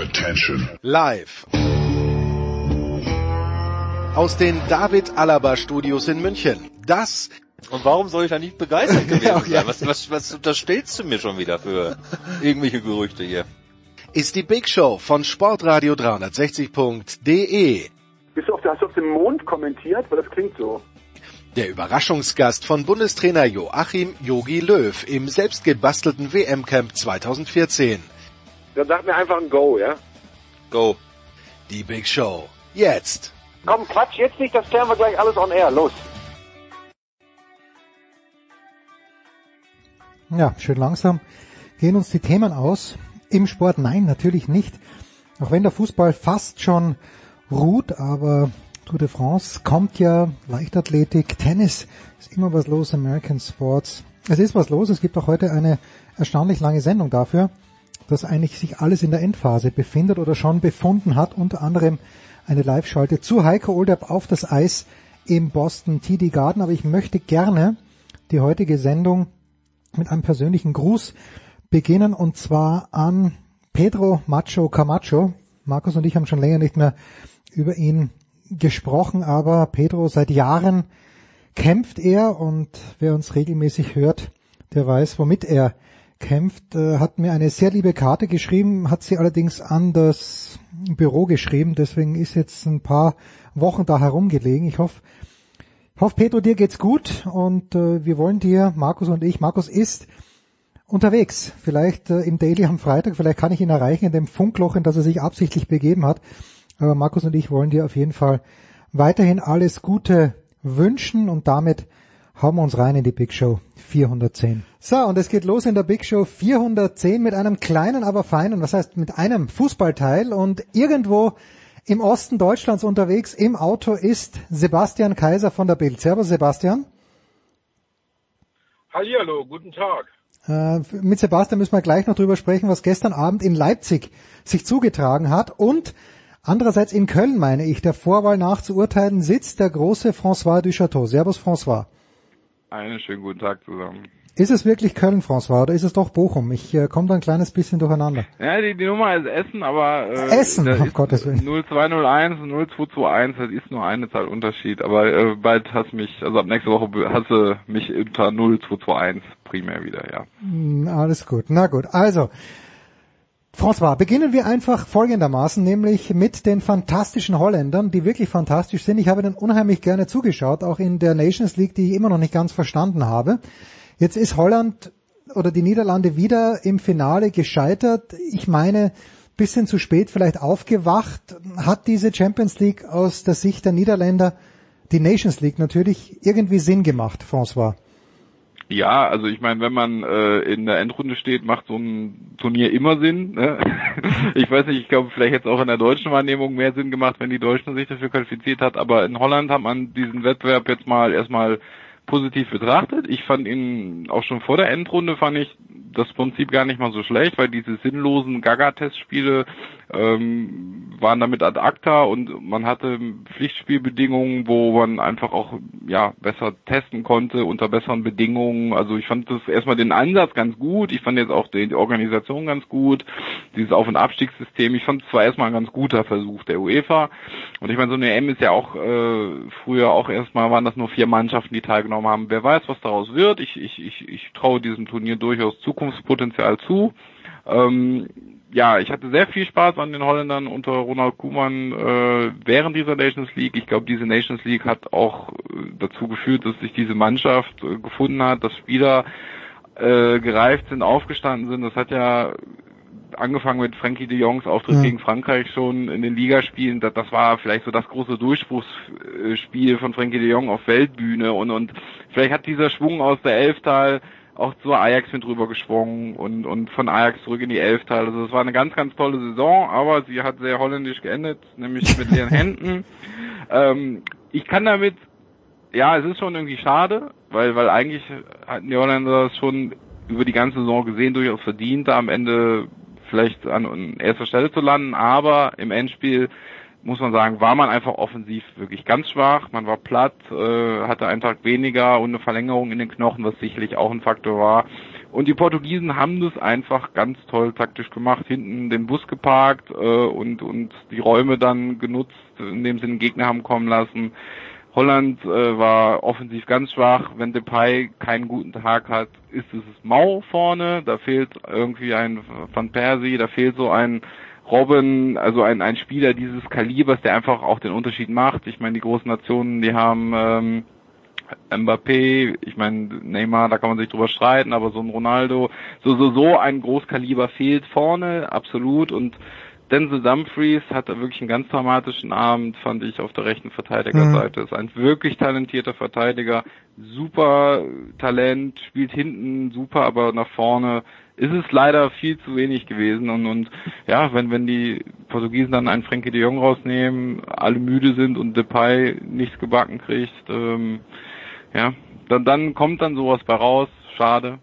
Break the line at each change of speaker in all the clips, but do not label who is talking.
Attention.
Live. Aus den David Alaba Studios in München. Das
und warum soll ich da nicht begeistert gewesen
Ja,
sein? Was, was, was unterstellst du mir schon wieder für irgendwelche Gerüchte hier?
ist die Big Show von Sportradio 360.de.
Bist du auf, hast du auf dem Mond kommentiert? Weil das klingt so.
Der Überraschungsgast von Bundestrainer Joachim Yogi Löw im selbstgebastelten WM-Camp 2014.
Dann sag mir einfach ein Go, ja?
Go.
Die Big Show. Jetzt.
Komm, Quatsch, jetzt nicht, das klären wir gleich alles on air. Los.
Ja, schön langsam gehen uns die Themen aus. Im Sport nein, natürlich nicht. Auch wenn der Fußball fast schon ruht, aber Tour de France kommt ja, Leichtathletik, Tennis, ist immer was los, American Sports. Es ist was los, es gibt auch heute eine erstaunlich lange Sendung dafür, dass eigentlich sich alles in der Endphase befindet oder schon befunden hat, unter anderem eine Live-Schalte zu Heiko Olderb auf das Eis im Boston TD Garden, aber ich möchte gerne die heutige Sendung mit einem persönlichen Gruß beginnen und zwar an Pedro Macho Camacho. Markus und ich haben schon länger nicht mehr über ihn gesprochen, aber Pedro seit Jahren kämpft er und wer uns regelmäßig hört, der weiß, womit er kämpft, äh, hat mir eine sehr liebe Karte geschrieben, hat sie allerdings an das Büro geschrieben, deswegen ist jetzt ein paar Wochen da herumgelegen. Ich hoffe, ich hoffe, Pedro, dir geht's gut und äh, wir wollen dir, Markus und ich, Markus ist unterwegs, vielleicht äh, im Daily am Freitag, vielleicht kann ich ihn erreichen in dem Funkloch, in das er sich absichtlich begeben hat. Aber Markus und ich wollen dir auf jeden Fall weiterhin alles Gute wünschen und damit hauen wir uns rein in die Big Show 410. So, und es geht los in der Big Show 410 mit einem kleinen, aber feinen, was heißt mit einem Fußballteil und irgendwo im Osten Deutschlands unterwegs im Auto ist Sebastian Kaiser von der Bild. Servus Sebastian.
Hallihallo, guten Tag.
Äh, mit Sebastian müssen wir gleich noch drüber sprechen, was gestern Abend in Leipzig sich zugetragen hat und andererseits in Köln, meine ich, der Vorwahl nach zu urteilen sitzt der große François Duchateau. Servus François.
Einen schönen guten Tag zusammen.
Ist es wirklich Köln, François, oder ist es doch Bochum? Ich äh, komme da ein kleines bisschen durcheinander.
Ja, die, die Nummer ist Essen, aber äh,
Essen,
ist
Gottes Willen.
0201 und 0221, das ist nur eine Zahl Unterschied, aber äh, bald hast mich, also ab nächste Woche hast du mich unter 0221 primär wieder, ja.
Hm, Alles gut, na gut. Also, François, beginnen wir einfach folgendermaßen, nämlich mit den fantastischen Holländern, die wirklich fantastisch sind. Ich habe ihnen unheimlich gerne zugeschaut, auch in der Nations League, die ich immer noch nicht ganz verstanden habe. Jetzt ist Holland oder die Niederlande wieder im Finale gescheitert. Ich meine, bisschen zu spät vielleicht aufgewacht. Hat diese Champions League aus der Sicht der Niederländer, die Nations League natürlich, irgendwie Sinn gemacht, François?
Ja, also ich meine, wenn man äh, in der Endrunde steht, macht so ein Turnier immer Sinn. Ne? Ich weiß nicht, ich glaube, vielleicht es auch in der deutschen Wahrnehmung mehr Sinn gemacht, wenn die Deutschen sich dafür qualifiziert hat. Aber in Holland hat man diesen Wettbewerb jetzt mal erstmal positiv betrachtet. Ich fand ihn auch schon vor der Endrunde fand ich das Prinzip gar nicht mal so schlecht, weil diese sinnlosen Gaga-Testspiele ähm, waren damit ad acta und man hatte Pflichtspielbedingungen, wo man einfach auch ja besser testen konnte unter besseren Bedingungen. Also ich fand das erstmal den Ansatz ganz gut. Ich fand jetzt auch die, die Organisation ganz gut. Dieses Auf- und Abstiegssystem. Ich fand es zwar erstmal ein ganz guter Versuch der UEFA. Und ich meine, so eine EM ist ja auch äh, früher auch erstmal waren das nur vier Mannschaften, die teilgenommen haben. Wer weiß, was daraus wird. Ich, ich, ich, ich traue diesem Turnier durchaus Zukunftspotenzial zu. Ähm, ja, ich hatte sehr viel Spaß an den Holländern unter Ronald Koeman äh, während dieser Nations League. Ich glaube, diese Nations League hat auch äh, dazu geführt, dass sich diese Mannschaft äh, gefunden hat, dass Spieler äh, gereift sind, aufgestanden sind. Das hat ja angefangen mit Frankie de Jongs Auftritt
Ja.
gegen Frankreich schon in den Ligaspielen. Das, das war vielleicht so das große Durchbruchsspiel von Frankie de Jong auf Weltbühne und, und vielleicht hat dieser Schwung aus der Elftal auch zur Ajax mit rüber geschwungen und, und von Ajax zurück in die Elftal. Also es war eine ganz, ganz tolle Saison, aber sie hat sehr holländisch geendet, nämlich mit leeren Händen. Ähm, ich kann damit, ja, es ist schon irgendwie schade, weil, weil eigentlich hatten die Holländer das schon über die ganze Saison gesehen durchaus verdient, da am Ende vielleicht an, an erster Stelle zu landen, aber im Endspiel muss man sagen, war man einfach offensiv wirklich ganz schwach. Man war platt, äh, hatte einen Tag weniger und eine Verlängerung in den Knochen, was sicherlich auch ein Faktor war. Und die Portugiesen haben das einfach ganz toll taktisch gemacht, hinten den Bus geparkt äh, und, und die Räume dann genutzt, indem sie den Gegner haben kommen lassen. Holland äh, war offensiv ganz schwach. Wenn Depay keinen guten Tag hat, ist es Mau vorne. Da fehlt irgendwie ein Van Persie, da fehlt so ein Robin, also ein, ein Spieler dieses Kalibers, der einfach auch den Unterschied macht. Ich meine, die großen Nationen, die haben ähm, Mbappé, ich meine Neymar, da kann man sich drüber streiten, aber so ein Ronaldo, so so so ein Großkaliber fehlt vorne, absolut und Denzel Dumfries hat wirklich einen ganz dramatischen Abend, fand ich, auf der rechten Verteidigerseite. Mhm. Ist ein wirklich talentierter Verteidiger, super Talent, spielt hinten super, aber nach vorne ist es leider viel zu wenig gewesen und, und ja, wenn, wenn die Portugiesen dann einen Frankie de Jong rausnehmen, alle müde sind und Depay nichts gebacken kriegt, ähm, ja, dann, dann kommt dann sowas bei raus, schade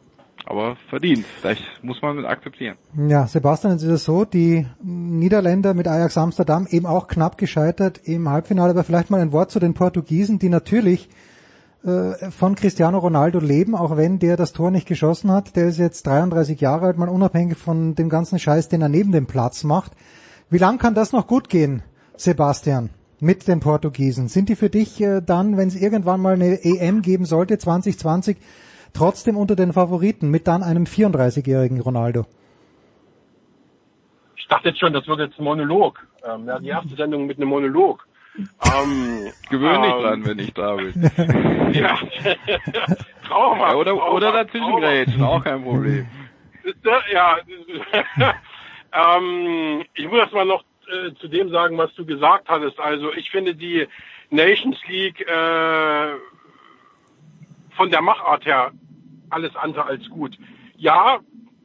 aber verdient. Vielleicht muss man mit akzeptieren.
Ja, Sebastian, es ist so, die Niederländer mit Ajax Amsterdam eben auch knapp gescheitert im Halbfinale, aber vielleicht mal ein Wort zu den Portugiesen, die natürlich von Cristiano Ronaldo leben, auch wenn der das Tor nicht geschossen hat. Der ist jetzt 33 Jahre alt, mal unabhängig von dem ganzen Scheiß, den er neben dem Platz macht. Wie lang kann das noch gut gehen, Sebastian? Mit den Portugiesen. Sind die für dich äh, dann, wenn es irgendwann mal eine EM geben sollte, 2020, trotzdem unter den Favoriten mit dann einem 34-jährigen Ronaldo.
Ich dachte jetzt schon, das wird jetzt ein Monolog. Ähm, ja, die erste Sendung mit einem Monolog.
Ähm, Gewöhn dich ähm, dran, wenn ich da bin. ja.
Trauma.
Oder, Trauma, oder dazwischen auch kein Problem.
Ja, ähm, ich muss erst mal noch äh, zu dem sagen, was du gesagt hattest. Also ich finde die Nations League äh, von der Machart her alles andere als gut. Ja,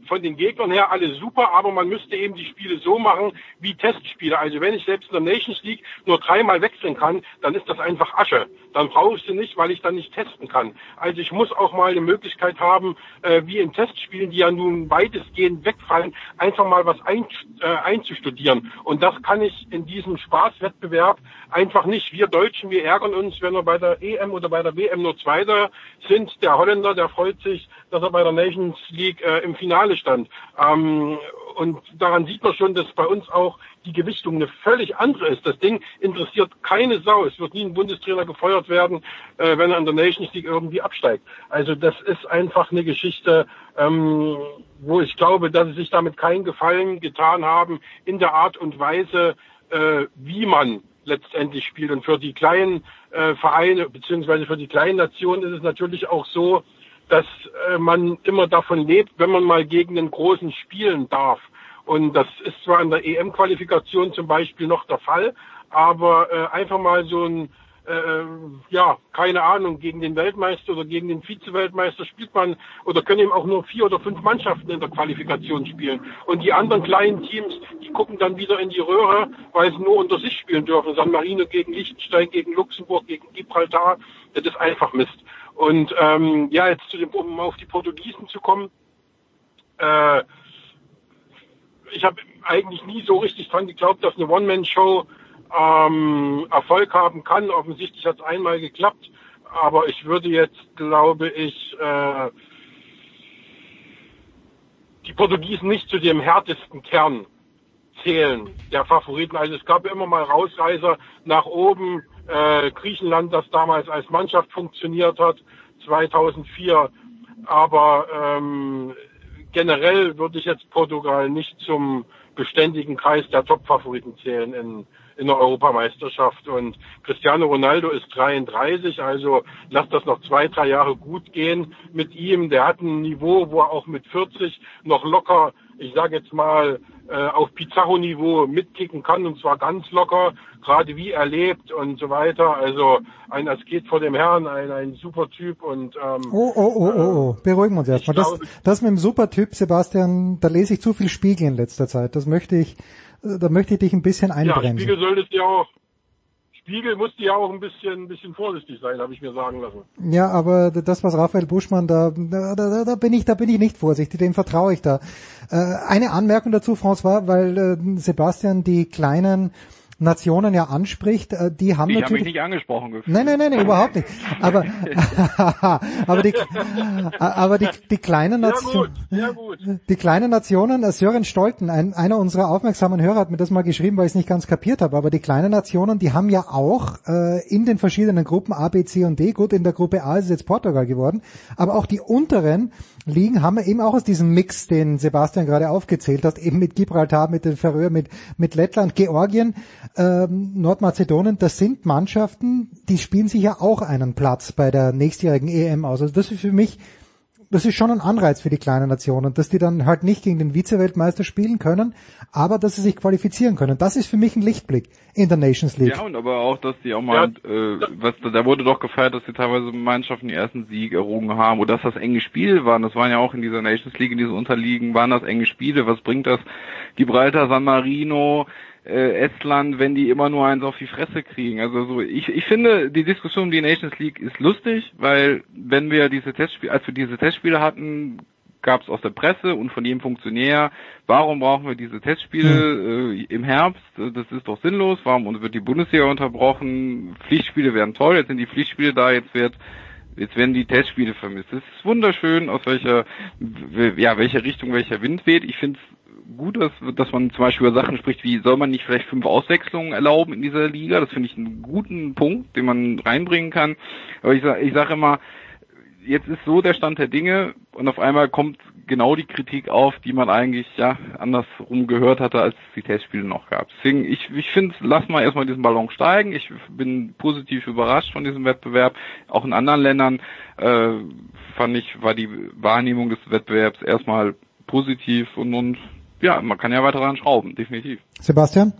von den Gegnern her alles super, aber man müsste eben die Spiele so machen wie Testspiele. Also wenn ich selbst in der Nations League nur dreimal wechseln kann, dann ist das einfach Asche. Dann brauche ich sie nicht, weil ich dann nicht testen kann. Also ich muss auch mal eine Möglichkeit haben, äh, wie in Testspielen, die ja nun weitestgehend wegfallen, einfach mal was ein, äh, einzustudieren. Und das kann ich in diesem Spaßwettbewerb einfach nicht. Wir Deutschen, wir ärgern uns, wenn wir bei der EM oder bei der WM nur Zweiter sind. Der Holländer, der freut sich, dass er bei der Nations League äh, im Finale stand. Ähm, und daran sieht man schon, dass bei uns auch die Gewichtung eine völlig andere ist. Das Ding interessiert keine Sau. Es wird nie ein Bundestrainer gefeuert werden, äh, wenn er in der Nations League irgendwie absteigt. Also das ist einfach eine Geschichte, ähm, wo ich glaube, dass sie sich damit keinen Gefallen getan haben in der Art und Weise, äh, wie man letztendlich spielt. Und für die kleinen äh, Vereine beziehungsweise für die kleinen Nationen ist es natürlich auch so, dass äh, man immer davon lebt, wenn man mal gegen den Großen spielen darf. Und das ist zwar in der EM-Qualifikation zum Beispiel noch der Fall, aber äh, einfach mal so ein, äh, ja, keine Ahnung, gegen den Weltmeister oder gegen den Vize-Weltmeister spielt man oder können eben auch nur vier oder fünf Mannschaften in der Qualifikation spielen. Und die anderen kleinen Teams, die gucken dann wieder in die Röhre, weil sie nur unter sich spielen dürfen. San Marino gegen Liechtenstein, gegen Luxemburg, gegen Gibraltar, das ist einfach Mist. Und ähm, ja, jetzt zu dem, um auf die Portugiesen zu kommen, äh, ich habe eigentlich nie so richtig dran geglaubt, dass eine One-Man-Show ähm, Erfolg haben kann. Offensichtlich hat es einmal geklappt, aber ich würde jetzt, glaube ich, äh, die Portugiesen nicht zu dem härtesten Kern zählen der Favoriten. Also es gab immer mal Rausreißer nach oben, äh, Griechenland, das damals als Mannschaft funktioniert hat, 2004. Aber ähm, generell würde ich jetzt Portugal nicht zum beständigen Kreis der Top-Favoriten zählen in, in der Europameisterschaft. Und Cristiano Ronaldo ist 33, also lass das noch zwei, drei Jahre gut gehen mit ihm. Der hat ein Niveau, wo er auch mit 40 noch locker, ich sage jetzt mal, äh, auf Pizarro-Niveau mitkicken kann und zwar ganz locker, gerade wie er lebt und so weiter. Also ein Asket vor dem Herrn, ein, ein super Typ und ähm,
Oh, oh, oh, oh, oh. beruhigen wir uns erstmal. Das, das mit dem super Typ, Sebastian, da lese ich zu viel Spiegel in letzter Zeit. Das möchte ich, da möchte ich dich ein bisschen einbremsen.
Ja, Spiegel solltest du auch Spiegel musste ja auch ein bisschen, ein bisschen vorsichtig sein, habe ich mir sagen lassen.
Ja, aber das, was Raphael Buschmann da, da, da, da bin ich, da bin ich nicht vorsichtig, dem vertraue ich da. Äh, eine Anmerkung dazu, François, weil äh, Sebastian die kleinen Nationen ja anspricht, äh, die haben
Ich habe mich
natürlich...
nicht angesprochen gefühlt.
Nein, nein, nein, nein, überhaupt nicht. Aber, aber die, aber die, die kleinen
Sehr
Nationen,
gut, sehr gut.
die kleinen Nationen, äh, Sören Stolten, ein, einer unserer aufmerksamen Hörer hat mir das mal geschrieben, weil ich es nicht ganz kapiert habe, aber die kleinen Nationen, die haben ja auch äh, in den verschiedenen Gruppen A, B, C und D, gut, in der Gruppe A ist es jetzt Portugal geworden, aber auch die unteren Ligen haben wir eben auch aus diesem Mix, den Sebastian gerade aufgezählt hat, eben mit Gibraltar, mit den Färöer, mit, mit Lettland, Georgien, ähm, Nordmazedonien, das sind Mannschaften, die spielen sich ja auch einen Platz bei der nächstjährigen EM aus. Also das ist für mich das ist schon ein Anreiz für die kleinen Nationen, dass die dann halt nicht gegen den Vize-Weltmeister spielen können, aber dass sie sich qualifizieren können. Das ist für mich ein Lichtblick in der Nations League.
Ja, und aber auch, dass die auch mal, äh, was, da wurde doch gefeiert, dass die teilweise Mannschaften den ersten Sieg errungen haben oder dass das enge Spiele waren. Das waren ja auch in dieser Nations League, in diesen Unterliegen, waren das enge Spiele. Was bringt das? Gibraltar, San Marino, äh, Estland, wenn die immer nur eins auf die Fresse kriegen. Also so, ich, ich finde, die Diskussion um die Nations League ist lustig, weil wenn wir diese Testspiele, als wir diese Testspiele hatten, gab es aus der Presse und von jedem Funktionär, warum brauchen wir diese Testspiele äh, im Herbst? Das ist doch sinnlos. Warum wird die Bundesliga unterbrochen? Pflichtspiele wären toll, jetzt sind die Pflichtspiele da, jetzt wird Jetzt werden die Testspiele vermisst. Es ist wunderschön, aus welcher, ja, welcher Richtung welcher Wind weht. Ich finde es gut, dass, dass man zum Beispiel über Sachen spricht, wie soll man nicht vielleicht fünf Auswechslungen erlauben in dieser Liga? Das finde ich einen guten Punkt, den man reinbringen kann. Aber ich sage ich sag immer, jetzt ist so der Stand der Dinge und auf einmal kommt genau die Kritik auf, die man eigentlich ja andersrum gehört hatte, als es die Testspiele noch gab. Deswegen, ich, ich finde, lass mal erstmal diesen Ballon steigen. Ich bin positiv überrascht von diesem Wettbewerb. Auch in anderen Ländern äh, fand ich, war die Wahrnehmung des Wettbewerbs erstmal positiv und, und ja, man kann ja weiter dran schrauben, definitiv.
Sebastian?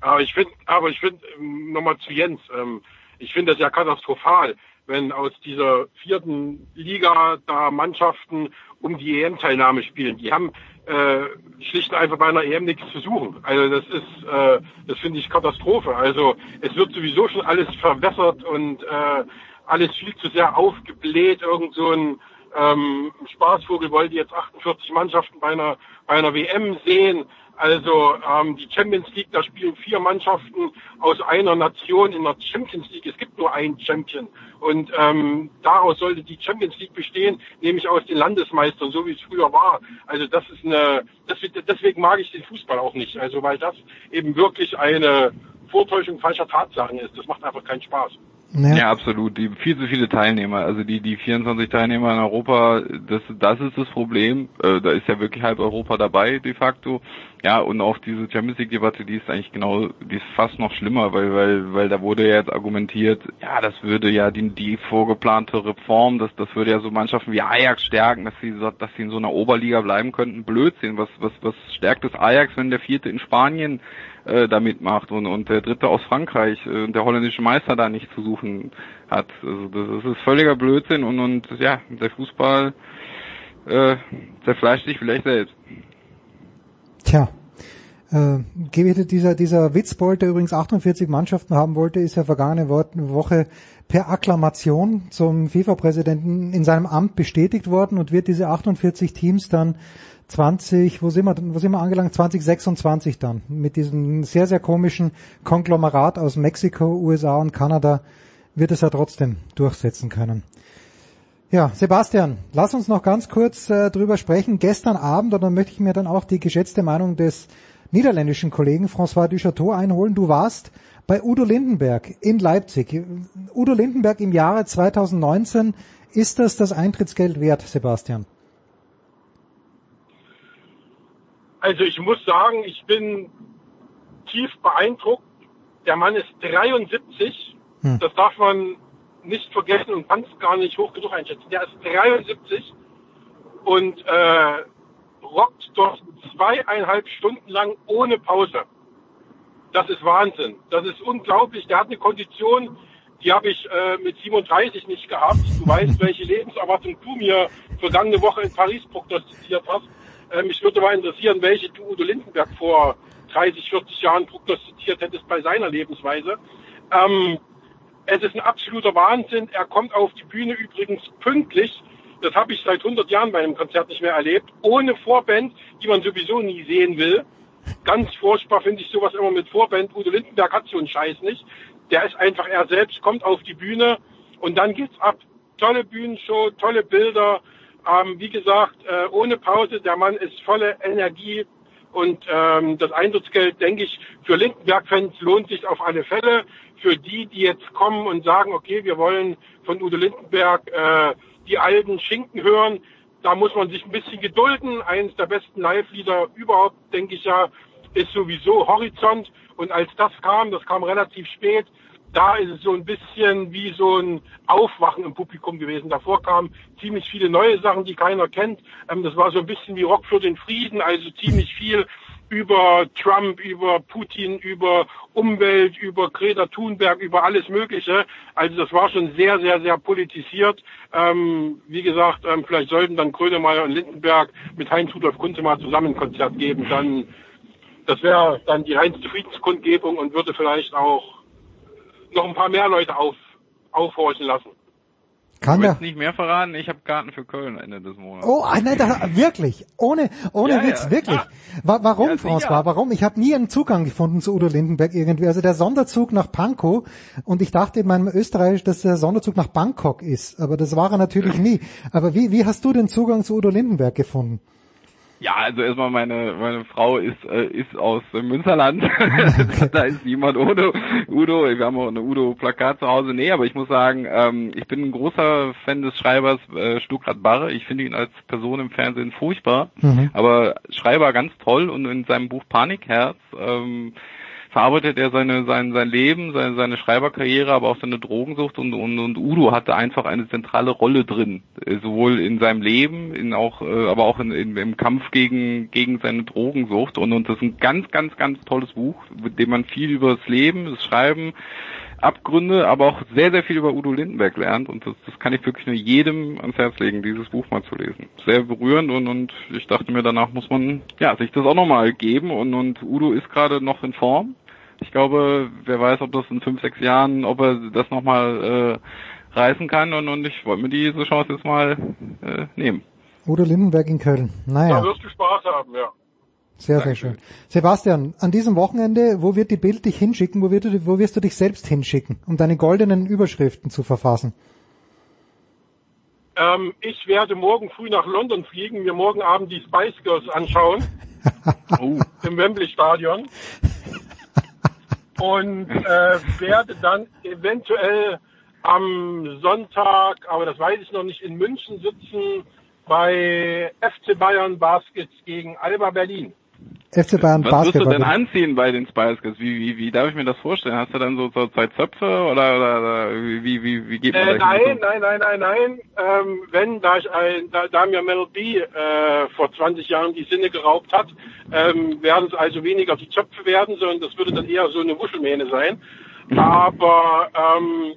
Aber ich finde, aber ich finde, nochmal zu Jens, ähm, ich finde das ja katastrophal, wenn aus dieser vierten Liga da Mannschaften um die EM-Teilnahme spielen. Die haben äh, schlicht und einfach bei einer EM nichts zu suchen. Also das ist, äh, das finde ich Katastrophe. Also es wird sowieso schon alles verwässert und äh, alles viel zu sehr aufgebläht. Irgend so ein ähm, Spaßvogel wollte jetzt 48 Mannschaften bei einer, bei einer WM sehen. Also ähm, die Champions League, da spielen vier Mannschaften aus einer Nation in der Champions League. Es gibt nur einen Champion. Und ähm, daraus sollte die Champions League bestehen, nämlich aus den Landesmeistern, so wie es früher war. Also das ist eine, das, deswegen mag ich den Fußball auch nicht. Also weil das eben wirklich eine Vortäuschung falscher Tatsachen ist. Das macht einfach keinen Spaß.
Ja. ja, absolut. Die viel zu viele Teilnehmer, also die die 24 Teilnehmer in Europa, das das ist das Problem. Äh, da ist ja wirklich halb Europa dabei de facto. Ja, und auch diese Champions League Debatte, die ist eigentlich genau, die ist fast noch schlimmer, weil weil weil da wurde ja jetzt argumentiert, ja, das würde ja die die vorgeplante Reform, das das würde ja so Mannschaften wie Ajax stärken, dass sie dass sie in so einer Oberliga bleiben könnten. Blödsinn. Was was was stärkt das Ajax, wenn der vierte in Spanien äh, da mitmacht und, und der dritte aus Frankreich, äh, der holländische Meister da nicht zu suchen hat. Also das, das ist völliger Blödsinn und, und ja, der Fußball äh, zerfleischt sich vielleicht selbst.
Tja. Äh, dieser, dieser Witzbold, der übrigens 48 Mannschaften haben wollte, ist ja vergangene Woche per Akklamation zum FIFA-Präsidenten in seinem Amt bestätigt worden und wird diese 48 Teams dann 20, wo sind wir, wo sind wir angelangt? 2026 dann. Mit diesem sehr, sehr komischen Konglomerat aus Mexiko, USA und Kanada wird es ja trotzdem durchsetzen können. Ja, Sebastian, lass uns noch ganz kurz äh, drüber sprechen. Gestern Abend, und dann möchte ich mir dann auch die geschätzte Meinung des niederländischen Kollegen François Duchateau einholen. Du warst bei Udo Lindenberg in Leipzig. Udo Lindenberg im Jahre 2019, ist das das Eintrittsgeld wert, Sebastian?
Also ich muss sagen, ich bin tief beeindruckt. Der Mann ist 73. Hm. Das darf man nicht vergessen und kann es gar nicht hoch genug einschätzen. Der ist 73 und äh, rockt dort zweieinhalb Stunden lang ohne Pause. Das ist Wahnsinn. Das ist unglaublich. Der hat eine Kondition, die habe ich äh, mit 37 nicht gehabt. Du weißt, welche Lebenserwartung du mir vergangene Woche in Paris prognostiziert hast. Äh, mich würde mal interessieren, welche du Udo Lindenberg vor 30, 40 Jahren prognostiziert hättest bei seiner Lebensweise. Ähm, es ist ein absoluter Wahnsinn. Er kommt auf die Bühne übrigens pünktlich. Das habe ich seit 100 Jahren bei einem Konzert nicht mehr erlebt. Ohne Vorband, die man sowieso nie sehen will. Ganz furchtbar finde ich sowas immer mit Vorband. Udo Lindenberg hat so einen Scheiß nicht. Der ist einfach er selbst, kommt auf die Bühne und dann geht's ab. Tolle Bühnenshow, tolle Bilder. Ähm, wie gesagt, äh, ohne Pause. Der Mann ist volle Energie. Und ähm, das Eintrittsgeld, denke ich, für Lindenberg-Fans lohnt sich auf alle Fälle. Für die, die jetzt kommen und sagen, okay, wir wollen von Udo Lindenberg äh, die alten Schinken hören, da muss man sich ein bisschen gedulden. Eines der besten Live-Lieder überhaupt, denke ich ja, ist sowieso Horizont. Und als das kam, das kam relativ spät, da ist es so ein bisschen wie so ein Aufwachen im Publikum gewesen. Davor kamen ziemlich viele neue Sachen, die keiner kennt. Ähm, das war so ein bisschen wie Rock für den Frieden, also ziemlich viel über Trump, über Putin, über Umwelt, über Greta Thunberg, über alles Mögliche. Also das war schon sehr, sehr, sehr politisiert. Ähm, wie gesagt, ähm, vielleicht sollten dann Grönemeyer und Lindenberg mit Heinz-Rudolf Kunze mal zusammen ein Konzert geben. Dann, das wäre dann die reinste Friedenskundgebung und würde vielleicht auch noch ein paar mehr Leute auf, aufhorchen lassen.
Kann
Ich nicht mehr verraten, ich habe Karten für Köln Ende des Monats.
Oh, ah, nein, da, wirklich, ohne, ohne
Ja,
Witz,
ja.
wirklich. Wa warum,
Ja.
François? Warum? Ich habe nie einen Zugang gefunden zu Udo Lindenberg irgendwie. Also der Sonderzug nach Pankow und ich dachte in meinem Österreich, dass der Sonderzug nach Bangkok ist, aber das war er natürlich nie. Aber wie, wie hast du den Zugang zu Udo Lindenberg gefunden?
Ja, also erstmal meine meine Frau ist äh, ist aus Münsterland. da ist niemand Udo. Udo, wir haben auch eine Udo Plakat zu Hause. Nee, aber ich muss sagen, ähm, ich bin ein großer Fan des Schreibers äh, Stuckrad Barre. Ich finde ihn als Person im Fernsehen furchtbar,
Mhm.
aber Schreiber ganz toll und in seinem Buch Panikherz ähm, verarbeitet er seine, sein, sein Leben, seine, seine Schreiberkarriere, aber auch seine Drogensucht und, und, und Udo hatte einfach eine zentrale Rolle drin, äh, sowohl in seinem Leben, in auch, äh, aber auch in, in, im Kampf gegen, gegen seine Drogensucht und, und das ist ein ganz, ganz, ganz tolles Buch, mit dem man viel über das Leben, das Schreiben, Abgründe, aber auch sehr, sehr viel über Udo Lindenberg lernt und das, das kann ich wirklich nur jedem ans Herz legen, dieses Buch mal zu lesen. Sehr berührend und, und ich dachte mir, danach muss man ja sich das auch nochmal geben und, und Udo ist gerade noch in Form. Ich glaube, wer weiß, ob das in fünf, sechs Jahren, ob er das nochmal äh, reißen kann und, und ich wollte mir diese Chance jetzt mal äh, nehmen.
Udo Lindenberg in Köln.
Da
Naja,
wirst du Spaß haben, ja.
sehr, sehr schön. Sebastian, an diesem Wochenende, wo wird die Bild dich hinschicken? Wo, wird du, wo wirst du dich selbst hinschicken, um deine goldenen Überschriften zu verfassen?
Ähm, ich werde morgen früh nach London fliegen, mir morgen Abend die Spice Girls anschauen
Oh,
im Wembley Stadion und äh, werde dann eventuell am Sonntag, aber das weiß ich noch nicht, in München sitzen bei FC Bayern Baskets gegen Alba Berlin.
FC Bayern
was wirst du
Basketball.
denn anziehen bei den Spice Girls? Wie, wie, wie darf ich mir das vorstellen? Hast du dann so, so zwei Zöpfe oder, oder, oder wie, wie, wie geht man
Äh, nein, nein, nein, nein, nein. Ähm, wenn, da, ich ein, da, da mir Mel B äh, vor 20 Jahren die Sinne geraubt hat, ähm, werden es also weniger die Zöpfe werden, sondern das würde dann eher so eine Wuschelmähne sein. Aber ähm,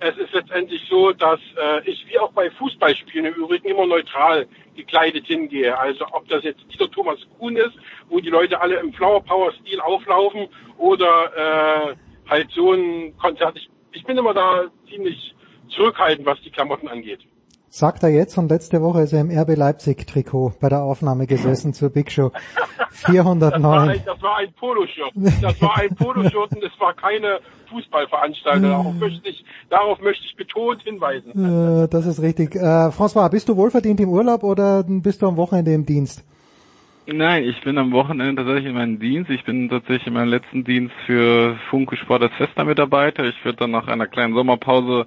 es ist letztendlich so, dass äh, ich wie auch bei Fußballspielen im Übrigen immer neutral gekleidet hingehe. Also ob das jetzt Dieter Thomas Kuhn ist, wo die Leute alle im Flower Power Stil auflaufen oder äh, halt so ein Konzert. Ich, ich bin immer da ziemlich zurückhaltend, was die Klamotten angeht.
Sagt er jetzt und letzte Woche ist er im RB Leipzig Trikot bei der Aufnahme gesessen zur Big Show.
Das war
409.
ein, das war ein Poloshirt. Das war ein Poloshirt und es war keine Fußballveranstaltung. Darauf möchte ich, darauf möchte ich betont hinweisen.
Äh, das ist richtig. Äh, François, bist du wohlverdient im Urlaub oder bist du am Wochenende im Dienst?
Nein, ich bin am Wochenende tatsächlich in meinem Dienst. Ich bin tatsächlich in meinem letzten Dienst für Funke Sport als fester Mitarbeiter. Ich werde dann nach einer kleinen Sommerpause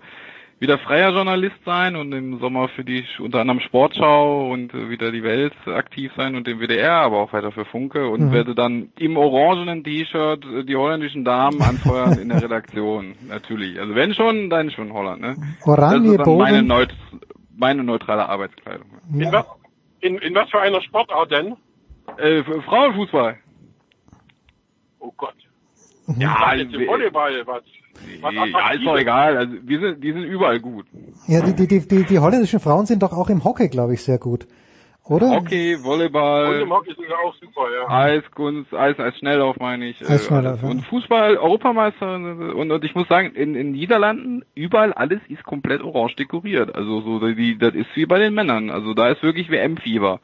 wieder freier Journalist sein und im Sommer für die unter anderem Sportschau und äh, wieder die Welt aktiv sein und den WDR, aber auch weiter für Funke und werde dann im orangenen T-Shirt äh, die holländischen Damen anfeuern in der Redaktion. Natürlich. Also wenn schon, dann schon Holland, ne? Das
Oranje
ist dann meine, neut meine neutrale Arbeitskleidung.
In was, in, in was für einer Sportart denn?
Äh, Frauenfußball.
Oh Gott.
Ja,
Was jetzt im Volleyball? Was? Was
Ja, ist doch egal. Also wir sind, die sind überall gut.
Ja, die, die, die, die, die holländischen Frauen sind doch auch im Hockey, glaube ich, sehr gut. Oder?
Hockey,
Und
Volleyball,
im Hockey sind sie auch super, ja.
Eiskunst, Eis, Eis Schnelllauf meine ich. äh,
Eisschnelllauf,
alles.
ja.
Und Fußball, Europameister und, und ich muss sagen, in, in Niederlanden überall alles ist komplett orange dekoriert. Also so die, das ist wie bei den Männern. Also da ist wirklich WM-Fieber.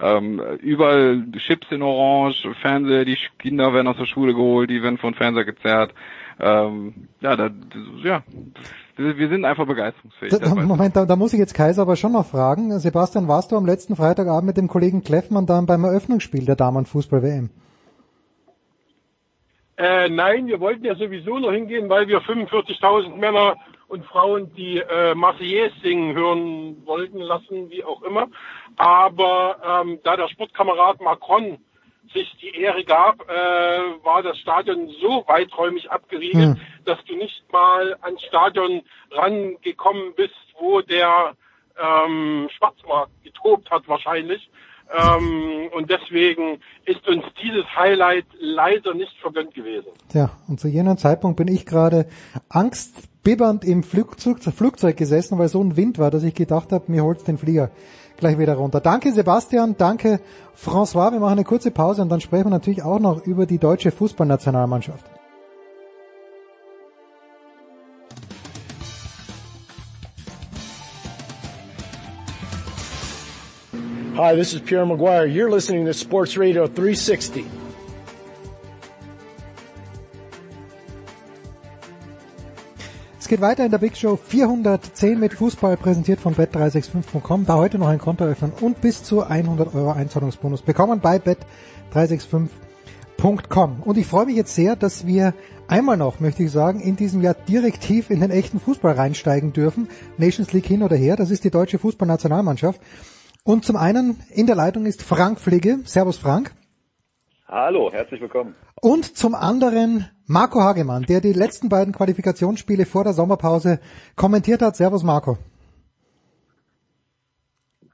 Ähm, überall Chips in Orange, Fernseher, die Kinder werden aus der Schule geholt, die werden von Fernseher gezerrt. Ähm, ja, da, ja, wir sind einfach begeisterungsfähig.
Da, Moment, da, da, muss ich jetzt Kaiser aber schon noch fragen. Sebastian, warst du am letzten Freitagabend mit dem Kollegen Kleffmann dann beim Eröffnungsspiel der Damenfußball-WM?
Äh, nein, wir wollten ja sowieso noch hingehen, weil wir 45.000 Männer und Frauen, die äh, Marseillaise singen hören wollten lassen, wie auch immer. Aber ähm, da der Sportkamerad Macron sich die Ehre gab, äh, war das Stadion so weiträumig abgeriegelt, hm. dass du nicht mal ans Stadion rangekommen bist, wo der ähm, Schwarzmarkt getobt hat wahrscheinlich. Ähm, und deswegen ist uns dieses Highlight leider nicht vergönnt gewesen.
Tja, und zu jenem Zeitpunkt bin ich gerade angstbibbernd im Flugzeug, Flugzeug gesessen, weil so ein Wind war, dass ich gedacht habe, mir holt's den Flieger gleich wieder runter. Danke Sebastian, danke François. Wir machen eine kurze Pause und dann sprechen wir natürlich auch noch über die deutsche Fußballnationalmannschaft.
Hi, this is Pierre Maguire. You're listening to Sports Radio 360.
geht weiter in der Big Show 410 mit Fußball, präsentiert von bet365.com. Da heute noch ein Konto öffnen und bis zu 100 Euro Einzahlungsbonus bekommen bei bet365.com. Und ich freue mich jetzt sehr, dass wir einmal noch, möchte ich sagen, in diesem Jahr direktiv in den echten Fußball reinsteigen dürfen. Nations League hin oder her. Das ist die deutsche Fußballnationalmannschaft. Und zum einen in der Leitung ist Frank Fligge. Servus Frank.
Hallo, herzlich willkommen.
Und zum anderen Marco Hagemann, der die letzten beiden Qualifikationsspiele vor der Sommerpause kommentiert hat. Servus Marco.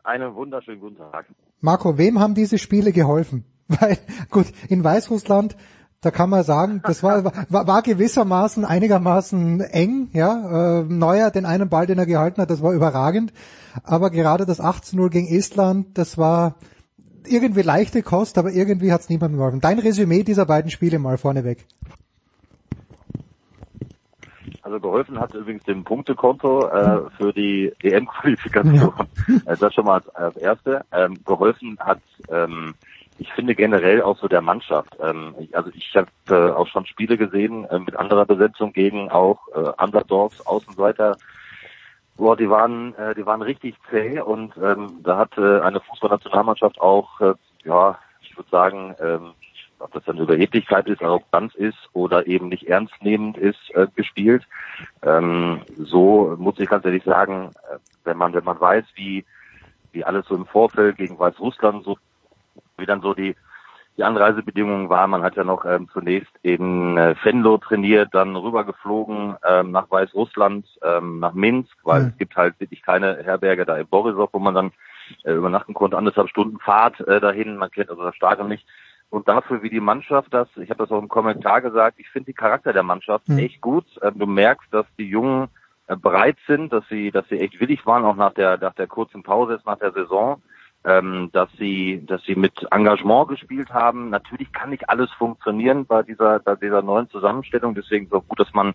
Einen wunderschönen guten Tag.
Marco, wem haben diese Spiele geholfen? Weil, gut, in Weißrussland, da kann man sagen, das war, war, war gewissermaßen einigermaßen eng, ja. Äh, Neuer, den einen Ball, den er gehalten hat, das war überragend. Aber gerade das 18-0 gegen Estland, das war irgendwie leichte Kost, aber irgendwie hat es niemandem geholfen. Dein Resümee dieser beiden Spiele mal vorneweg.
Also geholfen hat übrigens dem Punktekonto äh, für die EM-Qualifikation. Ja. Äh, das schon mal als, erste. Ähm, geholfen hat, ähm, ich finde generell auch so der Mannschaft. Ähm, ich, also ich habe äh, auch schon Spiele gesehen äh, mit anderer Besetzung gegen auch äh, Underdogs, Außenseiter Boah, die waren, äh, die waren richtig zäh und ähm, da hat äh, eine Fußballnationalmannschaft auch, äh, ja, ich würde sagen, ähm, ob das dann Überheblichkeit ist, Arroganz ist oder eben nicht ernstnehmend ist, äh, gespielt. Ähm, so muss ich ganz ehrlich sagen, äh, wenn man, wenn man weiß, wie, wie alles so im Vorfeld gegen Weißrussland so, wie dann so die die Anreisebedingungen waren. Man hat ja noch ähm, zunächst in äh, Venlo trainiert, dann rübergeflogen ähm, nach Weißrussland, ähm, nach Minsk, weil mhm. es gibt halt wirklich keine Herberge da in Borisov, wo man dann äh, übernachten konnte. Anderthalb Stunden Fahrt äh, dahin, man kennt also das Stadion nicht. Und dafür, wie die Mannschaft das, ich habe das auch im Kommentar gesagt, ich finde die Charakter der Mannschaft mhm. echt gut. Äh, du merkst, dass die Jungen äh, bereit sind, dass sie, dass sie echt willig waren, auch nach der, nach der kurzen Pause, nach der Saison ähm, dass sie, dass sie mit Engagement gespielt haben. Natürlich kann nicht alles funktionieren bei dieser, bei dieser neuen Zusammenstellung. Deswegen ist es auch gut, dass man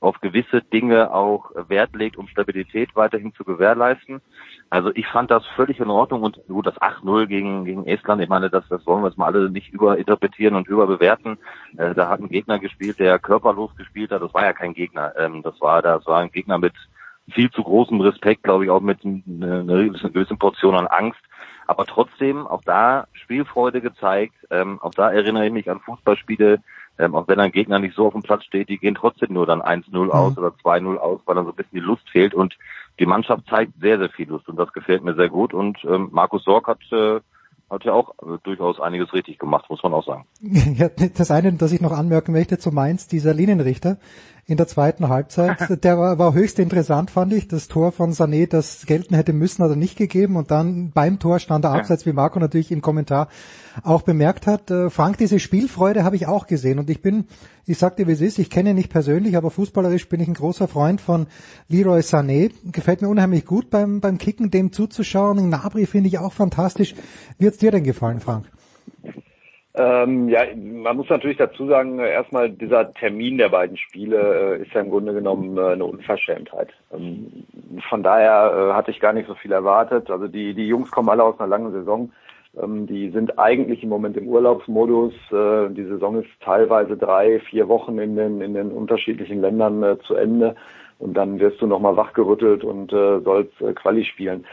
auf gewisse Dinge auch Wert legt, um Stabilität weiterhin zu gewährleisten. Also ich fand das völlig in Ordnung und gut, das 8-0 gegen, gegen Estland, ich meine, das, das wollen wir jetzt mal alle nicht überinterpretieren und überbewerten. Äh, da hat ein Gegner gespielt, der körperlos gespielt hat. Das war ja kein Gegner. Ähm, das war, das war ein Gegner mit viel zu großem Respekt, glaube ich, auch mit einer, einer gewissen Portion an Angst. Aber trotzdem, auch da Spielfreude gezeigt. Ähm, auch da erinnere ich mich an Fußballspiele, ähm, auch wenn ein Gegner nicht so auf dem Platz steht, die gehen trotzdem nur dann 1-0 mhm. aus oder 2-0 aus, weil dann so ein bisschen die Lust fehlt. Und die Mannschaft zeigt sehr, sehr viel Lust und das gefällt mir sehr gut. Und ähm, Markus Sorg hat äh, hat ja auch äh, durchaus einiges richtig gemacht, muss man auch sagen.
Ja, das eine, das ich noch anmerken möchte zu Mainz, dieser Linienrichter in der zweiten Halbzeit, der war, war höchst interessant, fand ich. Das Tor von Sané, das gelten hätte müssen, hat er nicht gegeben und dann beim Tor stand er abseits, wie Marco natürlich im Kommentar auch bemerkt hat. Äh, Frank, diese Spielfreude habe ich auch gesehen und ich bin, ich sagte wie es ist, ich kenne ihn nicht persönlich, aber fußballerisch bin ich ein großer Freund von Leroy Sané. Gefällt mir unheimlich gut beim, beim Kicken, dem zuzuschauen. Nabri finde ich auch fantastisch. Wie hat's dir denn gefallen, Frank?
Ähm, ja, man muss natürlich dazu sagen, erstmal dieser Termin der beiden Spiele äh, ist ja im Grunde genommen äh, eine Unverschämtheit. Ähm, von daher äh, hatte ich gar nicht so viel erwartet. Also die, die Jungs kommen alle aus einer langen Saison
Ähm, die sind eigentlich im Moment im Urlaubsmodus. Äh, die Saison ist teilweise drei, vier Wochen in den, in den unterschiedlichen Ländern äh, zu Ende und dann wirst du nochmal wachgerüttelt und äh, sollst äh, Quali spielen.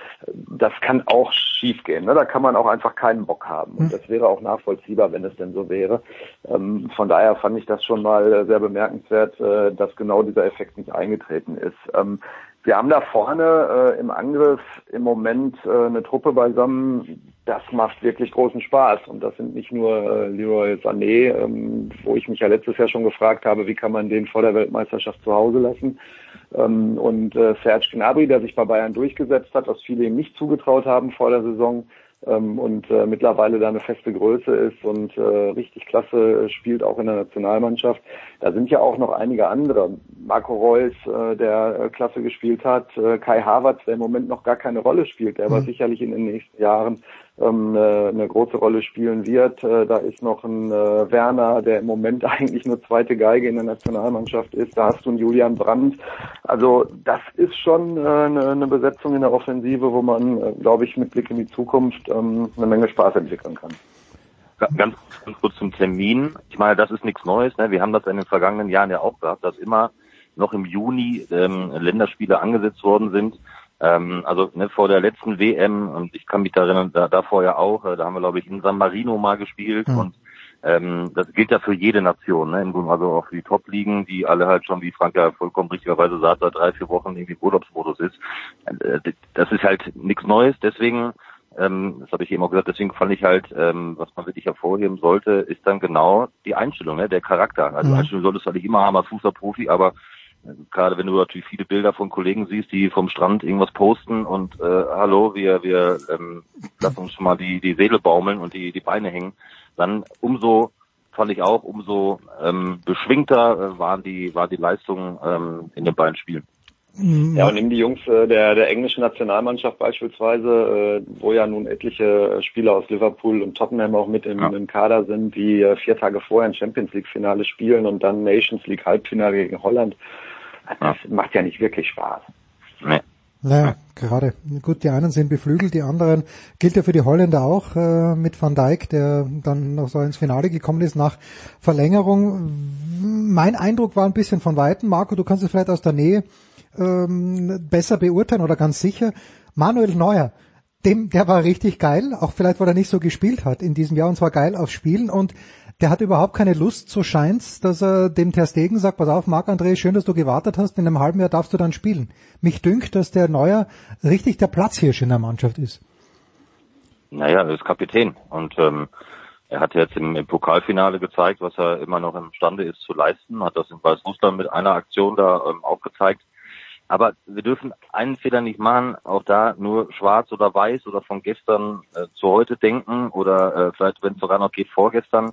Das kann auch schiefgehen. Ne? Da kann man auch einfach keinen Bock haben. Und das wäre auch nachvollziehbar, wenn es denn so wäre. Ähm, von daher fand ich das schon mal äh, sehr bemerkenswert, äh, dass genau dieser Effekt nicht eingetreten ist. Ähm, wir haben da vorne äh, im Angriff im Moment äh, eine Truppe beisammen, das macht wirklich großen Spaß. Und das sind nicht nur äh, Leroy Sané, ähm, wo ich mich ja letztes Jahr schon gefragt habe, wie kann man den vor der Weltmeisterschaft zu Hause lassen. Ähm, und äh, Serge Gnabry, der sich bei Bayern durchgesetzt hat, was viele ihm nicht zugetraut haben vor der Saison ähm, und äh, mittlerweile da eine feste Größe ist und äh, richtig klasse spielt auch in der Nationalmannschaft. Da sind ja auch noch einige andere. Marco Reus, äh, der äh, klasse gespielt hat, äh, Kai Havertz, der im Moment noch gar keine Rolle spielt, der aber mhm. sicherlich in den nächsten Jahren eine, eine große Rolle spielen wird. Äh, da ist noch ein äh, Werner, der im Moment eigentlich nur zweite Geige in der Nationalmannschaft ist. Da hast du einen Julian Brandt. Also das ist schon äh, eine, eine Besetzung in der Offensive, wo man, glaube ich, mit Blick in die Zukunft ähm, eine Menge Spaß entwickeln kann.
Ganz, ganz kurz zum Termin. Ich meine, das ist nichts Neues. Ne? Wir haben das in den vergangenen Jahren ja auch gehabt, dass immer noch im Juni ähm, Länderspiele angesetzt worden sind. Ähm, also ne, vor der letzten WM, und ich kann mich da erinnern, da, davor ja auch, äh, da haben wir, glaube ich, in San Marino mal gespielt mhm. und ähm, das gilt ja für jede Nation, ne? also auch für die Top-Ligen, die alle halt schon, wie Frank ja vollkommen richtigerweise sagt, seit drei, vier Wochen irgendwie im Urlaubsmodus ist. Äh, das ist halt nichts Neues, deswegen, ähm, das habe ich eben auch gesagt, deswegen fand ich halt, ähm, was man wirklich hervorheben sollte, ist dann genau die Einstellung, ne? der Charakter. Also mhm. Einstellung solltest du halt nicht immer haben als Fußballprofi, aber Gerade wenn du natürlich viele Bilder von Kollegen siehst, die vom Strand irgendwas posten und äh, hallo, wir, wir ähm, lassen uns schon mal die, die Seele baumeln und die, die Beine hängen, dann umso fand ich auch, umso ähm, beschwingter äh, waren die, war die Leistung ähm, in den beiden Spielen.
Mhm. Ja, und nimm die Jungs äh, der, der englischen Nationalmannschaft beispielsweise, äh, wo ja nun etliche Spieler aus Liverpool und Tottenham auch mit im, ja. im Kader sind, die äh, vier Tage vorher ein Champions League Finale spielen und dann Nations League Halbfinale gegen Holland. Das ja. macht ja nicht wirklich Spaß.
Nee. Naja, gerade. Gut, die einen sind beflügelt, die anderen gilt ja für die Holländer auch äh, mit Van Dijk, der dann noch so ins Finale gekommen ist nach Verlängerung. Mein Eindruck war ein bisschen von Weitem, Marco, du kannst es vielleicht aus der Nähe ähm, besser beurteilen oder ganz sicher. Manuel Neuer, dem, der war richtig geil, auch vielleicht, weil er nicht so gespielt hat in diesem Jahr und zwar geil aufs Spielen und der hat überhaupt keine Lust, so scheint's, dass er dem Ter Stegen sagt, pass auf, Marc-André, schön, dass du gewartet hast, in einem halben Jahr darfst du dann spielen. Mich dünkt, dass der Neuer richtig der Platzhirsch in der Mannschaft ist.
Naja, er ist Kapitän und ähm, er hat jetzt im, im, Pokalfinale gezeigt, was er immer noch imstande ist zu leisten, hat das in Weißrussland mit einer Aktion da ähm, auch gezeigt. Aber wir dürfen einen Fehler nicht machen, auch da nur schwarz oder weiß oder von gestern äh, zu heute denken oder äh, vielleicht, wenn es sogar noch geht, vorgestern.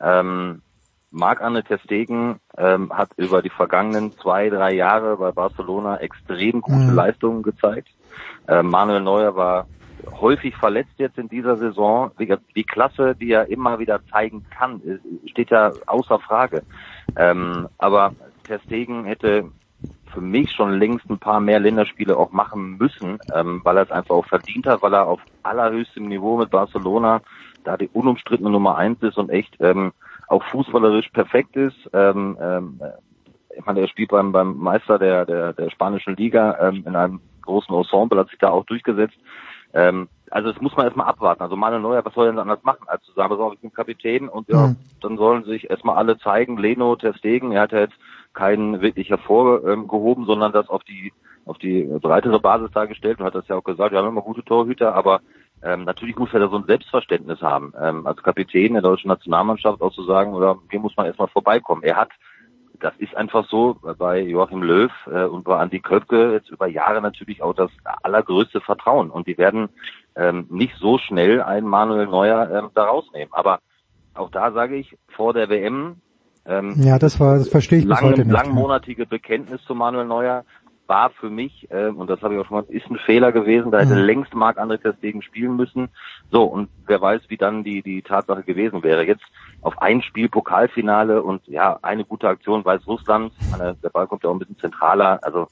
Ähm, Marc-Anne Testegen ähm, hat über die vergangenen zwei, drei Jahre bei Barcelona extrem gute mhm. Leistungen gezeigt. Äh, Manuel Neuer war häufig verletzt jetzt in dieser Saison. Die, die Klasse, die er immer wieder zeigen kann, steht ja außer Frage. Ähm, aber Testegen hätte für mich schon längst ein paar mehr Länderspiele auch machen müssen, ähm, weil er es einfach auch verdient hat, weil er auf allerhöchstem Niveau mit Barcelona da die unumstrittene Nummer eins ist und echt ähm, auch fußballerisch perfekt ist. Ähm, ähm, ich meine, er spielt beim, beim Meister der, der, der spanischen Liga ähm, in einem großen Ensemble, hat sich da auch durchgesetzt. Ähm, also das muss man erstmal abwarten. Also Manuel Neuer, was soll er denn anders machen, als zu sagen, so, ich bin Kapitän und ja, mhm. dann sollen sich erstmal alle zeigen, Leno, Ter Stegen, er hat ja jetzt keinen wirklich hervorgehoben, sondern das auf die auf die breitere Basis dargestellt und hat das ja auch gesagt, wir haben immer gute Torhüter, aber ähm, natürlich muss er da so ein Selbstverständnis haben, ähm, als Kapitän der deutschen Nationalmannschaft auch zu sagen, oder hier muss man erstmal vorbeikommen. Er hat, das ist einfach so, bei Joachim Löw äh, und bei Andi Köpke jetzt über Jahre natürlich auch das allergrößte Vertrauen. Und die werden ähm, nicht so schnell einen Manuel Neuer ähm, da rausnehmen. Aber auch da sage ich, vor der WM
ähm, ja, das war, das verstehe ich
lang, bis heute nicht. Langmonatige Bekenntnis zu Manuel Neuer war für mich, äh, und das habe ich auch schon mal, ist ein Fehler gewesen, da hätte mhm. längst Marc-André Testegen spielen müssen. So, und wer weiß, wie dann die, die Tatsache gewesen wäre. Jetzt auf ein Spiel Pokalfinale und ja, eine gute Aktion Weißrussland, meine, der Ball kommt ja auch ein bisschen zentraler, also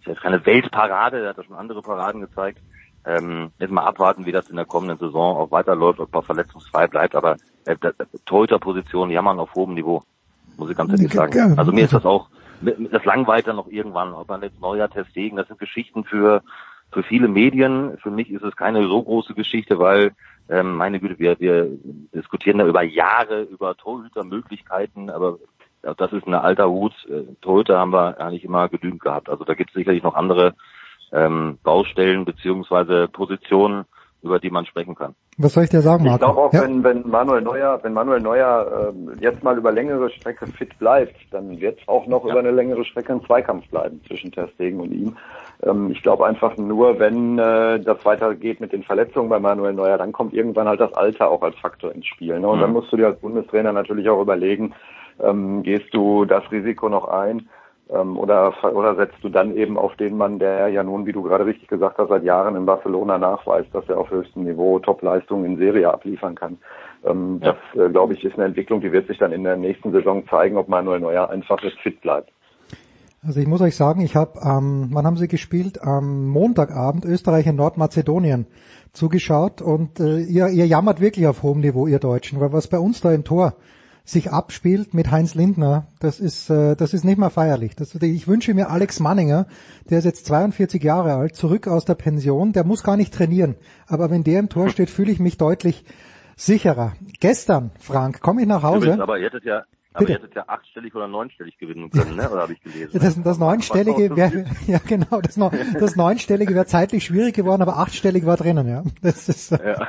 ist jetzt keine Weltparade, der hat ja schon andere Paraden gezeigt. Ähm, jetzt mal abwarten, wie das in der kommenden Saison auch weiterläuft, ob er verletzungsfrei bleibt. Aber äh, Torhüter-Position jammern auf hohem Niveau, muss ich ganz ehrlich sagen. Also mir ist das auch, das langweilt dann noch irgendwann, ob man jetzt neuer Testegen, das sind Geschichten für für viele Medien. Für mich ist es keine so große Geschichte, weil ähm, meine Güte, wir, wir diskutieren da über Jahre über Torhütermöglichkeiten, aber das ist ein alter Hut. Äh, Torhüter haben wir eigentlich immer genügend gehabt. Also da gibt es sicherlich noch andere ähm, Baustellen beziehungsweise Positionen, über die man sprechen kann.
Was soll ich dir sagen, Marco?
Ich glaube auch, ja? wenn, wenn Manuel Neuer, wenn Manuel Neuer äh, jetzt mal über längere Strecke fit bleibt, dann wird es auch noch ja. über eine längere Strecke ein Zweikampf bleiben zwischen Ter Stegen und ihm. Ähm, ich glaube einfach nur, wenn äh, das weitergeht mit den Verletzungen bei Manuel Neuer, dann kommt irgendwann halt das Alter auch als Faktor ins Spiel. Ne? Und mhm. dann musst du dir als Bundestrainer natürlich auch überlegen, ähm, gehst du das Risiko noch ein? Ähm, oder, oder setzt du dann eben auf den Mann, der ja nun, wie du gerade richtig gesagt hast, seit Jahren in Barcelona nachweist, dass er auf höchstem Niveau Topleistungen in Serie abliefern kann. Ähm, ja. Das, äh, glaube ich, ist eine Entwicklung, die wird sich dann in der nächsten Saison zeigen, ob Manuel Neuer einfach jetzt fit bleibt.
Also ich muss euch sagen, ich habe, ähm, wann haben sie gespielt? Am Montagabend Österreich in Nordmazedonien zugeschaut und äh, ihr, ihr jammert wirklich auf hohem Niveau, ihr Deutschen, weil was bei uns da im Tor sich abspielt mit Heinz Lindner, das ist, äh, das ist nicht mehr feierlich. Das, ich wünsche mir Alex Manninger, der ist jetzt 42 Jahre alt, zurück aus der Pension, der muss gar nicht trainieren. Aber wenn der im Tor steht, fühle ich mich deutlich sicherer. Gestern, Frank, komme ich nach Hause.
aber ihr hättet ja, aber Bitte? ihr hättet ja achtstellig oder neunstellig gewinnen können, ne? oder habe ich gelesen?
Das, das neunstellige wäre, ja genau, das, das neunstellige wäre zeitlich schwierig geworden, aber achtstellig war drinnen, ja. Das ist, ja.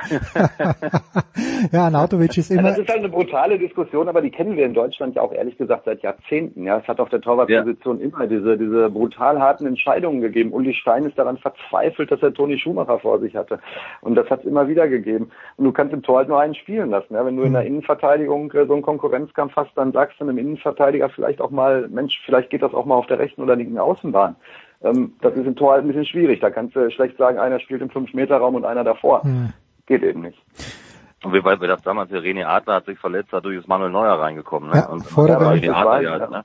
ja, Nautovic ist immer...
Ja, das ist halt eine brutale Diskussion, aber die kennen wir in Deutschland ja auch ehrlich gesagt seit Jahrzehnten, ja. Es hat auf der Torwartposition ja. immer diese, diese brutal harten Entscheidungen gegeben. Uli Stein ist daran verzweifelt, dass er Toni Schumacher vor sich hatte. Und das hat es immer wieder gegeben. Und du kannst im Tor halt nur einen spielen lassen, ja. Wenn du in der mhm. Innenverteidigung äh, so einen Konkurrenzkampf hast, dann sagst du einem Innenverteidiger vielleicht auch mal, Mensch, vielleicht geht das auch mal auf der rechten oder linken Außenbahn. Ähm, das ist im Tor halt ein bisschen schwierig. Da kannst du schlecht sagen, einer spielt im 5-Meter-Raum und einer davor. Hm. Geht eben nicht.
Und wie weit wir das damals, der René Adler hat sich verletzt, dadurch ist Manuel Neuer reingekommen. Ne?
Ja,
und
vor der
René Adler, ja, ne?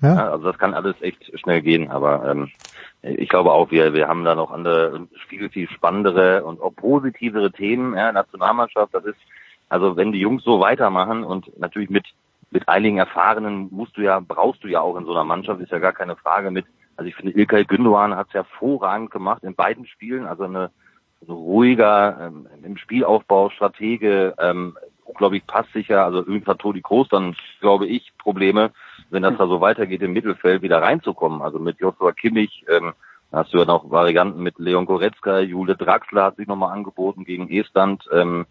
ja. ja. Also das kann alles echt schnell gehen, aber ähm, ich glaube auch, wir, wir haben da noch andere, viel, viel spannendere und auch positivere Themen. Ja, Nationalmannschaft, das ist, also wenn die Jungs so weitermachen und natürlich mit mit einigen Erfahrenen musst du ja, brauchst du ja auch in so einer Mannschaft, ist ja gar keine Frage mit. Also ich finde, Ilkay Gündogan hat es hervorragend gemacht in beiden Spielen, also eine, eine ruhiger ähm, im Spielaufbau, Stratege, ähm, unglaublich passsicher, also irgendwie hat Toni Kroos dann, glaube ich, Probleme, wenn das da so weitergeht im Mittelfeld wieder reinzukommen. Also mit Joshua Kimmich, ähm, hast du ja noch Varianten mit Leon Goretzka, Jule Draxler hat sich nochmal angeboten gegen Estland, ähm,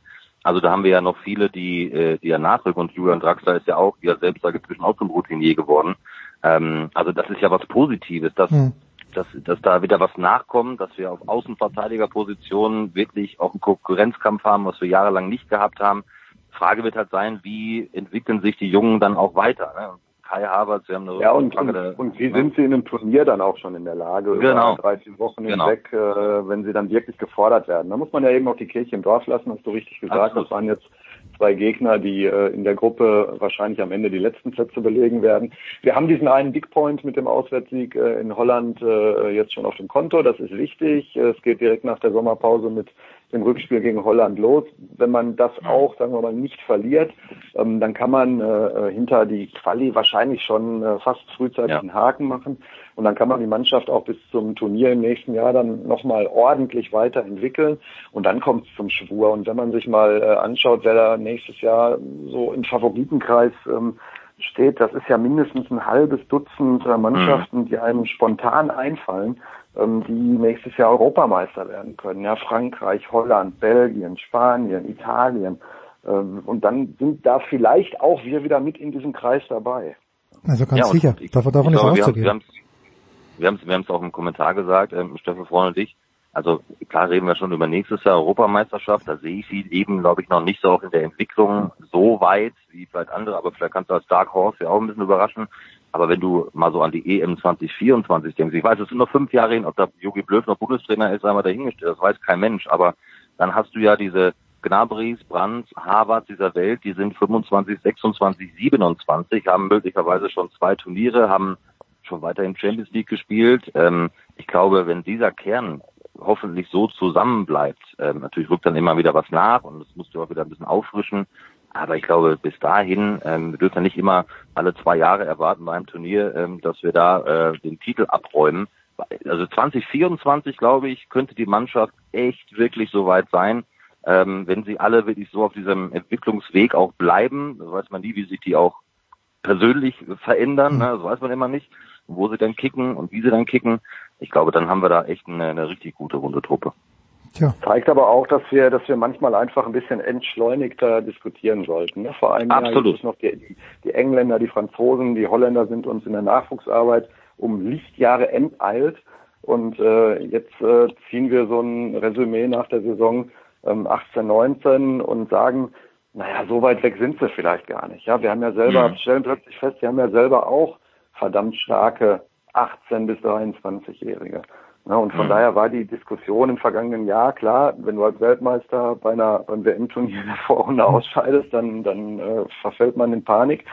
also da haben wir ja noch viele, die, äh, die ja nachrücken und Julian Draxler ist ja auch, wie er selbst sagt, inzwischen auch zum Routinier geworden. Ähm, also das ist ja was Positives, dass, hm. dass, dass da wieder was nachkommt, dass wir auf Außenverteidigerpositionen wirklich auch einen Konkurrenzkampf haben, was wir jahrelang nicht gehabt haben. Frage wird halt sein, wie entwickeln sich die Jungen dann auch weiter? Ne? Kai Havertz, wir haben eine
Ja, und, und, und wie sind sie in einem Turnier dann auch schon in der Lage,
genau.
über 13 Wochen genau. hinweg, äh, wenn sie dann wirklich gefordert werden. Da muss man ja eben auch die Kirche im Dorf lassen, hast du richtig gesagt. Absolut. Das waren jetzt zwei Gegner, die äh, in der Gruppe wahrscheinlich am Ende die letzten Plätze belegen werden. Wir haben diesen einen Big Point mit dem Auswärtssieg äh, in Holland äh, jetzt schon auf dem Konto. Das ist wichtig. Es geht direkt nach der Sommerpause mit dem Rückspiel gegen Holland los. Wenn man das auch, sagen wir mal, nicht verliert, ähm, dann kann man äh, hinter die Quali wahrscheinlich schon äh, fast frühzeitig ja. einen Haken machen. Und dann kann man die Mannschaft auch bis zum Turnier im nächsten Jahr dann nochmal ordentlich weiterentwickeln. Und dann kommt es zum Schwur. Und wenn man sich mal äh, anschaut, wer da nächstes Jahr so im Favoritenkreis ähm, steht, das ist ja mindestens ein halbes Dutzend äh, Mannschaften, die einem spontan einfallen die nächstes Jahr Europameister werden können. Ja, Frankreich, Holland, Belgien, Spanien, Italien. Ähm, und dann sind da vielleicht auch wir wieder mit in diesem Kreis dabei.
Also ganz ja, sicher. Ich, davon, davon ist glaube,
auszugehen. Wir haben es wir haben's auch im Kommentar gesagt, ähm, Steffen Freund und ich. Also klar reden wir schon über nächstes Jahr Europameisterschaft. Da sehe ich sie eben, glaube ich, noch nicht so auch in der Entwicklung so weit wie vielleicht andere. Aber vielleicht kannst du als Dark Horse ja auch ein bisschen überraschen. Aber wenn du mal so an die EM 2024 denkst, ich weiß, es sind noch fünf Jahre hin, ob da Jogi Blöf noch Bundestrainer ist, einmal dahingestellt, das weiß kein Mensch. Aber dann hast du ja diese Gnabrys, Brands, Harvard dieser Welt, die sind 25, 26, 27, haben möglicherweise schon zwei Turniere, haben schon weiter in Champions League gespielt. Ähm, ich glaube, wenn dieser Kern hoffentlich so zusammenbleibt. Ähm, natürlich rückt dann immer wieder was nach und das musst du auch wieder ein bisschen auffrischen. Aber ich glaube, bis dahin, ähm, wir dürfen nicht immer alle zwei Jahre erwarten bei einem Turnier, ähm, dass wir da äh, den Titel abräumen. Also 2024, glaube ich, könnte die Mannschaft echt wirklich so weit sein, ähm, wenn sie alle wirklich so auf diesem Entwicklungsweg auch bleiben. Da weiß man nie, wie sich die auch persönlich verändern, ne? das weiß man immer nicht, wo sie dann kicken und wie sie dann kicken. Ich glaube, dann haben wir da echt eine, eine richtig gute runde Truppe.
Tja. Zeigt aber auch, dass wir, dass wir manchmal einfach ein bisschen entschleunigter diskutieren sollten. Ne? Vor allem
Absolut.
noch die, die Engländer, die Franzosen, die Holländer sind uns in der Nachwuchsarbeit um Lichtjahre enteilt. Und äh, jetzt äh, ziehen wir so ein Resümee nach der Saison ähm, 18, 19 und sagen, naja, so weit weg sind sie vielleicht gar nicht. Ja, wir haben ja selber, mhm. stellen plötzlich fest, wir haben ja selber auch verdammt starke 18 bis 23-Jährige. Ja, und von mhm. daher war die Diskussion im vergangenen Jahr klar, wenn du als Weltmeister bei einer beim WM-Turnier in der Vorrunde ausscheidest, dann dann äh, verfällt man in Panik.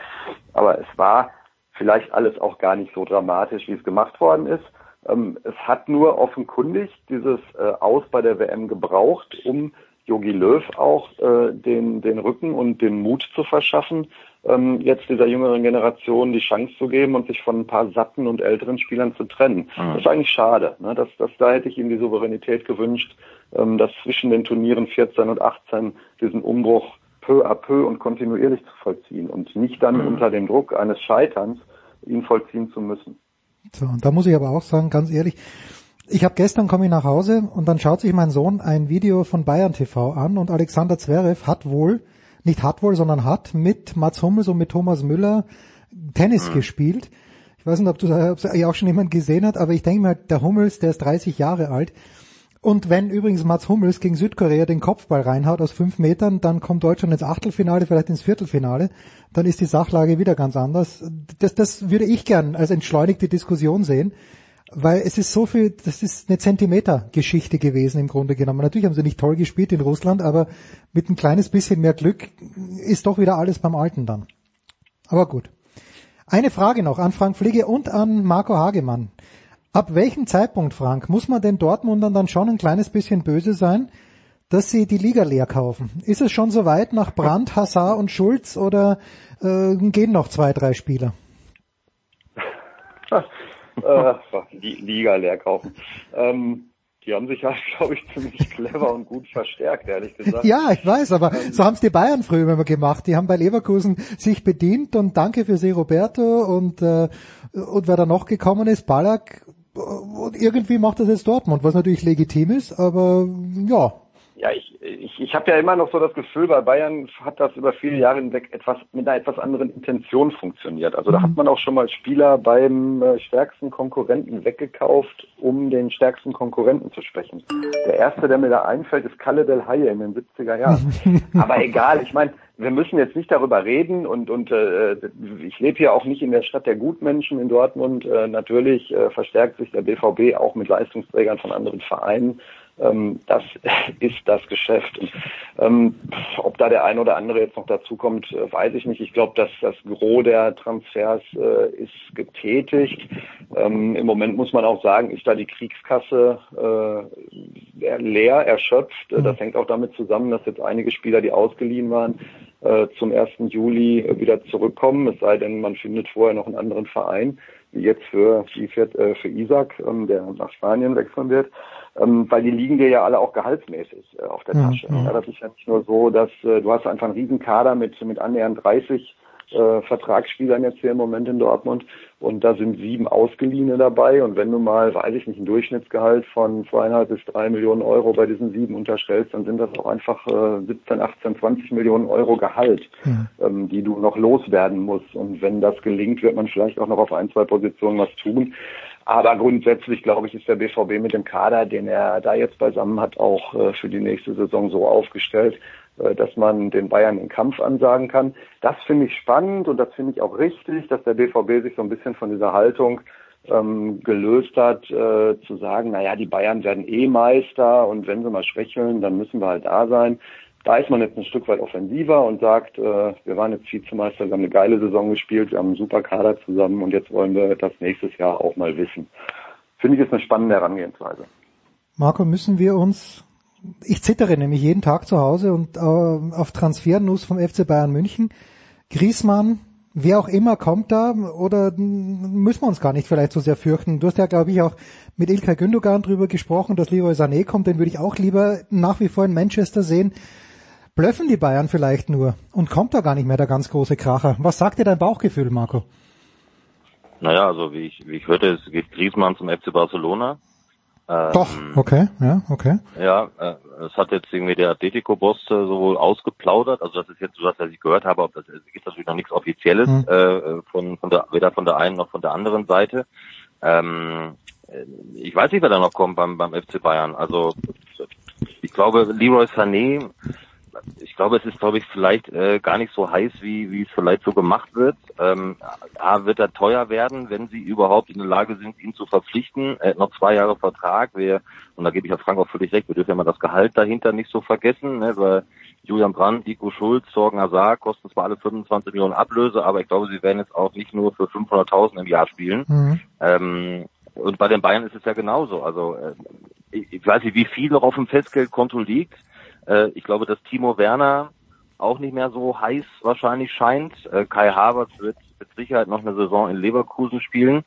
Aber es war vielleicht alles auch gar nicht so dramatisch, wie es gemacht worden ist. Ähm, es hat nur offenkundig dieses äh, Aus bei der WM gebraucht, um Jogi Löw auch äh, den, den Rücken und den Mut zu verschaffen, ähm, jetzt dieser jüngeren Generation die Chance zu geben und sich von ein paar satten und älteren Spielern zu trennen. Mhm. Das ist eigentlich schade. Ne? Das, das, da hätte ich ihm die Souveränität gewünscht, ähm, dass zwischen den Turnieren 14 und 18 diesen Umbruch peu à peu und kontinuierlich zu vollziehen und nicht dann mhm. unter dem Druck eines Scheiterns ihn vollziehen zu müssen.
So, und da muss ich aber auch sagen, ganz ehrlich, ich habe gestern komme ich nach Hause und dann schaut sich mein Sohn ein Video von Bayern TV an und Alexander Zverev hat wohl, nicht hat wohl, sondern hat mit Mats Hummels und mit Thomas Müller Tennis mhm. gespielt. Ich weiß nicht, ob du ob ja auch schon jemand gesehen hat, aber ich denke mal, der Hummels, der ist 30 Jahre alt. Und wenn übrigens Mats Hummels gegen Südkorea den Kopfball reinhaut aus fünf Metern, dann kommt Deutschland ins Achtelfinale, vielleicht ins Viertelfinale, dann ist die Sachlage wieder ganz anders. Das, das würde ich gern als entschleunigte Diskussion sehen weil es ist so viel, das ist eine Zentimeter-Geschichte gewesen im Grunde genommen. Natürlich haben sie nicht toll gespielt in Russland, aber mit ein kleines bisschen mehr Glück ist doch wieder alles beim Alten dann. Aber gut. Eine Frage noch an Frank Fliege und an Marco Hagemann. Ab welchem Zeitpunkt, Frank, muss man den Dortmundern dann schon ein kleines bisschen böse sein, dass sie die Liga leer kaufen? Ist es schon so weit nach Brandt, Hazard und Schulz oder äh, gehen noch zwei, drei Spieler?
Äh, die Liga leer kaufen. Ähm, die haben sich halt, glaube ich, ziemlich clever und gut verstärkt, ehrlich gesagt.
Ja, ich weiß, aber ähm, so haben es die Bayern früher immer gemacht. Die haben bei Leverkusen sich bedient und danke für Sie, Roberto und, äh, und wer da noch gekommen ist, Ballack. Und irgendwie macht das jetzt Dortmund, was natürlich legitim ist, aber ja,
ja, ich, ich, ich habe ja immer noch so das Gefühl, bei Bayern hat das über viele Jahre hinweg etwas mit einer etwas anderen Intention funktioniert. Also da hat mhm. man auch schon mal Spieler beim äh, stärksten Konkurrenten weggekauft, um den stärksten Konkurrenten zu sprechen. Der erste, der mir da einfällt, ist Kalle Del Haie in den 70er Jahren. Aber egal, ich meine, wir müssen jetzt nicht darüber reden und, und äh, ich lebe hier auch nicht in der Stadt der Gutmenschen in Dortmund. Äh, natürlich äh, verstärkt sich der BVB auch mit Leistungsträgern von anderen Vereinen. Ähm, das ist das Geschäft. Und, ähm, ob da der ein oder andere jetzt noch dazu kommt, äh, weiß ich nicht. Ich glaube, dass das Gros der Transfers äh, ist getätigt. Ähm, Im Moment muss man auch sagen, ist da die Kriegskasse äh, leer, erschöpft. Mhm. Das hängt auch damit zusammen, dass jetzt einige Spieler, die ausgeliehen waren, äh, zum 1. Juli äh, wieder zurückkommen. Es sei denn, man findet vorher noch einen anderen Verein, wie jetzt für, für, für Isaac, ähm, der nach Spanien wechseln wird ähm, weil die liegen dir ja alle auch gehaltsmäßig äh, auf der Tasche. Ja, ja. das ist ja nicht nur so, dass äh, du hast einfach einen Riesenkader mit, mit annähernd 30 äh, Vertragsspielern jetzt hier im Moment in Dortmund und da sind sieben Ausgeliehene dabei und wenn du mal, weiß ich nicht, ein Durchschnittsgehalt von zweieinhalb bis drei Millionen Euro bei diesen sieben unterstellst, dann sind das auch einfach äh, 17, 18, 20 Millionen Euro Gehalt, ja. ähm, die du noch loswerden musst und wenn das gelingt, wird man vielleicht auch noch auf ein, zwei Positionen was tun. Aber grundsätzlich, glaube ich, ist der BVB mit dem Kader, den er da jetzt beisammen hat, auch äh, für die nächste Saison so aufgestellt, äh, dass man den Bayern den Kampf ansagen kann. Das finde ich spannend und das finde ich auch richtig, dass der BVB sich so ein bisschen von dieser Haltung ähm, gelöst hat, äh, zu sagen, naja, die Bayern werden eh Meister und wenn sie mal schwächeln, dann müssen wir halt da sein. Da ist man jetzt ein Stück weit offensiver und sagt, äh, wir waren jetzt Vizemeister, wir haben eine geile Saison gespielt, wir haben einen super Kader zusammen und jetzt wollen wir das nächstes Jahr auch mal wissen. Finde ich jetzt eine spannende Herangehensweise.
Marco, müssen wir uns, ich zittere nämlich jeden Tag zu Hause und äh, auf Transfernews vom FC Bayern München. Griesmann, wer auch immer kommt da oder müssen wir uns gar nicht vielleicht so sehr fürchten? Du hast ja, glaube ich, auch mit Ilkay Gündogan drüber gesprochen, dass Leroy Sané kommt, den würde ich auch lieber nach wie vor in Manchester sehen. Blöffen die Bayern vielleicht nur und kommt da gar nicht mehr der ganz große Kracher? Was sagt dir dein Bauchgefühl, Marco?
Naja, also wie ich, wie ich hörte, es geht Griezmann zum FC Barcelona.
Ähm, Doch, okay, ja, okay.
Ja, äh, es hat jetzt irgendwie der Atletico-Boss äh, sowohl ausgeplaudert, also das ist jetzt so, dass ich gehört habe, das es gibt natürlich noch nichts Offizielles mhm. äh, von, von der, weder von der einen noch von der anderen Seite. Ähm, äh, ich weiß nicht, wer da noch kommt beim, beim FC Bayern. Also ich glaube, Leroy Sané ich glaube, es ist, glaube ich, vielleicht äh, gar nicht so heiß, wie, wie es vielleicht so gemacht wird. Ähm, A, wird er teuer werden, wenn sie überhaupt in der Lage sind, ihn zu verpflichten. Er hat noch zwei Jahre Vertrag. Wir, und da gebe ich ja Frank auch völlig recht, wir dürfen ja mal das Gehalt dahinter nicht so vergessen, ne, weil Julian Brandt, Nico Schulz, Sorgen Hazard kosten zwar alle 25 Millionen Ablöse, aber ich glaube, sie werden jetzt auch nicht nur für 500.000 im Jahr spielen. Mhm. Ähm, und bei den Bayern ist es ja genauso. Also äh, ich, ich weiß nicht, wie viel noch auf dem Festgeldkonto liegt. Äh, ich glaube, dass Timo Werner auch nicht mehr so heiß wahrscheinlich scheint. Äh, Kai Havertz wird mit Sicherheit noch eine Saison in Leverkusen spielen.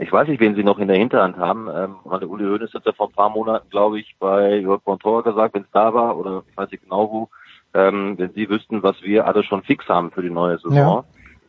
Ich weiß nicht, wen sie noch in der Hinterhand haben. Ähm, hatte Uli Hoeneß hat ja vor ein paar Monaten, glaube ich, bei Jörg Montor gesagt, wenn es da war, oder ich weiß nicht genau wo, ähm, wenn sie wüssten, was wir alle schon fix haben für die neue Saison. Ja.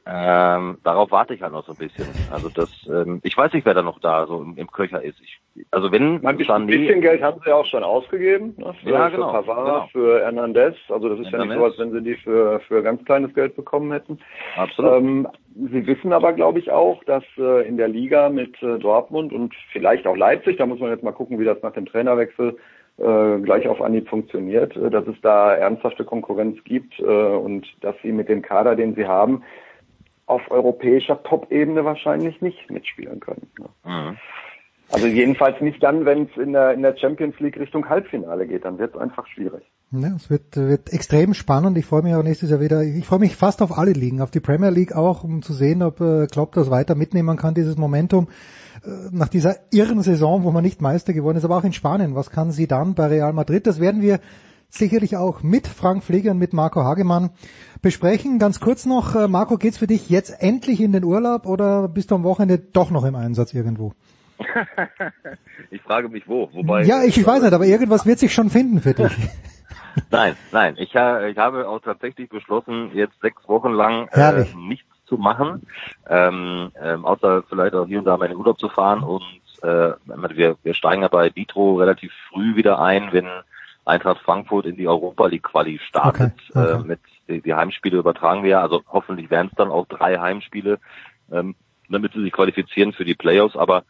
Ähm, darauf warte ich halt noch so ein bisschen. Also das, ähm, ich weiß nicht, wer da noch da so im, im Köcher ist. Ich, also wenn
ein bisschen, bisschen Geld haben sie auch schon ausgegeben ne, für, ja, genau, für Pavard, genau. für Hernandez. Also das ist Hernandez. ja nicht so, als wenn sie die für für ganz kleines Geld bekommen hätten.
Absolut.
Ähm, sie wissen aber, glaube ich, auch, dass äh, in der Liga mit äh, Dortmund und vielleicht auch Leipzig, da muss man jetzt mal gucken, wie das nach dem Trainerwechsel äh, gleich auf Anhieb funktioniert, äh, dass es da ernsthafte Konkurrenz gibt äh, und dass sie mit dem Kader, den sie haben, auf europäischer Top-Ebene wahrscheinlich nicht mitspielen können. Ne? Mhm. Also jedenfalls nicht dann, wenn es in der, in der Champions League Richtung Halbfinale geht, dann wird es einfach schwierig.
Ja, es wird, wird extrem spannend. Ich freue mich auch nächstes Jahr wieder. Ich freue mich fast auf alle Ligen, auf die Premier League auch, um zu sehen, ob äh, Klopp das weiter mitnehmen kann, dieses Momentum äh, nach dieser irren Saison, wo man nicht Meister geworden ist, aber auch in Spanien. Was kann sie dann bei Real Madrid? Das werden wir sicherlich auch mit Frank Pfleger und mit Marco Hagemann besprechen. Ganz kurz noch, äh, Marco, geht's für dich jetzt endlich in den Urlaub oder bist du am Wochenende doch noch im Einsatz irgendwo?
ich frage mich wo. Wobei,
ja, ich, ich weiß nicht, aber irgendwas wird sich schon finden für dich.
nein, nein. Ich, ich habe auch tatsächlich beschlossen, jetzt sechs Wochen lang äh, nichts zu machen, ähm, ähm, außer vielleicht auch hier und da mal in den Urlaub zu fahren und äh, wir, wir steigen ja bei Vitro relativ früh wieder ein, wenn Eintracht Frankfurt in die Europa League Quali startet. Okay, okay. Äh, mit die, die, Heimspiele übertragen wir, also hoffentlich werden es dann auch drei Heimspiele, ähm, damit sie sich qualifizieren für die Playoffs. Aber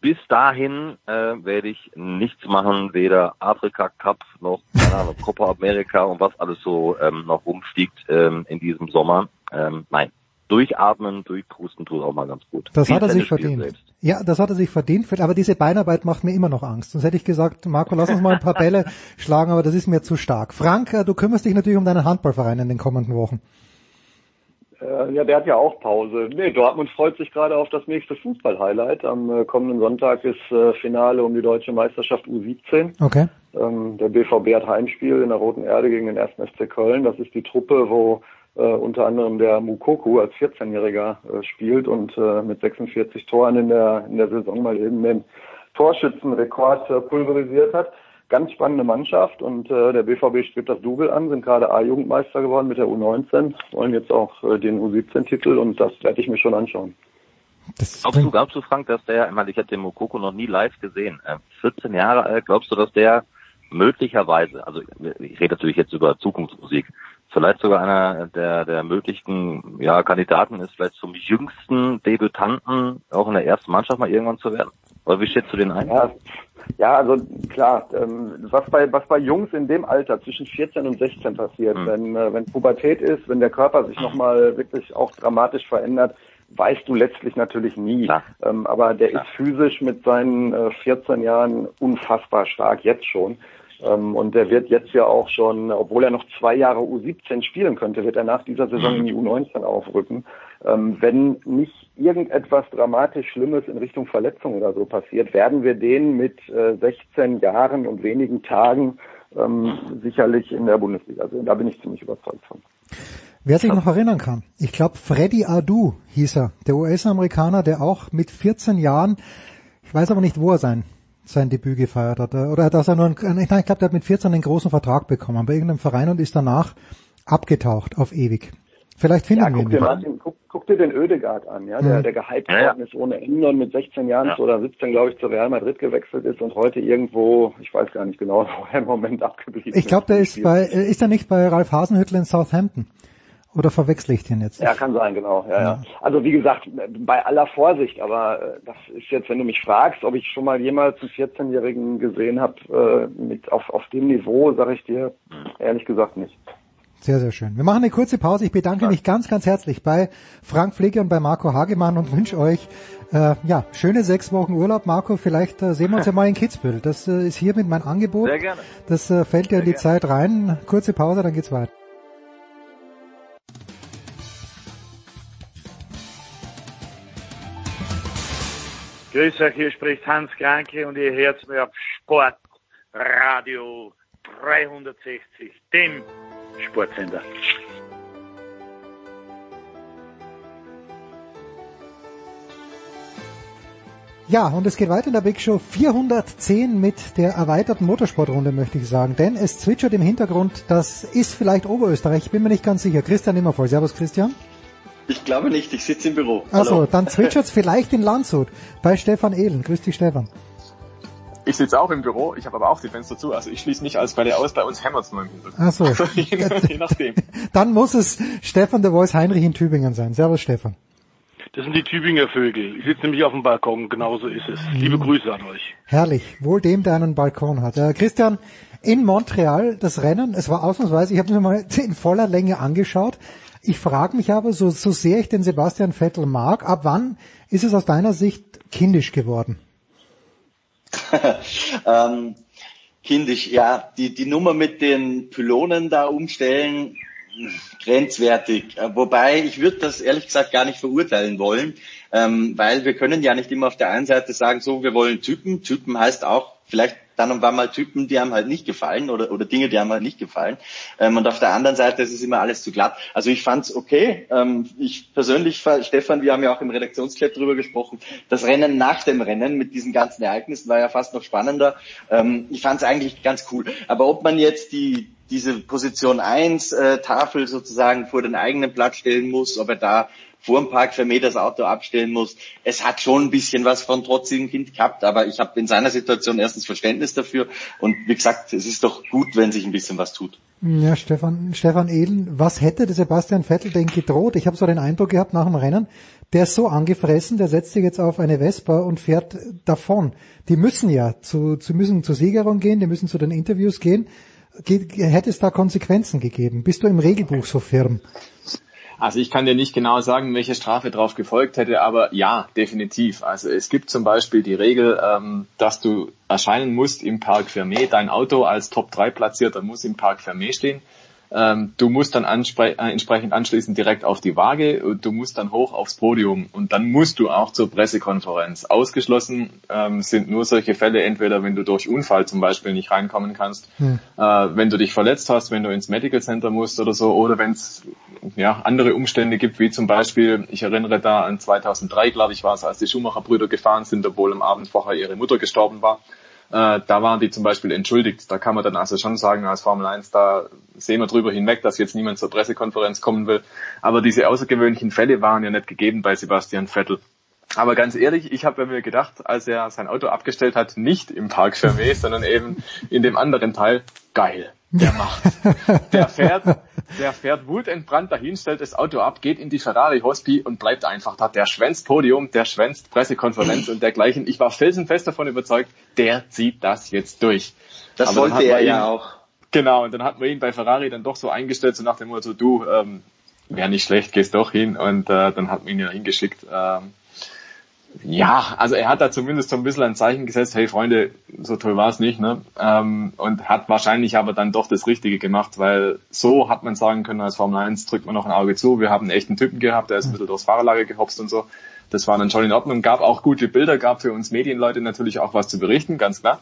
bis dahin äh, werde ich nichts machen, weder Afrika Cup noch keine Ahnung, Copa America und was alles so ähm, noch rumfliegt ähm, in diesem Sommer. Ähm, nein, durchatmen, durchpusten tut auch mal ganz gut.
Das Wie hat er sich verdient. Selbst. Ja, das hat er sich verdient. Aber diese Beinarbeit macht mir immer noch Angst. Sonst hätte ich gesagt, Marco, lass uns mal ein paar Bälle schlagen, aber das ist mir zu stark. Frank, äh, du kümmerst dich natürlich um deinen Handballverein in den kommenden Wochen.
Äh, ja, der hat ja auch Pause. Nee, Dortmund freut sich gerade auf das nächste Fußball-Highlight. Am äh, kommenden Sonntag ist äh, Finale um die deutsche Meisterschaft U17.
Okay.
Ähm, der BVB hat Heimspiel in der Roten Erde gegen den 1. FC Köln. Das ist die Truppe, wo äh, unter anderem der Mukoku als 14-Jähriger äh, spielt und äh, mit 46 Toren in der, in der Saison mal eben den Torschützenrekord äh, pulverisiert hat. Ganz spannende Mannschaft und äh, der BVB strebt das Double an, sind gerade A-Jugendmeister geworden mit der U19, wollen jetzt auch äh, den U17-Titel und das werde ich mir schon anschauen.
Das glaubst du, glaubst du, Frank, dass der, ich meine, ich habe den Mokoko noch nie live gesehen, äh, 14 Jahre alt, glaubst du, dass der möglicherweise, also ich rede natürlich jetzt über Zukunftsmusik, vielleicht sogar einer der, der möglichen ja, Kandidaten ist, vielleicht zum jüngsten Debütanten auch in der ersten Mannschaft mal irgendwann zu werden? Oder wie schätzt du den ein?
Ja, ja also klar, ähm, was bei was bei Jungs in dem Alter zwischen 14 und 16 passiert, mhm. wenn äh, wenn Pubertät ist, wenn der Körper sich nochmal wirklich auch dramatisch verändert, weißt du letztlich natürlich nie. Ähm, aber der Klar. ist physisch mit seinen äh, 14 Jahren unfassbar stark, jetzt schon. Ähm, und der wird jetzt ja auch schon, obwohl er noch zwei Jahre U17 spielen könnte, wird er nach dieser Saison in die U19 aufrücken. Ähm, wenn nicht irgendetwas dramatisch Schlimmes in Richtung Verletzung oder so passiert, werden wir den mit äh, 16 Jahren und wenigen Tagen ähm, sicherlich in der Bundesliga sehen. Da bin ich ziemlich überzeugt von.
Wer sich noch erinnern kann, ich glaube Freddy Adu hieß er, der US-Amerikaner, der auch mit 14 Jahren, ich weiß aber nicht, wo er sein sein Debüt gefeiert hat. Oder dass er nur, einen, ich glaube, der hat mit 14 einen großen Vertrag bekommen bei irgendeinem Verein und ist danach abgetaucht auf ewig. Vielleicht finden ja, wir ihn
dir Martin, guck, guck, dir den Ödegard an, ja, der, mhm. der gehypt worden ja, ist ohne Ende und mit 16 Jahren ja. oder 17, glaube ich, zu Real Madrid gewechselt ist und heute irgendwo, ich weiß gar nicht genau, wo er im Moment abgeblieben
ist. Ich glaube, der ist bei, äh, ist er nicht bei Ralf Hasenhüttl in Southampton? Oder verwechsel ich den jetzt?
Ja, kann sein, genau. Ja, ja. ja. Also wie gesagt, bei aller Vorsicht, aber äh, das ist jetzt, wenn du mich fragst, ob ich schon mal jemals einen 14-Jährigen gesehen habe äh, mit auf, auf dem Niveau, sage ich dir ehrlich gesagt nicht.
Sehr, sehr schön. Wir machen eine kurze Pause. Ich bedanke ja. mich ganz, ganz herzlich bei Frank Pflege und bei Marco Hagemann und wünsche euch äh, ja schöne sechs Wochen Urlaub. Marco, vielleicht äh, sehen wir uns ja mal in Kitzbühel. Das äh, ist hiermit mein Angebot. Sehr gerne. Das äh, fällt ja in die gerne. Zeit rein. Kurze Pause, dann geht's weiter.
Grüß euch, hier spricht Hans Kranke und ihr hört mir auf Sport Radio 360, dem Sportsender.
Ja, und es geht weiter in der Big Show 410 mit der erweiterten Motorsportrunde, möchte ich sagen. Denn es zwitschert im Hintergrund, das ist vielleicht Oberösterreich, ich bin mir nicht ganz sicher. Christian Immervoll. Servus Christian.
Ich glaube nicht, ich sitze im Büro.
Achso, dann zwitschert's vielleicht in Landshut bei Stefan Ehlen. Grüß dich, Stefan.
Ich sitze auch im Büro, ich habe aber auch die Fenster zu, also ich schließe nicht als bei der aus, bei uns hämmert's nur im Hintergrund.
Achso. Also, je, je nachdem. Dann muss es Stefan der Voice Heinrich in Tübingen sein. Servus Stefan.
Das sind die Tübinger Vögel. Ich sitze nämlich auf dem Balkon, genauso ist es. Liebe mhm. Grüße an euch.
Herrlich, wohl dem, der einen Balkon hat. Äh, Christian, in Montreal das Rennen, es war ausnahmsweise, ich habe mir mal in voller Länge angeschaut. Ich frage mich aber, so, so sehr ich den Sebastian Vettel mag, ab wann ist es aus deiner Sicht kindisch geworden?
ähm, kindisch, ja. Die, die Nummer mit den Pylonen da umstellen, grenzwertig. Äh, wobei ich würde das ehrlich gesagt gar nicht verurteilen wollen, ähm, weil wir können ja nicht immer auf der einen Seite sagen, so wir wollen Typen. Typen heißt auch vielleicht dann wann mal Typen, die haben halt nicht gefallen oder, oder Dinge, die haben halt nicht gefallen. Ähm, und auf der anderen Seite ist es immer alles zu glatt. Also ich fand's okay. Ähm, ich persönlich, Stefan, wir haben ja auch im Redaktionsclub drüber gesprochen, das Rennen nach dem Rennen mit diesen ganzen Ereignissen war ja fast noch spannender. Ähm, ich fand's eigentlich ganz cool. Aber ob man jetzt die diese Position 1 äh, Tafel sozusagen vor den eigenen Platz stellen muss, ob er da vor dem Park für Meter das Auto abstellen muss. Es hat schon ein bisschen was von trotzdem Kind gehabt, aber ich habe in seiner Situation erstens Verständnis dafür und wie gesagt, es ist doch gut, wenn sich ein bisschen was tut.
Ja, Stefan, Stefan Ehlen, was hätte der Sebastian Vettel denn gedroht? Ich habe so den Eindruck gehabt nach dem Rennen, der ist so angefressen, der setzt sich jetzt auf eine Vespa und fährt davon. Die müssen ja zu, zu müssen zur Siegerung gehen, die müssen zu den Interviews gehen. Geht, hätte es da Konsequenzen gegeben? Bist du im Regelbuch so firm?
Also ich kann dir nicht genau sagen, welche Strafe drauf gefolgt hätte, aber ja, definitiv. Also es gibt zum Beispiel die Regel, ähm, dass du erscheinen musst im Park Fermé. Dein Auto als Top 3 platzierter muss im Park Fermé stehen. Ähm, du musst dann äh, entsprechend anschließend direkt auf die Waage und du musst dann hoch aufs Podium und dann musst du auch zur Pressekonferenz. Ausgeschlossen ähm, sind nur solche Fälle, entweder wenn du durch Unfall zum Beispiel nicht reinkommen kannst, hm. äh, wenn du dich verletzt hast, wenn du ins Medical Center musst oder so, oder wenn es ja, andere Umstände gibt, wie zum Beispiel, ich erinnere da an 2003, glaube ich, war es, als die Schumacher-Brüder gefahren sind, obwohl am Abend vorher ihre Mutter gestorben war äh, da waren die zum Beispiel entschuldigt. Da kann man dann also schon sagen, als Formel 1, da sehen wir drüber hinweg, dass jetzt niemand zur Pressekonferenz kommen will. Aber diese außergewöhnlichen Fälle waren ja nicht gegeben bei Sebastian Vettel. Aber ganz ehrlich, ich habe mir gedacht, als er sein Auto abgestellt hat, nicht im Park Fermé, sondern eben in dem anderen Teil, geil, der macht. Der fährt, der fährt wutentbrannt dahin, stellt das Auto ab, geht in die Ferrari Hospi und bleibt einfach da. Der schwänzt Podium, der schwänzt Pressekonferenz und dergleichen. Ich war felsenfest davon überzeugt, der zieht das jetzt durch.
Das Aber wollte er ja auch.
Genau, und dann hat man ihn bei Ferrari dann doch so eingestellt, so nach dem Motto, du, ähm, wäre nicht schlecht, gehst doch hin. Und äh, dann hat man ihn ja hingeschickt. Ähm, Ja, also er hat da zumindest so ein bisschen ein Zeichen gesetzt, hey Freunde, so toll war es nicht, ne? Ähm, und hat wahrscheinlich aber dann doch das Richtige gemacht, weil so hat man sagen können, als Formel 1 drückt man noch ein Auge zu, wir haben einen echten Typen gehabt, der ist ein bisschen durchs Fahrerlager gehopst und so. Das war dann schon in Ordnung, gab auch gute Bilder, gab für uns Medienleute natürlich auch was zu berichten, ganz klar.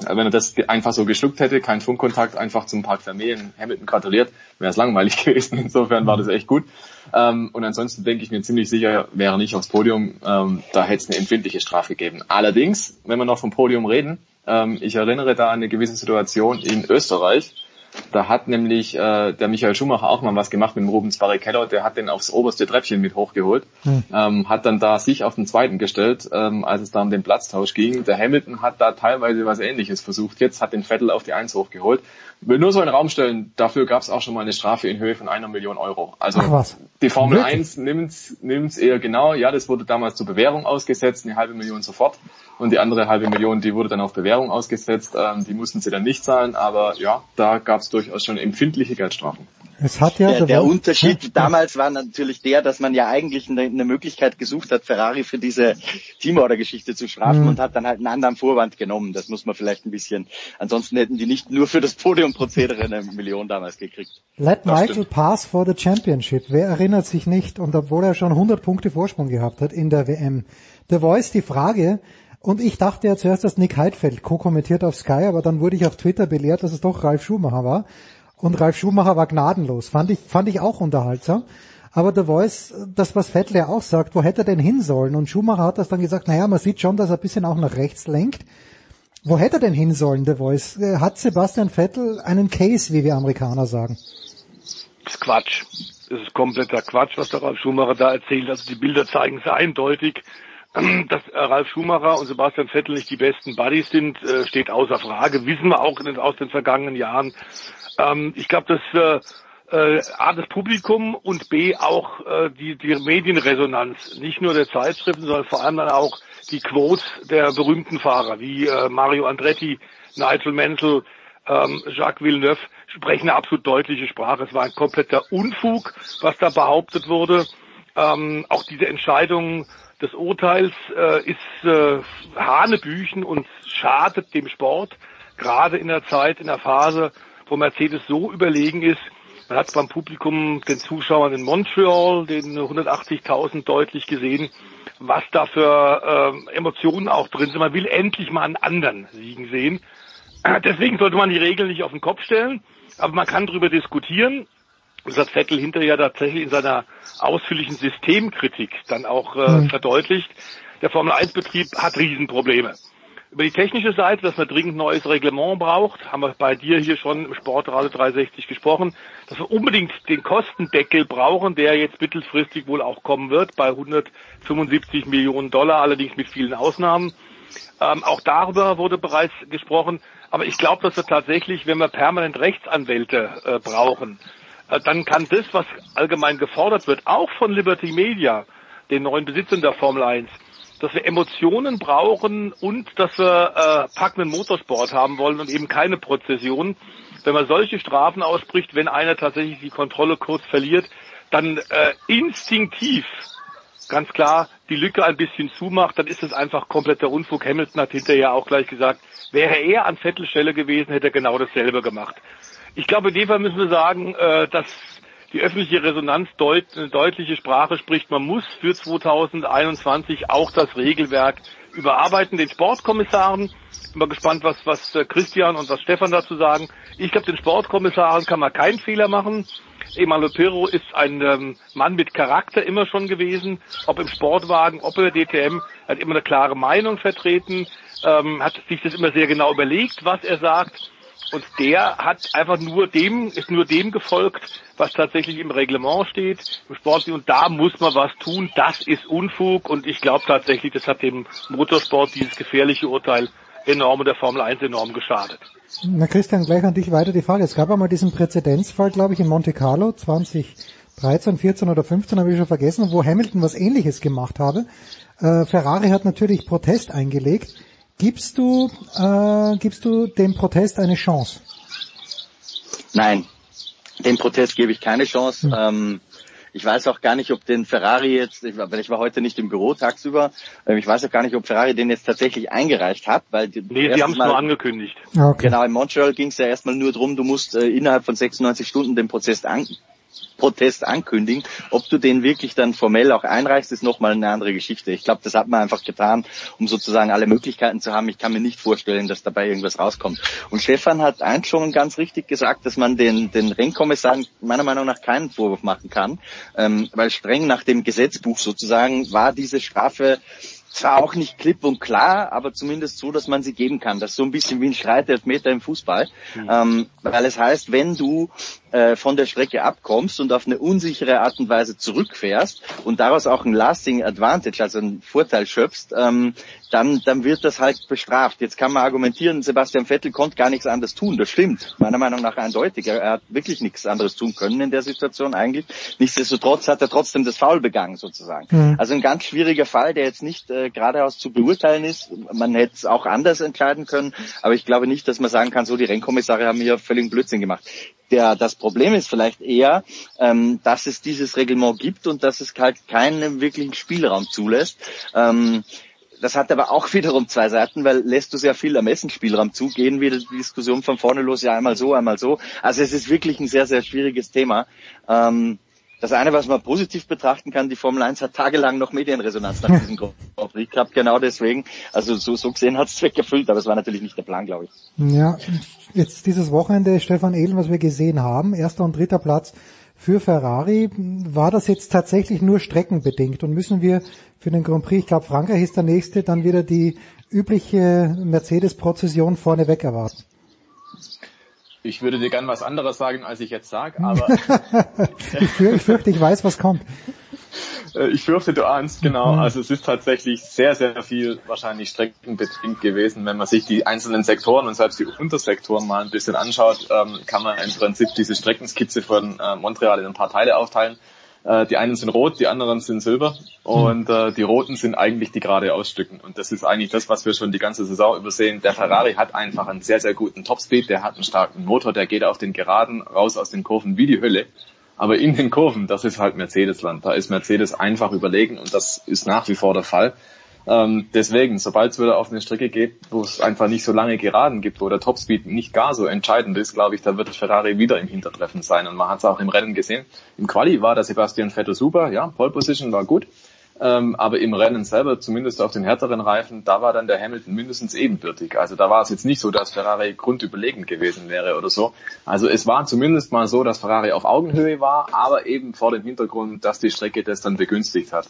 Wenn er das einfach so geschluckt hätte, kein Funkkontakt, einfach zum Park Vermeer in Hamilton gratuliert, wäre es langweilig gewesen. Insofern war das echt gut. Ähm, und ansonsten denke ich mir ziemlich sicher, wäre nicht aufs Podium, ähm, da hätte es eine empfindliche Strafe gegeben. Allerdings, wenn wir noch vom Podium reden, ähm, ich erinnere da an eine gewisse Situation in Österreich, da hat nämlich äh, der Michael Schumacher auch mal was gemacht mit dem Rubens Barrichello. Der hat den aufs oberste Treppchen mit hochgeholt, hm. ähm, hat dann da sich auf den zweiten gestellt, ähm, als es da um den Platztausch ging. Der Hamilton hat da teilweise was Ähnliches versucht. Jetzt hat den Vettel auf die Eins hochgeholt. Will nur so in den Raum stellen, dafür gab es auch schon mal eine Strafe in Höhe von einer Million Euro. Also die Formel Wirklich? 1 nimmt's nimmt's eher genau. Ja, das wurde damals zur Bewährung ausgesetzt, eine halbe Million sofort. Und die andere halbe Million, die wurde dann auf Bewährung ausgesetzt. Ähm, die mussten sie dann nicht zahlen, aber ja, da gab es durchaus schon empfindliche Geldstrafen.
Es hat ja
der, der Unterschied ja. damals war natürlich der, dass man ja eigentlich eine, eine Möglichkeit gesucht hat, Ferrari für diese Teamorder-Geschichte zu strafen mhm. und hat dann halt einen anderen Vorwand genommen. Das muss man vielleicht ein bisschen. Ansonsten hätten die nicht nur für das Podiumprozedere eine Million damals gekriegt.
Let das Michael stimmt. pass for the championship. Wer erinnert sich nicht? Und obwohl er schon 100 Punkte Vorsprung gehabt hat in der WM. The Voice, die Frage, und ich dachte ja zuerst, dass Nick Heidfeld co-kommentiert auf Sky, aber dann wurde ich auf Twitter belehrt, dass es doch Ralf Schumacher war. Und Ralf Schumacher war gnadenlos. Fand ich, fand ich auch unterhaltsam. Aber The Voice, das was Vettel ja auch sagt, wo hätte er denn hin sollen? Und Schumacher hat das dann gesagt, naja, man sieht schon, dass er ein bisschen auch nach rechts lenkt. Wo hätte er denn hin sollen, The Voice? Äh, hat Sebastian Vettel einen Case, wie wir Amerikaner sagen?
Das ist Quatsch. Das ist kompletter Quatsch, was der Ralf Schumacher da erzählt. Also die Bilder zeigen es eindeutig. Dass Ralf Schumacher und Sebastian Vettel nicht die besten Buddies sind, äh, steht außer Frage. Wissen wir auch aus den vergangenen Jahren. Ähm, ich glaube, dass äh, A, das Publikum und B, auch äh, die, die Medienresonanz, nicht nur der Zeitschriften, sondern vor allem dann auch die Quotes der berühmten Fahrer, wie Mario Andretti, Nigel Mansell, ähm, Jacques Villeneuve, sprechen eine absolut deutliche Sprache. Es war ein kompletter Unfug, was da behauptet wurde. Ähm, auch diese Entscheidung des Urteils äh, ist äh, Hanebüchen und schadet dem Sport, gerade in der Zeit, in der Phase, wo Mercedes so überlegen ist. Man hat beim Publikum, den Zuschauern in Montreal, den 180.000 deutlich gesehen, was da für äh, Emotionen auch drin sind. Man will endlich mal einen anderen siegen sehen. Deswegen sollte man die Regeln nicht auf den Kopf stellen, aber man kann darüber diskutieren. Das hat Vettel hinterher tatsächlich in seiner ausführlichen Systemkritik dann auch äh, mhm. verdeutlicht. Der Formel-1-Betrieb hat Riesenprobleme. Über die technische Seite, dass man dringend neues Reglement braucht, haben wir bei dir hier schon im Sportradio 360 gesprochen, dass wir unbedingt den Kostendeckel brauchen, der jetzt mittelfristig wohl auch kommen wird, bei 175 Millionen Dollar, allerdings mit vielen Ausnahmen. Ähm, auch darüber wurde bereits gesprochen. Aber ich glaube, dass wir tatsächlich, wenn wir permanent Rechtsanwälte äh, brauchen, äh, dann kann das, was allgemein gefordert wird, auch von Liberty Media, den neuen Besitzern der Formel 1, dass wir Emotionen brauchen und dass wir äh, packenden Motorsport haben wollen und eben keine Prozession. Wenn man solche Strafen ausspricht, wenn einer tatsächlich die Kontrolle kurz verliert, dann äh, instinktiv ganz klar die Lücke ein bisschen zumacht, dann ist es einfach kompletter Unfug. Hamilton hat hinterher auch gleich gesagt, wäre er an Vettelstelle gewesen, hätte er genau dasselbe gemacht. Ich glaube, in dem Fall müssen wir sagen, äh, dass die öffentliche Resonanz deut eine deutliche Sprache spricht. Man muss für 2021 auch das Regelwerk überarbeiten. Den Sportkommissaren, bin mal gespannt, was, was äh, Christian und was Stefan dazu sagen. Ich glaube, den Sportkommissaren kann man keinen Fehler machen. Emanuel Pirro ist ein ähm, Mann mit Charakter immer schon gewesen, ob im Sportwagen, ob in der DTM, hat immer eine klare Meinung vertreten, ähm, hat sich das immer sehr genau überlegt, was er sagt und der hat einfach nur dem, ist nur dem gefolgt, was tatsächlich im Reglement steht, im Sport. Und da muss man was tun. Das ist Unfug. Und ich glaube tatsächlich, das hat dem Motorsport dieses gefährliche Urteil enorm und der Formel 1 enorm geschadet.
Na Christian, gleich an dich weiter die Frage. Es gab einmal diesen Präzedenzfall, glaube ich, in Monte Carlo 2013, 14 oder 15, habe ich schon vergessen, wo Hamilton was ähnliches gemacht habe. Äh, Ferrari hat natürlich Protest eingelegt. Gibst du, äh, gibst du dem Protest eine Chance?
Nein, dem Protest gebe ich keine Chance. Hm. Ähm, Ich weiß auch gar nicht, ob den Ferrari jetzt, ich war, weil ich war heute nicht im Büro tagsüber, ähm, ich weiß auch gar nicht, ob Ferrari den jetzt tatsächlich eingereicht hat, weil die,
Nee, sie haben es nur angekündigt.
Okay.
Genau, in Montreal ging es ja erstmal nur drum, du musst äh, innerhalb von 96 Stunden den Prozess an, Protest ankündigen. Ob du den wirklich dann formell auch einreichst, ist nochmal eine andere Geschichte. Ich glaube, das hat man einfach getan, um sozusagen alle Möglichkeiten zu haben. Ich kann mir nicht vorstellen, dass dabei irgendwas rauskommt. Und Stefan hat eins schon ganz richtig gesagt, dass man den, den Rennkommissaren meiner Meinung nach keinen Vorwurf machen kann, ähm, weil streng nach dem Gesetzbuch sozusagen war diese Strafe zwar auch nicht klipp und klar, aber zumindest so, dass man sie geben kann. Das ist so ein bisschen wie ein Streitelfmeter im Fußball. Ähm, weil es heißt, wenn du äh, von der Strecke abkommst und auf eine unsichere Art und Weise zurückfährst und daraus auch ein lasting advantage, also einen Vorteil schöpfst, ähm, dann, dann wird das halt bestraft. Jetzt kann man argumentieren, Sebastian Vettel konnte gar nichts anderes tun. Das stimmt, meiner Meinung nach eindeutig. Er, hat wirklich nichts anderes tun können in der Situation eigentlich. Nichtsdestotrotz hat er trotzdem das Foul begangen sozusagen.
Mhm.
Also ein ganz schwieriger Fall, der jetzt nicht äh, geradeaus zu beurteilen ist. Man hätte es auch anders entscheiden können, aber ich glaube nicht, dass man sagen kann, so die Rennkommissare haben hier völlig Blödsinn gemacht. Der, das Problem ist vielleicht eher, ähm, dass es dieses Reglement gibt und dass es halt keinen wirklichen Spielraum zulässt. Ähm, das hat aber auch wiederum zwei Seiten, weil lässt du sehr viel Ermessensspielraum zu, gehen wieder die Diskussion von vorne los, ja einmal so, einmal so. Also es ist wirklich ein sehr, sehr schwieriges Thema. Ähm, das eine, was man positiv betrachten kann, die Formel 1 hat tagelang noch Medienresonanz nach diesem Grand Prix gehabt, genau deswegen. Also so, so gesehen hat es Zweck erfüllt, aber es war natürlich nicht der Plan, glaube ich.
Ja, jetzt dieses Wochenende, Stefan Edel, was wir gesehen haben, erster und dritter Platz für Ferrari. War das jetzt tatsächlich nur streckenbedingt und müssen wir für den Grand Prix, ich glaube Frankreich ist der nächste, dann wieder die übliche Mercedes-Prozession vorneweg erwarten?
Ich würde dir gern was anderes sagen, als ich jetzt sage, aber
ich, fürchte, ich fürchte, ich weiß, was kommt.
Äh, Ich fürchte, du ahnst, genau.
Mhm.
Also es ist tatsächlich sehr, sehr viel wahrscheinlich streckenbedingt gewesen. Wenn man sich die einzelnen Sektoren und selbst die Untersektoren mal ein bisschen anschaut, ähm, kann man im Prinzip diese Streckenskizze von äh, Montreal in ein paar Teile aufteilen. Äh, Die einen sind rot, die anderen sind silber und äh, die roten sind eigentlich die geradeausstücken. Und das ist eigentlich das, was wir schon die ganze Saison übersehen. Der Ferrari hat einfach einen sehr, sehr guten Topspeed, der hat einen starken Motor, der geht auf den Geraden raus aus den Kurven wie die Hölle. Aber in den Kurven, das ist halt Mercedesland. Da ist Mercedes einfach überlegen und das ist nach wie vor der Fall. Ähm, deswegen, sobald es wieder auf eine Strecke geht, wo es einfach nicht so lange Geraden gibt, wo der Topspeed nicht gar so entscheidend ist, glaube ich, da wird Ferrari wieder im Hintertreffen sein. Und man hat es auch im Rennen gesehen. Im Quali war der Sebastian Vettel super, ja, Pole Position war gut. Ähm, aber im Rennen selber, zumindest auf den härteren Reifen, da war dann der Hamilton mindestens ebenbürtig. Also da war es jetzt nicht so, dass Ferrari grundüberlegend gewesen wäre oder so. Also es war zumindest mal so, dass Ferrari auf Augenhöhe war, aber eben vor dem Hintergrund, dass die Strecke das dann begünstigt hat.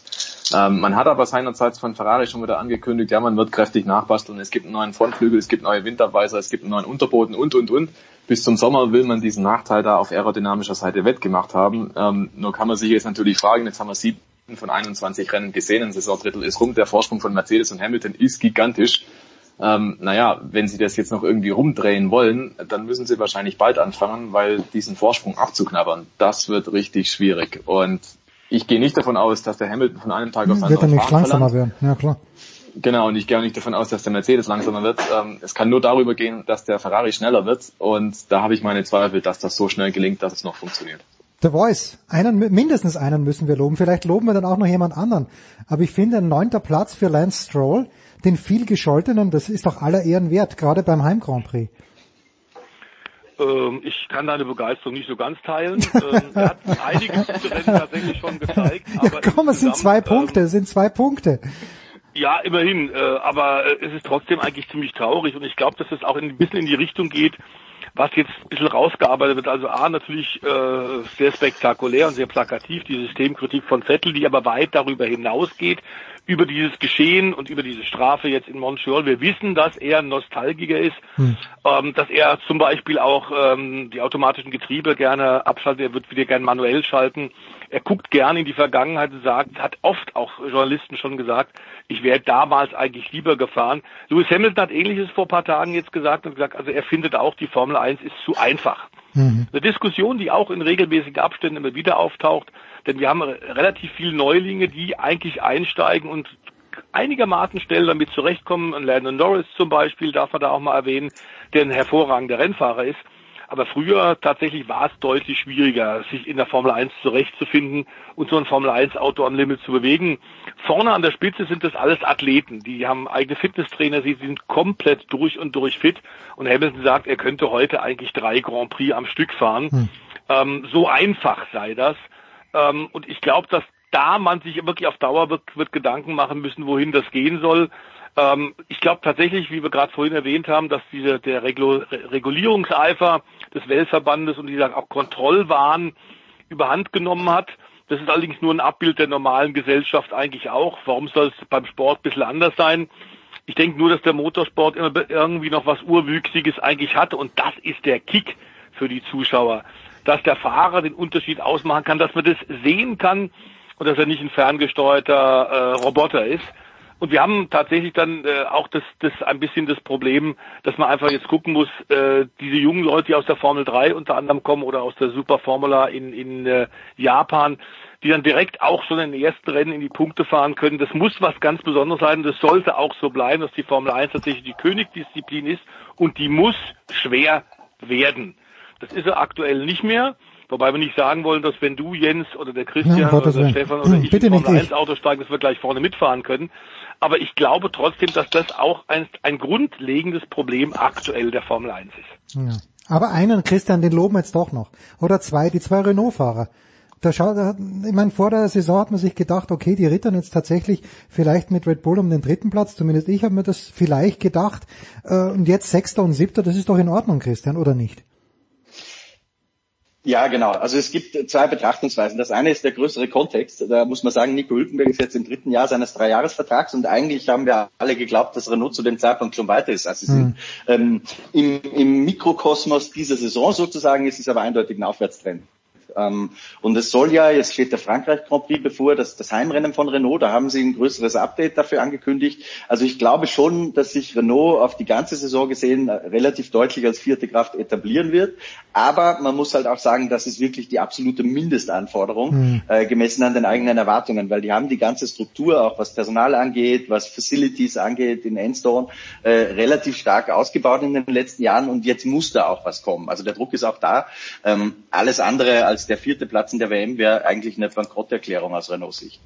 Ähm, man hat aber seinerzeit von Ferrari schon wieder angekündigt, ja, man wird kräftig nachbasteln, es gibt einen neuen Frontflügel, es gibt neue Windabweiser, es gibt einen neuen Unterboden und, und, und. Bis zum Sommer will man diesen Nachteil da auf aerodynamischer Seite wettgemacht haben. Ähm, nur kann man sich jetzt natürlich fragen, jetzt haben wir sieben von 21 Rennen gesehen, ein Saisondrittel ist rum, der Vorsprung von Mercedes und Hamilton ist gigantisch. Ähm, naja, wenn sie das jetzt noch irgendwie rumdrehen wollen, dann müssen sie wahrscheinlich bald anfangen, weil diesen Vorsprung abzuknabbern, das wird richtig schwierig. Und ich gehe nicht davon aus, dass der Hamilton von einem Tag auf den
Wird er
anderen
nicht langsamer
verlangt.
werden, ja klar.
Genau, und ich gehe auch nicht davon aus, dass der Mercedes langsamer wird. Ähm, es kann nur darüber gehen, dass der Ferrari schneller wird. Und da habe ich meine Zweifel, dass das so schnell gelingt, dass es noch funktioniert.
The Voice, einen, mindestens einen müssen wir loben. Vielleicht loben wir dann auch noch jemand anderen. Aber ich finde, ein neunter Platz für Lance Stroll, den viel gescholtenen, das ist doch aller Ehren wert, gerade beim Heim Grand Prix.
Ähm, ich kann deine Begeisterung nicht so ganz teilen. ähm, er hat einige gute Rennen tatsächlich schon gezeigt.
Ja,
Aber
komm, es sind zwei
ähm,
Punkte, es sind zwei Punkte.
Ja, immerhin. Äh, aber äh, es ist trotzdem eigentlich ziemlich traurig und ich glaube, dass es auch in, ein bisschen in die Richtung geht, was jetzt ein bisschen rausgearbeitet wird. Also A, natürlich äh, sehr spektakulär und sehr plakativ, die Systemkritik von Vettel, die aber weit darüber hinausgeht, über dieses Geschehen und über diese Strafe jetzt in Montreal. Wir wissen, dass er ein Nostalgiker ist, ähm, dass er zum Beispiel auch ähm, die automatischen Getriebe gerne abschaltet, er wird wieder gerne manuell schalten. Er guckt gerne in die Vergangenheit und sagt, hat oft auch Journalisten schon gesagt, ich wäre damals eigentlich lieber gefahren. Lewis Hamilton hat ähnliches vor ein paar Tagen jetzt gesagt und gesagt, also er findet auch, die Formel 1 ist zu einfach. Eine Diskussion, die auch in regelmäßigen Abständen immer wieder auftaucht, denn wir haben re- relativ viele Neulinge, die eigentlich einsteigen und einigermaßen schnell damit zurechtkommen. Und Landon Norris zum Beispiel darf man da auch mal erwähnen, der ein hervorragender Rennfahrer ist. Aber früher tatsächlich war es deutlich schwieriger, sich in der Formel 1 zurechtzufinden und so ein Formel 1 Auto am Limit zu bewegen. Vorne an der Spitze sind das alles Athleten. Die haben eigene Fitnesstrainer, sie sind komplett durch und durch fit. Und Hamilton sagt, er könnte heute eigentlich drei Grand Prix am Stück fahren. Hm. Ähm, so einfach sei das. Ähm, und ich glaube, dass da man sich wirklich auf Dauer wird, wird Gedanken machen müssen, wohin das gehen soll. Ähm, ich glaube tatsächlich, wie wir gerade vorhin erwähnt haben, dass diese, der Regulierungseifer des Weltverbandes und dieser auch Kontrollwahn überhand genommen hat. Das ist allerdings nur ein Abbild der normalen Gesellschaft eigentlich auch. Warum soll es beim Sport ein bisschen anders sein? Ich denke nur, dass der Motorsport immer irgendwie noch was Urwüchsiges eigentlich hat und das ist der Kick für die Zuschauer. Dass der Fahrer den Unterschied ausmachen kann, dass man das sehen kann und dass er nicht ein ferngesteuerter äh, Roboter ist. Und wir haben tatsächlich dann äh, auch das, das ein bisschen das Problem, dass man einfach jetzt gucken muss, äh, diese jungen Leute, die aus der Formel 3 unter anderem kommen oder aus der Super Formula in, in äh, Japan, die dann direkt auch schon in den ersten Rennen in die Punkte fahren können. Das muss was ganz Besonderes sein. Das sollte auch so bleiben, dass die Formel 1 tatsächlich die Königdisziplin ist und die muss schwer werden. Das ist er aktuell nicht mehr. Wobei wir nicht sagen wollen, dass wenn du, Jens, oder der Christian, ja, oder der Stefan oder ich
Bitte
in Formel 1 Auto steigen, dass wir gleich vorne mitfahren können. Aber ich glaube trotzdem, dass das auch ein, ein grundlegendes Problem aktuell der Formel 1 ist.
Ja. Aber einen, Christian, den loben wir jetzt doch noch. Oder zwei, die zwei Renault-Fahrer. Da schaut, ich meine, vor der Saison hat man sich gedacht, okay, die rittern jetzt tatsächlich vielleicht mit Red Bull um den dritten Platz. Zumindest ich habe mir das vielleicht gedacht. Äh, und jetzt Sechster und Siebter, das ist doch in Ordnung, Christian, oder nicht?
Ja, genau. Also es gibt zwei Betrachtungsweisen. Das eine ist der größere Kontext. Da muss man sagen, Nico Hülkenberg ist jetzt im dritten Jahr seines Dreijahresvertrags und eigentlich haben wir alle geglaubt, dass Renault zu dem Zeitpunkt schon weiter ist, als sie sind. Mhm. Ähm, im, Im Mikrokosmos dieser Saison sozusagen ist es aber eindeutig ein Aufwärtstrend. Ähm, und es soll ja, jetzt steht der Frankreich Grand Prix bevor, das, das Heimrennen von Renault, da haben sie ein größeres Update dafür angekündigt. Also ich glaube schon, dass sich Renault auf die ganze Saison gesehen äh, relativ deutlich als vierte Kraft etablieren wird. Aber man muss halt auch sagen, das ist wirklich die absolute Mindestanforderung, mhm. äh, gemessen an den eigenen Erwartungen, weil die haben die ganze Struktur, auch was Personal angeht, was Facilities angeht in Enstone, äh, relativ stark ausgebaut in den letzten Jahren und jetzt muss da auch was kommen. Also der Druck ist auch da. Ähm, alles andere als der vierte Platz in der WM wäre eigentlich eine Bankrotterklärung aus Renaults Sicht.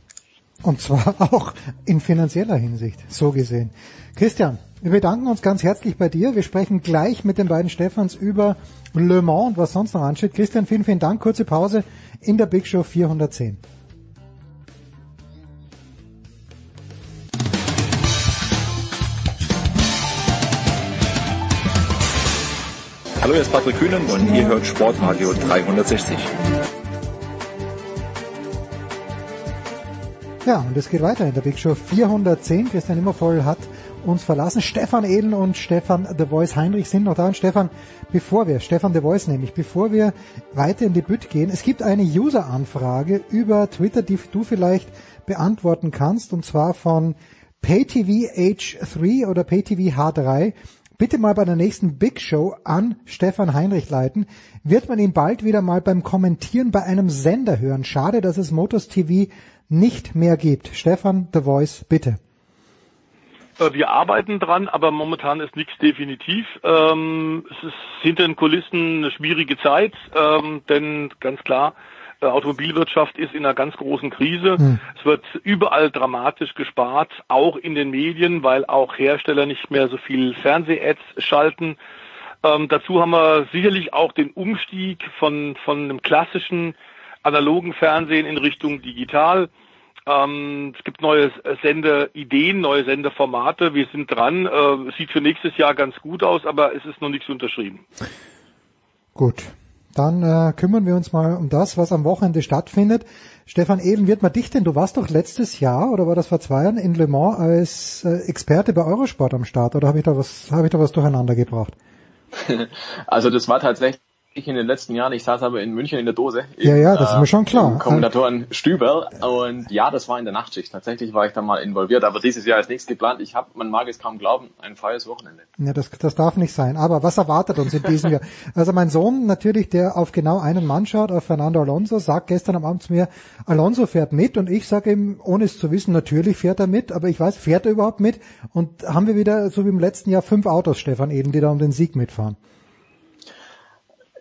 Und zwar auch in finanzieller Hinsicht, so gesehen. Christian, wir bedanken uns ganz herzlich bei dir. Wir sprechen gleich mit den beiden Stefans über Le Mans und was sonst noch ansteht. Christian, vielen, vielen Dank. Kurze Pause in der Big Show 410.
Hallo, hier ist Patrick Kühnen und ihr hört Sportradio 360.
Ja, und es geht weiter in der Big Show 410. Christian Immervoll hat uns verlassen. Stefan Edel und Stefan The Voice Heinrich sind noch da. Und Stefan, bevor wir, Stefan The Voice nämlich, bevor wir weiter in die Bütt gehen, es gibt eine User-Anfrage über Twitter, die du vielleicht beantworten kannst, und zwar von PayTV H3 oder PayTV H3 bitte mal bei der nächsten Big Show an Stefan Heinrich leiten. Wird man ihn bald wieder mal beim Kommentieren bei einem Sender hören? Schade, dass es Motors TV nicht mehr gibt. Stefan, The Voice, bitte.
Wir arbeiten dran, aber momentan ist nichts definitiv. Ähm, es ist hinter den Kulissen eine schwierige Zeit, ähm, denn ganz klar, äh, Automobilwirtschaft ist in einer ganz großen Krise. Hm. Es wird überall dramatisch gespart, auch in den Medien, weil auch Hersteller nicht mehr so viel Fernseh-Ads schalten. Ähm, dazu haben wir sicherlich auch den Umstieg von, von einem klassischen analogen Fernsehen in Richtung digital. Ähm, es gibt neue Sendeideen, neue Sendeformate. Wir sind dran. Äh, sieht für nächstes Jahr ganz gut aus, aber es ist noch nichts unterschrieben.
Gut, dann äh, kümmern wir uns mal um das, was am Wochenende stattfindet. Stefan Ehlen, wird man dich denn, du warst doch letztes Jahr oder war das vor zwei Jahren in Le Mans als äh, Experte bei Eurosport am Start oder habe ich da was, habe ich da was durcheinander gebracht?
Also das war tatsächlich ich in den letzten Jahren, ich saß aber in München in der Dose.
Ja, ja, das ist mir schon klar.
Kommandatoren Stüber und ja, das war in der Nachtschicht. Tatsächlich war ich da mal involviert, aber dieses Jahr ist nichts geplant. Ich habe, man mag es kaum glauben, ein freies Wochenende.
Ja, das, das darf nicht sein. Aber was erwartet uns in diesem Jahr? Also mein Sohn natürlich, der auf genau einen Mann schaut, auf Fernando Alonso, sagt gestern am Abend zu mir, Alonso fährt mit und ich sage ihm, ohne es zu wissen, natürlich fährt er mit, aber ich weiß, fährt er überhaupt mit? Und haben wir wieder, so wie im letzten Jahr, fünf Autos, Stefan Eden, die da um den Sieg mitfahren.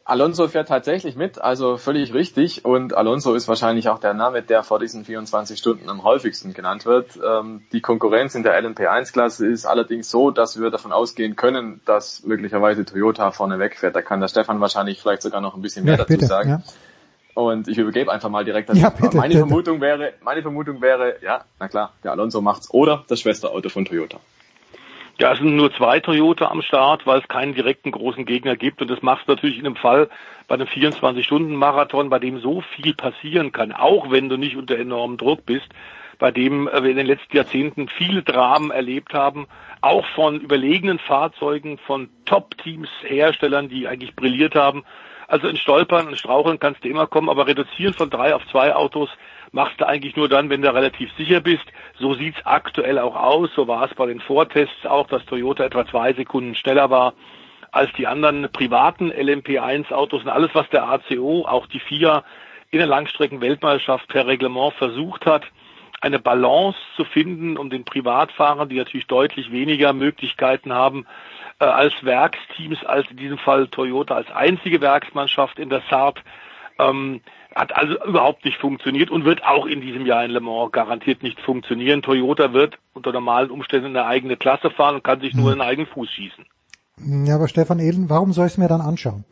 Alonso fährt tatsächlich mit, also völlig richtig. Und Alonso ist wahrscheinlich auch der Name, der vor diesen 24 Stunden am häufigsten genannt wird. Ähm, die Konkurrenz in der LMP1-Klasse ist allerdings so, dass wir davon ausgehen können, dass möglicherweise Toyota vorne wegfährt. Da kann der Stefan wahrscheinlich vielleicht sogar noch ein bisschen mehr
Ja,
dazu
bitte,
sagen.
ja.
Und ich übergebe einfach mal direkt
Ja, bitte,
meine
bitte.
Vermutung wäre, meine Vermutung wäre, ja, na klar, der Alonso macht's oder das Schwesterauto von Toyota.
Ja, es sind nur zwei Toyota am Start, weil es keinen direkten großen Gegner gibt. Und das macht es natürlich in einem Fall bei einem 24-Stunden-Marathon, bei dem so viel passieren kann, auch wenn du nicht unter enormem Druck bist, bei dem äh, wir in den letzten Jahrzehnten viele Dramen erlebt haben, auch von überlegenen Fahrzeugen, von Top-Teams, Herstellern, die eigentlich brilliert haben. Also in Stolpern und Straucheln kannst du immer kommen, aber reduzieren von drei auf zwei Autos machst du eigentlich nur dann, wenn du relativ sicher bist. So sieht's aktuell auch aus. So war es bei den Vortests auch, dass Toyota etwa zwei Sekunden schneller war als die anderen privaten LMP1-Autos und alles, was der ACO, auch die FIA in der Langstrecken-Weltmeisterschaft per Reglement versucht hat, eine Balance zu finden, um den Privatfahrern, die natürlich deutlich weniger Möglichkeiten haben, äh, als Werksteams, als in diesem Fall Toyota als einzige Werksmannschaft in der Saab, ähm, hat also überhaupt nicht funktioniert und wird auch in diesem Jahr in Le Mans garantiert nicht funktionieren. Toyota wird unter normalen Umständen eine eigene Klasse fahren und kann sich nur in den eigenen Fuß schießen.
Ja, aber Stefan Ehlen, warum soll ich es mir dann anschauen?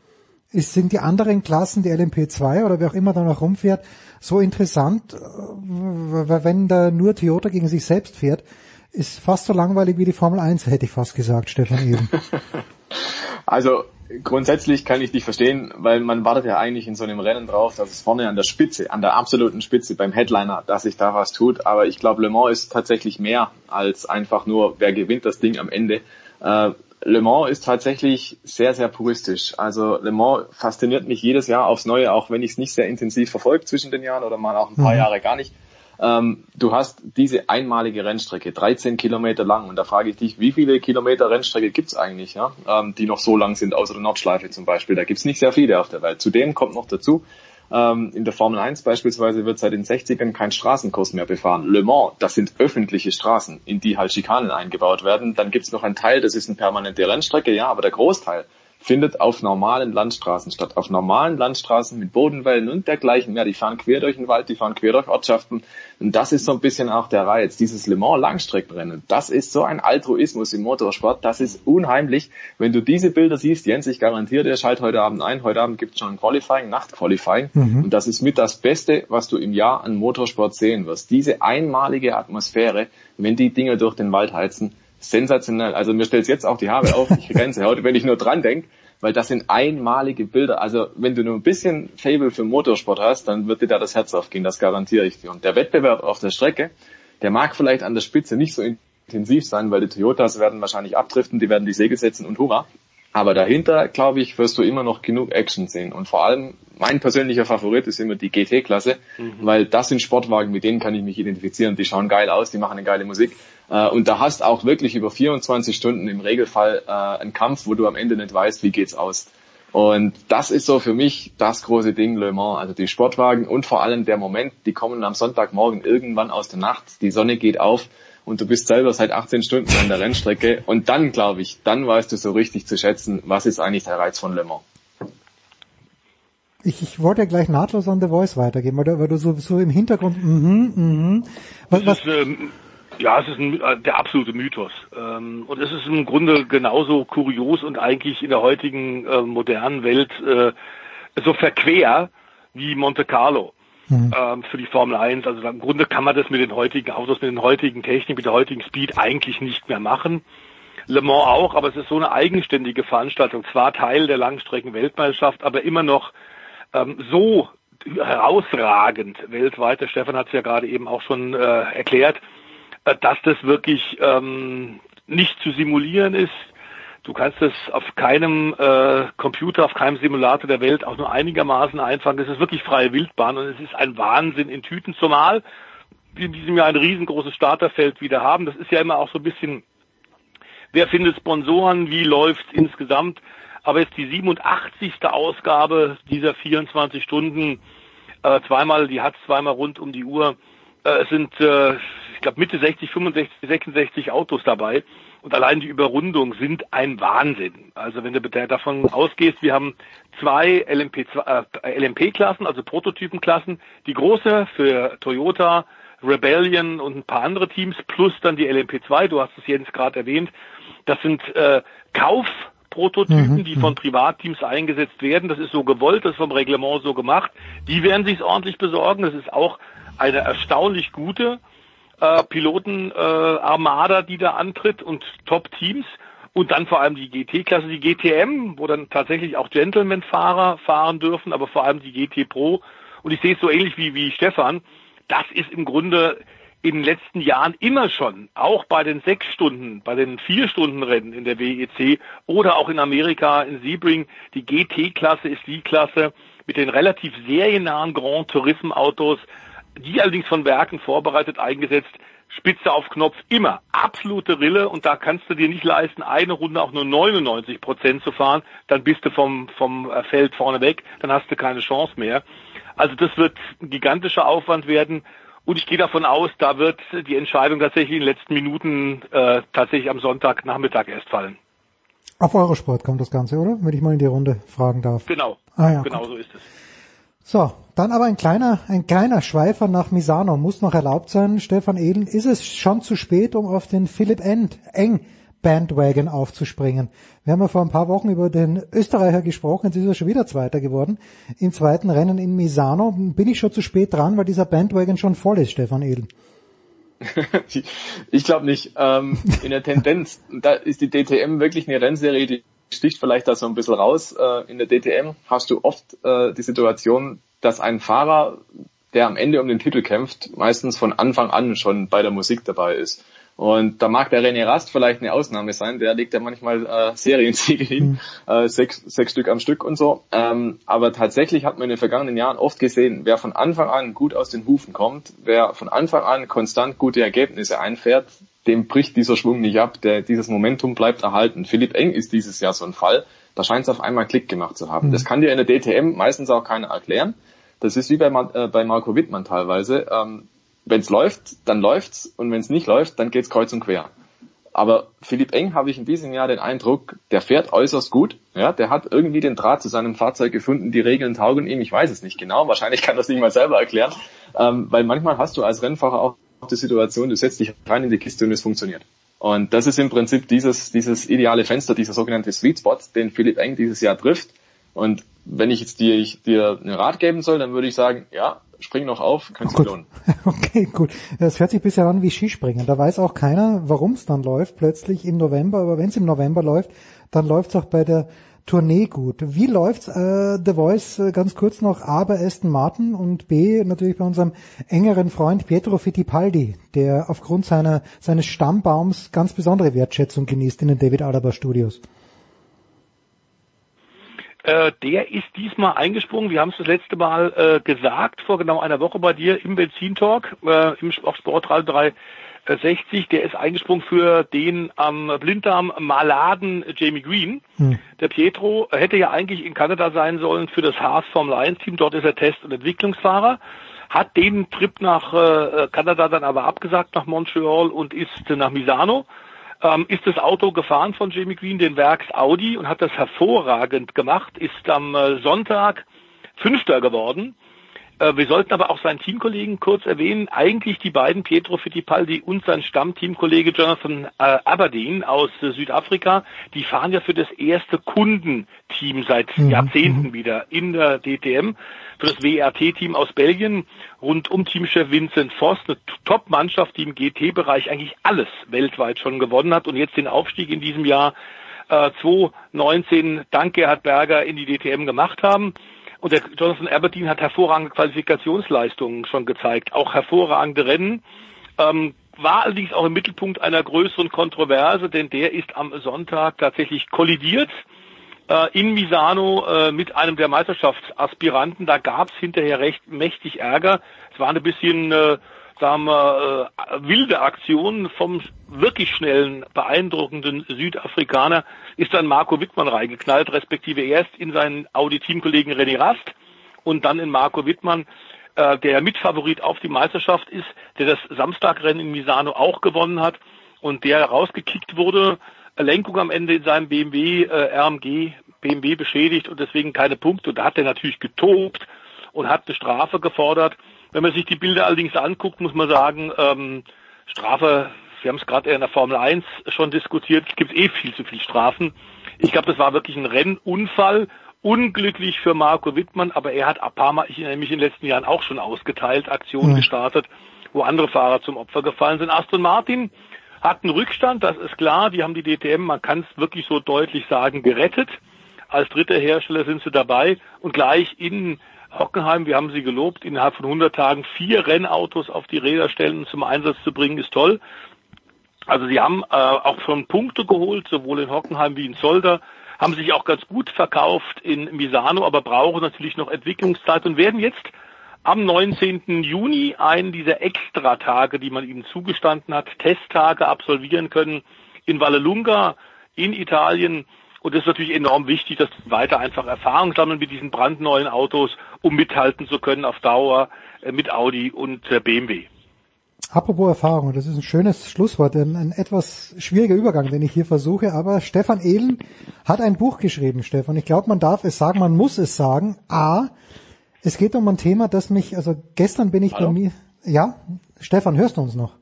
Ist, sind die anderen Klassen, die LMP2 oder wer auch immer da noch rumfährt, so interessant, äh, wenn da nur Toyota gegen sich selbst fährt, ist fast so langweilig wie die Formel 1, hätte ich fast gesagt, Stefan Ehlen.
Also grundsätzlich kann ich dich verstehen, weil man wartet ja eigentlich in so einem Rennen drauf, dass es vorne an der Spitze, an der absoluten Spitze beim Headliner, dass sich da was tut. Aber ich glaube, Le Mans ist tatsächlich mehr als einfach nur, wer gewinnt das Ding am Ende. Äh, Le Mans ist tatsächlich sehr, sehr puristisch. Also Le Mans fasziniert mich jedes Jahr aufs Neue, auch wenn ich es nicht sehr intensiv verfolge zwischen den Jahren oder mal auch ein paar
Mhm.
Jahre gar nicht. Ähm, du hast diese einmalige Rennstrecke, 13 Kilometer lang. Und da frage ich dich, wie viele Kilometer Rennstrecke gibt's eigentlich, ja? ähm, die noch so lang sind, außer der Nordschleife zum Beispiel. Da gibt's nicht sehr viele auf der Welt. Zudem kommt noch dazu, ähm, in der Formel 1 beispielsweise wird seit den 60ern kein Straßenkurs mehr befahren. Le Mans, das sind öffentliche Straßen, in die halt Schikanen eingebaut werden. Dann gibt's noch einen Teil, das ist eine permanente Rennstrecke, ja, aber der Großteil findet auf normalen Landstraßen statt. Auf normalen Landstraßen mit Bodenwellen und dergleichen mehr. Die fahren quer durch den Wald, die fahren quer durch Ortschaften. Und das ist so ein bisschen auch der Reiz. Dieses Le Mans Langstreckenrennen, das ist so ein Altruismus im Motorsport. Das ist unheimlich. Wenn du diese Bilder siehst, Jens, ich garantiere dir, schalt heute Abend ein. Heute Abend gibt's schon ein Qualifying, Nachtqualifying.
Mhm.
Und das ist mit das Beste, was du im Jahr an Motorsport sehen wirst. Diese einmalige Atmosphäre, wenn die Dinger durch den Wald heizen, sensationell. Also mir stellt jetzt auch die Haare auf, ich grenze heute, wenn ich nur dran denk, weil das sind einmalige Bilder. Also wenn du nur ein bisschen Fable für Motorsport hast, dann wird dir da das Herz aufgehen, das garantiere ich dir. Und der Wettbewerb auf der Strecke, der mag vielleicht an der Spitze nicht so intensiv sein, weil die Toyotas werden wahrscheinlich abdriften, die werden die Segel setzen und hurra. Aber dahinter, glaube ich, wirst du immer noch genug Action sehen. Und vor allem, mein persönlicher Favorit ist immer die GT-Klasse, weil das sind Sportwagen, mit denen kann ich mich identifizieren. Die schauen geil aus, die machen eine geile Musik. Äh, Und da hast auch wirklich über 24 Stunden im Regelfall äh, einen Kampf, wo du am Ende nicht weißt, wie geht's aus. Und das ist so für mich das große Ding Le Mans. Also die Sportwagen und vor allem der Moment, die kommen am Sonntagmorgen irgendwann aus der Nacht, die Sonne geht auf und du bist selber seit 18 Stunden an der Rennstrecke und dann, glaube ich, dann weißt du so richtig zu schätzen, was ist eigentlich der Reiz von Le Mans.
Ich, ich wollte ja gleich nahtlos an The Voice weitergehen, weil du, weil du so, so im Hintergrund, mhm, mhm. Was,
Es
was,
ist, ähm, ja, es ist ein, äh, der absolute Mythos. Ähm, und es ist im Grunde genauso kurios und eigentlich in der heutigen äh, modernen Welt äh, so verquer wie Monte Carlo ähm, für die Formel 1. Also im Grunde kann man das mit den heutigen Autos, mit den heutigen Technik, mit der heutigen Speed eigentlich nicht mehr machen. Le Mans auch, aber es ist so eine eigenständige Veranstaltung. Zwar Teil der Langstrecken-Weltmeisterschaft, aber immer noch ähm, so herausragend weltweit. Der Stefan hat es ja gerade eben auch schon äh, erklärt, äh, dass das wirklich ähm, nicht zu simulieren ist. Du kannst es auf keinem äh, Computer, auf keinem Simulator der Welt auch nur einigermaßen einfangen. Es ist wirklich freie Wildbahn und es ist ein Wahnsinn in Tüten, zumal wir in diesem Jahr ein riesengroßes Starterfeld wieder haben. Das ist ja immer auch so ein bisschen, wer findet Sponsoren, wie läuft insgesamt. Aber jetzt die 87. Ausgabe dieser 24 Stunden, äh, zweimal, die hat zweimal rund um die Uhr. Äh, es sind äh, ich glaube Mitte 60, 65, 66 Autos dabei. Und allein die Überrundung sind ein Wahnsinn. Also wenn du davon ausgehst, wir haben zwei LMP, äh, LMP-Klassen, also Prototypenklassen. Die große für Toyota, Rebellion und ein paar andere Teams, plus dann die LMP2, du hast es jetzt gerade erwähnt. Das sind äh, Kaufprototypen, mhm. die von Privatteams eingesetzt werden. Das ist so gewollt, das ist vom Reglement so gemacht. Die werden sich ordentlich besorgen. Das ist auch eine erstaunlich gute äh, Pilotenarmada, äh, die da antritt und Top-Teams. Und dann vor allem die GT-Klasse, die GTM, wo dann tatsächlich auch Gentleman-Fahrer fahren dürfen, aber vor allem die GT Pro. Und ich sehe es so ähnlich wie, wie Stefan. Das ist im Grunde in den letzten Jahren immer schon, auch bei den sechs Stunden, bei den vier Stunden Rennen in der WEC oder auch in Amerika in Sebring, die GT-Klasse ist die Klasse mit den relativ seriennahen Grand Tourism Autos, die allerdings von Werken vorbereitet eingesetzt, Spitze auf Knopf immer absolute Rille und da kannst du dir nicht leisten, eine Runde auch nur 99 Prozent zu fahren, dann bist du vom, vom äh, Feld vorne weg, dann hast du keine Chance mehr. Also das wird ein gigantischer Aufwand werden und ich gehe davon aus, da wird die Entscheidung tatsächlich in den letzten Minuten äh, tatsächlich am Sonntagnachmittag erst fallen.
Auf Eurosport kommt das Ganze, oder? Wenn ich mal in die Runde fragen darf.
Genau.
Ah, ja,
genau gut. so ist es.
So, dann aber ein kleiner, ein kleiner Schweifer nach Misano muss noch erlaubt sein. Stefan Ehlen, ist es schon zu spät, um auf den Philipp End, Eng Bandwagon aufzuspringen? Wir haben ja vor ein paar Wochen über den Österreicher gesprochen, jetzt ist er schon wieder Zweiter geworden. Im zweiten Rennen in Misano bin ich schon zu spät dran, weil dieser Bandwagon schon voll ist, Stefan Ehlen.
ich glaube nicht. Ähm, in der Tendenz, da ist die DTM wirklich eine Rennserie, die sticht vielleicht da so ein bisschen raus. Äh, in der DTM hast du oft äh, die Situation, dass ein Fahrer, der am Ende um den Titel kämpft, meistens von Anfang an schon bei der Musik dabei ist. Und da mag der René Rast vielleicht eine Ausnahme sein, der legt ja manchmal äh, Seriensiege hin, mhm. äh, sechs, sechs Stück am Stück und so. Ähm, aber tatsächlich hat man in den vergangenen Jahren oft gesehen, wer von Anfang an gut aus den Hufen kommt, wer von Anfang an konstant gute Ergebnisse einfährt, dem bricht dieser Schwung nicht ab, der, dieses Momentum bleibt erhalten. Philipp Eng ist dieses Jahr so ein Fall, da scheint es auf einmal Klick gemacht zu haben. Mhm. Das kann dir in der DTM meistens auch keiner erklären. Das ist wie bei, äh, bei Marco Wittmann teilweise. Ähm, wenn es läuft, dann läuft's und wenn es nicht läuft, dann geht's kreuz und quer. Aber Philipp Eng habe ich in diesem Jahr den Eindruck, der fährt äußerst gut. Ja, der hat irgendwie den Draht zu seinem Fahrzeug gefunden, die Regeln taugen ihm. Ich weiß es nicht genau. Wahrscheinlich kann das nicht mal selber erklären, ähm, weil manchmal hast du als Rennfahrer auch die Situation, du setzt dich rein in die Kiste und es funktioniert. Und das ist im Prinzip dieses, dieses ideale Fenster, dieser sogenannte Sweet Spot, den Philipp Eng dieses Jahr trifft. Und wenn ich jetzt dir, ich, dir einen Rat geben soll, dann würde ich sagen, ja, spring noch auf, kann sich lohnen.
Okay, gut. Das hört sich bisher an wie Skispringen. Da weiß auch keiner, warum es dann läuft, plötzlich im November. Aber wenn es im November läuft, dann läuft es auch bei der Tournee gut. Wie läuft's äh, The Voice äh, ganz kurz noch A bei Aston Martin und B natürlich bei unserem engeren Freund Pietro Fittipaldi, der aufgrund seiner seines Stammbaums ganz besondere Wertschätzung genießt in den David Alaba Studios.
Äh, der ist diesmal eingesprungen. Wir haben es das letzte Mal äh, gesagt, vor genau einer Woche bei dir im Benzintalk, äh, im Sportradio 360. Der ist eingesprungen für den am Blinddarm Maladen Jamie Green. Hm. Der Pietro hätte ja eigentlich in Kanada sein sollen für das Haas Formel 1 Team. Dort ist er Test- und Entwicklungsfahrer. Hat den Trip nach äh, Kanada dann aber abgesagt nach Montreal und ist nach Misano ähm, ist das Auto gefahren von Jamie Green, den Werks Audi, und hat das hervorragend gemacht, ist am äh, Sonntag Fünfter geworden. Äh, wir sollten aber auch seinen Teamkollegen kurz erwähnen. Eigentlich die beiden, Pietro Fittipaldi und sein Stammteamkollege Jonathan äh, Aberdeen aus äh, Südafrika, die fahren ja für das erste Kundenteam seit mhm. Jahrzehnten wieder in der DTM für das WRT-Team aus Belgien rund um Teamchef Vincent Voss, eine Top-Mannschaft, die im GT-Bereich eigentlich alles weltweit schon gewonnen hat und jetzt den Aufstieg in diesem Jahr äh, 2019 dank Gerhard Berger in die DTM gemacht haben. Und der Jonathan Aberdeen hat hervorragende Qualifikationsleistungen schon gezeigt, auch hervorragende Rennen. Ähm, war allerdings auch im Mittelpunkt einer größeren Kontroverse, denn der ist am Sonntag tatsächlich kollidiert äh, in Misano äh, mit einem der Meisterschaftsaspiranten. Da gab es hinterher recht mächtig Ärger. Es war ein bisschen, äh, sagen wir, äh, wilde Aktion vom wirklich schnellen, beeindruckenden Südafrikaner. Ist dann Marco Wittmann reingeknallt, respektive erst in seinen Audi-Teamkollegen René Rast und dann in Marco Wittmann. äh, der Mitfavorit auf die Meisterschaft ist, der das Samstagrennen in Misano auch gewonnen hat und der rausgekickt wurde. Lenkung am Ende in seinem BMW äh, RMG BMW beschädigt und deswegen keine Punkte. Und da hat er natürlich getobt und hat eine Strafe gefordert. Wenn man sich die Bilder allerdings anguckt, muss man sagen, ähm, Strafe, wir haben es gerade in der Formel 1 schon diskutiert, es gibt eh viel zu viel Strafen. Ich glaube, das war wirklich ein Rennunfall. Unglücklich für Marco Wittmann, aber er hat ein paar Mal, ich erinnere mich in den letzten Jahren auch schon ausgeteilt, Aktionen mhm. gestartet, wo andere Fahrer zum Opfer gefallen sind. Aston Martin hat einen Rückstand, das ist klar. Die haben die DTM, man kann es wirklich so deutlich sagen, gerettet. Als dritter Hersteller sind sie dabei und gleich in Hockenheim, wir haben sie gelobt, innerhalb von 100 Tagen vier Rennautos auf die Räder stellen und zum Einsatz zu bringen, ist toll. Also sie haben äh, auch schon Punkte geholt, sowohl in Hockenheim wie in Zolder, haben sich auch ganz gut verkauft in Misano, aber brauchen natürlich noch Entwicklungszeit und werden jetzt am 19. Juni einen dieser Extratage, die man ihnen zugestanden hat, Testtage absolvieren können in Vallelunga in Italien. Und es ist natürlich enorm wichtig, dass wir weiter einfach Erfahrung sammeln mit diesen brandneuen Autos, um mithalten zu können auf Dauer äh, mit Audi und äh, BMW.
Apropos Erfahrung, das ist ein schönes Schlusswort, ein, ein, etwas schwieriger Übergang, den ich hier versuche, aber Stefan Ehlen hat ein Buch geschrieben, Stefan. Ich glaube, man darf es sagen, man muss es sagen. A, es geht um ein Thema, das mich, also gestern bin ich Hallo? bei mir, ja, Stefan, hörst du uns noch?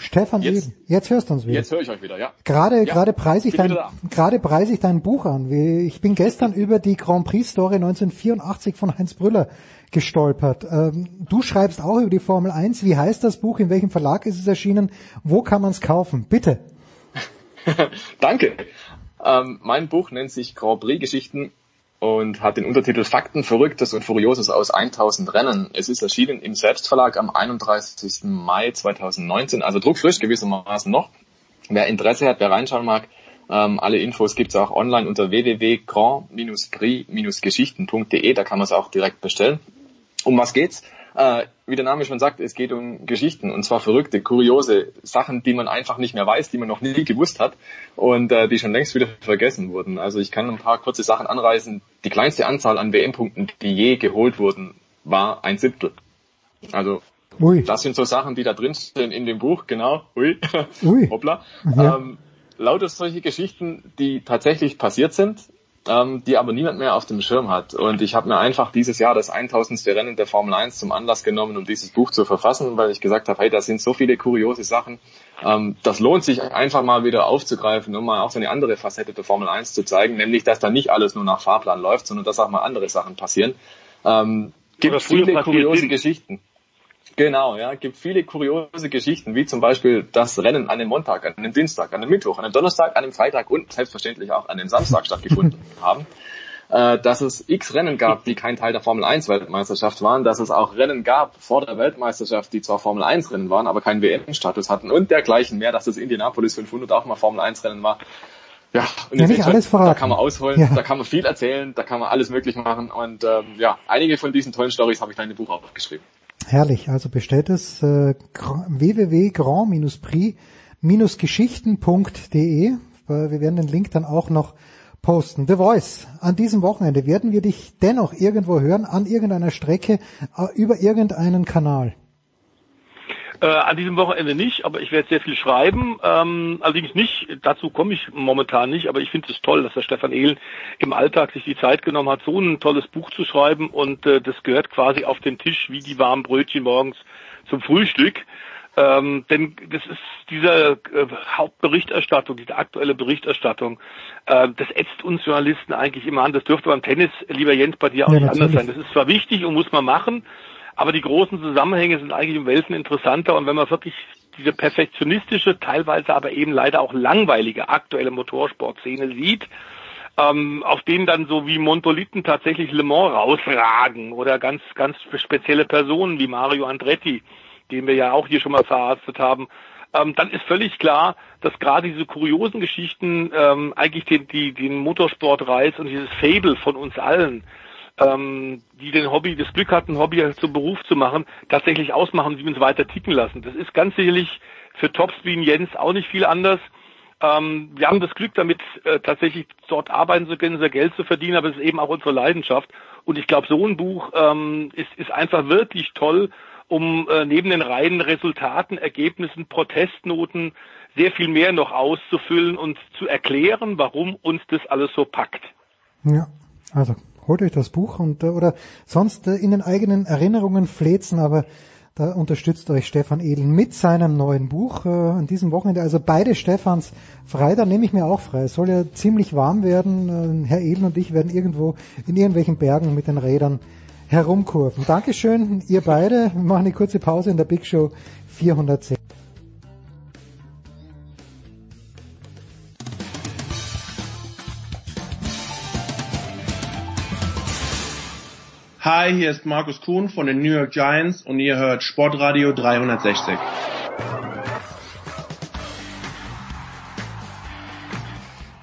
Stefan jetzt, Eden. Jetzt hörst du uns wieder.
Jetzt höre ich euch wieder, ja.
Gerade,
ja,
gerade preise ich dein, gerade preise ich dein Buch an. Ich bin gestern über die Grand Prix Story 1984 von Heinz Brüller gestolpert. Ähm, du schreibst auch über die Formel 1. Wie heißt das Buch? In welchem Verlag ist es erschienen? Wo kann man es kaufen? Bitte.
Danke. Ähm, mein Buch nennt sich Grand Prix Geschichten und hat den Untertitel Fakten, Verrücktes und Furioses aus 1000 Rennen. Es ist erschienen im Selbstverlag am 31. Mai 2019, also druckfrisch gewissermaßen noch. Wer Interesse hat, wer reinschauen mag, ähm, alle Infos gibt's auch online unter www.grand-prix-geschichten.de, da kann man es auch direkt bestellen. Um was geht's? Äh, wie der Name schon sagt, es geht um Geschichten und zwar verrückte, kuriose Sachen, die man einfach nicht mehr weiß, die man noch nie gewusst hat und äh, die schon längst wieder vergessen wurden. Also ich kann ein paar kurze Sachen anreißen. Die kleinste Anzahl an WM-Punkten, die je geholt wurden, war ein Siebtel. Also Ui. das sind so Sachen, die da drin stehen in dem Buch, genau. Ui, Ui. hoppla. Ja. Ähm, lauter solche Geschichten, die tatsächlich passiert sind ähm, die aber niemand mehr auf dem Schirm hat. Und ich habe mir einfach dieses Jahr das 1000. Rennen der Formel 1 zum Anlass genommen, um dieses Buch zu verfassen, weil ich gesagt habe, hey, da sind so viele kuriose Sachen. Ähm, das lohnt sich einfach mal wieder aufzugreifen, um mal auch so eine andere Facette der Formel 1 zu zeigen, nämlich, dass da nicht alles nur nach Fahrplan läuft, sondern dass auch mal andere Sachen passieren. Ähm, gibt viele kuriose Geschichten. Genau, ja, gibt viele kuriose Geschichten, wie zum Beispiel das Rennen an einem Montag, an einem Dienstag, an einem Mittwoch, an einem Donnerstag, an einem Freitag und selbstverständlich auch an einem Samstag stattgefunden haben. Äh, dass es x Rennen gab, die kein Teil der Formel 1 Weltmeisterschaft waren, dass es auch Rennen gab vor der Weltmeisterschaft, die zwar Formel 1 Rennen waren, aber keinen WM-Status hatten und dergleichen mehr, dass das Indianapolis 500 auch mal Formel 1 Rennen war. Ja, und
ja, nicht alles schon,
da kann man ausholen, ja. da kann man viel erzählen, da kann man alles möglich machen und ähm, ja, einige von diesen tollen Stories habe ich da in dem Buch auch geschrieben.
Herrlich, also bestellt es äh, www.grand-prix-geschichten.de. Wir werden den Link dann auch noch posten. The Voice, an diesem Wochenende werden wir dich dennoch irgendwo hören, an irgendeiner Strecke, äh, über irgendeinen Kanal.
Äh, an diesem Wochenende nicht, aber ich werde sehr viel schreiben. Ähm, allerdings nicht, dazu komme ich momentan nicht, aber ich finde es toll, dass der Stefan Ehlen im Alltag sich die Zeit genommen hat, so ein tolles Buch zu schreiben und äh, das gehört quasi auf den Tisch wie die warmen Brötchen morgens zum Frühstück. Ähm, denn das ist diese äh, Hauptberichterstattung, diese aktuelle Berichterstattung, äh, das ätzt uns Journalisten eigentlich immer an. Das dürfte beim Tennis, lieber Jens, bei dir auch ja, nicht anders sein. Das ist zwar wichtig und muss man machen, aber die großen Zusammenhänge sind eigentlich im Welten interessanter und wenn man wirklich diese perfektionistische, teilweise aber eben leider auch langweilige aktuelle Motorsportszene sieht, ähm, auf denen dann so wie Montoliten tatsächlich Le Mans rausragen oder ganz, ganz spezielle Personen wie Mario Andretti, den wir ja auch hier schon mal verarztet haben, ähm, dann ist völlig klar, dass gerade diese kuriosen Geschichten ähm, eigentlich den, die, den Motorsportreiz und dieses Fable von uns allen ähm, die den Hobby, das Glück hatten, Hobby zum Beruf zu machen, tatsächlich ausmachen, die uns weiter ticken lassen. Das ist ganz sicherlich für Tops wie Jens auch nicht viel anders. Ähm, wir haben das Glück damit, äh, tatsächlich dort arbeiten zu können, unser Geld zu verdienen, aber es ist eben auch unsere Leidenschaft. Und ich glaube, so ein Buch ähm, ist, ist einfach wirklich toll, um äh, neben den reinen Resultaten, Ergebnissen, Protestnoten sehr viel mehr noch auszufüllen und zu erklären, warum uns das alles so packt.
Ja, also holt euch das Buch und äh, oder sonst äh, in den eigenen Erinnerungen flezen, aber da unterstützt euch Stefan Edel mit seinem neuen Buch äh, an diesem Wochenende. Also beide Stefans frei, da nehme ich mir auch frei. Es soll ja ziemlich warm werden. Äh, Herr Edel und ich werden irgendwo in irgendwelchen Bergen mit den Rädern herumkurven. Dankeschön, ihr beide. Wir machen eine kurze Pause in der Big Show 410.
Hi, hier ist Markus Kuhn von den New York Giants und ihr hört Sportradio 360.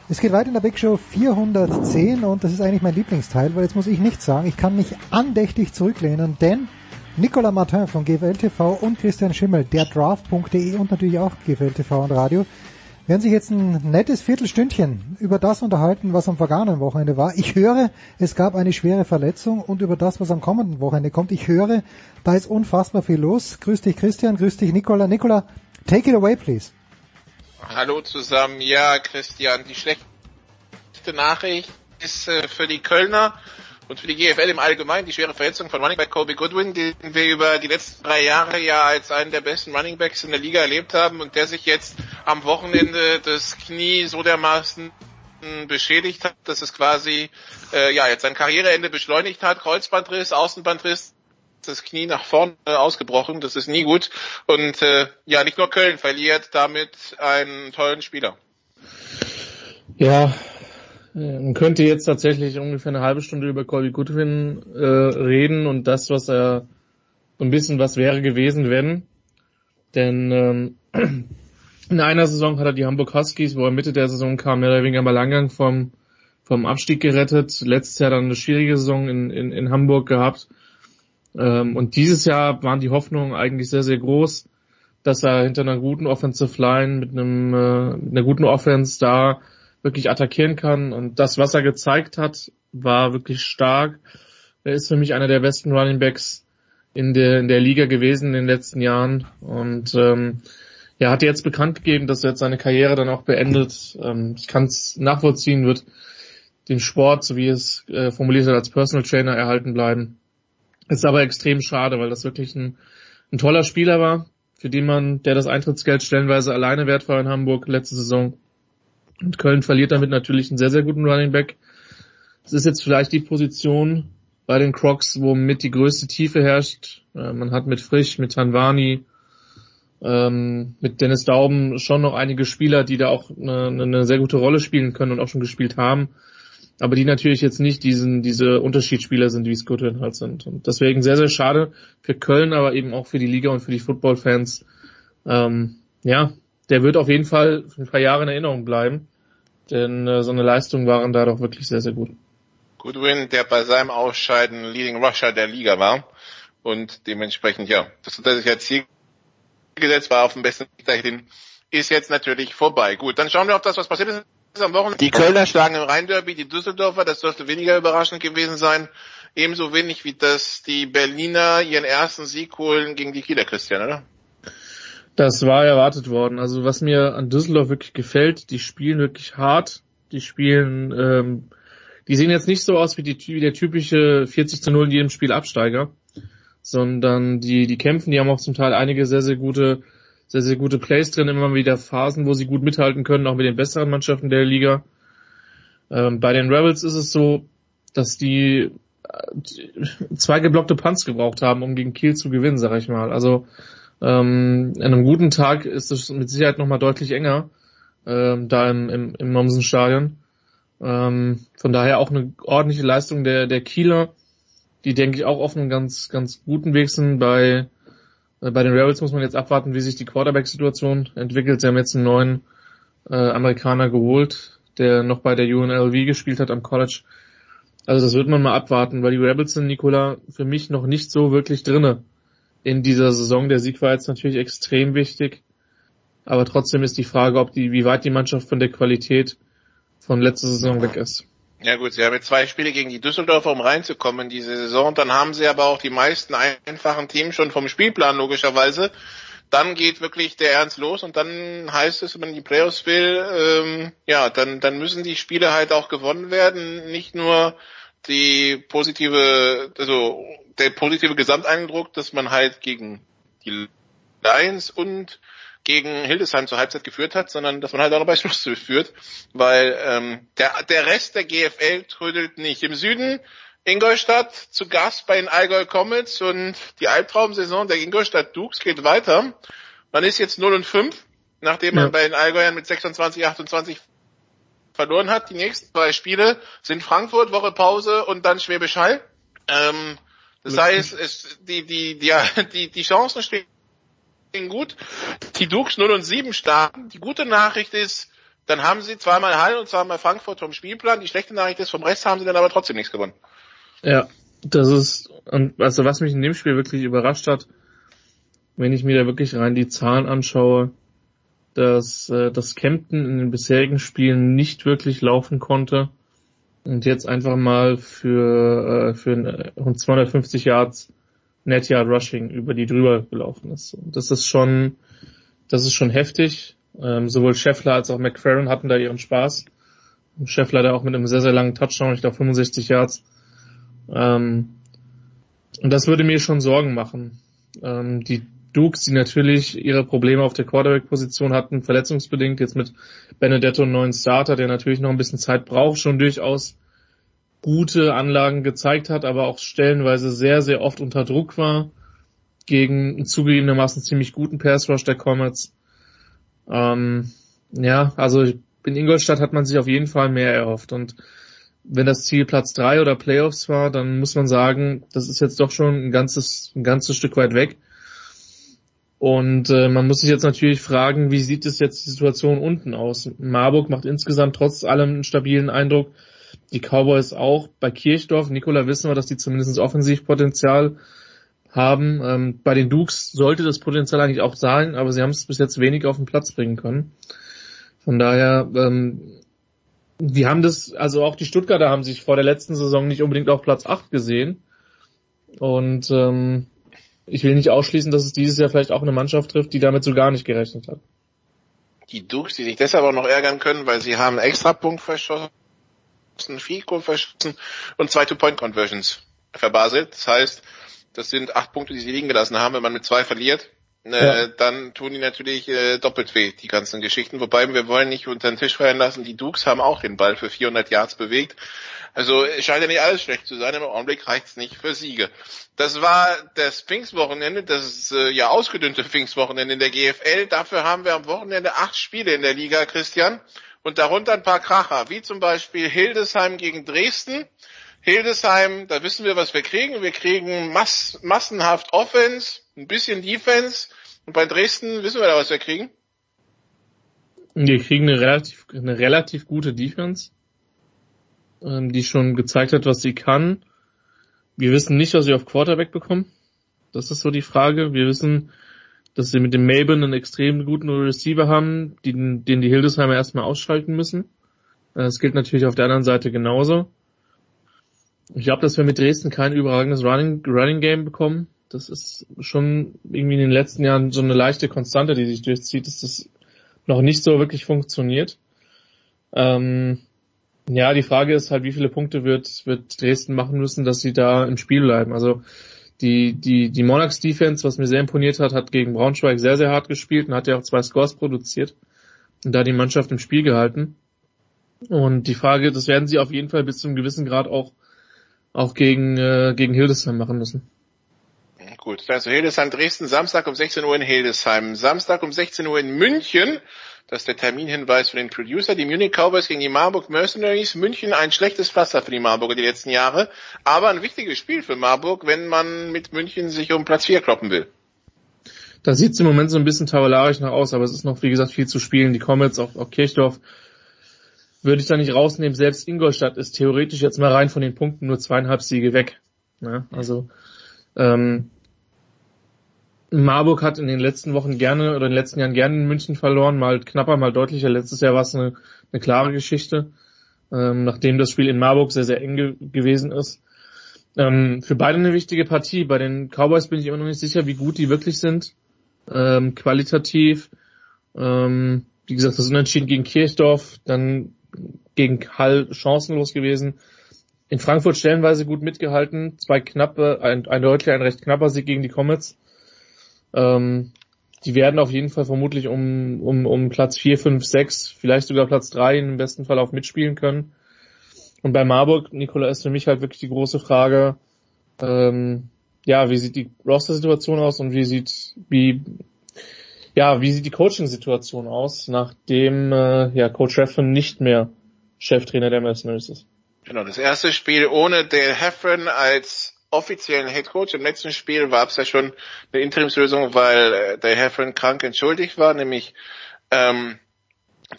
Es geht weiter in der Big Show 410 und das ist eigentlich mein Lieblingsteil, weil jetzt muss ich nichts sagen. Ich kann mich andächtig zurücklehnen, denn Nicolas Martin von GFL TV und Christian Schimmel, der Draft.de und natürlich auch GFL TV und Radio werden sich jetzt ein nettes Viertelstündchen über das unterhalten, was am vergangenen Wochenende war. Ich höre, es gab eine schwere Verletzung und über das, was am kommenden Wochenende kommt. Ich höre, da ist unfassbar viel los. Grüß dich Christian, grüß dich Nicola. Nicola, take it away please.
Hallo zusammen. Ja, Christian, die schlechte Nachricht ist äh, für die Kölner und für die GFL im Allgemeinen die schwere Verletzung von Running Back Kobe Goodwin, den wir über die letzten drei Jahre ja als einen der besten Running Backs in der Liga erlebt haben und der sich jetzt am Wochenende das Knie so dermaßen beschädigt hat, dass es quasi äh, ja jetzt sein Karriereende beschleunigt hat, Kreuzbandriss, Außenbandriss, das Knie nach vorne ausgebrochen, das ist nie gut. Und äh, ja nicht nur Köln verliert damit einen tollen Spieler.
Ja, man könnte jetzt tatsächlich ungefähr eine halbe Stunde über Colby Goodwin äh, reden und das, was er ein bisschen was wäre gewesen, wenn. Denn ähm, in einer Saison hat er die Hamburg Huskies, wo er Mitte der Saison kam, mehr oder weniger mal Langgang vom, vom Abstieg gerettet. Letztes Jahr dann eine schwierige Saison in, in, in Hamburg gehabt. Ähm, und dieses Jahr waren die Hoffnungen eigentlich sehr, sehr groß, dass er hinter einer guten Offensive Line mit einem äh, einer guten Offense da wirklich attackieren kann. Und das, was er gezeigt hat, war wirklich stark. Er ist für mich einer der besten Running Backs in der, in der Liga gewesen in den letzten Jahren. Und ähm, er hat jetzt bekannt gegeben, dass er jetzt seine Karriere dann auch beendet. Ähm, ich kann es nachvollziehen, wird den Sport, so wie es äh, formuliert hat, als Personal Trainer erhalten bleiben. ist aber extrem schade, weil das wirklich ein, ein toller Spieler war, für den man, der das Eintrittsgeld stellenweise alleine wert war in Hamburg letzte Saison. Und Köln verliert damit natürlich einen sehr, sehr guten Running Back. Es ist jetzt vielleicht die Position bei den Crocs, wo mit die größte Tiefe herrscht. Äh, man hat mit Frisch, mit Tanwani, ähm, mit Dennis Dauben schon noch einige Spieler, die da auch eine, eine, sehr gute Rolle spielen können und auch schon gespielt haben. Aber die natürlich jetzt nicht diesen, diese Unterschiedsspieler sind, wie es Goodwin halt sind. Und deswegen sehr, sehr schade für Köln, aber eben auch für die Liga und für die Footballfans. Ähm, ja, der wird auf jeden Fall für ein paar Jahre in Erinnerung bleiben. Denn äh, so eine Leistung waren da doch wirklich sehr, sehr gut.
Goodwin, der bei seinem Ausscheiden Leading Rusher der Liga war und dementsprechend, ja, das hat er sich als Ziel gesetzt, war auf dem besten Weg dahin, ist jetzt natürlich vorbei. Gut, dann schauen wir auf das, was passiert ist am Wochenende. Die Kölner schlagen im Rhein-Derby die Düsseldorfer, das dürfte weniger überraschend gewesen sein. Ebenso wenig wie dass die Berliner ihren ersten Sieg holen gegen die Kieler Christian, oder?
Das war erwartet worden. Also was mir an Düsseldorf wirklich gefällt, die spielen wirklich hart. Die spielen, ähm, die sehen jetzt nicht so aus wie, die, wie der typische 40 zu 0 in jedem Spiel Absteiger, sondern die, die kämpfen, die haben auch zum Teil einige sehr, sehr gute, sehr, sehr gute Plays drin, immer wieder Phasen, wo sie gut mithalten können, auch mit den besseren Mannschaften der Liga. Ähm, bei den Rebels ist es so, dass die äh, zwei geblockte Punts gebraucht haben, um gegen Kiel zu gewinnen, sag ich mal. Also ähm, an einem guten Tag ist es mit Sicherheit nochmal deutlich enger, ähm, da im, im, im Mommsen-Stadion. Ähm, von daher auch eine ordentliche Leistung der, der Kieler, die denke ich auch auf einem ganz, ganz guten Weg sind. Bei, äh, bei den Rebels muss man jetzt abwarten, wie sich die Quarterback-Situation entwickelt. Sie haben jetzt einen neuen äh, Amerikaner geholt, der noch bei der UNLV gespielt hat am College. Also das wird man mal abwarten, weil die Rebels sind, Nicola, für mich noch nicht so wirklich drinne in dieser Saison. Der Sieg war jetzt natürlich extrem wichtig. Aber trotzdem ist die Frage, ob die, wie weit die Mannschaft von der Qualität von letzter Saison weg ist.
Ja gut, sie haben jetzt zwei Spiele gegen die Düsseldorfer, um reinzukommen in diese Saison. Dann haben sie aber auch die meisten einfachen Teams schon vom Spielplan logischerweise. Dann geht wirklich der Ernst los und dann heißt es, wenn man die Playoffs will, ähm, ja, dann, dann müssen die Spiele halt auch gewonnen werden. Nicht nur die positive, also der positive Gesamteindruck, dass man halt gegen die Lions und gegen Hildesheim zur Halbzeit geführt hat, sondern dass man halt auch noch bei Schluss führt, weil ähm, der, der Rest der GFL trödelt nicht. Im Süden Ingolstadt zu Gast bei den Allgäu Comets und die Albtraumsaison der Ingolstadt Dukes geht weiter. Man ist jetzt 0 und 5, nachdem ja. man bei den Allgäuern mit 26, 28 verloren hat. Die nächsten zwei Spiele sind Frankfurt, Woche Pause und dann Schwäbisch Hall. Ähm, das heißt, es, die, die, die, die, die Chancen stehen gut. Die Dukes 0 und 7 starten. Die gute Nachricht ist, dann haben sie zweimal Hall und zweimal Frankfurt vom Spielplan. Die schlechte Nachricht ist, vom Rest haben sie dann aber trotzdem nichts gewonnen.
Ja, das ist, also was mich in dem Spiel wirklich überrascht hat, wenn ich mir da wirklich rein die Zahlen anschaue, dass äh, das Kempten in den bisherigen Spielen nicht wirklich laufen konnte und jetzt einfach mal für, äh, für 250 Yards Net Yard Rushing über die drüber gelaufen ist. Das ist schon, das ist schon heftig. Ähm, sowohl Scheffler als auch McFerrin hatten da ihren Spaß. Scheffler da auch mit einem sehr, sehr langen Touchdown, ich glaube 65 Yards. Ähm, und das würde mir schon Sorgen machen. Ähm, die Dukes, die natürlich ihre Probleme auf der Quarterback-Position hatten, verletzungsbedingt, jetzt mit Benedetto einen neuen Starter, der natürlich noch ein bisschen Zeit braucht, schon durchaus gute Anlagen gezeigt hat, aber auch stellenweise sehr, sehr oft unter Druck war gegen zugegebenermaßen ziemlich guten Pass Rush der Comets. Ähm, ja, also in Ingolstadt hat man sich auf jeden Fall mehr erhofft und wenn das Ziel Platz drei oder Playoffs war, dann muss man sagen, das ist jetzt doch schon ein ganzes, ein ganzes Stück weit weg. Und äh, man muss sich jetzt natürlich fragen, wie sieht es jetzt die Situation unten aus? Marburg macht insgesamt trotz allem einen stabilen Eindruck. Die Cowboys auch. Bei Kirchdorf, Nikola wissen wir, dass die zumindest Offensivpotenzial haben. Ähm, bei den Dukes sollte das Potenzial eigentlich auch sein, aber sie haben es bis jetzt wenig auf den Platz bringen können. Von daher, ähm, wir haben das, also auch die Stuttgarter haben sich vor der letzten Saison nicht unbedingt auf Platz 8 gesehen. Und ähm, ich will nicht ausschließen, dass es dieses Jahr vielleicht auch eine Mannschaft trifft, die damit so gar nicht gerechnet hat.
Die Dukes, die sich deshalb auch noch ärgern können, weil sie haben einen Extrapunkt verschossen, Fico verschossen und zwei Two-Point-Conversions verbaselt. Das heißt, das sind acht Punkte, die sie liegen gelassen haben. Wenn man mit zwei verliert, äh, ja. dann tun die natürlich äh, doppelt weh, die ganzen Geschichten. Wobei wir wollen nicht unter den Tisch fallen lassen, die Dukes haben auch den Ball für 400 Yards bewegt. Also es scheint ja nicht alles schlecht zu sein, im Augenblick reicht's nicht für Siege. Das war das Pfingstwochenende, das äh, ja ausgedünnte Pfingstwochenende in der GFL. Dafür haben wir am Wochenende acht Spiele in der Liga, Christian. Und darunter ein paar Kracher, wie zum Beispiel Hildesheim gegen Dresden. Hildesheim, da wissen wir, was wir kriegen. Wir kriegen mass massenhaft Offense, ein bisschen Defense. Und bei Dresden wissen wir da, was wir kriegen.
Wir kriegen eine relativ, eine relativ gute Defense, ähm, die schon gezeigt hat, was sie kann. Wir wissen nicht, was sie auf Quarterback bekommen. Das ist so die Frage. Wir wissen, dass sie mit dem Maben einen extrem guten Receiver haben, den, den die Hildesheimer erstmal ausschalten müssen. Das gilt natürlich auf der anderen Seite genauso. Ich glaube, dass wir mit Dresden kein überragendes Running, Running Game bekommen. Das ist schon irgendwie in den letzten Jahren so eine leichte Konstante, die sich durchzieht, dass das noch nicht so wirklich funktioniert. Ähm, ja, die Frage ist halt, wie viele Punkte wird, wird Dresden machen müssen, dass sie da im Spiel bleiben. Also die, die, die Monarchs Defense, was mir sehr imponiert hat, hat gegen Braunschweig sehr, sehr hart gespielt und hat ja auch zwei Scores produziert und da die Mannschaft im Spiel gehalten. Und die Frage, das werden sie auf jeden Fall bis zu einem gewissen Grad auch auch gegen, äh, gegen Hildesheim machen müssen.
Gut, also Hildesheim Dresden, Samstag um 16 Uhr in Hildesheim, Samstag um 16 Uhr in München. Das ist der Terminhinweis für den Producer. Die Munich Cowboys gegen die Marburg Mercenaries. München ein schlechtes Pflaster für die Marburger die letzten Jahre, aber ein wichtiges Spiel für Marburg, wenn man mit München sich um Platz 4 kloppen will.
Da sieht es im Moment so ein bisschen tabellarisch noch aus, aber es ist noch, wie gesagt, viel zu spielen. Die Comets, auch, auch Kirchdorf, würde ich da nicht rausnehmen. Selbst Ingolstadt ist theoretisch jetzt mal rein von den Punkten nur zweieinhalb Siege weg. Ja, also ähm, Marburg hat in den letzten Wochen gerne oder in den letzten Jahren gerne in München verloren, mal knapper, mal deutlicher. Letztes Jahr war es eine, eine klare Geschichte, ähm, nachdem das Spiel in Marburg sehr, sehr eng ge gewesen ist. Ähm, für beide eine wichtige Partie. Bei den Cowboys bin ich immer noch nicht sicher, wie gut die wirklich sind. Ähm, qualitativ. Ähm, wie gesagt, das Unentschieden gegen Kirchdorf, dann gegen Hall chancenlos gewesen. In Frankfurt stellenweise gut mitgehalten. Zwei knappe, ein, ein deutlicher, ein recht knapper Sieg gegen die Comets. Ähm, die werden auf jeden Fall vermutlich um, um, um Platz 4, 5, 6, vielleicht sogar Platz 3 im besten Fall auch mitspielen können. Und bei Marburg, Nikola, ist für mich halt wirklich die große Frage, ähm, ja, wie sieht die Roster-Situation aus und wie sieht, wie, ja, wie sieht die Coaching-Situation aus, nachdem äh, ja, Coach Heffron nicht mehr Cheftrainer der Mercenaries ist?
Genau, das erste Spiel ohne Dale Heffron als offiziellen Head Coach. Im letzten Spiel war es ja schon eine Interimslösung, weil äh, Dale Heffron krank entschuldigt war, nämlich ähm,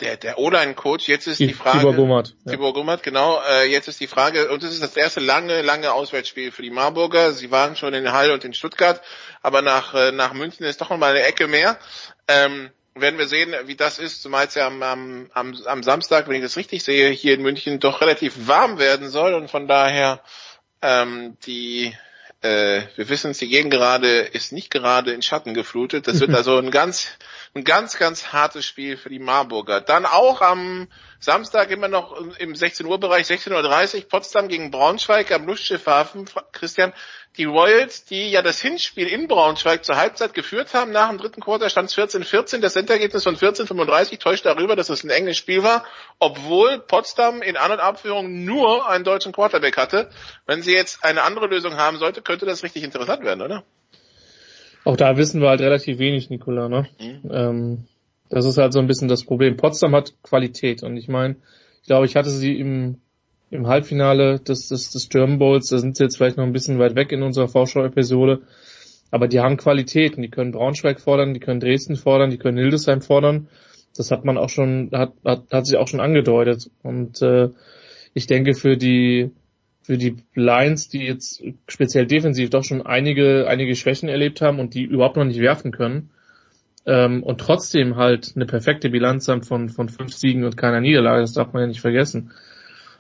der, der O-Line-Coach, jetzt ist die, die Frage.
Tibor Gummert.
Ja. Tibor Gummert, genau. Äh, jetzt ist die Frage, und das ist das erste lange, lange Auswärtsspiel für die Marburger. Sie waren schon in Hall und in Stuttgart, aber nach, äh, nach München ist doch nochmal eine Ecke mehr. Ähm, werden wir sehen, wie das ist, zumal es ja am, am, am, am Samstag, wenn ich das richtig sehe, hier in München doch relativ warm werden soll und von daher ähm, die äh, wir wissen es, die Gegend gerade ist nicht gerade in Schatten geflutet. Das wird also ein ganz, ein ganz, ganz hartes Spiel für die Marburger. Dann auch am Samstag immer noch im 16 Uhr Bereich, 16.30 Uhr, Potsdam gegen Braunschweig am Lustschiffhafen. Christian, die Royals, die ja das Hinspiel in Braunschweig zur Halbzeit geführt haben, nach dem dritten Quarter stand es 14-14. Das Endergebnis von 14-35 täuscht darüber, dass es ein enges Spiel war, obwohl Potsdam in An- und Abführung nur einen deutschen Quarterback hatte. Wenn sie jetzt eine andere Lösung haben sollte, könnte das richtig interessant werden, oder?
Auch da wissen wir halt relativ wenig, Nikola. Ne? Mhm. Ähm, das ist halt so ein bisschen das Problem. Potsdam hat Qualität und ich meine, ich glaube, ich hatte sie im, im Halbfinale des, des, des German Bowls, da sind sie jetzt vielleicht noch ein bisschen weit weg in unserer Vorschau-Episode, aber die haben Qualität und die können Braunschweig fordern, die können Dresden fordern, die können Hildesheim fordern. Das hat man auch schon, hat, hat, hat sich auch schon angedeutet. Und äh, ich denke für die für die Lions, die jetzt speziell defensiv doch schon einige, einige Schwächen erlebt haben und die überhaupt noch nicht werfen können, ähm, und trotzdem halt eine perfekte Bilanz haben von, von fünf Siegen und keiner Niederlage, das darf man ja nicht vergessen.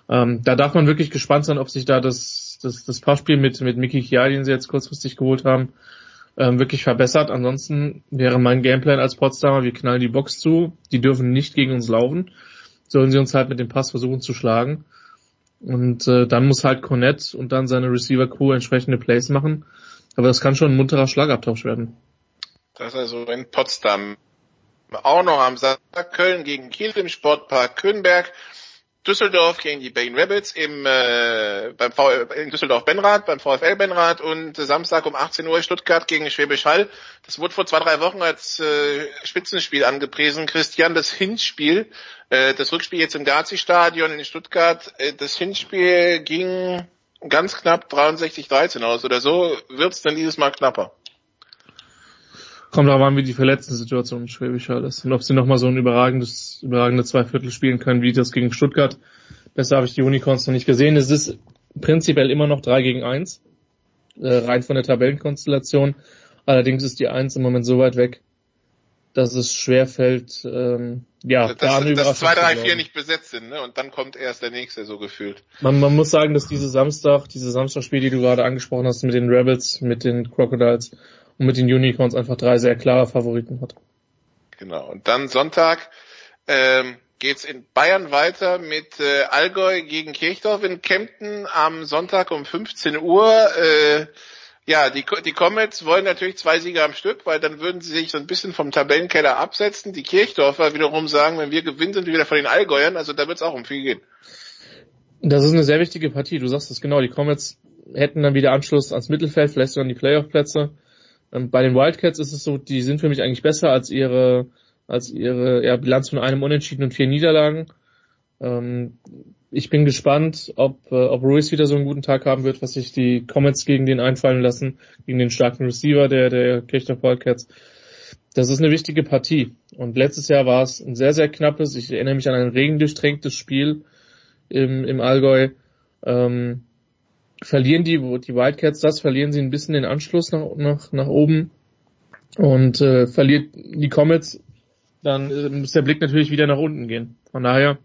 Ähm, da darf man wirklich gespannt sein, ob sich da das, das, das Passspiel mit, mit Mickey Chial, den sie jetzt kurzfristig geholt haben, ähm, wirklich verbessert. Ansonsten wäre mein Gameplan als Potsdamer, wir knallen die Box zu, die dürfen nicht gegen uns laufen, sollen sie uns halt mit dem Pass versuchen zu schlagen. Und äh, dann muss halt Cornett und dann seine Receiver-Crew entsprechende Plays machen. Aber das kann schon ein munterer Schlagabtausch werden.
Das ist also in Potsdam. Auch noch am Samstag Köln gegen Kiel im Sportpark Könberg. Düsseldorf gegen die Bain Rabbits im, äh, beim v in Düsseldorf Benrad, beim VfL Benrad und Samstag um 18 Uhr Stuttgart gegen Schwäbisch Hall. Das wurde vor zwei, drei Wochen als äh, Spitzenspiel angepriesen. Christian, das Hinspiel, äh, das Rückspiel jetzt im Gazi-Stadion in Stuttgart, äh, das Hinspiel ging ganz knapp 63-13 aus oder so. Wird's denn dieses Mal knapper?
Kommt darauf an, wie die Verletzten-Situation in Schwäbisch Hall ist und ob sie nochmal so ein überragendes, überragende Zweiviertel spielen können, wie das gegen Stuttgart. Besser habe ich die Unicorns noch nicht gesehen. Es ist prinzipiell immer noch 3 gegen 1, äh, rein von der Tabellenkonstellation. Allerdings ist die 1 im Moment so weit weg, dass es schwer fällt, ähm, ja,
dass, da dass 2, 3, 4 nicht besetzt sind, ne? Und dann kommt erst der nächste so gefühlt.
Man, man muss sagen, dass diese Samstag, diese Samstagspiele, die du gerade angesprochen hast, mit den Rebels, mit den Crocodiles und mit den Unicorns einfach drei sehr klare Favoriten hat.
Genau. Und dann Sonntag ähm, geht's in Bayern weiter mit äh, Allgäu gegen Kirchdorf in Kempten am Sonntag um 15 Uhr. Äh, ja, die, die Comets wollen natürlich zwei Siege am Stück, weil dann würden sie sich so ein bisschen vom Tabellenkeller absetzen. Die Kirchdorfer wiederum sagen, wenn wir gewinnen, sind wir wieder von den Allgäuern. Also da wird's auch um viel gehen.
Das ist eine sehr wichtige Partie. Du sagst es genau. Die Comets hätten dann wieder Anschluss ans Mittelfeld, vielleicht sogar an die Playoff-Plätze. Ähm, bei den Wildcats ist es so, die sind für mich eigentlich besser als ihre, als ihre ja, Bilanz von einem Unentschieden und vier Niederlagen. Ähm, ich bin gespannt, ob, äh, ob Ruiz wieder so einen guten Tag haben wird, was sich die Comments gegen den einfallen lassen, gegen den starken Receiver der, der Kirchner Wildcats. Das ist eine wichtige Partie. Und letztes Jahr war es ein sehr, sehr knappes, ich erinnere mich an ein regendurchtränktes Spiel im, im Allgäu. Ähm, verlieren die, die Wildcats das, verlieren sie ein bisschen den Anschluss nach, nach, nach oben. und äh, verliert die Comets, dann äh, muss der Blick natürlich wieder nach unten gehen. Von daher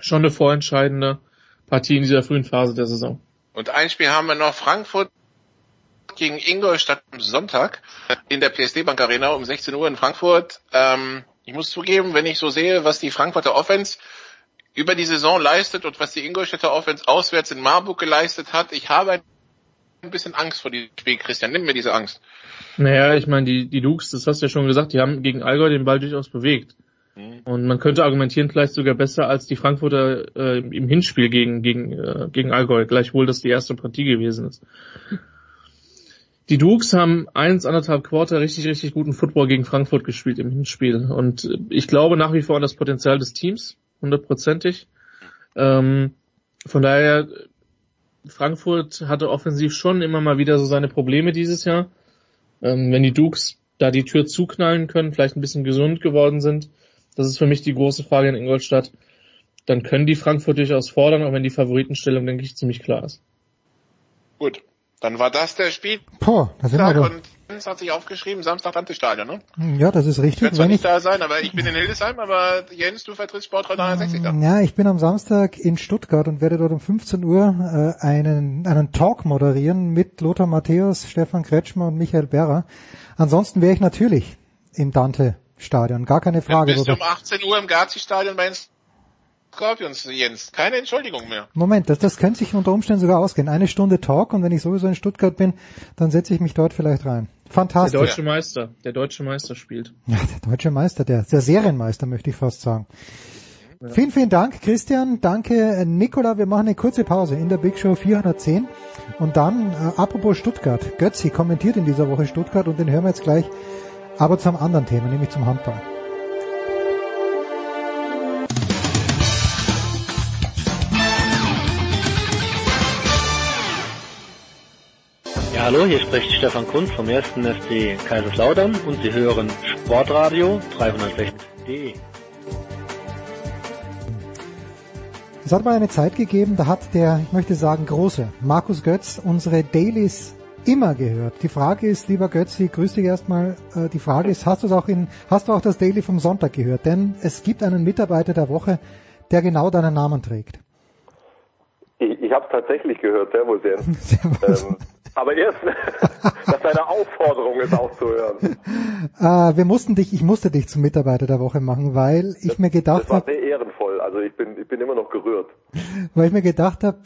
schon eine vorentscheidende Partie in dieser frühen Phase der Saison.
Und ein Spiel haben wir noch Frankfurt gegen Ingolstadt am Sonntag in der PSD Bank Arena um 16 Uhr in Frankfurt. Ähm, ich muss zugeben, wenn ich so sehe, was die Frankfurter Offense über die Saison leistet und was die Ingolstädter Offense auswärts in Marburg geleistet hat, ich habe ein bisschen Angst vor diesem Spiel. Christian, nimm mir diese Angst.
Naja, ich meine, die, die Dukes, das hast du ja schon gesagt, die haben gegen Allgäu den Ball durchaus bewegt. Mhm. Und man könnte argumentieren, vielleicht sogar besser als die Frankfurter äh, im Hinspiel gegen, gegen, äh, gegen Allgäu, gleichwohl das die erste Partie gewesen ist. Die Dukes haben eins, anderthalb Quarter richtig, richtig guten Football gegen Frankfurt gespielt im Hinspiel. Und ich glaube nach wie vor an das Potenzial des Teams, hundertprozentig. Ähm, von daher, Frankfurt hatte offensiv schon immer mal wieder so seine Probleme dieses Jahr. Ähm, wenn die Dukes da die Tür zuknallen können, vielleicht ein bisschen gesund geworden sind, das ist für mich die große Frage in Ingolstadt, dann können die Frankfurt durchaus fordern, auch wenn die Favoritenstellung, denke ich, ziemlich klar ist.
Gut, dann war das der Spiel.
Boah, da sind wir doch.
Und hat sich aufgeschrieben, Samstag Stadion, ne?
Ja, das ist richtig.
Ich werde zwar nicht
ich,
da sein, aber ich bin in Hildesheim, aber Jens, du vertrittst Sport 360 da.
ja, ich bin am Samstag in Stuttgart und werde dort um 15 Uhr äh, einen, einen Talk moderieren mit Lothar Matthäus, Stefan Kretschmer und Michael Berrer. Ansonsten wäre ich natürlich im Dante-Stadion, gar keine Frage.
Bist du um 18 Uhr im Gazi-Stadion bei Scorpions, Jens. Keine Entschuldigung mehr.
Moment, das, das könnte sich unter Umständen sogar ausgehen. Eine Stunde Talk und wenn ich sowieso in Stuttgart bin, dann setze ich mich dort vielleicht rein.
Der
Fantastisch.
deutsche Meister, der deutsche Meister spielt.
Ja, der deutsche Meister, der, der Serienmeister möchte ich fast sagen. Vielen, vielen Dank, Christian. Danke, Nicola. Wir machen eine kurze Pause in der Big Show 410. Und dann, äh, apropos Stuttgart. Götzi kommentiert in dieser Woche Stuttgart und den hören wir jetzt gleich, aber zum anderen Thema, nämlich zum Handball.
Hallo, hier spricht Stefan Kunz vom 1. FC Kaiserslautern und Sie hören Sportradio 360.de.
Es hat mal eine Zeit gegeben, da hat der, ich möchte sagen, große Markus Götz unsere Dailies immer gehört. Die Frage ist, lieber Götzi, grüß dich erstmal. Äh, die Frage ist, hast du es auch in, hast du auch das Daily vom Sonntag gehört? Denn es gibt einen Mitarbeiter der Woche, der genau deinen Namen trägt.
Ich, ich habe es tatsächlich gehört, Servus Jens. Ähm, aber erst nach deiner Aufforderung, es auch zu hören.
Äh, wir mussten dich, ich musste dich zum Mitarbeiter der Woche machen, weil ich mir gedacht
Das war
habe,
sehr ehrenvoll. Also ich bin, ich bin immer noch gerührt.
weil ich mir gedacht habe,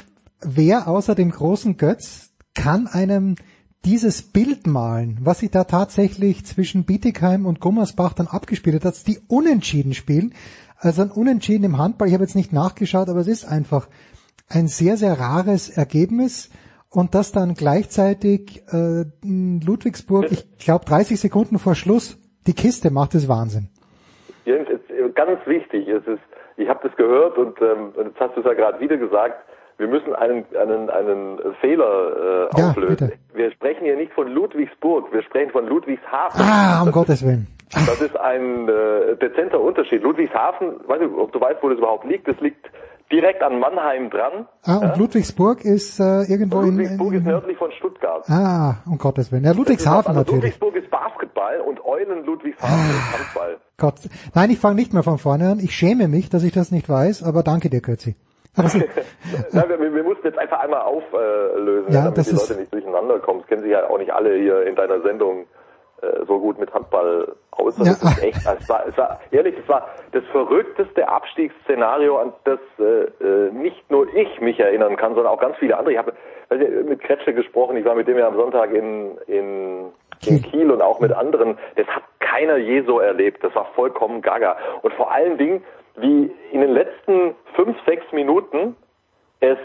wer außer dem großen Götz kann einem dieses Bild malen, was sich da tatsächlich zwischen Bietigheim und Gummersbach dann abgespielt hat, die unentschieden spielen. Also ein Unentschieden im Handball, ich habe jetzt nicht nachgeschaut, aber es ist einfach ein sehr, sehr rares Ergebnis. Und das dann gleichzeitig äh, Ludwigsburg, ich glaube 30 Sekunden vor Schluss, die Kiste macht es Wahnsinn.
Jens, äh, ganz wichtig, es ist, ich habe das gehört und, ähm, jetzt hast du es ja gerade wieder gesagt, wir müssen einen, einen, einen Fehler äh,
Ja,
auflösen.
bitte.
Wir sprechen hier nicht von Ludwigsburg, wir sprechen von Ludwigshafen.
Ah, um Gottes Willen.
Das ist ein äh, dezenter Unterschied. Ludwigshafen, weiß nicht, ob du weißt, wo das überhaupt liegt, das liegt direkt an Mannheim dran.
Ah, und Ludwigsburg ist äh, irgendwo in,
Ludwigsburg ist
in
nördlich von Stuttgart.
Ah, um Gottes Willen. Ja, Ludwigshafen
also
natürlich.
Ludwigsburg ist Basketball und Eulen Ludwigshafen ist Handball.
Gott. Nein, ich fange nicht mehr von vorne an. Ich schäme mich, dass ich das nicht weiß, aber danke dir, Kürzi.
Nein, wir, wir mussten jetzt einfach einmal auflösen,
Ja,
damit
das
die
ist-
Leute nicht durcheinander kommen. Das kennen sich ja auch nicht alle hier in deiner Sendung äh, so gut mit Handball aus.
Ja.
das ist echt, es war, es war, ehrlich, es war das verrückteste Abstiegsszenario, an das äh, äh, nicht nur ich mich erinnern kann, sondern auch ganz viele andere. Ich habe mit Kretsche gesprochen, ich war mit dem ja am Sonntag in, in, in Kiel und auch mit anderen. Das hat keiner je so erlebt. Das war vollkommen gaga. Und vor allen Dingen, wie in den letzten fünf, sechs Minuten es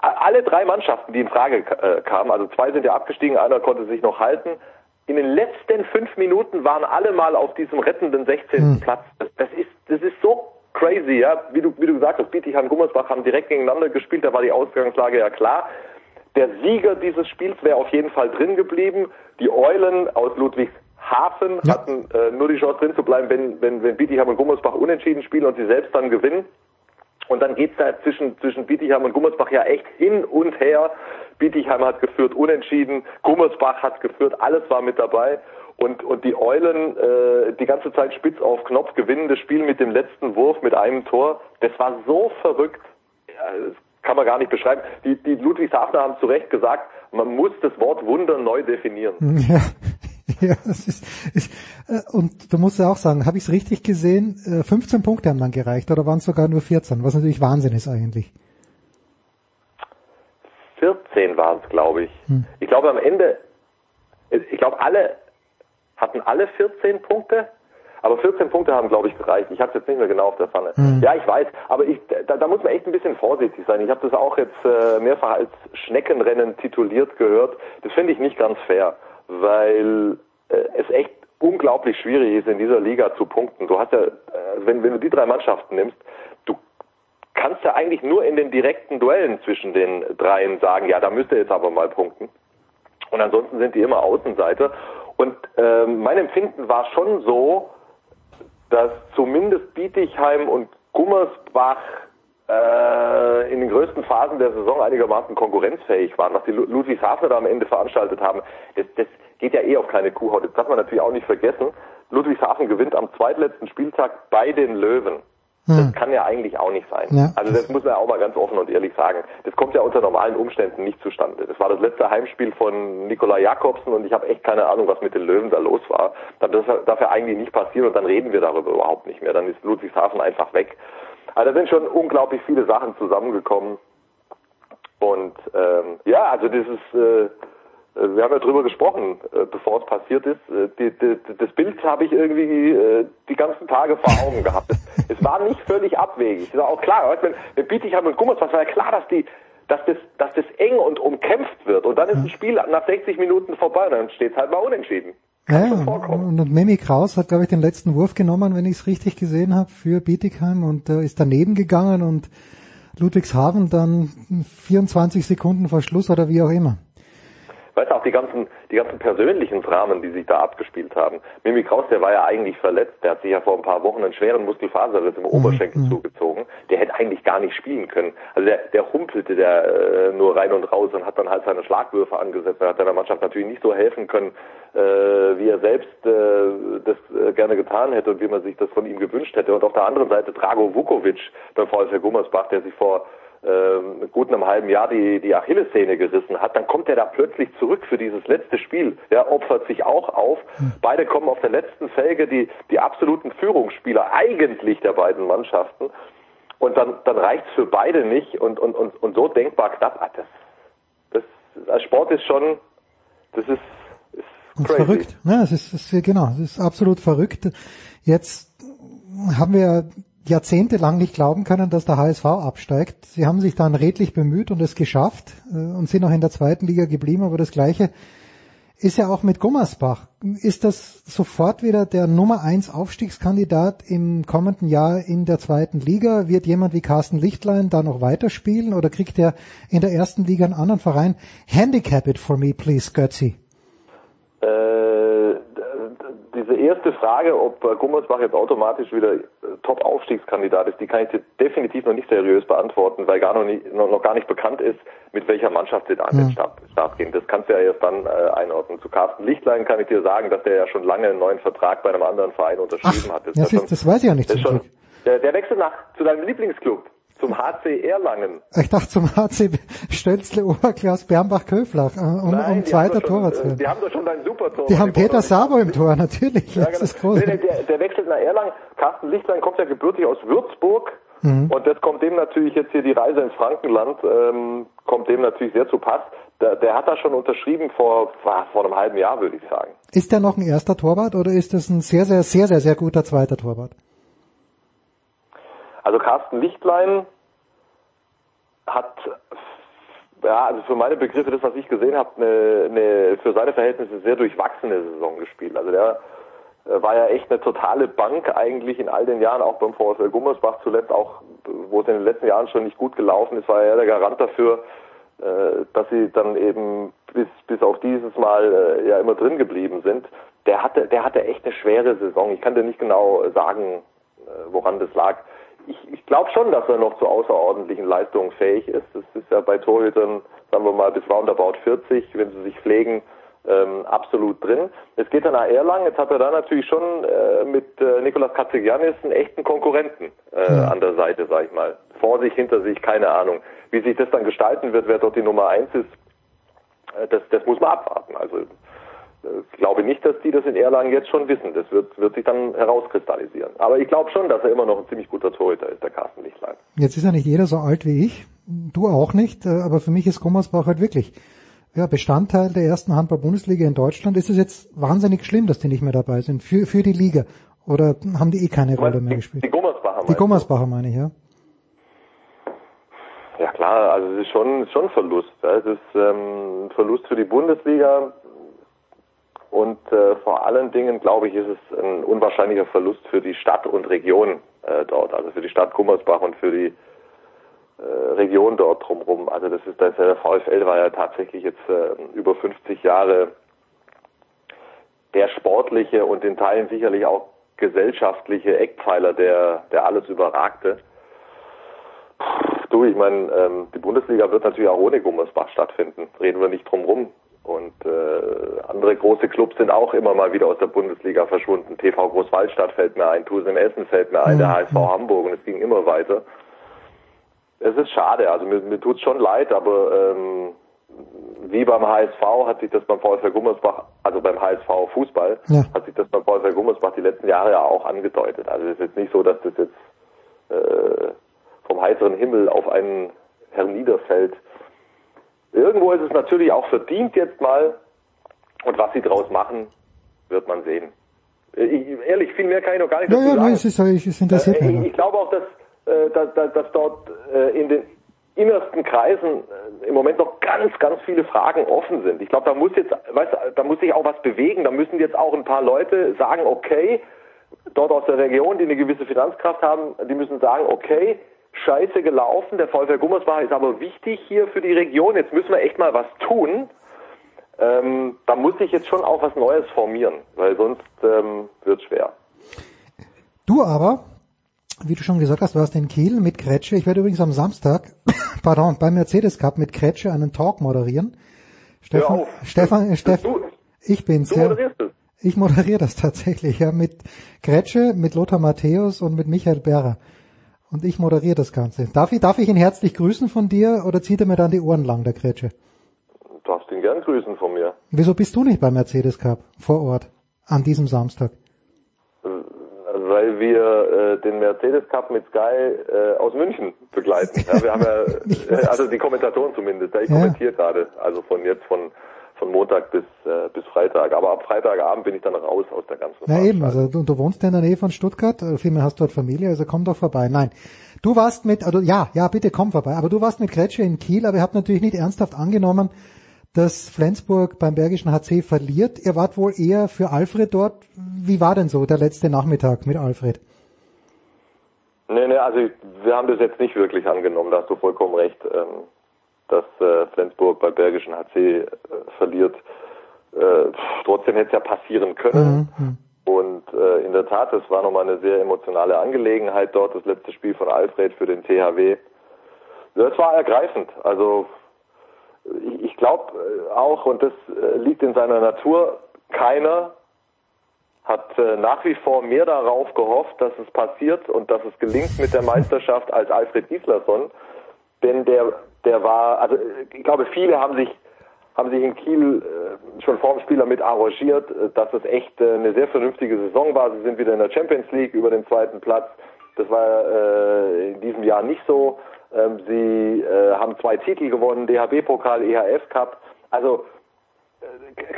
alle drei Mannschaften, die in Frage äh, kamen, also zwei sind ja abgestiegen, einer konnte sich noch halten. In den letzten fünf Minuten waren alle mal auf diesem rettenden 16. Platz. Das, das ist, das ist so crazy, ja. Wie du, wie du gesagt hast, Bietigheim, Gummersbach haben direkt gegeneinander gespielt, da war die Ausgangslage ja klar. Der Sieger dieses Spiels wäre auf jeden Fall drin geblieben. Die Eulen aus Ludwigshafen hatten äh, nur die Chance drin zu bleiben, wenn, wenn, wenn Bietigheim und Gummersbach unentschieden spielen und sie selbst dann gewinnen. Und dann geht's da zwischen, zwischen Bietigheim und Gummersbach ja echt hin und her. Bietigheim hat geführt, unentschieden. Gummersbach hat geführt, alles war mit dabei. Und, und die Eulen äh, die ganze Zeit spitz auf Knopf gewinnen das Spiel mit dem letzten Wurf mit einem Tor. Das war so verrückt. Ja, das kann man gar nicht beschreiben. Die, die Ludwigshafner haben zu Recht gesagt, man muss das Wort Wunder neu definieren.
Ja, ja das ist, ist äh, und du musst ja auch sagen, habe ich es richtig gesehen? Äh, 15 Punkte haben dann gereicht oder waren es sogar nur 14, was natürlich Wahnsinn ist eigentlich.
14 waren es, glaube ich. Hm. Ich glaube am Ende, ich glaube alle hatten alle 14 Punkte. Aber 14 Punkte haben, glaube ich, gereicht. Ich habe es jetzt nicht mehr genau auf der Pfanne. Mhm. Ja, ich weiß, aber ich, da, da muss man echt ein bisschen vorsichtig sein. Ich habe das auch jetzt äh, mehrfach als Schneckenrennen tituliert gehört. Das finde ich nicht ganz fair, weil äh, es echt unglaublich schwierig ist, in dieser Liga zu punkten. Du hast ja, äh, wenn, wenn du die drei Mannschaften nimmst, du kannst ja eigentlich nur in den direkten Duellen zwischen den dreien sagen, ja, da müsst ihr jetzt aber mal punkten. Und ansonsten sind die immer Außenseiter. Und äh, mein Empfinden war schon so, dass zumindest Bietigheim und Gummersbach in den größten Phasen der Saison einigermaßen konkurrenzfähig waren. Was die Ludwigshafner da am Ende veranstaltet haben, das, das geht ja eh auf keine Kuhhaut. Das darf man natürlich auch nicht vergessen. Ludwigshafen gewinnt am zweitletzten Spieltag bei den Löwen. Das hm. kann ja eigentlich auch nicht sein. Ja. Also das muss man ja auch mal ganz offen und ehrlich sagen. Das kommt ja unter normalen Umständen nicht zustande. Das war das letzte Heimspiel von Nikola Jakobsen und ich habe echt keine Ahnung, was mit den Löwen da los war. Das darf ja eigentlich nicht passieren und dann reden wir darüber überhaupt nicht mehr. Dann ist Ludwigshafen einfach weg. Also da sind schon unglaublich viele Sachen zusammengekommen. Und ähm, ja, also das ist äh, äh, wir haben ja drüber gesprochen, äh, bevor es passiert ist. Äh, die, die, das Bild habe ich irgendwie die ganzen Tage vor Augen gehabt. Es war nicht völlig abwegig. Es war auch klar, wenn, wenn Bietigheim und Gummersbach war ja klar, dass die, dass das, dass das eng und umkämpft wird. Und dann ist ein Spiel nach 60 Minuten vorbei und dann steht es halt mal unentschieden.
Ja, und, und Mimi Kraus hat, glaube ich, den letzten Wurf genommen, wenn ich es richtig gesehen habe, für Bietigheim und äh, ist daneben gegangen und Ludwigshafen dann 24 Sekunden vor Schluss oder wie auch immer
weißt du, auch die ganzen, die ganzen persönlichen Dramen, die sich da abgespielt haben. Mimi Kraus, der war ja eigentlich verletzt, der hat sich ja vor ein paar Wochen einen schweren Muskelfaserriss im Oberschenkel mhm. zugezogen. Der hätte eigentlich gar nicht spielen können. Also der, der humpelte der äh, nur rein und raus und hat dann halt seine Schlagwürfe angesetzt. Er hat seiner Mannschaft natürlich nicht so helfen können, äh, wie er selbst äh, das äh, gerne getan hätte und wie man sich das von ihm gewünscht hätte. Und auf der anderen Seite Drago Vukovic beim VfL Gummersbach, der sich vor ähm, gut einem halben Jahr die, die Achillessehne gerissen hat, dann kommt er da plötzlich zurück für dieses letzte Spiel. Er opfert sich auch auf. Hm. Beide kommen auf der letzten Felge, die, die absoluten Führungsspieler eigentlich der beiden Mannschaften. Und dann, dann reicht's für beide nicht und, und, und, und so denkbar knapp. Ah, das, das, das Sport ist schon, das ist, ist
crazy. verrückt. Ja, es ist, es ist, genau, es ist absolut verrückt. Jetzt haben wir jahrzehntelang nicht glauben können, dass der HSV absteigt. Sie haben sich dann redlich bemüht und es geschafft äh, und sind auch in der zweiten Liga geblieben, aber das Gleiche ist ja auch mit Gummersbach. Ist das sofort wieder der Nummer eins Aufstiegskandidat im kommenden Jahr in der zweiten Liga? Wird jemand wie Carsten Lichtlein da noch weiterspielen oder kriegt er in der ersten Liga einen anderen Verein? Handicap it for me, please, Götzi.
Äh, erste Frage, ob Gummersbach jetzt automatisch wieder Top-Aufstiegskandidat ist, die kann ich dir definitiv noch nicht seriös beantworten, weil gar noch, nicht, noch, noch gar nicht bekannt ist, mit welcher Mannschaft sie da an den hm. Start, Start gehen. Das kannst du ja erst dann äh, einordnen. Zu Carsten Lichtlein kann ich dir sagen, dass der ja schon lange einen neuen Vertrag bei einem anderen Verein unterschrieben
Ach,
hat.
Das, das, ist, schon, das weiß ich ja nicht.
Das schon, der, der wechselt nach zu deinem Lieblingsclub zum HC Erlangen.
Ich dachte zum HC Stölzle Oberklaus Bernbach-Köflach, äh, um, Nein, um zweiter Torwart zu werden.
Die haben doch schon deinen Super-Tor.
Die haben Peter Sabo im Tor, natürlich.
Ja, genau. das ist groß. Nee, der, der wechselt nach Erlangen. Carsten Lichtlein kommt ja gebürtig aus Würzburg. Mhm. Und das kommt dem natürlich jetzt hier die Reise ins Frankenland, ähm, kommt dem natürlich sehr zu Pass. Der, der hat da schon unterschrieben vor, vor einem halben Jahr, würde ich sagen.
Ist der noch ein erster Torwart oder ist das ein sehr, sehr, sehr, sehr, sehr guter zweiter Torwart?
Also Carsten Lichtlein hat ja, also für meine Begriffe, das was ich gesehen habe, eine, eine für seine Verhältnisse sehr durchwachsene Saison gespielt. Also der äh, war ja echt eine totale Bank eigentlich in all den Jahren, auch beim VfL Gummersbach zuletzt, auch wo es in den letzten Jahren schon nicht gut gelaufen ist, war er der Garant dafür, äh, dass sie dann eben bis bis auf dieses Mal äh, ja immer drin geblieben sind. Der hatte der hatte echt eine schwere Saison. Ich kann dir nicht genau sagen, woran das lag ich, ich glaube schon, dass er noch zu außerordentlichen Leistungen fähig ist. Das ist ja bei Torhütern, sagen wir mal, bis roundabout 40, wenn sie sich pflegen, ähm, absolut drin. Es geht dann nach Erlangen. Jetzt hat er da natürlich schon äh, mit äh, Nikolas Katzigiannis einen echten Konkurrenten äh, ja. an der Seite, sag ich mal. Vor sich, hinter sich, keine Ahnung. Wie sich das dann gestalten wird, wer dort die Nummer eins ist, äh, das, das muss man abwarten. Also ich glaube nicht, dass die das in Erlangen jetzt schon wissen. Das wird, wird sich dann herauskristallisieren. Aber ich glaube schon, dass er immer noch ein ziemlich guter Torhüter ist, der Carsten Lichtlein.
Jetzt ist ja nicht jeder so alt wie ich. Du auch nicht. äh, Aber für mich ist Gummersbach halt wirklich ja, Bestandteil der ersten Handball-Bundesliga in Deutschland. Ist es jetzt wahnsinnig schlimm, dass die nicht mehr dabei sind für, für die Liga? Oder haben die eh keine Rolle mehr gespielt?
Die Gummersbacher.
Die Gummersbacher meine ich, ja.
Ja klar, also es ist schon, schon Verlust. Es ist ähm, ein Verlust für die Bundesliga und äh, vor allen Dingen, glaube ich, ist es ein unwahrscheinlicher Verlust für die Stadt und Region äh, dort, also für die Stadt Gummersbach und für die äh, Region dort drumherum. Also das ist, das der VfL war ja tatsächlich jetzt äh, über 50 Jahre der sportliche und in Teilen sicherlich auch gesellschaftliche Eckpfeiler, der, der alles überragte. Du, ich meine, ähm, die Bundesliga wird natürlich auch ohne Gummersbach stattfinden. Reden wir nicht drum rum. Und äh, andere große Clubs sind auch immer mal wieder aus der Bundesliga verschwunden. TV Großwaldstadt fällt mir ein, Tusen Essen fällt mir ein, der HSV Hamburg und es ging immer weiter. Es ist schade, also mir, mir tut es schon leid, aber ähm, wie beim HSV hat sich das beim VfL Gummersbach, also beim HSV Fußball, ja. hat sich das beim VfL Gummersbach die letzten Jahre ja auch angedeutet. Also es ist jetzt nicht so, dass das jetzt äh, vom heiteren Himmel auf einen herniederfällt. Irgendwo ist es natürlich auch verdient jetzt mal. Und was sie draus machen, wird man sehen. Ich, ehrlich, viel mehr kann ich noch gar nicht
ja, dazu ja, sagen. Nein, es, ist, es interessiert
äh, mich. Ich, ich glaube auch, dass, äh, dass, dass, dass dort äh, in den innersten Kreisen äh, im Moment noch ganz, ganz viele Fragen offen sind. Ich glaube, da muss jetzt, weißt, da muss sich auch was bewegen. Da müssen jetzt auch ein paar Leute sagen, okay, dort aus der Region, die eine gewisse Finanzkraft haben, die müssen sagen, okay, scheiße gelaufen. Der VfL Gummersbach ist aber wichtig hier für die Region. Jetzt müssen wir echt mal was tun. Ähm, da muss sich jetzt schon auch was Neues formieren, weil sonst ähm, wird schwer.
Du aber, wie du schon gesagt hast, warst in Kiel mit Kretsche. Ich werde übrigens am Samstag, pardon, beim Mercedes Cup mit Kretsche einen Talk moderieren. Stefan, Stefan, Stefan, ich bin's. Du moderierst ja. Ich moderiere das tatsächlich, ja, mit Kretsche, mit Lothar Matthäus und mit Michael Berrer und ich moderiere das Ganze. Darf ich, darf ich ihn herzlich grüßen von dir oder zieht er mir dann die Ohren lang, der Kretsche?
Du darfst ihn gern grüßen von mir.
Wieso bist du nicht beim Mercedes Cup vor Ort an diesem Samstag?
Weil wir äh, den Mercedes Cup mit Sky äh, aus München begleiten. Ja, wir haben ja, äh, also die Kommentatoren zumindest. Ich ja. kommentiere gerade, also von jetzt von von Montag bis, äh, bis Freitag. Aber ab Freitagabend bin ich dann raus aus der ganzen
Na eben, also du, du wohnst ja in der Nähe von Stuttgart, äh, vielmehr hast dort Familie, also komm doch vorbei. Nein, du warst mit, also ja, ja, bitte komm vorbei, aber du warst mit Kretsche in Kiel, aber ihr habt natürlich nicht ernsthaft angenommen, dass Flensburg beim Bergischen HC verliert. Ihr wart wohl eher für Alfred dort. Wie war denn so der letzte Nachmittag mit Alfred?
Nee, nee, also wir haben das jetzt nicht wirklich angenommen, da hast du vollkommen recht. Ähm, dass äh, Flensburg bei Bergischen HC äh, verliert. Äh, trotzdem hätte es ja passieren können. Mhm, mhm. Und äh, in der Tat, es war nochmal eine sehr emotionale Angelegenheit dort, das letzte Spiel von Alfred für den THW. Das war ergreifend. Also ich, ich glaube äh, auch, und das äh, liegt in seiner Natur, keiner hat äh, nach wie vor mehr darauf gehofft, dass es passiert und dass es gelingt mit der Meisterschaft als Alfred Gislason. Denn der der war, also ich glaube, viele haben sich haben sich in Kiel äh, schon vor dem Spiel damit arrangiert, äh, dass es echt äh, eine sehr vernünftige Saison war. Sie sind wieder in der Champions League über den zweiten Platz. Das war äh, in diesem Jahr nicht so. Ähm, sie äh, haben zwei Titel gewonnen, DHB-Pokal, EHF Cup. Also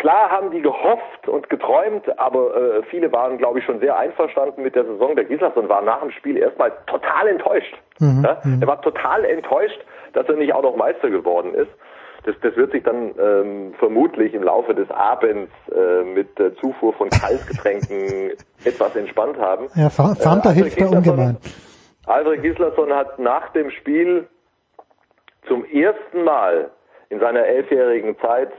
klar haben die gehofft und geträumt, aber viele waren, glaube ich, schon sehr einverstanden mit der Saison der Gislason und war nach dem Spiel erstmal total enttäuscht. Mhm, ja? Mhm. Er war total enttäuscht, dass er nicht auch noch Meister geworden ist. Das, das wird sich dann ähm, vermutlich im Laufe des Abends äh, mit der Zufuhr von Kaltgetränken etwas entspannt haben.
Ja, Fanta äh, hilft da ungemein.
Alfred Gislason hat nach dem Spiel zum ersten Mal in seiner elfjährigen Zeit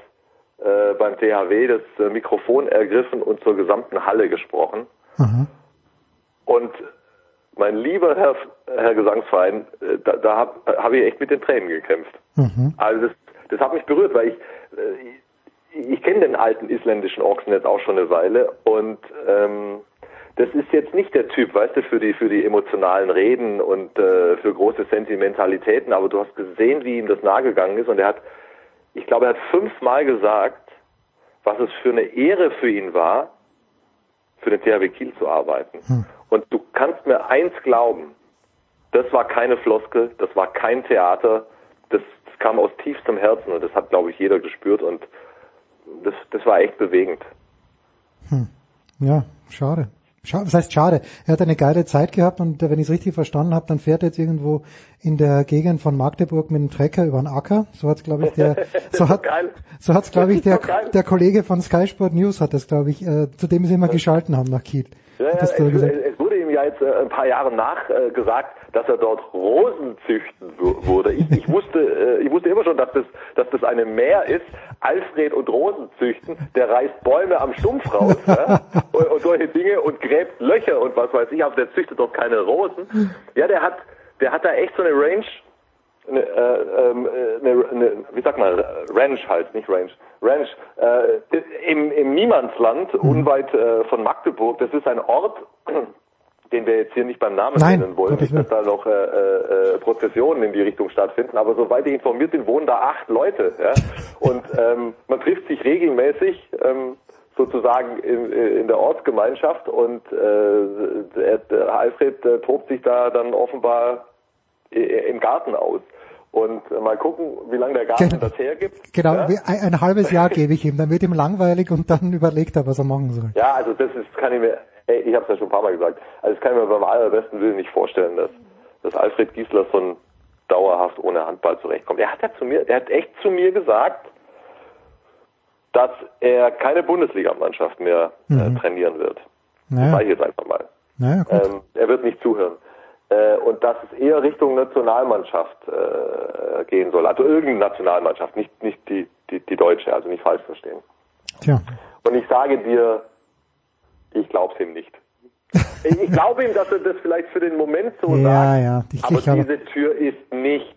äh, beim THW das äh, Mikrofon ergriffen und zur gesamten Halle gesprochen. Mhm. Und mein lieber Herr, Herr Gesangsverein, äh, da, da habe hab ich echt mit den Tränen gekämpft.
Mhm.
Also das, das hat mich berührt, weil ich, äh, ich, ich kenne den alten isländischen Ochsen jetzt auch schon eine Weile und ähm, das ist jetzt nicht der Typ, weißt du, für die für die emotionalen Reden und äh, für große Sentimentalitäten, aber du hast gesehen, wie ihm das nahegegangen ist und er hat, ich glaube, er hat fünfmal gesagt, was es für eine Ehre für ihn war, für den THW Kiel zu arbeiten. Und du kannst mir eins glauben, das war keine Floskel, das war kein Theater, das, das kam aus tiefstem Herzen und das hat, glaube ich, jeder gespürt und das, das war echt bewegend.
Ja, schade. Scha das heißt schade. Er hat eine geile Zeit gehabt und äh, wenn ich es richtig verstanden habe, dann fährt er jetzt irgendwo in der Gegend von Magdeburg mit dem Trecker über den Acker. So hat's glaube ich der so hat so hat's glaube ich der der Kollege von Sky Sport News hat das glaube ich, äh, zu dem sie immer geschalten haben nach Kiel.
Ja, ja,
das,
es, es wurde ihm ja jetzt äh, ein paar Jahre nach äh, gesagt, dass er dort Rosen züchten wurde. Ich, ich wusste, äh, ich wusste immer schon, dass das, dass das eine Mehr ist. Alfred und Rosen züchten, der reißt Bäume am Stumpf raus ja? und, und solche Dinge und gräbt Löcher und was weiß ich, aber der züchtet doch keine Rosen. Ja, der hat, der hat da echt so eine Range, eine, äh, ähm, äh, eine, eine, wie sag mal, Ranch halt, nicht Range, Ranch, äh, im, im Niemandsland, unweit äh, von Magdeburg. Das ist ein Ort, den wir jetzt hier nicht beim Namen
Nein,
nennen wollen, nicht, dass da noch äh, äh, Prozessionen in die Richtung stattfinden. Aber soweit ich informiert bin, wohnen da acht Leute. Ja? Und ähm, man trifft sich regelmäßig ähm, sozusagen in, in der Ortsgemeinschaft und äh, der, Alfred äh, tobt sich da dann offenbar i- im Garten aus. Und äh, mal gucken, wie lange der Garten
Genau.
das hergibt.
Genau,
Ja?
ein, ein halbes Jahr gebe ich ihm, dann wird ihm langweilig und dann überlegt er, was er machen soll.
Ja, also das ist, kann ich mir, ey, ich habe es ja schon ein paar Mal gesagt, also das kann ich mir beim allerbesten Willen nicht vorstellen, dass, dass Alfred Gislason dauerhaft ohne Handball zurechtkommt. Er hat ja zu mir, er hat echt zu mir gesagt, dass er keine Bundesligamannschaft mehr äh,
Mhm.
trainieren wird. Das
Naja,
sage ich jetzt einfach mal.
naja.
Ähm, er wird nicht zuhören. Äh, und dass es eher Richtung Nationalmannschaft äh, gehen soll. Also irgendeine Nationalmannschaft, nicht, nicht die, die, die deutsche, also nicht falsch verstehen.
Tja.
Und ich sage dir, ich glaub's ihm nicht. Ich glaube ihm, dass er das vielleicht für den Moment so
Ja,
sagt,
ja, ich-
aber
ich habe-
diese Tür ist nicht,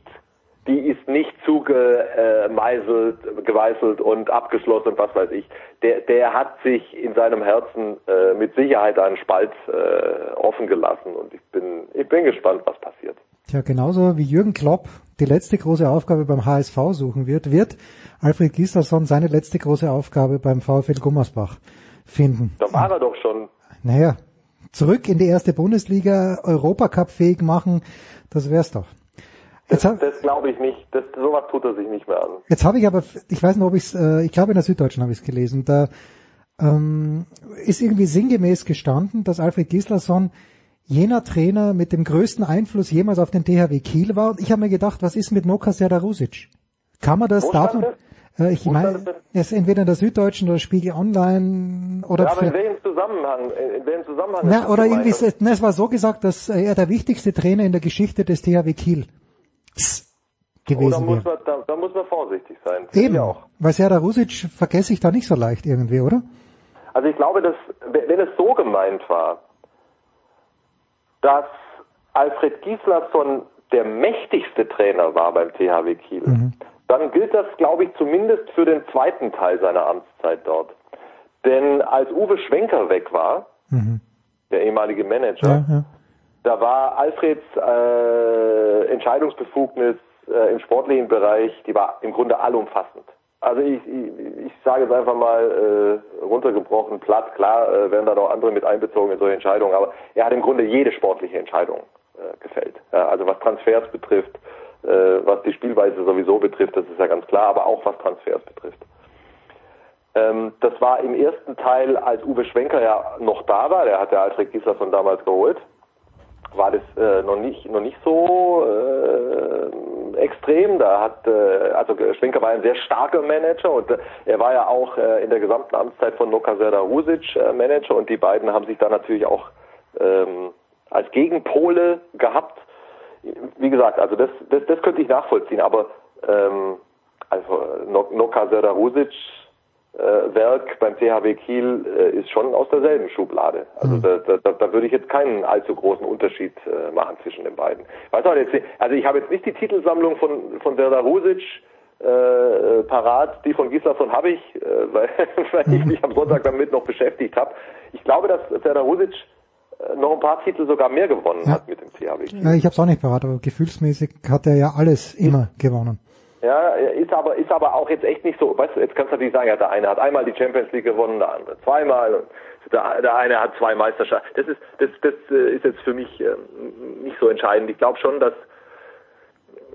die ist nicht zugemeißelt, geweißelt und abgeschlossen und was weiß ich. Der, der hat sich in seinem Herzen äh, mit Sicherheit einen Spalt äh, offen gelassen und ich bin, ich bin gespannt, was passiert.
Tja, genauso wie Jürgen Klopp die letzte große Aufgabe beim HSV suchen wird, wird Alfred Gislason seine letzte große Aufgabe beim VfL Gummersbach finden.
Da war er doch schon.
Naja, zurück in die erste Bundesliga, Europacup fähig machen, das wär's doch.
Das, das glaube ich nicht. Das, sowas tut er sich nicht mehr an.
Jetzt habe ich aber, ich weiß nicht, ob ich es, äh, ich glaube in der Süddeutschen habe ich es gelesen, da ähm, ist irgendwie sinngemäß gestanden, dass Alfred Gislason jener Trainer mit dem größten Einfluss jemals auf den THW Kiel war. Und ich habe mir gedacht, was ist mit Noka Serdarusic? Kann man das,
Wo
darf man, äh, ich meine,
das?
es ist entweder in der Süddeutschen oder Spiegel Online oder,
ja, aber in welchem Zusammenhang? In, welchem Zusammenhang?
na,
das
oder irgendwie, ist- na, es war so gesagt, dass äh, er der wichtigste Trainer in der Geschichte des THW Kiel
Oh, da
gewesen
muss man, da, da muss man vorsichtig sein. Finde
Eben,
auch.
weil Serdarusic vergesse ich da nicht so leicht irgendwie, oder?
Also ich glaube, dass wenn es so gemeint war, dass Alfred Gislason der mächtigste Trainer war beim THW Kiel,
Mhm.
Dann gilt das, glaube ich, zumindest für den zweiten Teil seiner Amtszeit dort. Denn als Uwe Schwenker weg war,
Mhm.
der ehemalige Manager,
Ja, ja.
da war Alfreds äh, Entscheidungsbefugnis äh, im sportlichen Bereich, die war im Grunde allumfassend. Also ich, ich, ich sage es einfach mal äh, runtergebrochen, platt, klar äh, werden da noch andere mit einbezogen in solche Entscheidungen, aber er hat im Grunde jede sportliche Entscheidung äh, gefällt. Also was Transfers betrifft, äh, was die Spielweise sowieso betrifft, das ist ja ganz klar, aber auch was Transfers betrifft. Ähm, das war im ersten Teil, als Uwe Schwenker ja noch da war, der hat ja Alfred Gislason damals geholt, war das äh, noch nicht noch nicht so äh, extrem. Da hat äh, also Schwenker war ein sehr starker Manager und äh, er war ja auch äh, in der gesamten Amtszeit von Noka Serdarusic äh, Manager und die beiden haben sich da natürlich auch ähm, als Gegenpole gehabt. Wie gesagt, also das das, das könnte ich nachvollziehen, aber ähm, also No- Noka Serdarusic äh, Werk beim THW Kiel äh, ist schon aus derselben Schublade. Also
Mhm.
da, da, da würde ich jetzt keinen allzu großen Unterschied äh, machen zwischen den beiden. Weiß auch jetzt also ich habe jetzt nicht die Titelsammlung von von Werder Rusic äh, parat, die von Gislason habe ich, äh, weil, weil ich mich am Sonntag damit noch beschäftigt habe. Ich glaube, dass Werder Rusic äh, noch ein paar Titel sogar mehr gewonnen
Ja.
hat mit dem Kiel.
Ja, ich habe es auch nicht parat, aber gefühlsmäßig hat er ja alles immer gewonnen.
Ja, ist aber, ist aber auch jetzt echt nicht so, weißt du, jetzt kannst du natürlich sagen, ja, der eine hat einmal die Champions League gewonnen, der andere zweimal, und der, der eine hat zwei Meisterschaften. Das ist, das, das äh, ist jetzt für mich ähm, nicht so entscheidend. Ich glaube schon, dass,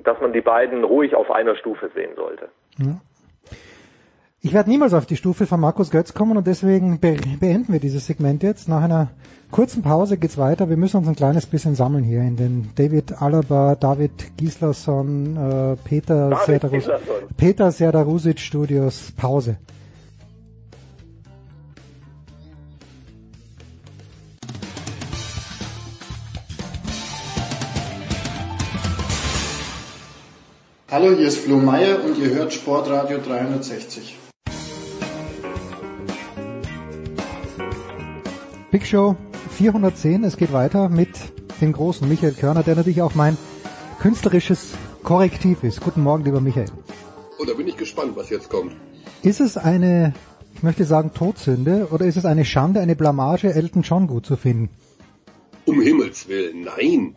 dass man die beiden ruhig auf einer Stufe sehen sollte.
Ja. Ich werde niemals auf die Stufe von Markus Götz kommen und deswegen be beenden wir dieses Segment jetzt. Nach einer kurzen Pause geht's weiter. Wir müssen uns ein kleines bisschen sammeln hier in den David Alaba, David Gislason, äh, Peter
David
Serdarus,
Gislason.
Peter Serdarusic Studios Pause.
Hallo, hier ist Flo Meyer und ihr hört Sportradio 360.
Big Show 410, es geht weiter mit dem großen Michael Körner, der natürlich auch mein künstlerisches Korrektiv ist. Guten Morgen, lieber Michael.
Oh, da bin ich gespannt, was jetzt kommt.
Ist es eine, ich möchte sagen Todsünde, oder ist es eine Schande, eine Blamage, Elton John gut zu finden?
Um Himmels Willen, nein.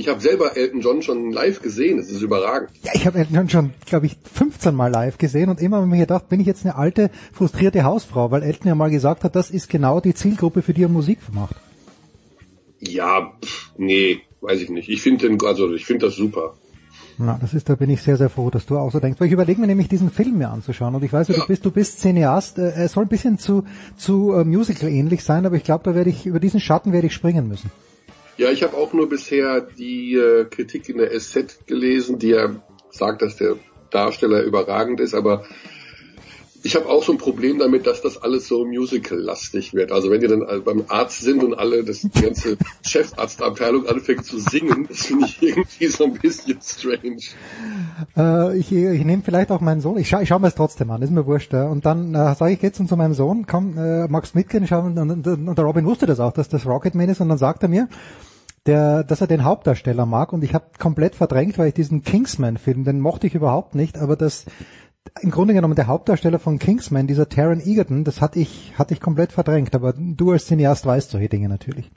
Ich habe selber Elton John schon live gesehen, es ist überragend.
Ja, ich habe Elton John schon, glaube ich, 15 Mal live gesehen und immer habe ich mir gedacht, bin ich jetzt eine alte, frustrierte Hausfrau, weil Elton ja mal gesagt hat, das ist genau die Zielgruppe, für die er Musik macht.
Ja, pff, nee, weiß ich nicht. Ich finde den, also ich finde das super.
Na, das ist, da bin ich sehr, sehr froh, dass du auch so denkst. Weil ich überlege mir nämlich diesen Film mir anzuschauen und ich weiß ja, du bist, du bist Cineast. Äh, Er soll ein bisschen zu, zu äh, Musical ähnlich sein, aber ich glaube, da werde ich, über diesen Schatten werde ich springen müssen.
Ja, ich habe auch nur bisher die äh, Kritik in der SZ gelesen, die ja sagt, dass der Darsteller überragend ist, aber ich habe auch so ein Problem damit, dass das alles so musical-lastig wird. Also wenn die dann beim Arzt sind und alle, das die ganze Chefarztabteilung anfängt zu singen, das finde ich irgendwie so ein bisschen strange.
Äh, ich ich nehme vielleicht auch meinen Sohn, ich schaue ich schau mir es trotzdem an, ist mir wurscht. Ja. Und dann äh, sage ich jetzt zu meinem Sohn, komm, äh, magst mitgehen? Schauen, und, und, und der Robin wusste das auch, dass das Rocketman ist. Und dann sagt er mir, der, dass er den Hauptdarsteller mag. Und ich habe komplett verdrängt, weil ich diesen Kingsman-Film, den mochte ich überhaupt nicht. Aber das im Grunde genommen der Hauptdarsteller von Kingsman, dieser Taron Egerton, das hatte ich, hatte ich komplett verdrängt. Aber du als Cineast weißt solche Dinge natürlich.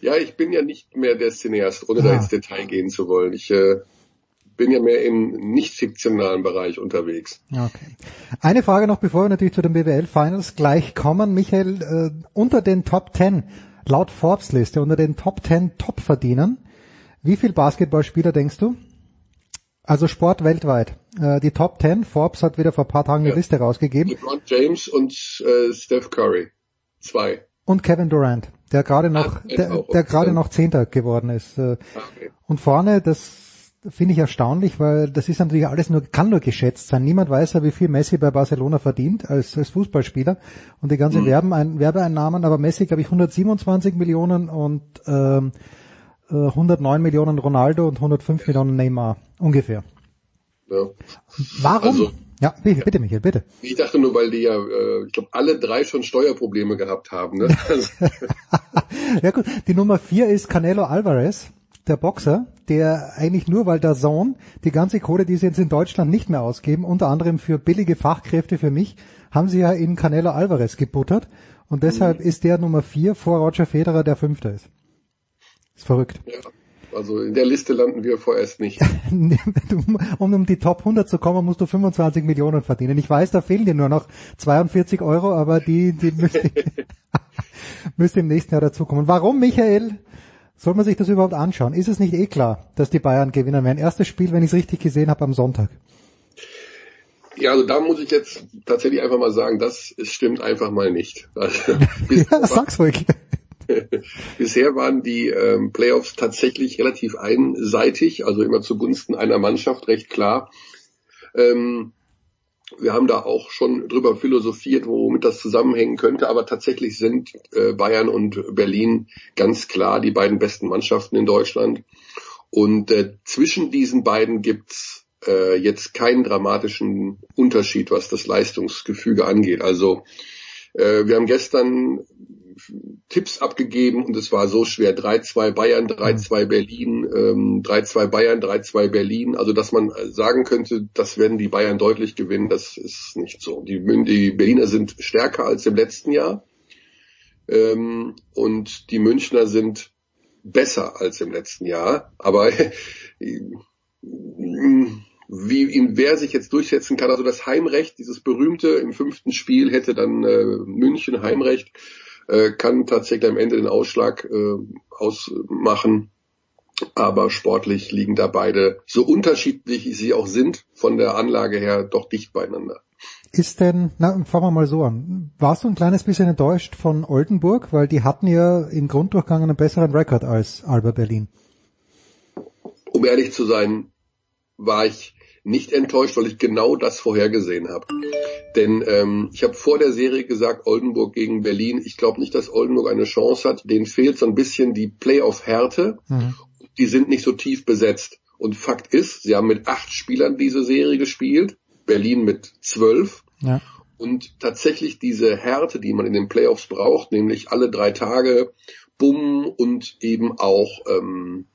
Ja, ich bin ja nicht mehr der Cineast, ohne da
Ah.
ins Detail gehen zu wollen. Ich äh, bin ja mehr im nicht fiktionalen Bereich unterwegs.
Okay. Eine Frage noch, bevor wir natürlich zu den BWL Finals gleich kommen. Michael, äh, unter den Top 10, laut Forbes Liste, unter den Top 10 Topverdienern, wie viel Basketballspieler denkst du? Also Sport weltweit. Äh, die Top 10, Forbes hat wieder vor ein paar Tagen eine Liste rausgegeben.
LeBron James und äh, Steph Curry. Zwei.
Und Kevin Durant, der gerade noch,
Ah,
der, der gerade noch Zehnter geworden ist. Äh, Und vorne, das finde ich erstaunlich, weil das ist natürlich alles nur, kann nur geschätzt sein. Niemand weiß ja, wie viel Messi bei Barcelona verdient als, als Fußballspieler und die ganze
Mhm.
Ein, Werbeeinnahmen, aber Messi, glaube ich, 127 Millionen und ähm, äh, 109 Millionen Ronaldo und 105 Millionen Neymar, ungefähr.
Ja.
Warum?
Also-
ja, bitte, bitte Michael, bitte.
Ich dachte nur, weil die ja, äh, ich glaube, alle drei schon Steuerprobleme gehabt haben. Ne?
Ja gut, die Nummer vier ist Canelo Alvarez, der Boxer, der eigentlich nur, weil der Sohn die ganze Kohle, die sie jetzt in Deutschland nicht mehr ausgeben, unter anderem für billige Fachkräfte für mich, haben sie ja in Canelo Alvarez gebuttert und deshalb ist der Nummer vier vor Roger Federer, der fünfter ist. Ist verrückt.
also in der Liste landen wir vorerst nicht.
Um um die Top 100 zu kommen, musst du 25 Millionen verdienen. Ich weiß, da fehlen dir nur noch 42 Euro, aber die, die müsste, müsste im nächsten Jahr dazukommen. Warum, Michael? Soll man sich das überhaupt anschauen? Ist es nicht eh klar, dass die Bayern gewinnen werden? Erstes Spiel, wenn ich es richtig gesehen habe, am Sonntag.
Ja, also da muss ich jetzt tatsächlich einfach mal sagen, das stimmt einfach mal nicht. Also,
Ja, sag's ruhig.
Bisher waren die ähm, Playoffs tatsächlich relativ einseitig, also immer zugunsten einer Mannschaft, recht klar. Ähm, wir haben da auch schon drüber philosophiert, womit das zusammenhängen könnte, aber tatsächlich sind äh, Bayern und Berlin ganz klar die beiden besten Mannschaften in Deutschland. Und äh, zwischen diesen beiden gibt's äh, jetzt keinen dramatischen Unterschied, was das Leistungsgefüge angeht. Also äh, wir haben gestern Tipps abgegeben und es war so schwer. 3-2 Bayern, 3-2 Berlin, ähm, 3-2 Bayern, 3-2 Berlin. Also dass man sagen könnte, das werden die Bayern deutlich gewinnen, das ist nicht so. Die, die Berliner sind stärker als im letzten Jahr ähm, und die Münchner sind besser als im letzten Jahr. Aber wie ihn, wer sich jetzt durchsetzen kann, also das Heimrecht, dieses berühmte im fünften Spiel hätte dann äh, München Heimrecht, äh, kann tatsächlich am Ende den Ausschlag äh, ausmachen. Aber sportlich liegen da beide, so unterschiedlich sie auch sind, von der Anlage her doch dicht beieinander.
Ist denn, na, fangen wir mal so an. Warst du ein kleines bisschen enttäuscht von Oldenburg, weil die hatten ja im Grunddurchgang einen besseren Rekord als Alba Berlin?
Um ehrlich zu sein, war ich nicht enttäuscht, weil ich genau das vorhergesehen habe. Denn ähm, ich habe vor der Serie gesagt, Oldenburg gegen Berlin, ich glaube nicht, dass Oldenburg eine Chance hat. Denen fehlt so ein bisschen die Playoff-Härte. Mhm. Die sind nicht so tief besetzt. Und Fakt ist, sie haben mit acht Spielern diese Serie gespielt, Berlin mit zwölf. Ja. Und tatsächlich diese Härte, die man in den Playoffs braucht, nämlich alle drei Tage Bumm und eben auch ähm,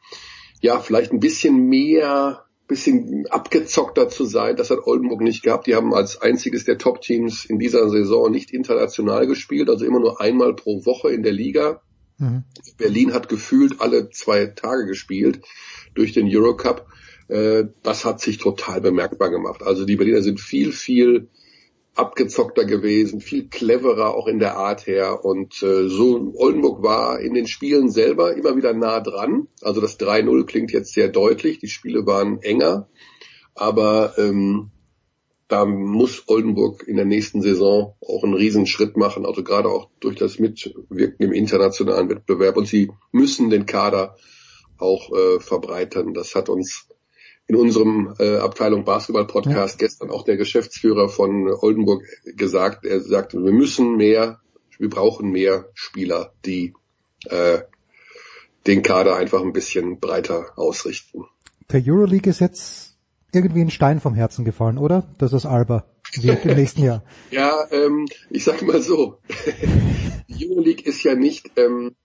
ja vielleicht ein bisschen mehr bisschen abgezockter zu sein. Das hat Oldenburg nicht gehabt. Die haben als einziges der Top-Teams in dieser Saison nicht international gespielt, also immer nur einmal pro Woche in der Liga. Mhm. Berlin hat gefühlt alle zwei Tage gespielt durch den Eurocup. Äh, das hat sich total bemerkbar gemacht. Also die Berliner sind viel, viel abgezockter gewesen, viel cleverer auch in der Art her. Und äh, so Oldenburg war in den Spielen selber immer wieder nah dran. Also das 3-0 klingt jetzt sehr deutlich. Die Spiele waren enger. Aber ähm, da muss Oldenburg in der nächsten Saison auch einen Riesenschritt machen, also gerade auch durch das Mitwirken im internationalen Wettbewerb. Und sie müssen den Kader auch äh, verbreitern. Das hat uns in unserem äh, Abteilung Basketball Podcast ja. gestern auch der Geschäftsführer von Oldenburg gesagt. Er sagte, wir müssen mehr, wir brauchen mehr Spieler, die äh, den Kader einfach ein bisschen breiter ausrichten.
Der Euroleague ist jetzt irgendwie ein Stein vom Herzen gefallen, oder? Das ist Alba wird im nächsten Jahr.
ja, ähm, ich sag mal so, die Euroleague ist ja nicht, ähm,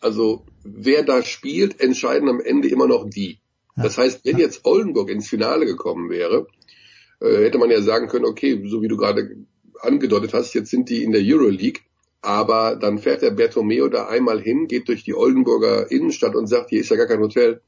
also wer da spielt, entscheiden am Ende immer noch die. Das heißt, wenn jetzt Oldenburg ins Finale gekommen wäre, äh, hätte man ja sagen können, okay, so wie du gerade angedeutet hast, jetzt sind die in der Euroleague, aber dann fährt der Bertomeo da einmal hin, geht durch die Oldenburger Innenstadt und sagt, hier ist ja gar kein Hotel.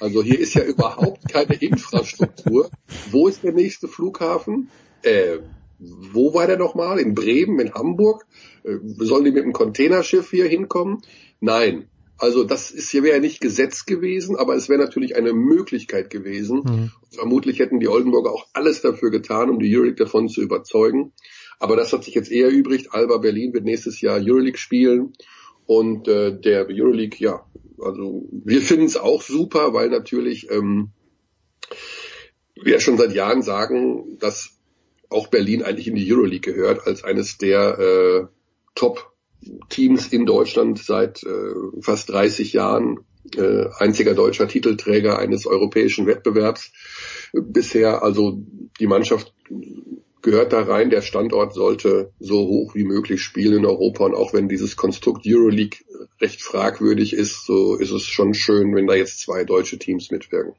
Also hier ist ja überhaupt keine Infrastruktur. Wo ist der nächste Flughafen? Äh, wo war der nochmal? In Bremen, in Hamburg? Äh, sollen die mit einem Containerschiff hier hinkommen? Nein. Also das ist hier wäre ja nicht Gesetz gewesen, aber es wäre natürlich eine Möglichkeit gewesen. Mhm. Vermutlich hätten die Oldenburger auch alles dafür getan, um die Euroleague davon zu überzeugen. Aber das hat sich jetzt eher übrig. Alba Berlin wird nächstes Jahr Euroleague spielen. Und äh, der Euroleague, ja, also wir finden es auch super, weil natürlich ähm, wir schon seit Jahren sagen, dass auch Berlin eigentlich in die Euroleague gehört, als eines der äh, Top Teams in Deutschland seit äh, fast 30 Jahren, äh, einziger deutscher Titelträger eines europäischen Wettbewerbs bisher. Also die Mannschaft gehört da rein. Der Standort sollte so hoch wie möglich spielen in Europa. Und auch wenn dieses Konstrukt Euroleague recht fragwürdig ist, so ist es schon schön, wenn da jetzt zwei deutsche Teams mitwirken.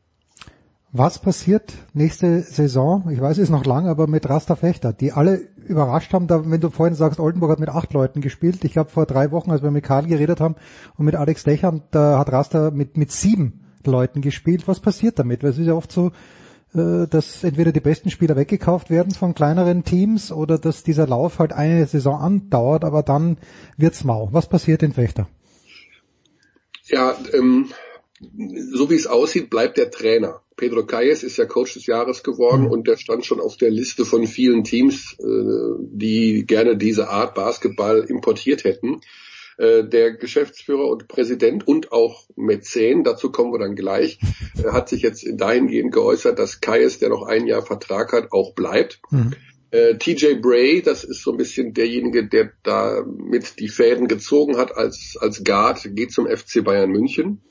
Was passiert nächste Saison? Ich weiß, es ist noch lang, aber mit Rasta Fechter, die alle überrascht haben, da, wenn du vorhin sagst, Oldenburg hat mit acht Leuten gespielt. Ich glaube, vor drei Wochen, als wir mit Karl geredet haben und mit Alex Dechern, da hat Rasta mit, mit sieben Leuten gespielt. Was passiert damit? Weil es ist ja oft so, äh, dass entweder die besten Spieler weggekauft werden von kleineren Teams oder dass dieser Lauf halt eine Saison andauert, aber dann wird's mau. Was passiert in Fechter?
Ja, ähm, so wie es aussieht, bleibt der Trainer. Pedro Calles ist ja Coach des Jahres geworden mhm. und der stand schon auf der Liste von vielen Teams, äh, die gerne diese Art Basketball importiert hätten. Äh, der Geschäftsführer und Präsident und auch Mäzen, dazu kommen wir dann gleich, äh, hat sich jetzt dahingehend geäußert, dass Calles, der noch ein Jahr Vertrag hat, auch bleibt. Mhm. TJ Bray, das ist so ein bisschen derjenige, der da mit die Fäden gezogen hat als, als Guard, geht zum FC Bayern München.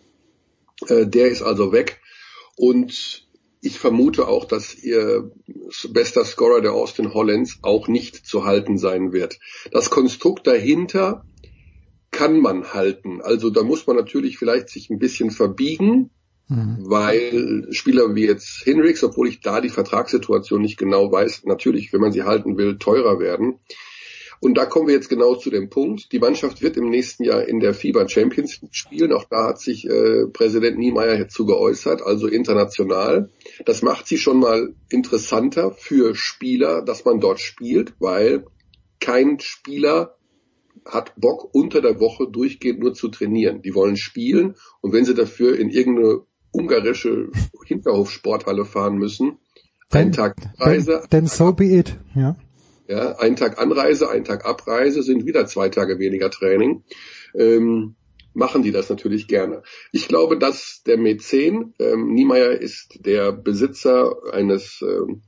der ist also weg. Und ich vermute auch, dass ihr bester Scorer der Austin Hollands auch nicht zu halten sein wird. Das Konstrukt dahinter kann man halten. Also da muss man natürlich vielleicht sich ein bisschen verbiegen, mhm. weil Spieler wie jetzt Hinrichs, obwohl ich da die Vertragssituation nicht genau weiß, natürlich, wenn man sie halten will, teurer werden. Und da kommen wir jetzt genau zu dem Punkt. Die Mannschaft wird im nächsten Jahr in der FIBA Champions League spielen. Auch da hat sich äh, Präsident Niemeyer dazu geäußert, also international. Das macht sie schon mal interessanter für Spieler, dass man dort spielt, weil kein Spieler hat Bock, unter der Woche durchgehend nur zu trainieren. Die wollen spielen und wenn sie dafür in irgendeine ungarische Hinterhofsporthalle fahren müssen, einen Tag Reise.
Then so be it, ja.
Ja, ein Tag Anreise, ein Tag Abreise sind wieder zwei Tage weniger Training. Ähm, machen die das natürlich gerne. Ich glaube, dass der Mäzen, ähm, Niemeyer ist der Besitzer eines ähm,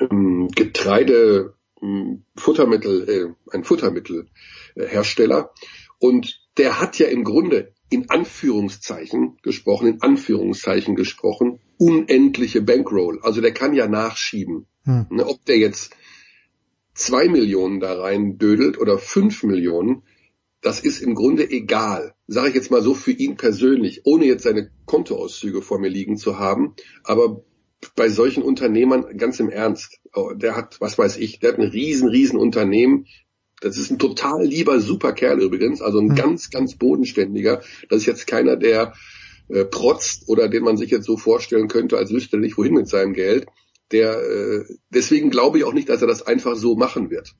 ähm Getreide, ähm, Futtermittel, äh, ein Futtermittelhersteller und der hat ja im Grunde in Anführungszeichen gesprochen, in Anführungszeichen gesprochen, unendliche Bankroll. Also der kann ja nachschieben. Hm. Ne, ob der jetzt zwei Millionen da rein dödelt oder fünf Millionen, das ist im Grunde egal. Sage ich jetzt mal so für ihn persönlich, ohne jetzt seine Kontoauszüge vor mir liegen zu haben. Aber bei solchen Unternehmern ganz im Ernst, oh, der hat, was weiß ich, der hat ein riesen, riesen Unternehmen. Das ist ein total lieber, super Kerl übrigens, also ein mhm. ganz, ganz bodenständiger. Das ist jetzt keiner, der äh, protzt oder den man sich jetzt so vorstellen könnte, als wüsste er nicht wohin mit seinem Geld der äh, deswegen glaube ich auch nicht, dass er das einfach so machen wird.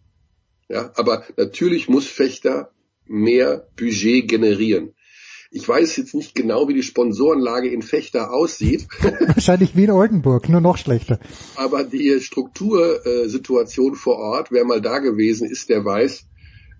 Ja, aber natürlich muss Fechter mehr Budget generieren. Ich weiß jetzt nicht genau, wie die Sponsorenlage in Fechter aussieht.
Wahrscheinlich wie in Oldenburg, nur noch schlechter.
Aber die Struktursituation vor Ort, wer mal da gewesen ist, der weiß,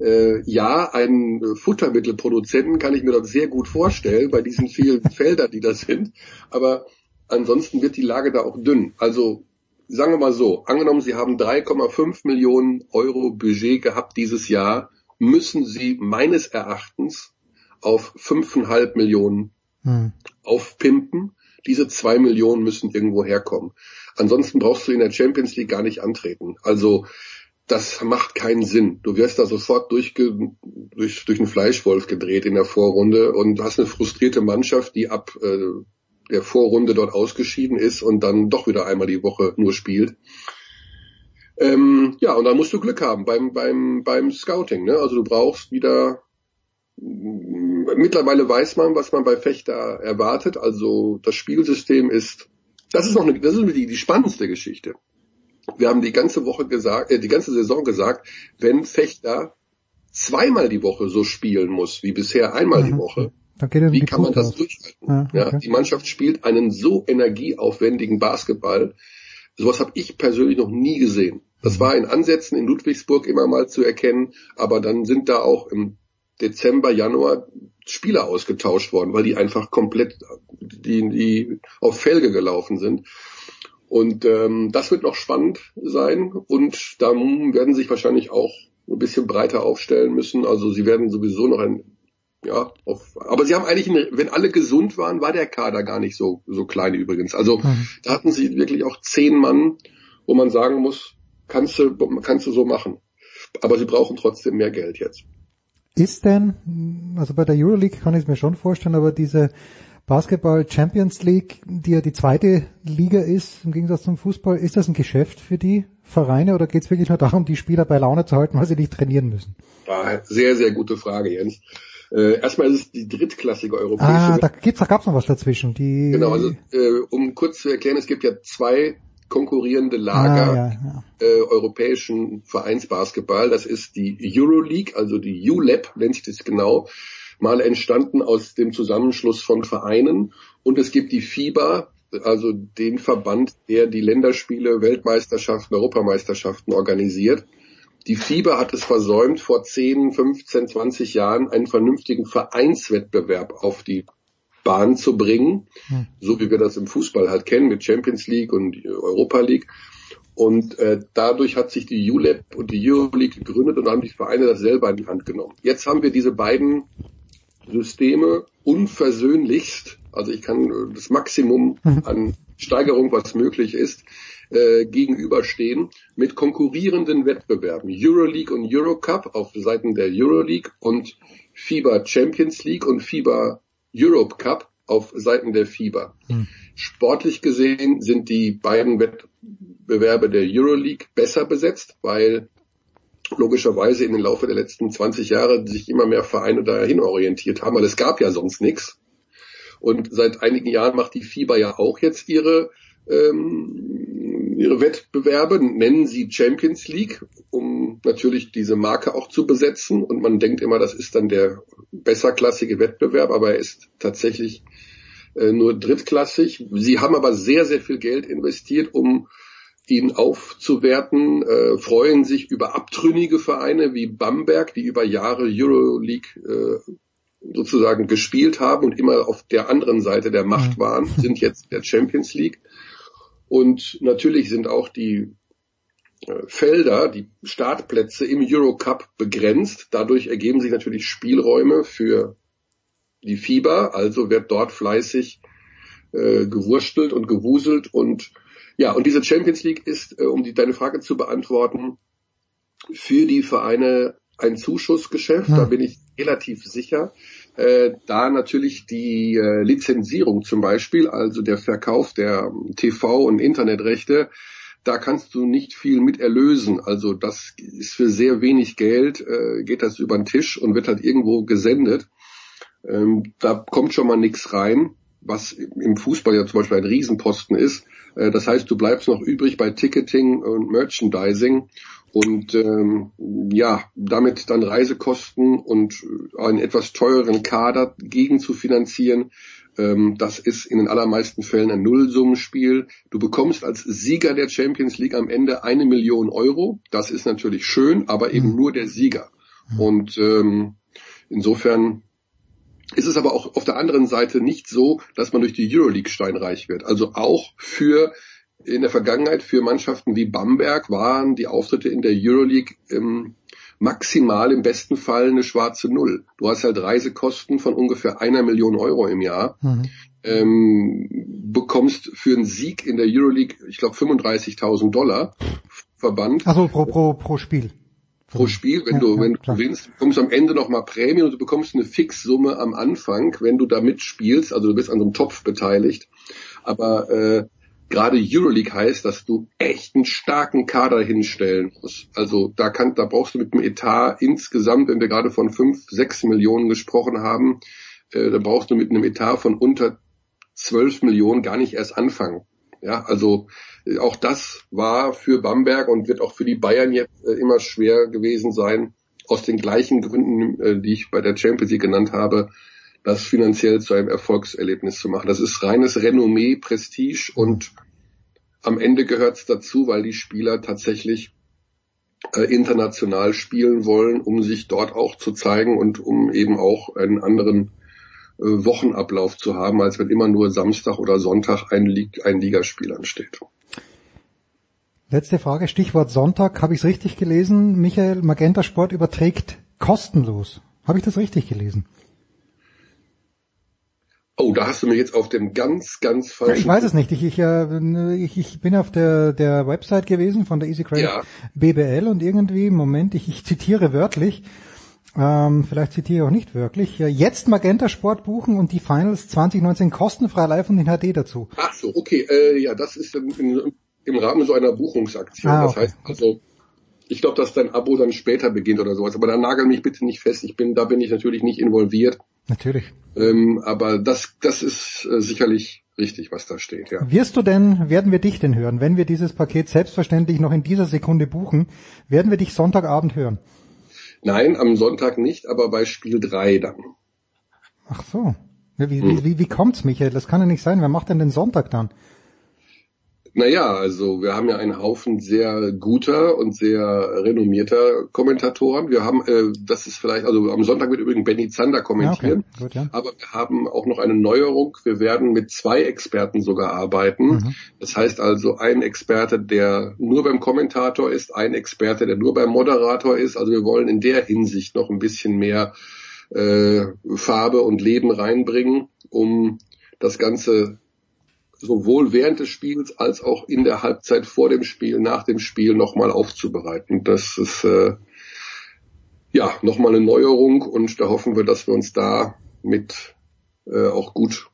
äh, ja, einen Futtermittelproduzenten kann ich mir dort sehr gut vorstellen, bei diesen vielen Feldern, die da sind. Aber ansonsten wird die Lage da auch dünn. Also sagen wir mal so, angenommen, Sie haben 3,5 Millionen Euro Budget gehabt dieses Jahr, müssen Sie meines Erachtens auf 5,5 Millionen hm. aufpimpen. Diese zwei Millionen müssen irgendwo herkommen. Ansonsten brauchst du in der Champions League gar nicht antreten. Also das macht keinen Sinn. Du wirst da sofort durch, durch, durch einen Fleischwolf gedreht in der Vorrunde und hast eine frustrierte Mannschaft, die ab äh, der Vorrunde dort ausgeschieden ist und dann doch wieder einmal die Woche nur spielt. Ähm, ja, und da musst du Glück haben beim, beim, beim Scouting. Ne? Also du brauchst wieder mittlerweile weiß man, was man bei Fechter erwartet. Also das Spielsystem ist, das ist noch eine, das ist die, die spannendste Geschichte. Wir haben die ganze Woche gesagt, äh, die ganze Saison gesagt, wenn Fechter zweimal die Woche so spielen muss wie bisher einmal mhm. die Woche, wie kann man das durchhalten? Ja, okay. ja, die Mannschaft spielt einen so energieaufwendigen Basketball. Sowas habe ich persönlich noch nie gesehen. Das war in Ansätzen in Ludwigsburg immer mal zu erkennen, aber dann sind da auch im Dezember, Januar Spieler ausgetauscht worden, weil die einfach komplett die, die auf Felge gelaufen sind. Und ähm, das wird noch spannend sein und da werden sich wahrscheinlich auch ein bisschen breiter aufstellen müssen. Also sie werden sowieso noch ein ja, auf, aber sie haben eigentlich, eine, wenn alle gesund waren, war der Kader gar nicht so, so klein übrigens. Also mhm. da hatten sie wirklich auch zehn Mann, wo man sagen muss, kannst du, kannst du so machen. Aber sie brauchen trotzdem mehr Geld jetzt.
Ist denn, also bei der Euroleague kann ich es mir schon vorstellen, aber diese Basketball Champions League, die ja die zweite Liga ist, im Gegensatz zum Fußball, ist das ein Geschäft für die Vereine oder geht es wirklich nur darum, die Spieler bei Laune zu halten, weil sie nicht trainieren müssen?
Sehr, sehr gute Frage, Jens. Äh, erstmal ist es die drittklassige europäische.
Ah, da gibt's, da gab's noch was dazwischen. Die
genau, also äh, um kurz zu erklären, es gibt ja zwei konkurrierende Lager ah, ja, ja. Äh, europäischen Vereinsbasketball. Das ist die Euroleague, also die ULEP nennt sich das genau, mal entstanden aus dem Zusammenschluss von Vereinen. Und es gibt die FIBA, also den Verband, der die Länderspiele, Weltmeisterschaften, Europameisterschaften organisiert. Die FIBA hat es versäumt, vor 10, 15, 20 Jahren einen vernünftigen Vereinswettbewerb auf die Bahn zu bringen, hm. so wie wir das im Fußball halt kennen mit Champions League und Europa League. Und äh, dadurch hat sich die ULEP und die Euroleague gegründet und haben die Vereine das selber in die Hand genommen. Jetzt haben wir diese beiden Systeme unversöhnlichst, also ich kann das Maximum hm. an Steigerung, was möglich ist, äh, gegenüberstehen mit konkurrierenden Wettbewerben. Euroleague und Eurocup auf Seiten der Euroleague und FIBA Champions League und FIBA Europe Cup auf Seiten der FIBA. Hm. Sportlich gesehen sind die beiden Wettbewerbe der Euroleague besser besetzt, weil logischerweise in den Laufe der letzten 20 Jahre sich immer mehr Vereine dahin orientiert haben, weil es gab ja sonst nichts. Und seit einigen Jahren macht die FIBA ja auch jetzt ihre ähm, ihre Wettbewerbe, nennen sie Champions League, um natürlich diese Marke auch zu besetzen. Und man denkt immer, das ist dann der besserklassige Wettbewerb, aber er ist tatsächlich äh, nur drittklassig. Sie haben aber sehr, sehr viel Geld investiert, um ihn aufzuwerten, äh, freuen sich über abtrünnige Vereine wie Bamberg, die über Jahre Euroleague äh, sozusagen gespielt haben und immer auf der anderen Seite der Macht mhm. waren, sind jetzt der Champions League. Und natürlich sind auch die äh, Felder, die Startplätze im Eurocup begrenzt. Dadurch ergeben sich natürlich Spielräume für die Fieber. Also wird dort fleißig äh, gewurstelt und gewuselt. Und ja, und diese Champions League ist, äh, um die, deine Frage zu beantworten, für die Vereine ein Zuschussgeschäft. Ja. Da bin ich relativ sicher äh, da natürlich die äh, Lizenzierung zum Beispiel, also der Verkauf der TV- und Internetrechte, da kannst du nicht viel mit erlösen. Also das ist für sehr wenig Geld, äh, geht das über den Tisch und wird halt irgendwo gesendet. Ähm, da kommt schon mal nichts rein, was im Fußball ja zum Beispiel ein Riesenposten ist. Äh, das heißt, du bleibst noch übrig bei Ticketing und Merchandising und ähm, ja, damit dann Reisekosten und einen etwas teureren Kader gegen zu finanzieren, ähm, das ist in den allermeisten Fällen ein Nullsummenspiel. Du bekommst als Sieger der Champions League am Ende eine Million Euro. Das ist natürlich schön, aber eben mhm. nur der Sieger. Und ähm, insofern ist es aber auch auf der anderen Seite nicht so, dass man durch die Euroleague steinreich wird. Also auch für in der Vergangenheit für Mannschaften wie Bamberg waren die Auftritte in der Euroleague ähm, maximal im besten Fall eine schwarze Null. Du hast halt Reisekosten von ungefähr einer Million Euro im Jahr. Mhm. Ähm, bekommst für einen Sieg in der Euroleague, ich glaube 35.000 Dollar Verband.
Also pro, pro, pro Spiel.
Pro Spiel, wenn ja, du, ja, wenn du gewinnst, bekommst du am Ende nochmal Prämie und du bekommst eine Fixsumme am Anfang, wenn du da mitspielst, also du bist an so einem Topf beteiligt. Aber äh, gerade Euroleague heißt, dass du echt einen starken Kader hinstellen musst. Also da kann, da brauchst du mit dem Etat insgesamt, wenn wir gerade von fünf, sechs Millionen gesprochen haben, äh, da brauchst du mit einem Etat von unter zwölf Millionen gar nicht erst anfangen. Ja, also äh, auch das war für Bamberg und wird auch für die Bayern jetzt äh, immer schwer gewesen sein, aus den gleichen Gründen, äh, die ich bei der Champions League genannt habe, das finanziell zu einem Erfolgserlebnis zu machen. Das ist reines Renommee, Prestige und am Ende gehört es dazu, weil die Spieler tatsächlich international spielen wollen, um sich dort auch zu zeigen und um eben auch einen anderen Wochenablauf zu haben, als wenn immer nur Samstag oder Sonntag ein, Lig ein Ligaspiel ansteht.
Letzte Frage, Stichwort Sonntag. Habe ich es richtig gelesen? Michael, Magenta Sport überträgt kostenlos. Habe ich das richtig gelesen?
Oh, da hast du mir jetzt auf dem ganz, ganz falschen.
Ich weiß es nicht. Ich, ich, äh, ich, ich bin auf der, der Website gewesen von der Easy Credit ja. BBL und irgendwie, Moment, ich, ich zitiere wörtlich, ähm, vielleicht zitiere ich auch nicht wirklich, jetzt Magenta Sport buchen und die Finals 2019 kostenfrei live und in HD dazu.
Ach so, okay, äh, ja, das ist in, in, im Rahmen so einer Buchungsaktion. Ah, okay. Das heißt also, ich glaube, dass dein Abo dann später beginnt oder sowas. Aber da nagel mich bitte nicht fest. Ich bin, da bin ich natürlich nicht involviert.
Natürlich.
Ähm, aber das, das ist äh, sicherlich richtig, was da steht, ja.
Wirst du denn, werden wir dich denn hören, wenn wir dieses Paket selbstverständlich noch in dieser Sekunde buchen, werden wir dich Sonntagabend hören?
Nein, am Sonntag nicht, aber bei Spiel 3 dann.
Ach so. Wie, hm. wie, wie kommt's, Michael? Das kann ja nicht sein. Wer macht denn den Sonntag dann?
Naja, also wir haben ja einen Haufen sehr guter und sehr renommierter Kommentatoren. Wir haben, äh, das ist vielleicht, also am Sonntag wird übrigens Benny Zander kommentieren, okay. Gut, ja. aber wir haben auch noch eine Neuerung. Wir werden mit zwei Experten sogar arbeiten. Mhm. Das heißt also ein Experte, der nur beim Kommentator ist, ein Experte, der nur beim Moderator ist. Also wir wollen in der Hinsicht noch ein bisschen mehr äh, Farbe und Leben reinbringen, um das Ganze sowohl während des Spiels als auch in der Halbzeit vor dem Spiel, nach dem Spiel nochmal aufzubereiten. Das ist äh, ja nochmal eine Neuerung und da hoffen wir, dass wir uns da mit äh, auch gut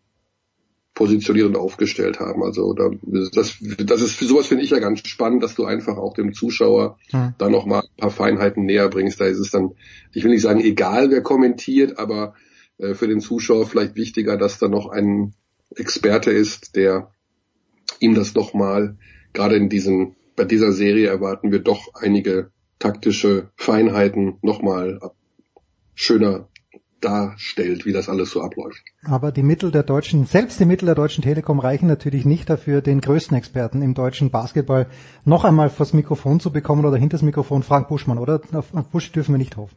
positionierend aufgestellt haben. Also da, das, das ist für sowas finde ich ja ganz spannend, dass du einfach auch dem Zuschauer hm. da nochmal ein paar Feinheiten näher bringst. Da ist es dann, ich will nicht sagen, egal wer kommentiert, aber äh, für den Zuschauer vielleicht wichtiger, dass da noch ein Experte ist, der ihm das nochmal, gerade in diesem, bei dieser Serie erwarten wir doch einige taktische Feinheiten nochmal schöner darstellt, wie das alles so abläuft.
Aber die Mittel der deutschen, selbst die Mittel der deutschen Telekom reichen natürlich nicht dafür, den größten Experten im deutschen Basketball noch einmal vors Mikrofon zu bekommen oder hinter das Mikrofon Frank Buschmann, oder? Auf Busch dürfen wir nicht hoffen.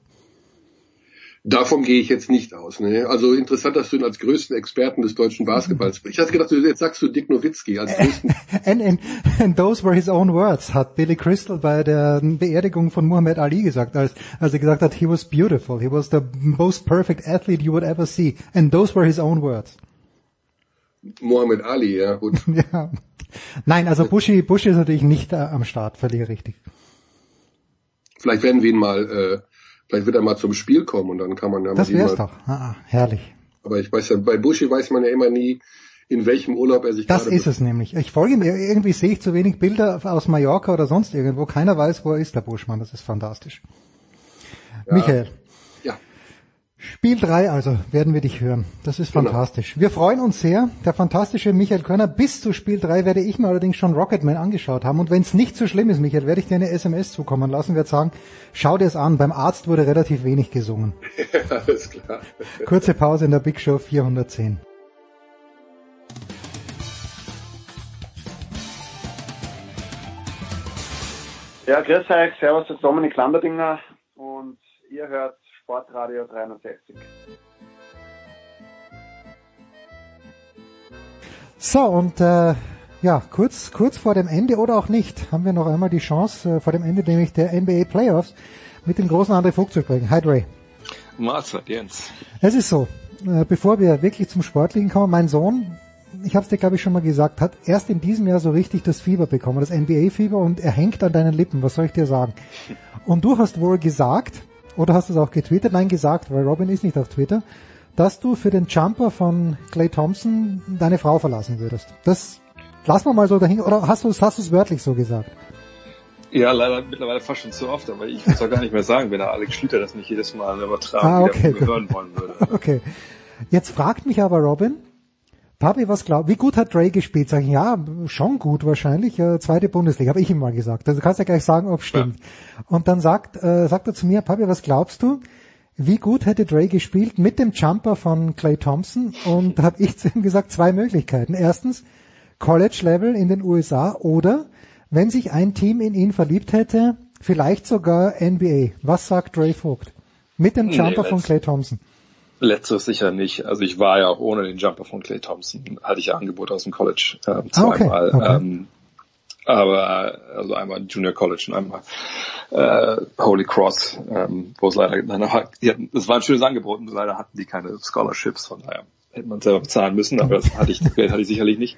Davon gehe ich jetzt nicht aus. Ne? Also interessant, dass du ihn als größten Experten des deutschen Basketballs. Ich hatte gedacht, jetzt sagst du Dick Nowitzki als größten.
and, and, and those were his own words, hat Billy Crystal bei der Beerdigung von Muhammad Ali gesagt, als, als er gesagt hat, he was beautiful, he was the most perfect athlete you would ever see. And those were his own words.
Muhammad Ali, ja. Gut.
ja. Nein, also Bushi, Bushi ist natürlich nicht äh, am Start, völlig richtig.
Vielleicht werden wir ihn mal äh, Vielleicht wird er mal zum Spiel kommen und dann kann man ja
Das wär's doch. Ah, herrlich.
Aber ich weiß ja, bei Buschi weiß man ja immer nie, in welchem Urlaub er sich
Das ist es nämlich. Ich folge mir, irgendwie sehe ich zu wenig Bilder aus Mallorca oder sonst irgendwo. Keiner weiß, wo er ist, der Buschmann. Das ist fantastisch. Ja. Michael. Spiel 3 also werden wir dich hören. Das ist genau. fantastisch. Genau. Wir freuen uns sehr. Der fantastische Michael Körner. Bis zu Spiel 3 werde ich mir allerdings schon Rocketman angeschaut haben. Und wenn es nicht so schlimm ist, Michael, werde ich dir eine SMS zukommen lassen. Werde sagen, schau dir es an. Beim Arzt wurde relativ wenig gesungen.
Ja, alles klar.
Kurze Pause in der Big Show 410.
Ja, grüß euch. Servus, das ist Dominik Lamberdinger. Und ihr hört Sportradio 360.
So, und äh, ja, kurz, kurz vor dem Ende oder auch nicht, haben wir noch einmal die Chance, äh, vor dem Ende nämlich der NBA Playoffs, mit dem großen André Vogt zu sprechen. Hi Dre.
Mahlzeit, Jens.
Es ist so, äh, bevor wir wirklich zum Sportlichen kommen, mein Sohn, ich habe es dir glaube ich schon mal gesagt, hat erst in diesem Jahr so richtig das Fieber bekommen, das NBA-Fieber und er hängt an deinen Lippen, was soll ich dir sagen? Und du hast wohl gesagt, oder hast du es auch getwittert? Nein, gesagt, weil Robin ist nicht auf Twitter, dass du für den Jumper von Clay Thompson deine Frau verlassen würdest. Das lassen wir mal so dahin, oder hast du es hast du es wörtlich so gesagt?
Ja, leider mittlerweile fast schon zu oft, aber ich muss auch gar nicht mehr sagen, wenn der Alex Schlüter das nicht jedes Mal übertragen
ah, okay,
hören wollen würde.
Okay. Jetzt fragt mich aber Robin, Papi, was glaub, wie gut hat Dre gespielt? Sag ich, ja, schon gut wahrscheinlich, äh, zweite Bundesliga, habe ich ihm mal gesagt. Also kannst ja gleich sagen, ob es stimmt. Ja. Und dann sagt, äh, sagt er zu mir, Papi, was glaubst du? Wie gut hätte Dre gespielt mit dem Jumper von Clay Thompson? Und habe ich zu ihm gesagt, zwei Möglichkeiten. Erstens, College-Level in den USA oder wenn sich ein Team in ihn verliebt hätte, vielleicht sogar NBA. Was sagt Dre Vogt? Mit dem Jumper nee, von Clay Thompson.
Letzteres sicher nicht. Also ich war ja auch ohne den Jumper von Clay Thompson, hatte ich ja Angebote aus dem College äh, zweimal. Ah, okay, okay. Ähm, aber also einmal Junior College und einmal äh, Holy Cross, ähm, wo es leider, das war ein schönes Angebot und leider hatten die keine Scholarships, von daher hätte man selber bezahlen müssen, aber das hatte ich, das Geld hatte ich sicherlich nicht.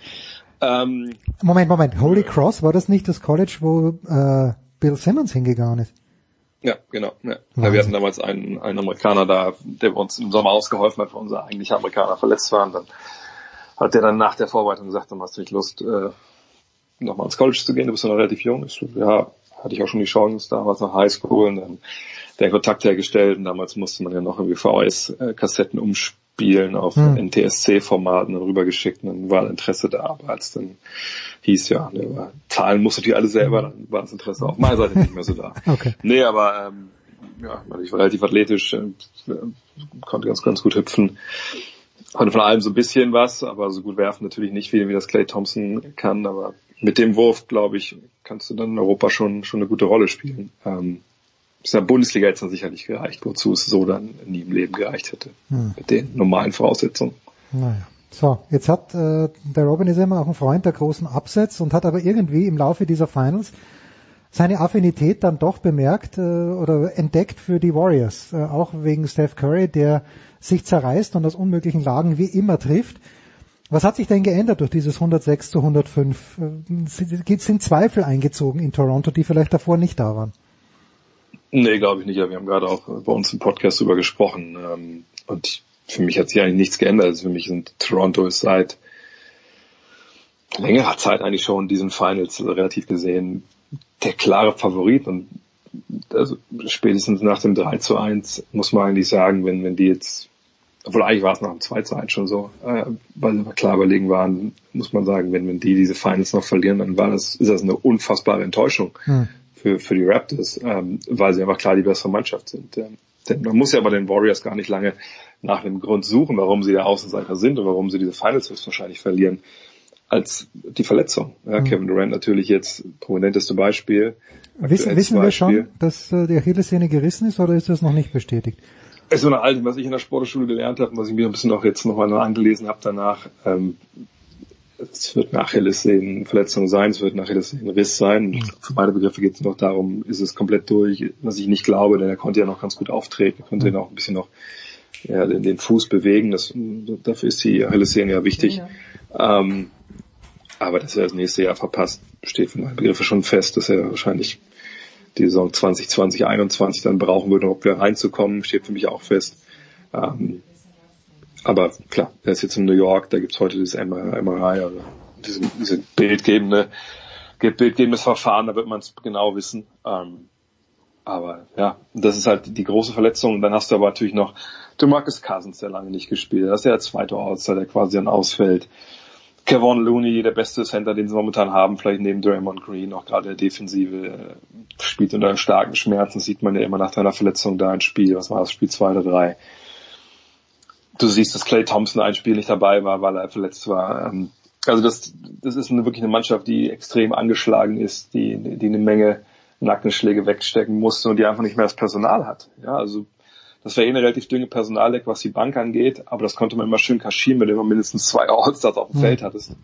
Ähm,
Moment, Moment, Holy Cross, war das nicht das College, wo äh, Bill Simmons hingegangen ist?
Ja, genau. Ja. ja. wir hatten damals einen, einen Amerikaner da, der uns im Sommer ausgeholfen hat, weil unser eigentlicher Amerikaner verletzt war. Und dann hat der dann nach der Vorbereitung gesagt, dann hast du nicht Lust, äh, nochmal ins College zu gehen, du bist ja noch relativ jung. Ich, ja, hatte ich auch schon die Chance, damals nach Highschool und dann den Kontakt hergestellt und damals musste man ja noch irgendwie VHS-Kassetten umspielen auf hm. NTSC-Formaten rübergeschickt und dann war Interesse da, aber als dann hieß ja, ne, zahlen musste die alle selber, dann war das Interesse auf meiner Seite nicht mehr so da.
Okay.
Nee, aber ähm, ja, ich war relativ athletisch, äh, konnte ganz, ganz gut hüpfen. Konnte von allem so ein bisschen was, aber so gut werfen natürlich nicht viel, wie das Clay Thompson kann, aber mit dem Wurf, glaube ich, kannst du dann in Europa schon, schon eine gute Rolle spielen. Ähm, ist in der Bundesliga jetzt dann sicherlich gereicht, wozu es so dann nie im Leben gereicht hätte. Hm. Mit den normalen Voraussetzungen.
Naja. So, jetzt hat äh, der Robin ist immer auch ein Freund der großen Absätze und hat aber irgendwie im Laufe dieser Finals seine Affinität dann doch bemerkt äh, oder entdeckt für die Warriors, äh, auch wegen Steph Curry, der sich zerreißt und aus unmöglichen Lagen wie immer trifft. Was hat sich denn geändert durch dieses 106 zu 105? Äh, sind Zweifel eingezogen in Toronto, die vielleicht davor nicht da waren?
Nee, glaube ich nicht. Ja, wir haben gerade auch bei uns im Podcast darüber gesprochen. Ähm, und für mich hat sich eigentlich nichts geändert. Also für mich sind Toronto ist seit längerer Zeit eigentlich schon in diesen Finals relativ gesehen der klare Favorit und also spätestens nach dem 3 zu 1 muss man eigentlich sagen, wenn, wenn die jetzt, obwohl eigentlich war es nach dem 2 zu 1 schon so, äh, weil sie klar überlegen waren, muss man sagen, wenn, wenn die diese Finals noch verlieren, dann war das, ist das eine unfassbare Enttäuschung hm. Für, für die Raptors, ähm, weil sie einfach klar die bessere Mannschaft sind. Ähm, denn man muss ja bei den Warriors gar nicht lange nach dem Grund suchen, warum sie der Außenseiter sind und warum sie diese Finals höchstwahrscheinlich verlieren als die Verletzung. Ja, mhm. Kevin Durant natürlich jetzt prominenteste Beispiel.
Wissen, wissen wir schon, dass äh, die Achillessehne gerissen ist oder ist das noch nicht bestätigt?
Es ist so eine alte, was ich in der Sportschule gelernt habe und was ich mir ein bisschen auch jetzt nochmal angelesen habe danach. Ähm, es wird eine Achillessehnenverletzung sein, es wird ein Achillessehnenriss sein. Mhm. Für meine Begriffe geht es noch darum, ist es komplett durch, was ich nicht glaube, denn er konnte ja noch ganz gut auftreten, konnte mhm. ja noch ein bisschen noch ja, den, den Fuß bewegen. Das, dafür ist die Achillessehne ja wichtig. Ja. Ähm, aber dass er das nächste Jahr verpasst, steht für meine Begriffe schon fest, dass er wahrscheinlich die Saison 2020, 2021 dann brauchen würde, um wieder reinzukommen, steht für mich auch fest. Ähm, aber klar, er ist jetzt in New York, da gibt's heute dieses MRI, also diese, diese bildgebende, bildgebendes Verfahren, da wird man es genau wissen. Ähm, aber ja, das ist halt die große Verletzung. Dann hast du aber natürlich noch DeMarcus Cousins, der lange nicht gespielt hat. Das ist ja der zweite Outsider, der quasi dann ausfällt. Kevon Looney, der beste Center, den sie momentan haben, vielleicht neben Draymond Green, auch gerade der Defensive, äh, spielt unter starken Schmerzen, sieht man ja immer nach deiner Verletzung da ein Spiel, was war das, Spiel zwei oder drei. Du siehst, dass Clay Thompson ein Spiel nicht dabei war, weil er verletzt war. Ähm, also das, das ist eine, wirklich eine Mannschaft, die extrem angeschlagen ist, die, die eine Menge Nackenschläge wegstecken musste und die einfach nicht mehr das Personal hat. Ja, also das wäre eh eine relativ dünne Personaldeck, was die Bank angeht, aber das konnte man immer schön kaschieren, wenn du immer mindestens zwei Allstars auf dem mhm. Feld hattest.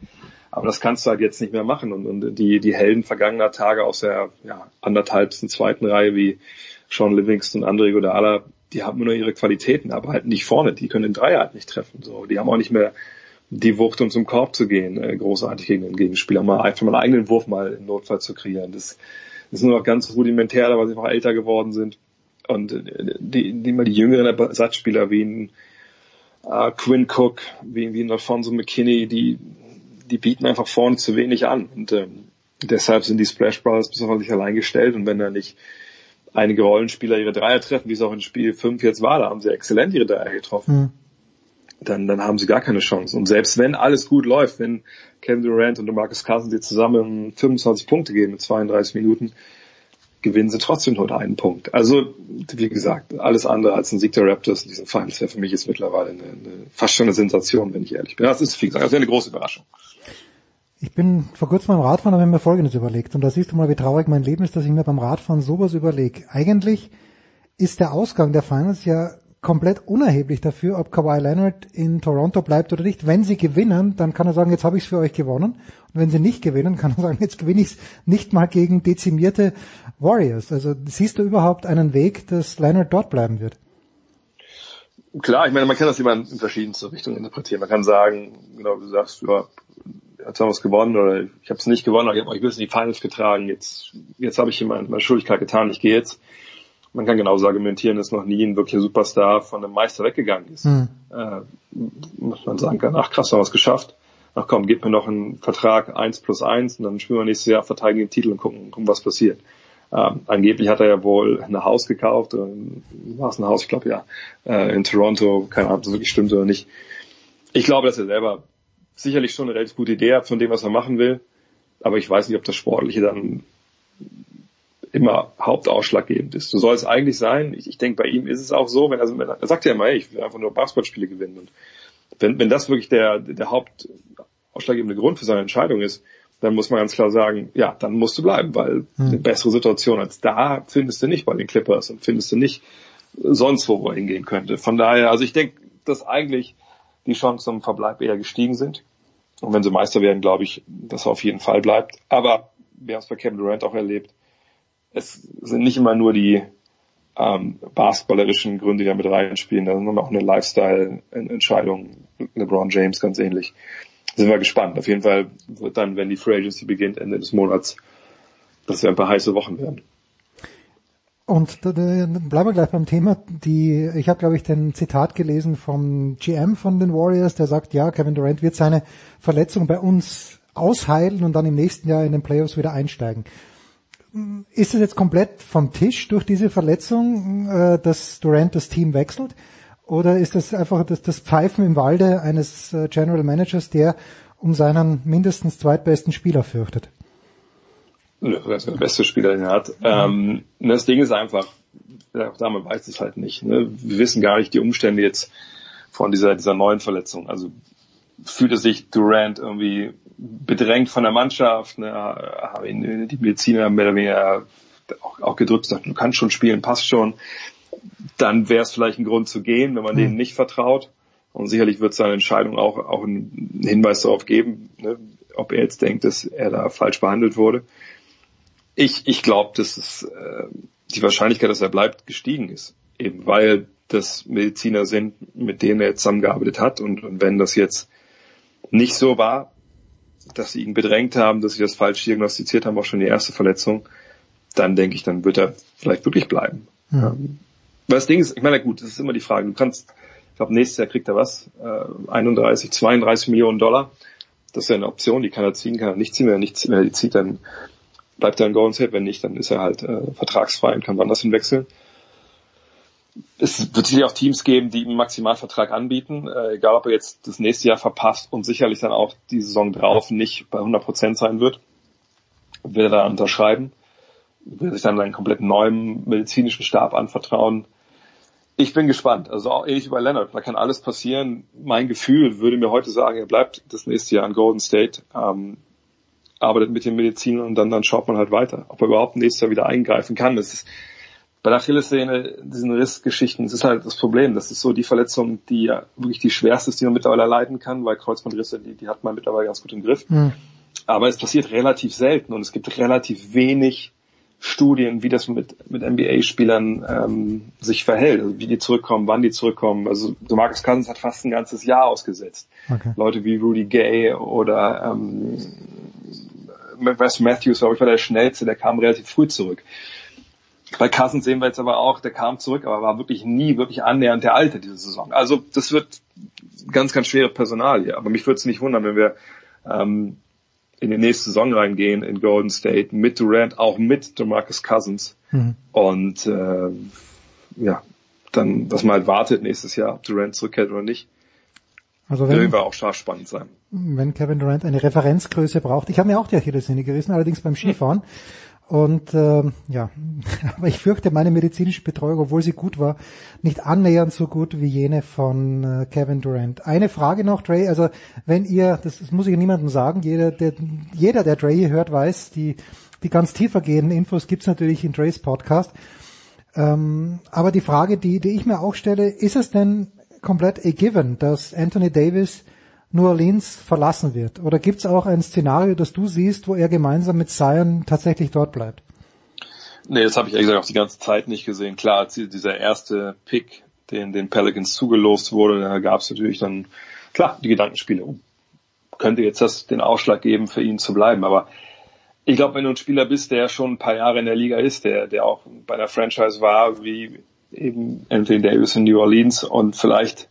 Aber das kannst du halt jetzt nicht mehr machen. Und, und die, die Helden vergangener Tage aus der ja, anderthalbsten zweiten Reihe wie Sean Livingston, André Godala, die haben nur ihre Qualitäten, aber halt nicht vorne. Die können den Dreier halt nicht treffen. So, die haben auch nicht mehr die Wucht, um zum Korb zu gehen, äh, großartig gegen den Gegenspieler, mal einfach mal einen eigenen Wurf mal im Notfall zu kreieren. Das ist nur noch ganz rudimentär, weil sie einfach älter geworden sind. Und äh, die, die, mal die jüngeren Ersatzspieler wie ein äh, Quinn Cook, wie, wie ein Alfonso McKinney, die, die bieten einfach vorne zu wenig an. Und ähm, deshalb sind die Splash Brothers auf sich allein gestellt. Und wenn da nicht einige Rollenspieler ihre Dreier treffen, wie es auch in Spiel 5 jetzt war, da haben sie exzellent ihre Dreier getroffen. Mhm. Dann, dann haben sie gar keine Chance. Und selbst wenn alles gut läuft, wenn Kevin Durant und Marcus Cousins jetzt zusammen 25 Punkte geben mit 32 Minuten, gewinnen sie trotzdem nur einen Punkt. Also, wie gesagt, alles andere als ein Sieg der Raptors in diesem Finals wäre für mich jetzt mittlerweile eine, eine, fast schon eine Sensation, wenn ich ehrlich bin. Das ist, wie gesagt, das wäre eine große Überraschung.
Ich bin vor kurzem beim Radfahren und habe mir Folgendes überlegt. Und da siehst du mal, wie traurig mein Leben ist, dass ich mir beim Radfahren sowas überlege. Eigentlich ist der Ausgang der Finals ja komplett unerheblich dafür, ob Kawhi Leonard in Toronto bleibt oder nicht. Wenn sie gewinnen, dann kann er sagen, jetzt habe ich es für euch gewonnen. Und wenn sie nicht gewinnen, kann er sagen, jetzt gewinne ich es nicht mal gegen dezimierte Warriors. Also siehst du überhaupt einen Weg, dass Leonard dort bleiben wird?
Klar, ich meine, man kann das immer in verschiedenste Richtungen interpretieren. Man kann sagen, genau, du sagst, ja, jetzt haben wir es gewonnen oder ich habe es nicht gewonnen, aber ich habe euch bis in die Finals getragen. Jetzt, jetzt habe ich hier meine, meine Schuldigkeit getan, ich gehe jetzt man kann genauso argumentieren, dass noch nie ein wirklicher Superstar von einem Meister weggegangen ist. Mhm. Äh, muss man sagen kann, ach krass, haben wir es geschafft. Ach komm, gib mir noch einen Vertrag eins plus eins und dann spielen wir nächstes Jahr, verteidigen den Titel und gucken, gucken was passiert. Ähm, angeblich hat er ja wohl ein Haus gekauft, äh, war es ein Haus, ich glaube ja, äh, in Toronto, keine Ahnung, ob das wirklich stimmt oder nicht. Ich glaube, dass er selber sicherlich schon eine relativ gute Idee hat von dem, was er machen will, aber ich weiß nicht, ob das Sportliche dann immer hauptausschlaggebend ist. So soll es eigentlich sein. Ich, ich denke, bei ihm ist es auch so, wenn er, er sagt ja immer, hey, ich will einfach nur Basketballspiele gewinnen. Und wenn, wenn das wirklich der, der hauptausschlaggebende Grund für seine Entscheidung ist, dann muss man ganz klar sagen, ja, dann musst du bleiben, weil hm. eine bessere Situation als da findest du nicht bei den Clippers und findest du nicht sonst wo, wo er hingehen könnte. Von daher, also ich denke, dass eigentlich die Chancen zum Verbleib eher gestiegen sind. Und wenn sie Meister werden, glaube ich, dass er auf jeden Fall bleibt. Aber wir haben es bei Kevin Durant auch erlebt, es sind nicht immer nur die ähm, basketballerischen Gründe, die da mit reinspielen, da sind auch eine Lifestyle-Entscheidung. LeBron James ganz ähnlich. sind wir gespannt. Auf jeden Fall wird dann, wenn die Free Agency beginnt, Ende des Monats, dass wir ein paar heiße Wochen werden.
Und da, da, bleiben wir gleich beim Thema. Die, ich habe, glaube ich, den Zitat gelesen vom GM von den Warriors, der sagt, ja, Kevin Durant wird seine Verletzung bei uns ausheilen und dann im nächsten Jahr in den Playoffs wieder einsteigen. Ist es jetzt komplett vom Tisch durch diese Verletzung, äh, dass Durant das Team wechselt? Oder ist das einfach das, das Pfeifen im Walde eines äh, General Managers, der um seinen mindestens zweitbesten Spieler fürchtet?
Das ist der beste Spieler, den er hat. Ähm, das Ding ist einfach, ja, damit weiß es halt nicht. Ne? Wir wissen gar nicht die Umstände jetzt von dieser, dieser neuen Verletzung. Also fühlte sich Durant irgendwie bedrängt von der Mannschaft, ne, haben ihn die Mediziner mehr oder weniger auch, auch gedrückt, gesagt, du kannst schon spielen, passt schon. Dann wäre es vielleicht ein Grund zu gehen, wenn man mhm. denen nicht vertraut. Und sicherlich wird seine Entscheidung auch, auch einen Hinweis darauf geben, ne, ob er jetzt denkt, dass er da falsch behandelt wurde. Ich, ich glaube, dass es, äh, die Wahrscheinlichkeit, dass er bleibt, gestiegen ist. Eben weil das Mediziner sind, mit denen er zusammengearbeitet hat. Und, und wenn das jetzt nicht so war, dass sie ihn bedrängt haben, dass sie das falsch diagnostiziert haben, auch schon die erste Verletzung, dann denke ich, dann wird er vielleicht wirklich bleiben. Ja. Ähm, weil das Ding ist, ich meine, gut, das ist immer die Frage. Du kannst, ich glaube, nächstes Jahr kriegt er was, äh, 31, 32 Millionen Dollar. Das ist ja eine Option, die kann er ziehen, kann er nicht ziehen. Wenn er nicht zieht, dann bleibt er in Golden State, wenn nicht, dann ist er halt äh, vertragsfrei und kann woanders hinwechseln. Es wird sicherlich auch Teams geben, die ihm Maximalvertrag anbieten, äh, egal ob er jetzt das nächste Jahr verpasst und sicherlich dann auch die Saison drauf nicht bei 100 Prozent sein wird, will er da unterschreiben, will sich dann einen komplett neuen medizinischen Stab anvertrauen. Ich bin gespannt. Also auch ähnlich wie bei Leonard. Da kann alles passieren. Mein Gefühl würde mir heute sagen, er bleibt das nächste Jahr in Golden State. Ähm, arbeitet mit den Medizinern und dann, dann schaut man halt weiter, ob er überhaupt nächstes Jahr wieder eingreifen kann. Das ist bei der Achillessehne, diesen Rissgeschichten, das ist halt das Problem. Das ist so die Verletzung, die ja wirklich die schwerste ist, die man mittlerweile leiden kann, weil Kreuzbandrisse, die, die hat man mittlerweile ganz gut im Griff. Mhm. Aber es passiert relativ selten und es gibt relativ wenig Studien, wie das mit, mit NBA-Spielern ähm, sich verhält, also wie die zurückkommen, wann die zurückkommen. Also so Marcus Cousins hat fast ein ganzes Jahr ausgesetzt. Okay. Leute wie Rudy Gay oder ähm, Wes Matthews, glaube ich, war der schnellste, der kam relativ früh zurück. Bei Cousins sehen wir jetzt aber auch, der kam zurück, aber war wirklich nie wirklich annähernd der Alte diese Saison. Also das wird ganz, ganz schwere Personal hier. Aber mich würde es nicht wundern, wenn wir ähm, in die nächste Saison reingehen in Golden State mit Durant, auch mit DeMarcus Cousins. Mhm. Und äh, ja, dann, dass man halt wartet nächstes Jahr, ob Durant zurückkehrt oder nicht. Also wenn, wird auch scharf spannend sein.
Wenn Kevin Durant eine Referenzgröße braucht. Ich habe mir auch die Achillessehne gerissen, allerdings beim Skifahren. Und äh, ja, aber ich fürchte, meine medizinische Betreuung, obwohl sie gut war, nicht annähernd so gut wie jene von äh, Kevin Durant. Eine Frage noch, Dre, also wenn ihr, das, das muss ich niemandem sagen, jeder, der, jeder, der Dre hier hört, weiß, die, die ganz tiefer gehenden Infos gibt's natürlich in Dre's Podcast. Ähm, aber die Frage, die, die ich mir auch stelle, ist es denn komplett a given, dass Anthony Davis New Orleans verlassen wird? Oder gibt es auch ein Szenario, das du siehst, wo er gemeinsam mit Zion tatsächlich dort bleibt?
Nee, das habe ich ehrlich gesagt auch die ganze Zeit nicht gesehen. Klar, dieser erste Pick, den den Pelicans zugelost wurde, da gab es natürlich dann, klar, die Gedankenspiele. Könnte jetzt das den Ausschlag geben, für ihn zu bleiben. Aber ich glaube, wenn du ein Spieler bist, der schon ein paar Jahre in der Liga ist, der, der auch bei einer Franchise war, wie eben Anthony Davis in New Orleans und vielleicht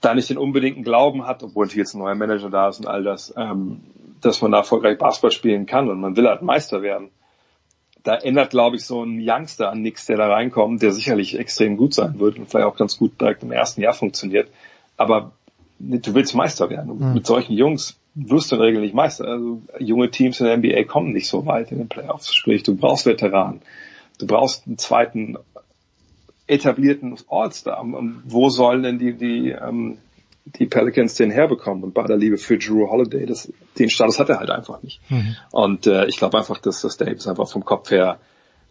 da nicht den unbedingten Glauben hat, obwohl jetzt ein neuer Manager da ist und all das, ähm, dass man da erfolgreich Basketball spielen kann und man will halt Meister werden. Da ändert, glaube ich, so ein Youngster an nichts, der da reinkommt, der sicherlich extrem gut sein wird und vielleicht auch ganz gut direkt im ersten Jahr funktioniert. Aber du willst Meister werden. Mhm. Mit solchen Jungs wirst du in der Regel nicht Meister. Also junge Teams in der NBA kommen nicht so weit in den Playoffs. Sprich, du brauchst Veteranen. Du brauchst einen zweiten etablierten All-Star. Wo sollen denn die, die, ähm, die Pelicans den herbekommen? Und bei der Liebe für Drew Holiday, das, den Status hat er halt einfach nicht. Mhm. Und äh, ich glaube einfach, dass das Davis einfach vom Kopf her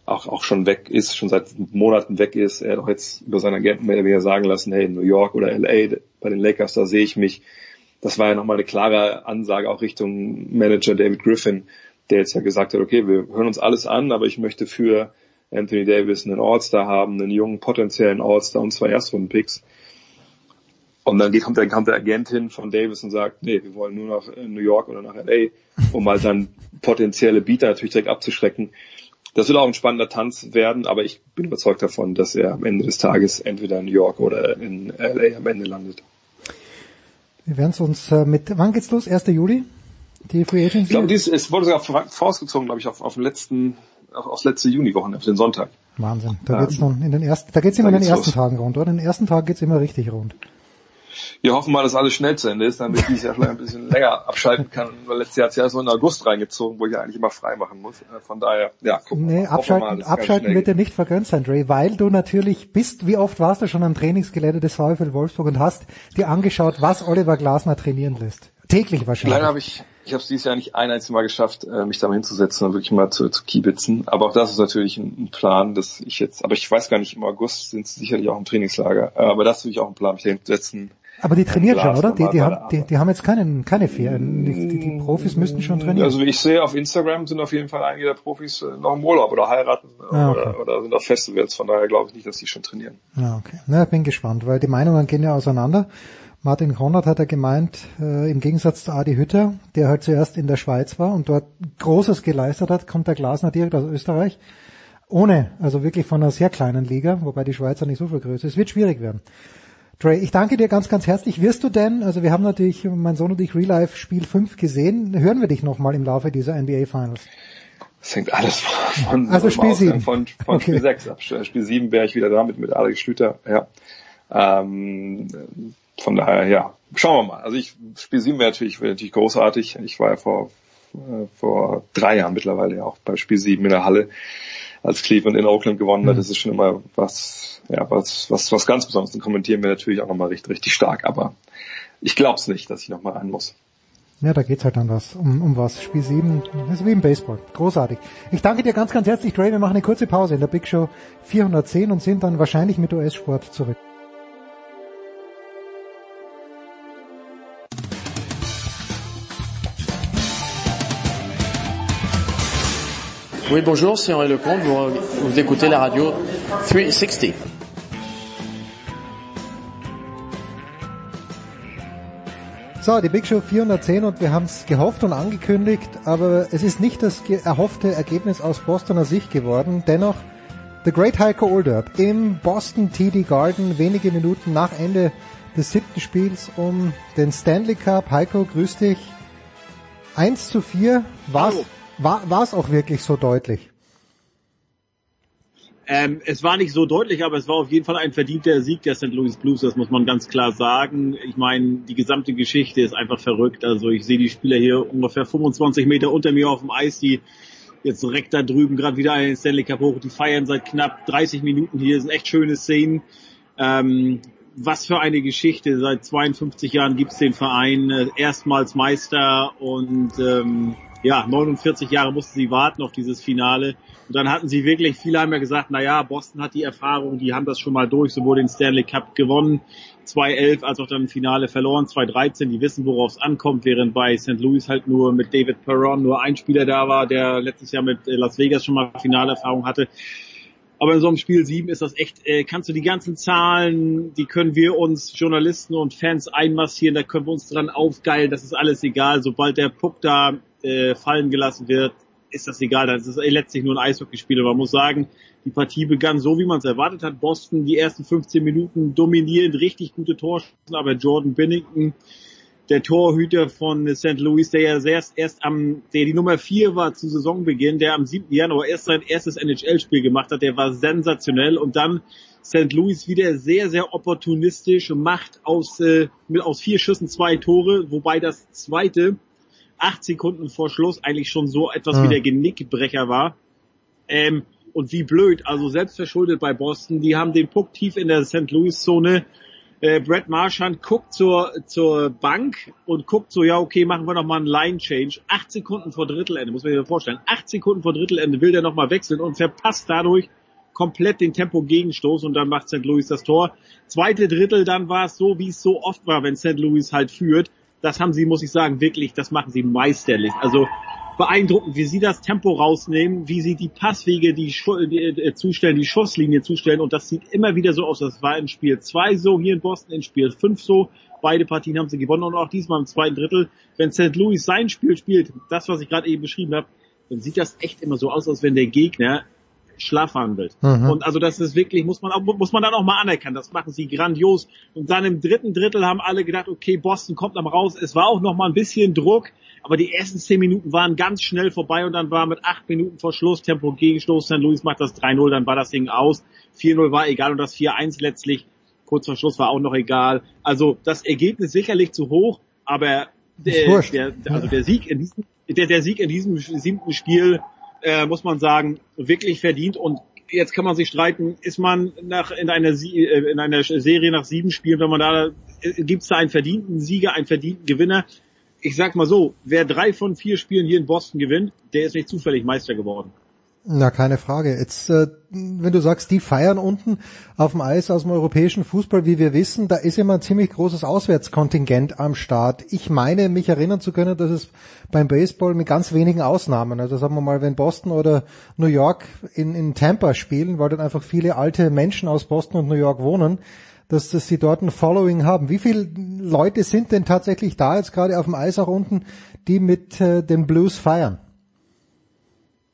auch, auch schon weg ist, schon seit Monaten weg ist. Er hat auch jetzt über seine Agenten mehr oder weniger sagen lassen, hey, New York oder LA, bei den Lakers, da sehe ich mich. Das war ja nochmal eine klare Ansage auch Richtung Manager David Griffin, der jetzt ja gesagt hat, okay, wir hören uns alles an, aber ich möchte für Anthony Davis einen All-Star haben, einen jungen potenziellen All-Star und zwei Erstrunden-Picks. Und dann kommt, der, kommt der Agent hin von Davis und sagt, nee, wir wollen nur nach New York oder nach LA, um halt dann potenzielle Bieter natürlich direkt abzuschrecken. Das wird auch ein spannender Tanz werden, aber ich bin überzeugt davon, dass er am Ende des Tages entweder in New York oder in LA am Ende landet.
Wir werden es uns äh, mit, wann geht's los? 1. Juli? Die Free Agency?
Ich glaube, dies, es wurde sogar vorausgezogen, glaube ich, auf, auf den letzten, auf, aufs letzte Juni-Wochenende, auf den Sonntag.
Wahnsinn. Da geht's dann in den ersten, da geht's immer in den ersten los. Tagen rund, oder? In den ersten Tagen geht's immer richtig rund.
Wir hoffen mal, dass alles schnell zu Ende ist, damit ich dieses Jahr vielleicht ein bisschen länger abschalten kann. Weil letztes Jahr hat es ja so in August reingezogen, wo ich ja eigentlich immer frei machen muss. Äh, von daher, ja, gucken
Nee, abschalten, mal, abschalten wird dir nicht vergönnt sein, Dre, weil du natürlich bist, wie oft warst du schon am Trainingsgelände des VfL Wolfsburg und hast dir angeschaut, was Oliver Glasner trainieren lässt. Täglich wahrscheinlich.
Leider habe ich, ich habe es dieses Jahr nicht ein einziges Mal geschafft, äh, mich da mal hinzusetzen und wirklich mal zu, zu kiebitzen. Aber auch das ist natürlich ein, Plan, dass ich jetzt, aber ich weiß gar nicht, im August sind sie sicherlich auch im Trainingslager. Äh, aber das ist natürlich auch ein Plan, mich da hinzusetzen,
aber die trainiert schon, oder? Die, die, haben, die, die haben jetzt keinen, keine Ferien. Die, die, die Profis müssten schon trainieren.
Also wie ich sehe, auf Instagram sind auf jeden Fall einige der Profis äh, noch im Urlaub oder heiraten ah, okay. oder, oder sind auf Festivals. Von daher glaube ich nicht, dass die schon trainieren.
Ja, okay. Na, bin gespannt, weil die Meinungen gehen ja auseinander. Martin Konrad hat ja gemeint, äh, im Gegensatz zu Adi Hütter, der halt zuerst in der Schweiz war und dort Großes geleistet hat, kommt der Glasner direkt aus Österreich. Ohne, also wirklich von einer sehr kleinen Liga, wobei die Schweizer nicht so viel größer ist. Es wird schwierig werden. Trey, ich danke dir ganz, ganz herzlich. Wirst du denn, also wir haben natürlich, mein Sohn und ich, Real Life Spiel 5 gesehen. Hören wir dich nochmal im Laufe dieser NBA Finals?
Das hängt alles von,
also Spiel 7.
von, von okay. Spiel 6 ab. Spiel 7 wäre ich wieder da mit, mit Alex Schlüter, ja. Ähm, von daher, ja, schauen wir mal. Also ich, Spiel 7 wäre natürlich, wäre natürlich großartig. Ich war ja vor, äh, vor drei Jahren mittlerweile ja auch bei Spiel 7 in der Halle, als Cleveland in Oakland gewonnen hat. Mhm. Das ist schon immer was, ja, was, was, was ganz Besonderes. Dann kommentieren wir natürlich auch nochmal richtig, richtig stark, aber ich glaube es nicht, dass ich nochmal rein muss.
Ja, da geht's halt dann was, um, um was. Spiel 7, das ist wie im Baseball. Großartig. Ich danke dir ganz, ganz herzlich, Dre. Wir machen eine kurze Pause in der Big Show 410 und sind dann wahrscheinlich mit US-Sport zurück.
Oui, bonjour, c'est Henri Lecomte. Vous, vous écoutez la radio 360.
So, die Big Show 410 und wir haben es gehofft und angekündigt, aber es ist nicht das erhoffte Ergebnis aus Bostoner Sicht geworden. Dennoch, The Great Heiko Olderb im Boston TD Garden wenige Minuten nach Ende des siebten Spiels um den Stanley Cup. Heiko, grüß dich. 1 zu 4, war es auch wirklich so deutlich?
Ähm, es war nicht so deutlich, aber es war auf jeden Fall ein verdienter Sieg der St. Louis Blues, das muss man ganz klar sagen. Ich meine, die gesamte Geschichte ist einfach verrückt. Also ich sehe die Spieler hier ungefähr 25 Meter unter mir auf dem Eis, die jetzt direkt da drüben gerade wieder einen Stanley Cup hoch, die feiern seit knapp 30 Minuten hier, das sind echt schöne Szenen. Ähm, was für eine Geschichte. Seit 52 Jahren gibt's den Verein, äh, erstmals Meister und ähm, ja, 49 Jahre mussten sie warten auf dieses Finale. Und dann hatten sie wirklich, viele haben ja gesagt, na ja, Boston hat die Erfahrung, die haben das schon mal durch, sowohl den Stanley Cup gewonnen, 2011 als auch dann im Finale verloren, 2013, die wissen, worauf es ankommt, während bei St. Louis halt nur mit David Perron nur ein Spieler da war, der letztes Jahr mit Las Vegas schon mal Finalerfahrung hatte. Aber in so einem Spiel 7 ist das echt, äh, kannst du die ganzen Zahlen, die können wir uns Journalisten und Fans einmassieren, da können wir uns dran aufgeilen, das ist alles egal. Sobald der Puck da äh, fallen gelassen wird, ist das egal. Das ist letztlich nur ein Eishockeyspiel. Man muss sagen, die Partie begann so, wie man es erwartet hat. Boston die ersten 15 Minuten dominierend, richtig gute Torschüssen, aber Jordan Binnington, der Torhüter von St. Louis, der ja erst, erst am, der die Nummer 4 war zu Saisonbeginn, der am 7. Januar erst sein erstes NHL-Spiel gemacht hat, der war sensationell und dann St. Louis wieder sehr, sehr opportunistisch, macht aus, äh, mit, aus vier Schüssen zwei Tore, wobei das zweite acht Sekunden vor Schluss eigentlich schon so etwas ja. wie der Genickbrecher war. Ähm, und wie blöd, also selbst verschuldet bei Boston, die haben den Puck tief in der St. Louis Zone. Äh, Brett Marchand guckt zur, zur Bank und guckt so, ja okay, machen wir noch mal einen Line Change. Acht Sekunden vor Drittelende, muss man sich vorstellen. Acht Sekunden vor Drittelende will der noch mal wechseln und verpasst dadurch komplett den Tempo-Gegenstoß und dann macht St. Louis das Tor. Zweite Drittel, dann war es so, wie es so oft war, wenn St. Louis halt führt das haben sie, muss ich sagen, wirklich, das machen sie meisterlich. Also beeindruckend, wie sie das Tempo rausnehmen, wie sie die Passwege, die, die äh, zustellen, die Schusslinie zustellen und das sieht immer wieder so aus. Das war in Spiel 2 so, hier in Boston in Spiel 5 so. Beide Partien haben sie gewonnen und auch diesmal im zweiten Drittel. Wenn St. Louis sein Spiel spielt, das, was ich gerade eben beschrieben habe, dann sieht das echt immer so aus, als wenn der Gegner schlafwandelt. Mhm. Und also das ist wirklich, muss man auch, muss man dann auch mal anerkennen. Das machen sie grandios. Und dann im dritten Drittel haben alle gedacht, okay, Boston kommt am raus. Es war auch noch mal ein bisschen Druck, aber die ersten zehn Minuten waren ganz schnell vorbei und dann war mit acht Minuten vor Schluss Tempo Gegenstoß. St. Louis macht das 3-0, dann war das Ding aus. 4-0 war egal und das 4-1 letztlich kurz vor Schluss war auch noch egal. Also das Ergebnis sicherlich zu hoch, aber der, der, also der Sieg in diesem, der, der Sieg in diesem siebten Spiel äh, muss man sagen, wirklich verdient. Und jetzt kann man sich streiten, ist man nach in einer äh, in einer Serie nach sieben Spielen, wenn man da äh, gibt es da einen verdienten Sieger, einen verdienten Gewinner. Ich sag mal so, wer drei von vier Spielen hier in Boston gewinnt, der ist nicht zufällig Meister geworden.
Na, keine Frage. Jetzt, äh, wenn du sagst, die feiern unten auf dem Eis aus dem europäischen Fußball, wie wir wissen, da ist immer ein ziemlich großes Auswärtskontingent am Start. Ich meine, mich erinnern zu können, dass es beim Baseball mit ganz wenigen Ausnahmen, also sagen wir mal, wenn Boston oder New York in, in Tampa spielen, weil dann einfach viele alte Menschen aus Boston und New York wohnen, dass, dass sie dort ein Following haben. Wie viele Leute sind denn tatsächlich da jetzt gerade auf dem Eis auch unten, die mit äh, den Blues feiern?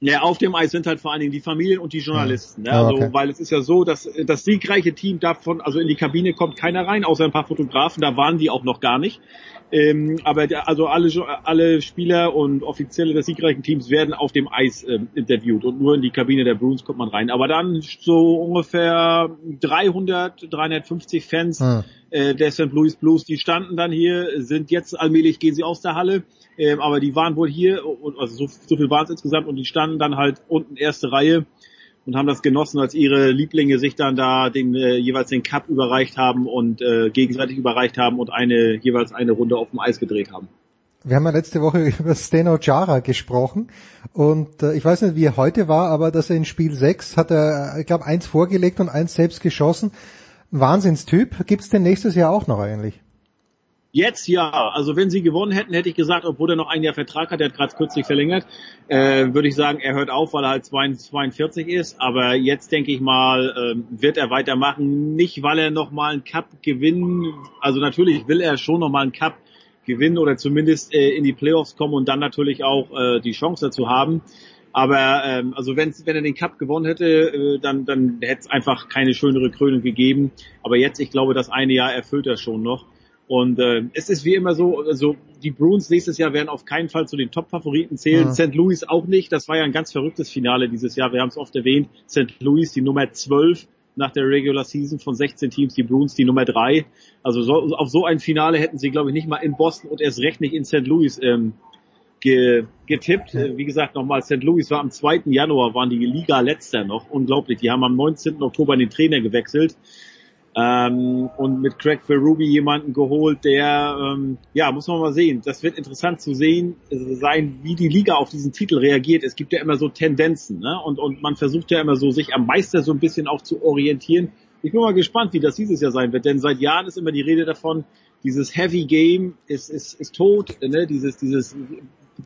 Ja, auf dem Eis sind halt vor allen Dingen die Familien und die Journalisten. Ne? Also, okay. weil es ist ja so, dass das siegreiche Team davon, also in die Kabine kommt keiner rein, außer ein paar Fotografen, da waren die auch noch gar nicht. Ähm, aber der, also alle, alle Spieler und Offizielle des siegreichen Teams werden auf dem Eis ähm, interviewt und nur in die Kabine der Bruins kommt man rein. Aber dann so ungefähr 300, 350 Fans hm. äh, der St. Louis Blues, die standen dann hier, sind jetzt allmählich gehen sie aus der Halle, ähm, aber die waren wohl hier, also so, so viel waren es insgesamt und die standen dann halt unten erste Reihe und haben das genossen, als ihre Lieblinge sich dann da den äh, jeweils den Cup überreicht haben und äh, gegenseitig überreicht haben und eine jeweils eine Runde auf dem Eis gedreht haben.
Wir haben ja letzte Woche über Steno Jara gesprochen und äh, ich weiß nicht, wie er heute war, aber dass er in Spiel 6 hat er, ich glaube, eins vorgelegt und eins selbst geschossen. Wahnsinnstyp. Gibt's den nächstes Jahr auch noch eigentlich?
Jetzt ja, also wenn sie gewonnen hätten, hätte ich gesagt, obwohl er noch ein Jahr Vertrag hat, er hat gerade kürzlich verlängert, äh, würde ich sagen, er hört auf, weil er halt 42 ist. Aber jetzt denke ich mal, äh, wird er weitermachen. Nicht, weil er noch mal einen Cup gewinnen, also natürlich will er schon noch mal einen Cup gewinnen oder zumindest äh, in die Playoffs kommen und dann natürlich auch äh, die Chance dazu haben. Aber ähm, also wenn, wenn er den Cup gewonnen hätte, äh, dann, dann hätte es einfach keine schönere Krönung gegeben. Aber jetzt, ich glaube, das eine Jahr erfüllt er schon noch. Und äh, es ist wie immer so, also die Bruins nächstes Jahr werden auf keinen Fall zu den Top-Favoriten zählen. Ja. St. Louis auch nicht. Das war ja ein ganz verrücktes Finale dieses Jahr. Wir haben es oft erwähnt. St. Louis, die Nummer 12 nach der Regular Season von 16 Teams, die Bruins die Nummer 3. Also so, auf so ein Finale hätten sie, glaube ich, nicht mal in Boston und erst recht nicht in St. Louis ähm, ge, getippt. Ja. Wie gesagt, nochmal, St. Louis war am 2. Januar, waren die Liga letzter noch. Unglaublich. Die haben am 19. Oktober den Trainer gewechselt. Ähm, und mit Craig Berube jemanden geholt, der, ähm, ja, muss man mal sehen. Das wird interessant zu sehen sein, wie die Liga auf diesen Titel reagiert. Es gibt ja immer so Tendenzen, ne? Und, und man versucht ja immer so, sich am Meister so ein bisschen auch zu orientieren. Ich bin mal gespannt, wie das dieses Jahr sein wird, denn seit Jahren ist immer die Rede davon, dieses Heavy Game ist, ist, ist tot, ne? dieses, dieses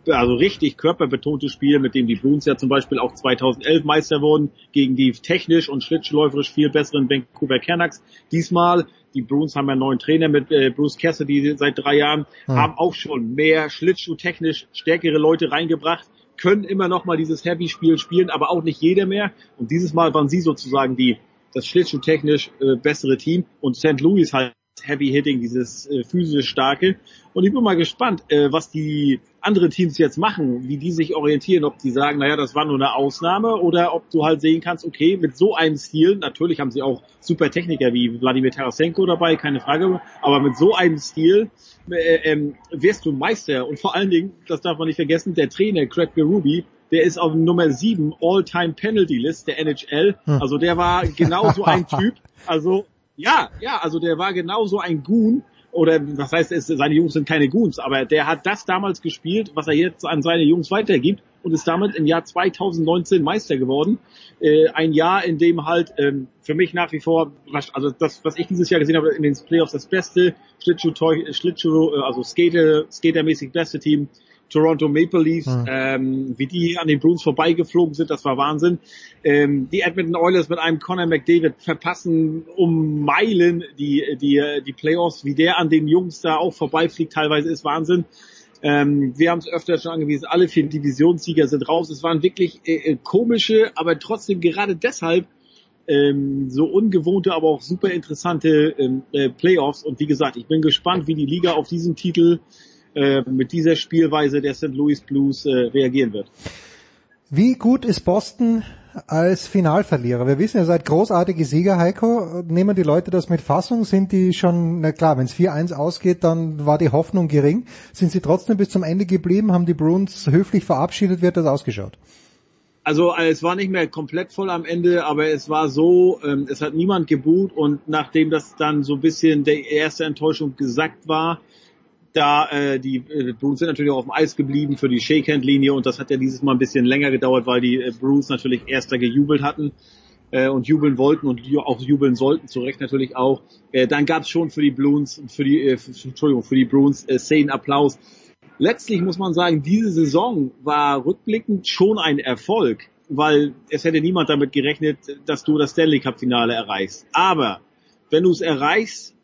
also richtig körperbetonte Spiel, mit dem die Bruins ja zum Beispiel auch 2011 Meister wurden, gegen die technisch und schlittschuhläuferisch viel besseren Vancouver Canucks. Diesmal, die Bruins haben ja einen neuen Trainer mit äh, Bruce Cassidy seit drei Jahren, hm. haben auch schon mehr schlittschuhtechnisch stärkere Leute reingebracht, können immer noch mal dieses Heavy-Spiel spielen, aber auch nicht jeder mehr. Und dieses Mal waren sie sozusagen die das schlittschuhtechnisch äh, bessere Team und St. Louis halt Heavy Hitting, dieses äh, physisch starke. Und ich bin mal gespannt, äh, was die anderen Teams jetzt machen, wie die sich orientieren, ob die sagen, naja, das war nur eine Ausnahme oder ob du halt sehen kannst, okay, mit so einem Stil, natürlich haben sie auch super Techniker wie Wladimir Tarasenko dabei, keine Frage, aber mit so einem Stil äh, ähm, wirst du Meister und vor allen Dingen, das darf man nicht vergessen, der Trainer Craig Berube, der ist auf Nummer 7 All-Time Penalty List der NHL, hm. also der war genau so ein Typ, also ja, ja, also der war genauso ein Goon, oder was heißt es, seine Jungs sind keine Goons, aber der hat das damals gespielt, was er jetzt an seine Jungs weitergibt und ist damit im Jahr 2019 Meister geworden. Äh, ein Jahr, in dem halt ähm, für mich nach wie vor, also das, was ich dieses Jahr gesehen habe in den Playoffs, das beste Schlittschuh, Schlittschuh äh, also Skater, Skatermäßig beste Team Toronto Maple Leafs, mhm. ähm, wie die an den Bruins vorbeigeflogen sind, das war Wahnsinn. Ähm, die Edmonton Oilers mit einem Connor McDavid verpassen um Meilen die, die, die Playoffs, wie der an den Jungs da auch vorbeifliegt, teilweise ist Wahnsinn. Ähm, wir haben es öfter schon angewiesen, alle vier Divisionssieger sind raus. Es waren wirklich äh, äh, komische, aber trotzdem gerade deshalb ähm, so ungewohnte, aber auch super interessante ähm, äh, Playoffs. Und wie gesagt, ich bin gespannt, wie die Liga auf diesen Titel äh, mit dieser Spielweise der St. Louis Blues äh, reagieren wird.
Wie gut ist Boston als Finalverlierer? Wir wissen, ihr seid großartige Sieger, Heiko. Nehmen die Leute das mit Fassung? Sind die schon, na klar, wenn es 4-1 ausgeht, dann war die Hoffnung gering. Sind sie trotzdem bis zum Ende geblieben? Haben die Bruins höflich verabschiedet? Wird das ausgeschaut?
Also äh, es war nicht mehr komplett voll am Ende, aber es war so, ähm, es hat niemand geboot und nachdem das dann so ein bisschen der erste Enttäuschung gesackt war, da äh, die äh, Bruins sind natürlich auch auf dem Eis geblieben für die Shakehand-Linie und das hat ja dieses Mal ein bisschen länger gedauert, weil die äh, Bruins natürlich erster gejubelt hatten äh, und jubeln wollten und auch jubeln sollten, zu Recht natürlich auch. Äh, dann gab es schon für die Bruins, für die, äh, für, Entschuldigung, für die Bruins äh, Szenen Applaus. Letztlich muss man sagen, diese Saison war rückblickend schon ein Erfolg, weil es hätte niemand damit gerechnet, dass du das Stanley Cup Finale erreichst. Aber wenn du es erreichst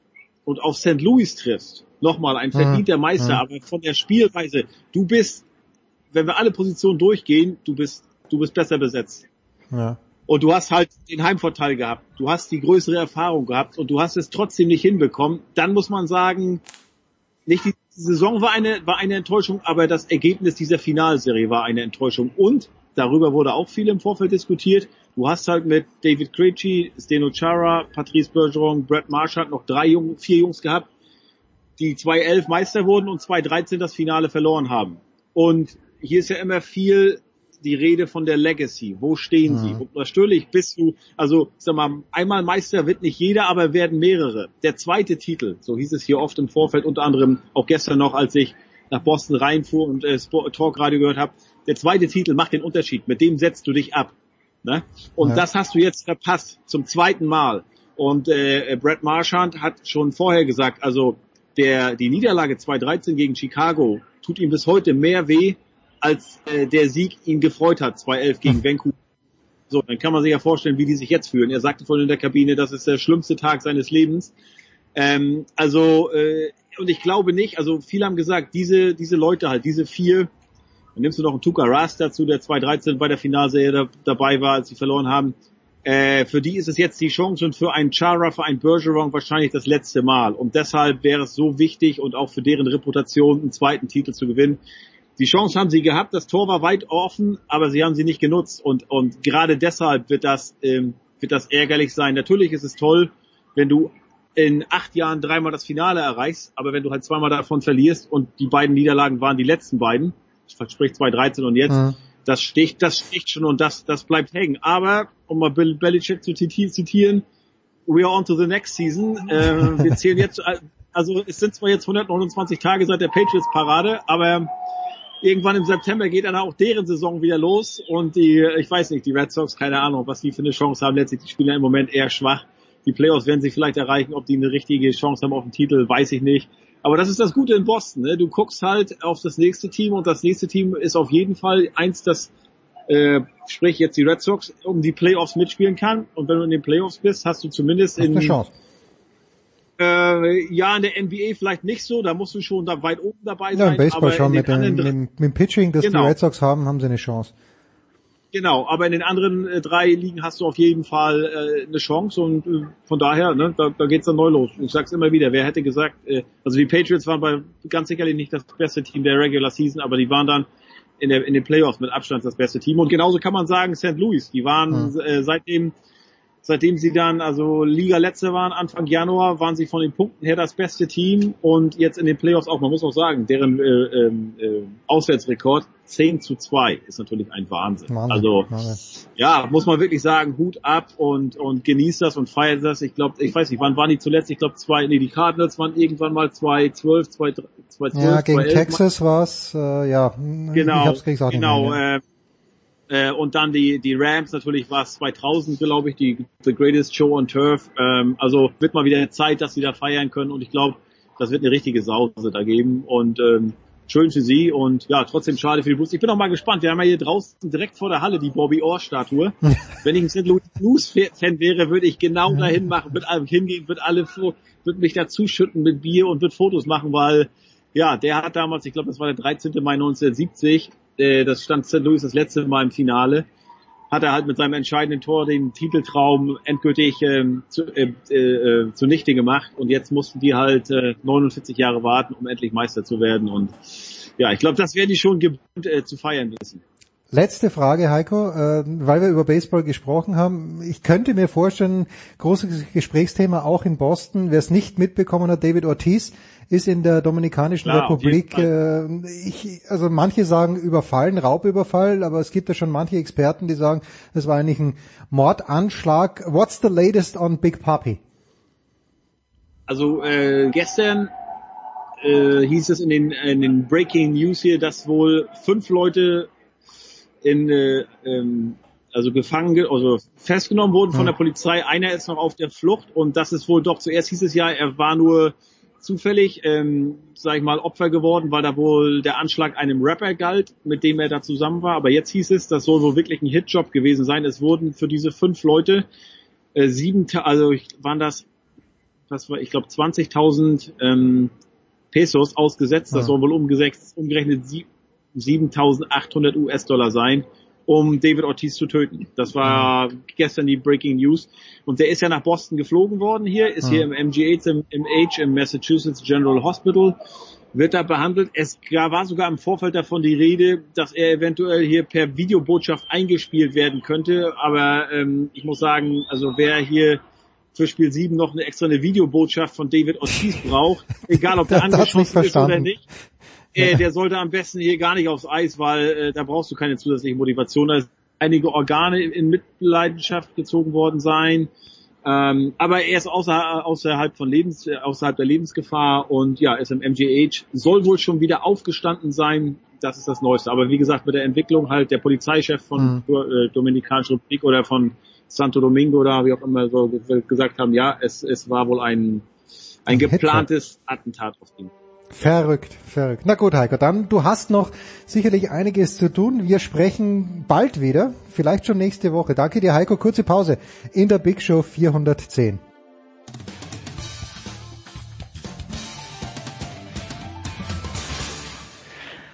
und auf St. Louis triffst, nochmal ein verdienter Meister, aber von der Spielweise, du bist, wenn wir alle Positionen durchgehen, du bist, du bist besser besetzt.
Ja.
Und du hast halt den Heimvorteil gehabt. Du hast die größere Erfahrung gehabt und du hast es trotzdem nicht hinbekommen. Dann muss man sagen, nicht die Saison war eine, war eine Enttäuschung, aber das Ergebnis dieser Finalserie war eine Enttäuschung. Und darüber wurde auch viel im Vorfeld diskutiert. Du hast halt mit David Krejci, Steno Chara, Patrice Bergeron, Brett Marchand noch drei Jungen, vier Jungs gehabt, die 2011 Meister wurden und 2013 das Finale verloren haben. Und hier ist ja immer viel die Rede von der Legacy. Wo stehen mhm. sie? Und natürlich bist du, also sag mal, einmal Meister wird nicht jeder, aber werden mehrere. Der zweite Titel, so hieß es hier oft im Vorfeld, unter anderem auch gestern noch, als ich nach Boston reinfuhr und äh, Talkradio gehört habe, der zweite Titel macht den Unterschied. Mit dem setzt du dich ab. Ne? Und ja. das hast du jetzt verpasst zum zweiten Mal. Und äh, Brett Marchand hat schon vorher gesagt, also der, die Niederlage 2013 gegen Chicago tut ihm bis heute mehr weh, als äh, der Sieg ihn gefreut hat, 2011 gegen hm. Vancouver. So, dann kann man sich ja vorstellen, wie die sich jetzt fühlen. Er sagte vorhin in der Kabine, das ist der schlimmste Tag seines Lebens. Ähm, also, äh, und ich glaube nicht, also viele haben gesagt, diese, diese Leute halt, diese vier, dann nimmst du noch einen Tuka Rast dazu, der 2013 bei der Finalserie da, dabei war, als sie verloren haben. Äh, für die ist es jetzt die Chance und für einen Chara, für einen Bergeron wahrscheinlich das letzte Mal. Und deshalb wäre es so wichtig und auch für deren Reputation einen zweiten Titel zu gewinnen. Die Chance haben sie gehabt, das Tor war weit offen, aber sie haben sie nicht genutzt. Und, und gerade deshalb wird das, ähm, wird das ärgerlich sein. Natürlich ist es toll, wenn du in acht Jahren dreimal das Finale erreichst, aber wenn du halt zweimal davon verlierst und die beiden Niederlagen waren die letzten beiden, sprich 2013 und jetzt, mhm das sticht, das sticht schon und das, das bleibt hängen. Aber, um mal Bill Belichick zu zitieren, we are on to the next season. Äh, wir zählen jetzt, also es sind zwar jetzt 129 Tage seit der Patriots-Parade, aber irgendwann im September geht dann auch deren Saison wieder los und die, ich weiß nicht, die Red Sox, keine Ahnung, was die für eine Chance haben. Letztlich, die spielen im Moment eher schwach. Die Playoffs werden sie vielleicht erreichen, ob die eine richtige Chance haben auf den Titel, weiß ich nicht. Aber das ist das Gute in Boston. Ne? Du guckst halt auf das nächste Team und das nächste Team ist auf jeden Fall eins, das äh, sprich jetzt die Red Sox um die Playoffs mitspielen kann. Und wenn du in den Playoffs bist, hast du zumindest
hast
in
eine Chance.
Äh, ja, in der NBA vielleicht nicht so, da musst du schon da weit oben dabei sein. Ja,
im Baseball schon mit, den, mit dem Pitching, das genau. die Red Sox haben, haben sie eine Chance.
Genau, aber in den anderen äh, drei Ligen hast du auf jeden Fall äh, eine Chance und äh, von daher, ne, da, da geht's dann neu los. Ich sag's immer wieder, wer hätte gesagt, äh, also die Patriots waren bei ganz sicherlich nicht das beste Team der Regular Season, aber die waren dann in, der, in den Playoffs mit Abstand das beste Team. Und genauso kann man sagen, St. Louis, die waren mhm. äh, seitdem seitdem sie dann also Liga letzte waren, Anfang Januar, waren sie von den Punkten her das beste Team und jetzt in den Playoffs auch, man muss auch sagen, deren äh, ähm, äh, Auswärtsrekord 10 zu 2 ist natürlich ein Wahnsinn. Wahnsinn. Also Wahnsinn. ja, muss man wirklich sagen, Hut ab und und genießt das und feiert das. Ich glaube, ich weiß nicht, wann waren die zuletzt? Ich glaube zwei, nee, die Cardinals waren irgendwann mal 2-12, 2-12,
Ja, gegen 2, Texas war's, äh, ja.
Genau, ich hab's gesagt, genau. Äh, äh, und dann die, die Rams, natürlich war es 2000, glaube ich, die The Greatest Show on Turf. Ähm, also wird mal wieder Zeit, dass sie da feiern können und ich glaube, das wird eine richtige Sause da geben. Und ähm, schön für sie und ja, trotzdem schade für die Blues. Ich bin auch mal gespannt. Wir haben ja hier draußen direkt vor der Halle die Bobby Orr Statue. Wenn ich ein St. Louis Blues Fan wäre, würde ich genau dahin machen, würde hingehen, würde alle, würde mich dazu schütten mit Bier und würde Fotos machen, weil ja, der hat damals, ich glaube, das war der 13. Mai 1970, äh, das stand St. Louis das letzte Mal im Finale hat er halt mit seinem entscheidenden Tor den Titeltraum endgültig ähm, zu, äh, äh, zunichte gemacht und jetzt mussten die halt äh, 49 Jahre warten, um endlich Meister zu werden und ja, ich glaube, das werden die schon äh, zu feiern wissen.
Letzte Frage, Heiko, äh, weil wir über Baseball gesprochen haben. Ich könnte mir vorstellen, großes Gesprächsthema auch in Boston. Wer es nicht mitbekommen hat, David Ortiz ist in der Dominikanischen Klar, Republik, äh, ich, also manche sagen Überfallen, Raubüberfall, aber es gibt ja schon manche Experten, die sagen, es war eigentlich ein Mordanschlag. What's the latest on Big Papi?
Also äh, gestern äh, hieß es in den, in den Breaking News hier, dass wohl fünf Leute in äh, ähm, also gefangen, also festgenommen wurden von der Polizei. Einer ist noch auf der Flucht und das ist wohl doch zuerst hieß es ja, er war nur zufällig, ähm, sag ich mal, Opfer geworden, weil da wohl der Anschlag einem Rapper galt, mit dem er da zusammen war. Aber jetzt hieß es, das soll wohl wirklich ein Hitjob gewesen sein. Es wurden für diese fünf Leute äh, sieben, also waren das, was war, ich glaube 20.000 ähm, Pesos ausgesetzt. Das soll wohl umgesetzt, umgerechnet 7.800 US-Dollar sein, um David Ortiz zu töten. Das war mhm. gestern die Breaking News. Und der ist ja nach Boston geflogen worden hier, ist mhm. hier im MGH, im, im H, im Massachusetts General Hospital, wird da behandelt. Es war sogar im Vorfeld davon die Rede, dass er eventuell hier per Videobotschaft eingespielt werden könnte. Aber ähm, ich muss sagen, also wer hier für Spiel 7 noch eine extra eine Videobotschaft von David Ortiz braucht, egal ob der angeschossen ist oder nicht, äh, der sollte am besten hier gar nicht aufs Eis, weil äh, da brauchst du keine zusätzliche Motivation. Da sind einige Organe in Mitleidenschaft gezogen worden sein. Ähm, aber er ist außer, außerhalb von Lebens, äh, außerhalb der Lebensgefahr und ja, ist im MGH, soll wohl schon wieder aufgestanden sein. Das ist das Neueste. Aber wie gesagt, mit der Entwicklung halt der Polizeichef von mhm. äh, Dominikanischen Republik oder von Santo Domingo oder wie auch immer so gesagt haben, ja, es, es war wohl ein, ein geplantes Attentat auf ihn.
Verrückt, verrückt. Na gut, Heiko, dann du hast noch sicherlich einiges zu tun. Wir sprechen bald wieder, vielleicht schon nächste Woche. Danke dir, Heiko. Kurze Pause in der Big Show 410.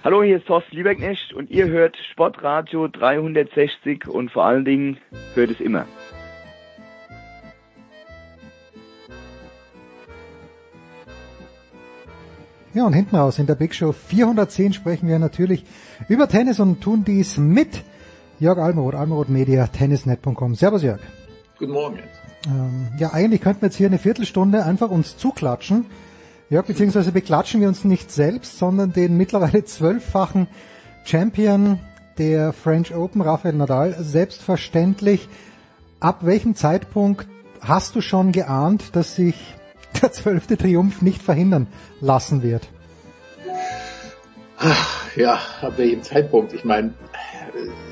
Hallo, hier ist Thorsten Lieberknecht und ihr hört Sportradio 360 und vor allen Dingen hört es immer.
Ja, und hinten raus in der Big Show 410 sprechen wir natürlich über Tennis und tun dies mit Jörg Almeroth, Almeroth Media, tennisnet.com. Servus Jörg.
Guten Morgen.
Ähm, ja, eigentlich könnten wir jetzt hier eine Viertelstunde einfach uns zuklatschen. Jörg, beziehungsweise beklatschen wir uns nicht selbst, sondern den mittlerweile zwölffachen Champion der French Open, Rafael Nadal, selbstverständlich. Ab welchem Zeitpunkt hast du schon geahnt, dass sich der zwölfte Triumph nicht verhindern lassen wird.
Ach, ja, ab welchem Zeitpunkt? Ich meine,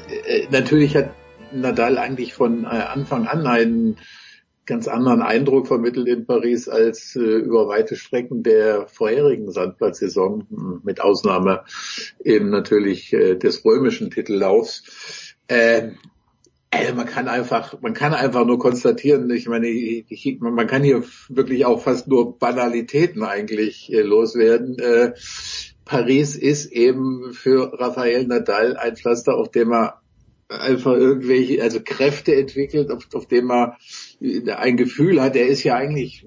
äh, äh, natürlich hat Nadal eigentlich von äh, Anfang an einen ganz anderen Eindruck vermittelt in Paris als über weite Strecken der vorherigen Sandplatzsaison, mit Ausnahme eben natürlich des römischen Titellaufs. Äh, man kann einfach, man kann einfach nur konstatieren, ich meine, ich, man kann hier wirklich auch fast nur Banalitäten eigentlich äh, loswerden. Äh, Paris ist eben für Rafael Nadal ein Pflaster, auf dem er einfach irgendwelche, also Kräfte entwickelt, auf, auf dem er ein Gefühl hat, er ist ja eigentlich,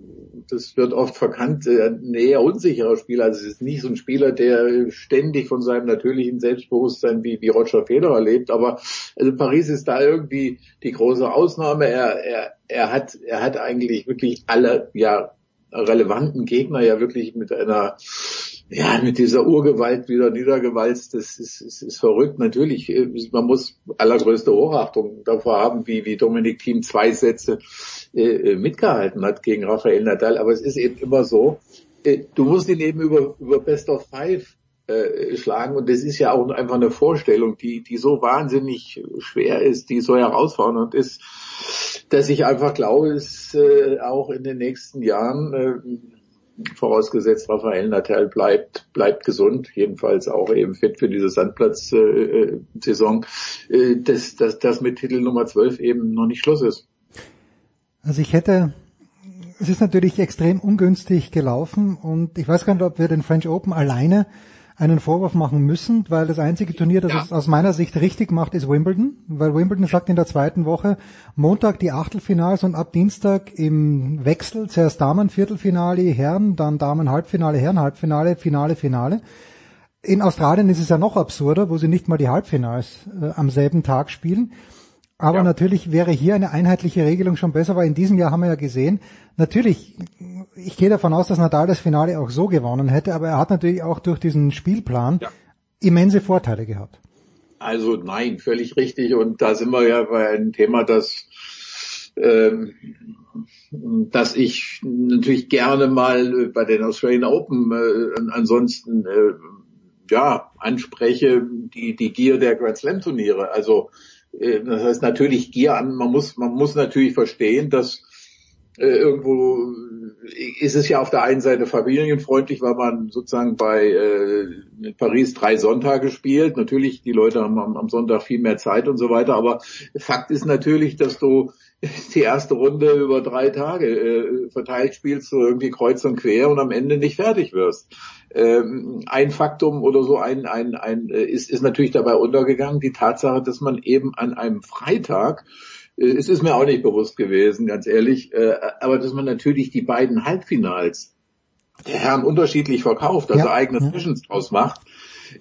das wird oft verkannt, äh, ein eher unsicherer Spieler. Also es ist nicht so ein Spieler, der ständig von seinem natürlichen Selbstbewusstsein wie, wie Roger Federer lebt. Aber also Paris ist da irgendwie die große Ausnahme. Er, er, er hat, er hat eigentlich wirklich alle, ja, relevanten Gegner ja wirklich mit einer ja, mit dieser Urgewalt wieder niedergewalzt, das ist, ist, ist verrückt. Natürlich, äh, man muss allergrößte Hochachtung davor haben, wie, wie Dominik Thiem zwei Sätze äh, äh, mitgehalten hat gegen Rafael Nadal. Aber es ist eben immer so, äh, du musst ihn eben über, über Best of Five äh, schlagen. Und das ist ja auch einfach eine Vorstellung, die, die so wahnsinnig schwer ist, die so herausfordernd ist, dass ich einfach glaube, es äh, auch in den nächsten Jahren äh, vorausgesetzt Rafael Natal bleibt, bleibt gesund, jedenfalls auch eben fit für diese Sandplatz-Saison, äh, äh, dass, dass das mit Titel Nummer 12 eben noch nicht Schluss ist.
Also ich hätte, es ist natürlich extrem ungünstig gelaufen und ich weiß gar nicht, ob wir den French Open alleine einen Vorwurf machen müssen, weil das einzige Turnier, das ja. es aus meiner Sicht richtig macht, ist Wimbledon, weil Wimbledon sagt in der zweiten Woche Montag die Achtelfinals und ab Dienstag im Wechsel zuerst Damen Viertelfinale Herren, dann Damen Halbfinale Herren Halbfinale Finale Finale. In Australien ist es ja noch absurder, wo sie nicht mal die Halbfinals äh, am selben Tag spielen. Aber ja. natürlich wäre hier eine einheitliche Regelung schon besser, weil in diesem Jahr haben wir ja gesehen, natürlich, ich gehe davon aus, dass Nadal das Finale auch so gewonnen hätte, aber er hat natürlich auch durch diesen Spielplan ja. immense Vorteile gehabt.
Also nein, völlig richtig. Und da sind wir ja bei einem Thema, das ähm, dass ich natürlich gerne mal bei den Australian Open äh, ansonsten äh, ja anspreche die die Gier der Grand Slam Turniere. Also äh, das heißt natürlich Gier an, man muss, man muss natürlich verstehen, dass äh, irgendwo ist es ja auf der einen Seite familienfreundlich, weil man sozusagen bei äh, Paris drei Sonntage spielt. Natürlich, die Leute haben am, am, Sonntag viel mehr Zeit und so weiter, aber Fakt ist natürlich, dass du die erste Runde über drei Tage äh, verteilt spielst, so irgendwie kreuz und quer und am Ende nicht fertig wirst ähm, ein Faktum oder so ein, ein, ein äh, ist, ist natürlich dabei untergegangen, die Tatsache, dass man eben an einem Freitag es ist mir auch nicht bewusst gewesen, ganz ehrlich, äh, aber dass man natürlich die beiden Halbfinals der Herren unterschiedlich verkauft, also ja, eigene ja. Sessions draus macht,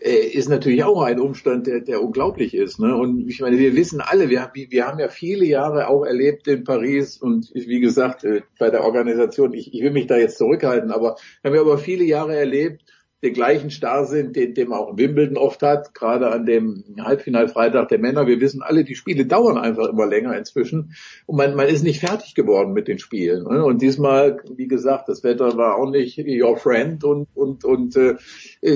äh, ist natürlich auch ein Umstand, der, der unglaublich ist. Ne? Und ich meine, wir wissen alle, wir, wir haben ja viele Jahre auch erlebt in Paris und wie gesagt, äh, bei der Organisation, ich, ich will mich da jetzt zurückhalten, aber haben wir aber viele Jahre erlebt, den gleichen Starrsinn, den, den man auch Wimbledon oft hat, gerade an dem Halbfinalfreitag der Männer. Wir wissen alle, die Spiele dauern einfach immer länger inzwischen und man, man ist nicht fertig geworden mit den Spielen. Ne? Und diesmal, wie gesagt, das Wetter war auch nicht your friend und und und äh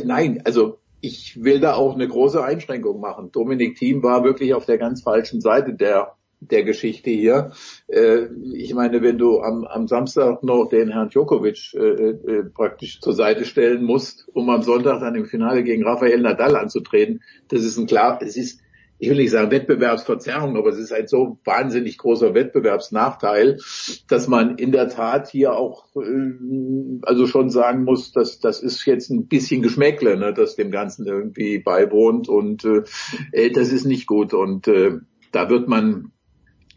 nein, also ich will da auch eine große Einschränkung machen. Dominik Thiem war wirklich auf der ganz falschen Seite der der Geschichte hier. Äh, ich meine, wenn du am, am Samstag noch den Herrn Djokovic äh, äh, praktisch zur Seite stellen musst, um am Sonntag dann im Finale gegen Rafael Nadal anzutreten, das ist ein klar, es ist ich will nicht sagen Wettbewerbsverzerrung, aber es ist ein so wahnsinnig großer Wettbewerbsnachteil, dass man in der Tat hier auch äh, also schon sagen muss, dass das ist jetzt ein bisschen Geschmäckle, ne, das dem Ganzen irgendwie beiwohnt und äh, äh, das ist nicht gut und äh, da wird man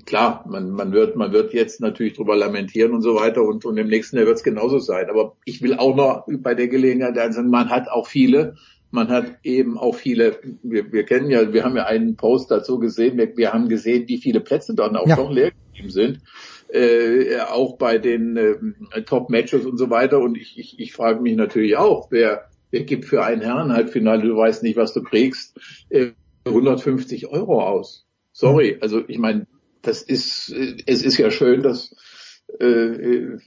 klar, man, man wird man wird jetzt natürlich drüber lamentieren und so weiter und, und im nächsten Jahr wird es genauso sein. Aber ich will auch noch bei der Gelegenheit sagen, man hat auch viele man hat eben auch viele, wir, wir kennen ja, wir haben ja einen Post dazu gesehen, wir, wir haben gesehen, wie viele Plätze dann auch ja. doch leer geblieben sind. Äh, auch bei den äh, Top-Matches und so weiter. Und ich, ich, ich frage mich natürlich auch, wer, wer gibt für ein Herrenhalbfinale, du weißt nicht, was du kriegst, äh, 150 Euro aus. Sorry, also ich meine, das ist, es ist ja schön, dass äh, äh,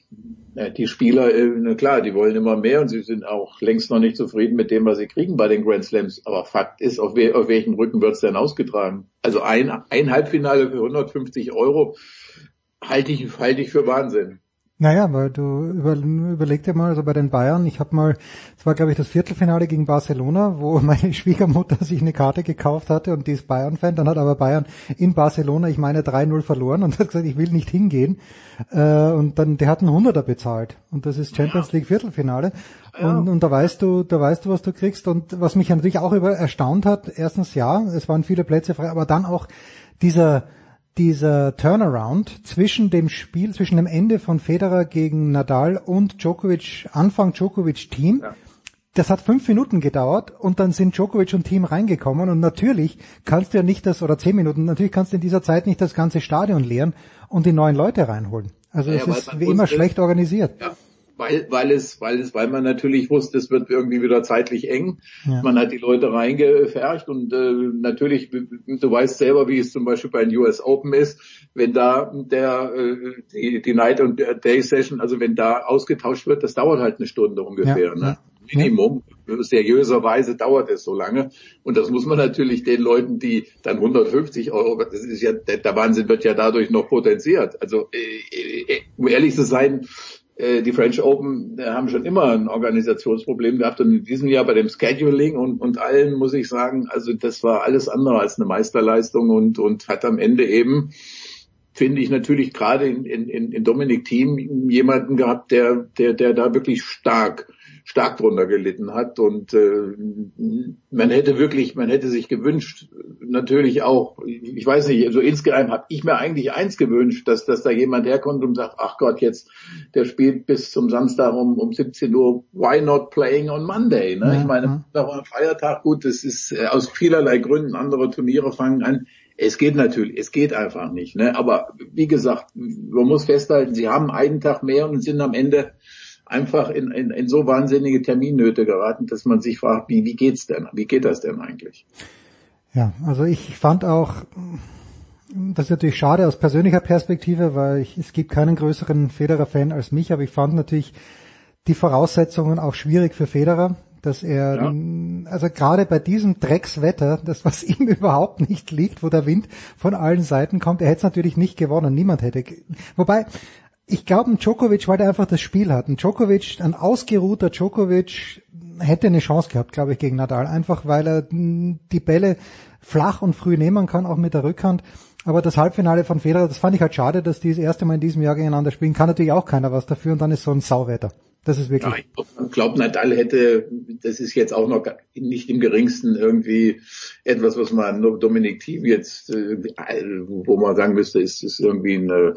die Spieler, äh, na klar, die wollen immer mehr und sie sind auch längst noch nicht zufrieden mit dem, was sie kriegen bei den Grand Slams. Aber Fakt ist, auf, we auf welchen Rücken wird es denn ausgetragen? Also ein, ein Halbfinale für 150 Euro halte ich, halte ich für Wahnsinn.
Naja, weil du über, überleg dir mal, also bei den Bayern, ich habe mal, es war glaube ich das Viertelfinale gegen Barcelona, wo meine Schwiegermutter sich eine Karte gekauft hatte und die ist Bayern-Fan, dann hat aber Bayern in Barcelona, ich meine 3-0 verloren und hat gesagt, ich will nicht hingehen. Äh, und dann, der hat einen Hunderter bezahlt und das ist Champions League Viertelfinale. Und, und da weißt du, da weißt du, was du kriegst. Und was mich natürlich auch über erstaunt hat, erstens ja, es waren viele Plätze frei, aber dann auch dieser dieser Turnaround zwischen dem Spiel, zwischen dem Ende von Federer gegen Nadal und Djokovic, Anfang Djokovic Team, ja. das hat fünf Minuten gedauert und dann sind Djokovic und Team reingekommen und natürlich kannst du ja nicht das, oder zehn Minuten, natürlich kannst du in dieser Zeit nicht das ganze Stadion leeren und die neuen Leute reinholen. Also es ja, ist wie immer schlecht organisiert.
Ja weil, weil es, weil es, weil man natürlich wusste, es wird irgendwie wieder zeitlich eng. Ja. Man hat die Leute reingefercht und äh, natürlich, du weißt selber, wie es zum Beispiel bei den US Open ist, wenn da der äh, die, die Night und Day Session, also wenn da ausgetauscht wird, das dauert halt eine Stunde ungefähr. Ja. Ne? Minimum. Seriöserweise dauert es so lange. Und das muss man natürlich den Leuten, die dann 150 Euro, das ist ja, der Wahnsinn wird ja dadurch noch potenziert. Also, äh, äh, um ehrlich zu sein, äh, die French Open äh, haben schon immer ein Organisationsproblem gehabt und in diesem Jahr bei dem Scheduling und, und allen muss ich sagen, also das war alles andere als eine Meisterleistung und, und hat am Ende eben finde ich natürlich gerade in, in, in Dominik Thiem jemanden gehabt, der, der, der da wirklich stark stark drunter gelitten hat und äh, man hätte wirklich, man hätte sich gewünscht, natürlich auch, ich weiß nicht, so insgeheim habe ich mir eigentlich eins gewünscht, dass, dass da jemand herkommt und sagt, ach Gott, jetzt, der spielt bis zum Samstag um, um 17 Uhr, why not playing on Monday? Ne? Ich meine, da war ein Feiertag, gut, das ist äh, aus vielerlei Gründen, andere Turniere fangen an. Es geht natürlich, es geht einfach nicht. Ne? Aber wie gesagt, man muss festhalten, sie haben einen Tag mehr und sind am Ende einfach in, in, in so wahnsinnige Terminnöte geraten, dass man sich fragt, wie, wie geht's denn? Wie geht das denn eigentlich?
Ja, also ich fand auch, das ist natürlich schade aus persönlicher Perspektive, weil ich, es gibt keinen größeren Federer-Fan als mich, aber ich fand natürlich die Voraussetzungen auch schwierig für Federer, dass er, ja. also gerade bei diesem Dreckswetter, das was ihm überhaupt nicht liegt, wo der Wind von allen Seiten kommt, er hätte es natürlich nicht gewonnen, niemand hätte, wobei, ich glaube, Djokovic, weil er einfach das Spiel hat. Ein Djokovic, ein ausgeruhter Djokovic hätte eine Chance gehabt, glaube ich, gegen Nadal. Einfach weil er die Bälle flach und früh nehmen kann, auch mit der Rückhand. Aber das Halbfinale von Federer, das fand ich halt schade, dass die das erste Mal in diesem Jahr gegeneinander spielen. Kann natürlich auch keiner was dafür und dann ist so ein Sauwetter. Das ist wirklich.
Ja, ich glaube, Nadal hätte, das ist jetzt auch noch nicht im geringsten irgendwie etwas, was man Dominik Thiem jetzt, äh, wo man sagen müsste, ist, ist irgendwie eine,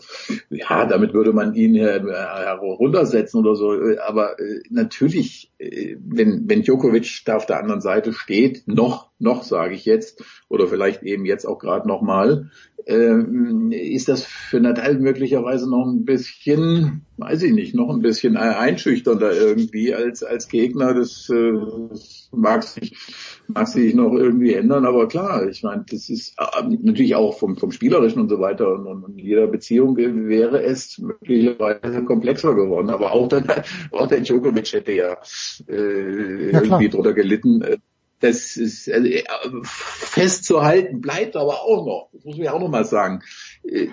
ja, damit würde man ihn heruntersetzen oder so. Aber äh, natürlich, äh, wenn, wenn Djokovic da auf der anderen Seite steht, noch, noch sage ich jetzt, oder vielleicht eben jetzt auch gerade nochmal, ähm, ist das für Nadal möglicherweise noch ein bisschen, weiß ich nicht, noch ein bisschen einschüchternder irgendwie als als Gegner. Das, äh, mag sich mag sich noch irgendwie ändern, aber klar, ich meine, das ist äh, natürlich auch vom vom spielerischen und so weiter und, und, und jeder Beziehung wäre es möglicherweise komplexer geworden. Aber auch dann auch der Djokovic hätte ja, äh, ja irgendwie drunter gelitten das ist äh, festzuhalten bleibt aber auch noch, das muss man ja auch noch mal sagen. Äh,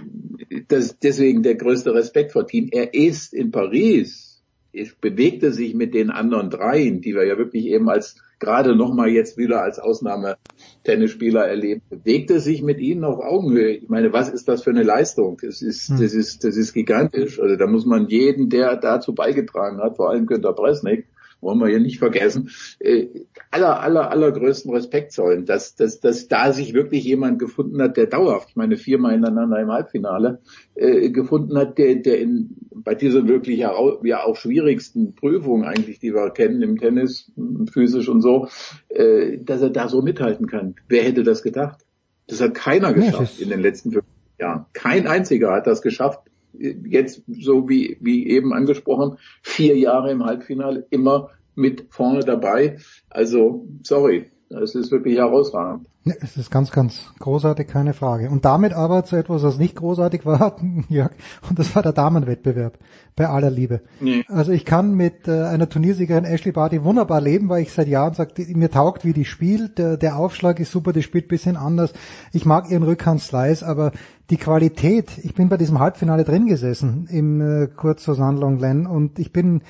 das, deswegen der größte Respekt vor Team. Er ist in Paris, es bewegte sich mit den anderen dreien, die wir ja wirklich eben als gerade noch mal jetzt wieder als Ausnahme-Tennisspieler erleben, bewegte sich mit ihnen auf Augenhöhe. Ich meine, was ist das für eine Leistung? Das ist, hm. das ist, das ist gigantisch. Also da muss man jeden, der dazu beigetragen hat, vor allem Günter Bresnik, wollen wir hier nicht vergessen, äh, aller, aller, allergrößten Respekt zollen, dass, dass, dass da sich wirklich jemand gefunden hat, der dauerhaft, ich meine viermal hintereinander im Halbfinale, äh, gefunden hat, der, der in, bei dieser wirklich ja auch schwierigsten Prüfung eigentlich, die wir kennen im Tennis, physisch und so, äh, dass er da so mithalten kann. Wer hätte das gedacht? Das hat keiner geschafft in den letzten fünf Jahren. Kein einziger hat das geschafft, jetzt so wie, wie eben angesprochen, vier Jahre im Halbfinale immer mit vorne dabei. Also, sorry, es ist wirklich herausragend.
Ja, es ist ganz, ganz großartig, keine Frage. Und damit aber zu etwas, was nicht großartig war, Jörg, und das war der Damenwettbewerb, bei aller Liebe. Nee. Also ich kann mit äh, einer Turniersiegerin Ashley Barty wunderbar leben, weil ich seit Jahren sage, mir taugt, wie die spielt, der, der Aufschlag ist super, die spielt bisschen anders. Ich mag ihren Rückhand-Slice, aber die Qualität, ich bin bei diesem Halbfinale drin gesessen im äh, Kurz Lausanne Longlen und ich bin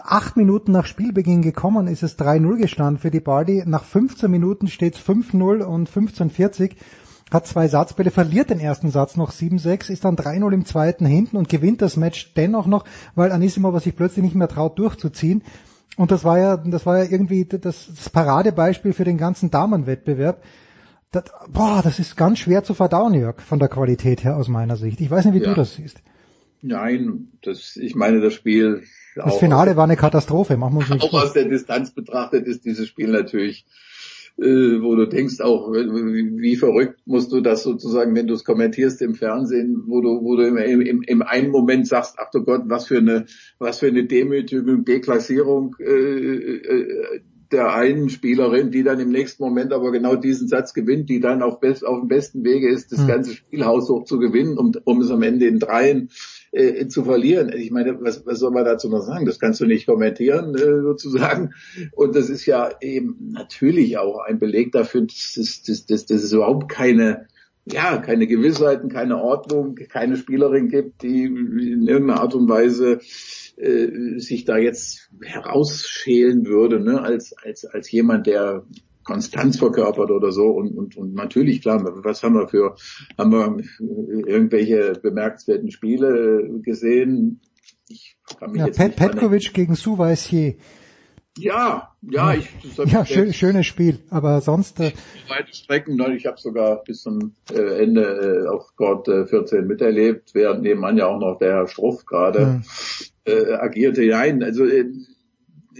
acht Minuten nach Spielbeginn gekommen, ist es 3-0 gestanden für die Bardi. Nach 15 Minuten steht es 5-0 und 15-40. Hat zwei Satzbälle, verliert den ersten Satz noch 7-6, ist dann 3-0 im zweiten hinten und gewinnt das Match dennoch noch, weil Anisimova sich plötzlich nicht mehr traut durchzuziehen. Und das war ja, das war ja irgendwie das, das Paradebeispiel für den ganzen Damenwettbewerb. Das, boah, das ist ganz schwer zu verdauen, Jörg, von der Qualität her aus meiner Sicht. Ich weiß nicht, wie ja. du das siehst.
Nein, das, ich meine, das Spiel
das Finale war eine Katastrophe, machen wir uns nicht
Auch aus der Distanz betrachtet ist dieses Spiel natürlich, äh, wo du denkst auch, wie, verrückt musst du das sozusagen, wenn du es kommentierst im Fernsehen, wo du, wo du im, im, im einen Moment sagst, ach du Gott, was für eine, was für eine Demütigung, Deklassierung äh, äh, der einen Spielerin, die dann im nächsten Moment aber genau diesen Satz gewinnt, die dann auf, best, auf dem besten Wege ist, das hm. ganze Spielhaus hoch zu gewinnen, um, um es am Ende in dreien äh, zu verlieren. Ich meine, was, was soll man dazu noch sagen? Das kannst du nicht kommentieren äh, sozusagen. Und das ist ja eben natürlich auch ein Beleg dafür, dass, dass, dass, dass es überhaupt keine ja, keine Gewissheiten, keine Ordnung, keine Spielerin gibt, die in irgendeiner Art und Weise äh, sich da jetzt herausschälen würde, ne, als, als, als jemand, der Konstanz verkörpert oder so und, und, und natürlich klar, was haben wir für, haben wir irgendwelche bemerkenswerten Spiele gesehen?
Ich kann mich ja, jetzt Pet Petkovic gegen Suvaisier.
Ja, ja, ich.
Ja, schön, schönes Spiel, aber sonst. Äh,
weite Strecken, ne, ich habe sogar bis zum äh, Ende äh, auf Court 14 miterlebt, während nebenan ja auch noch der Herr Struff gerade ja. äh, agierte. Nein, also äh,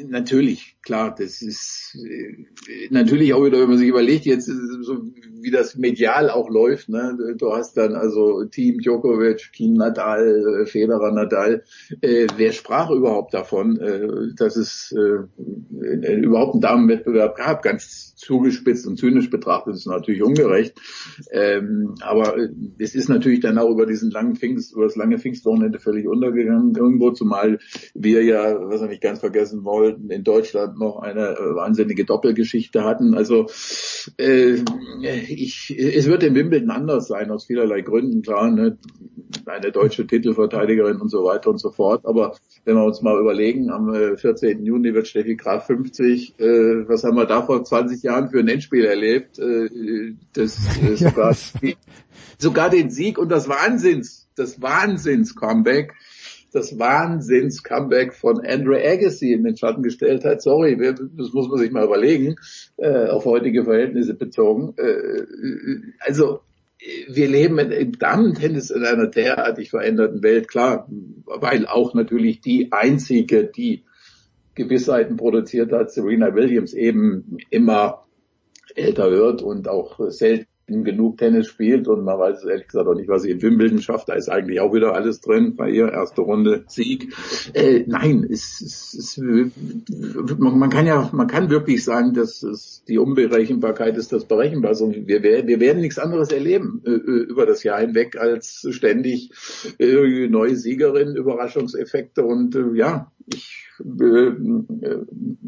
natürlich, klar, das ist äh, natürlich auch wieder, wenn man sich überlegt, jetzt so wie das medial auch läuft, ne? Du hast dann also Team Djokovic, Team Nadal, äh, Federer, Nadal. Äh, wer sprach überhaupt davon, äh, dass es äh, überhaupt einen Damenwettbewerb gab? Ganz zugespitzt und zynisch betrachtet ist natürlich ungerecht. Ähm, aber äh, es ist natürlich dann auch über diesen langen Pfingst, über das lange Pfingstwochenende völlig untergegangen irgendwo, zumal wir ja, was wir nicht ganz vergessen wollten, in Deutschland noch eine äh, wahnsinnige Doppelgeschichte hatten. Also äh, ich, es wird in Wimbledon anders sein, aus vielerlei Gründen, klar, ne? eine deutsche Titelverteidigerin und so weiter und so fort. Aber wenn wir uns mal überlegen, am 14. Äh, Juni wird Steffi Graf 50, äh, was haben wir da vor 20 Jahren für ein Endspiel erlebt? Äh, das äh, sogar, sogar den Sieg und das Wahnsinns, das Wahnsinns-Comeback das Wahnsinns-Comeback von Andre Agassi in den Schatten gestellt hat. Sorry, das muss man sich mal überlegen, äh, auf heutige Verhältnisse bezogen. Äh, also wir leben im Damen-Tennis in einer derartig veränderten Welt, klar, weil auch natürlich die einzige, die Gewissheiten produziert hat, Serena Williams eben immer älter wird und auch selten genug Tennis spielt und man weiß ehrlich gesagt auch nicht, was sie in Wimbledon schafft. Da ist eigentlich auch wieder alles drin bei ihr. Erste Runde Sieg. Äh, nein, es, es, es, man kann ja, man kann wirklich sagen, dass es die Unberechenbarkeit ist das Berechenbar. Also wir, wir werden nichts anderes erleben äh, über das Jahr hinweg als ständig äh, neue Siegerin, Überraschungseffekte und äh, ja, ich äh,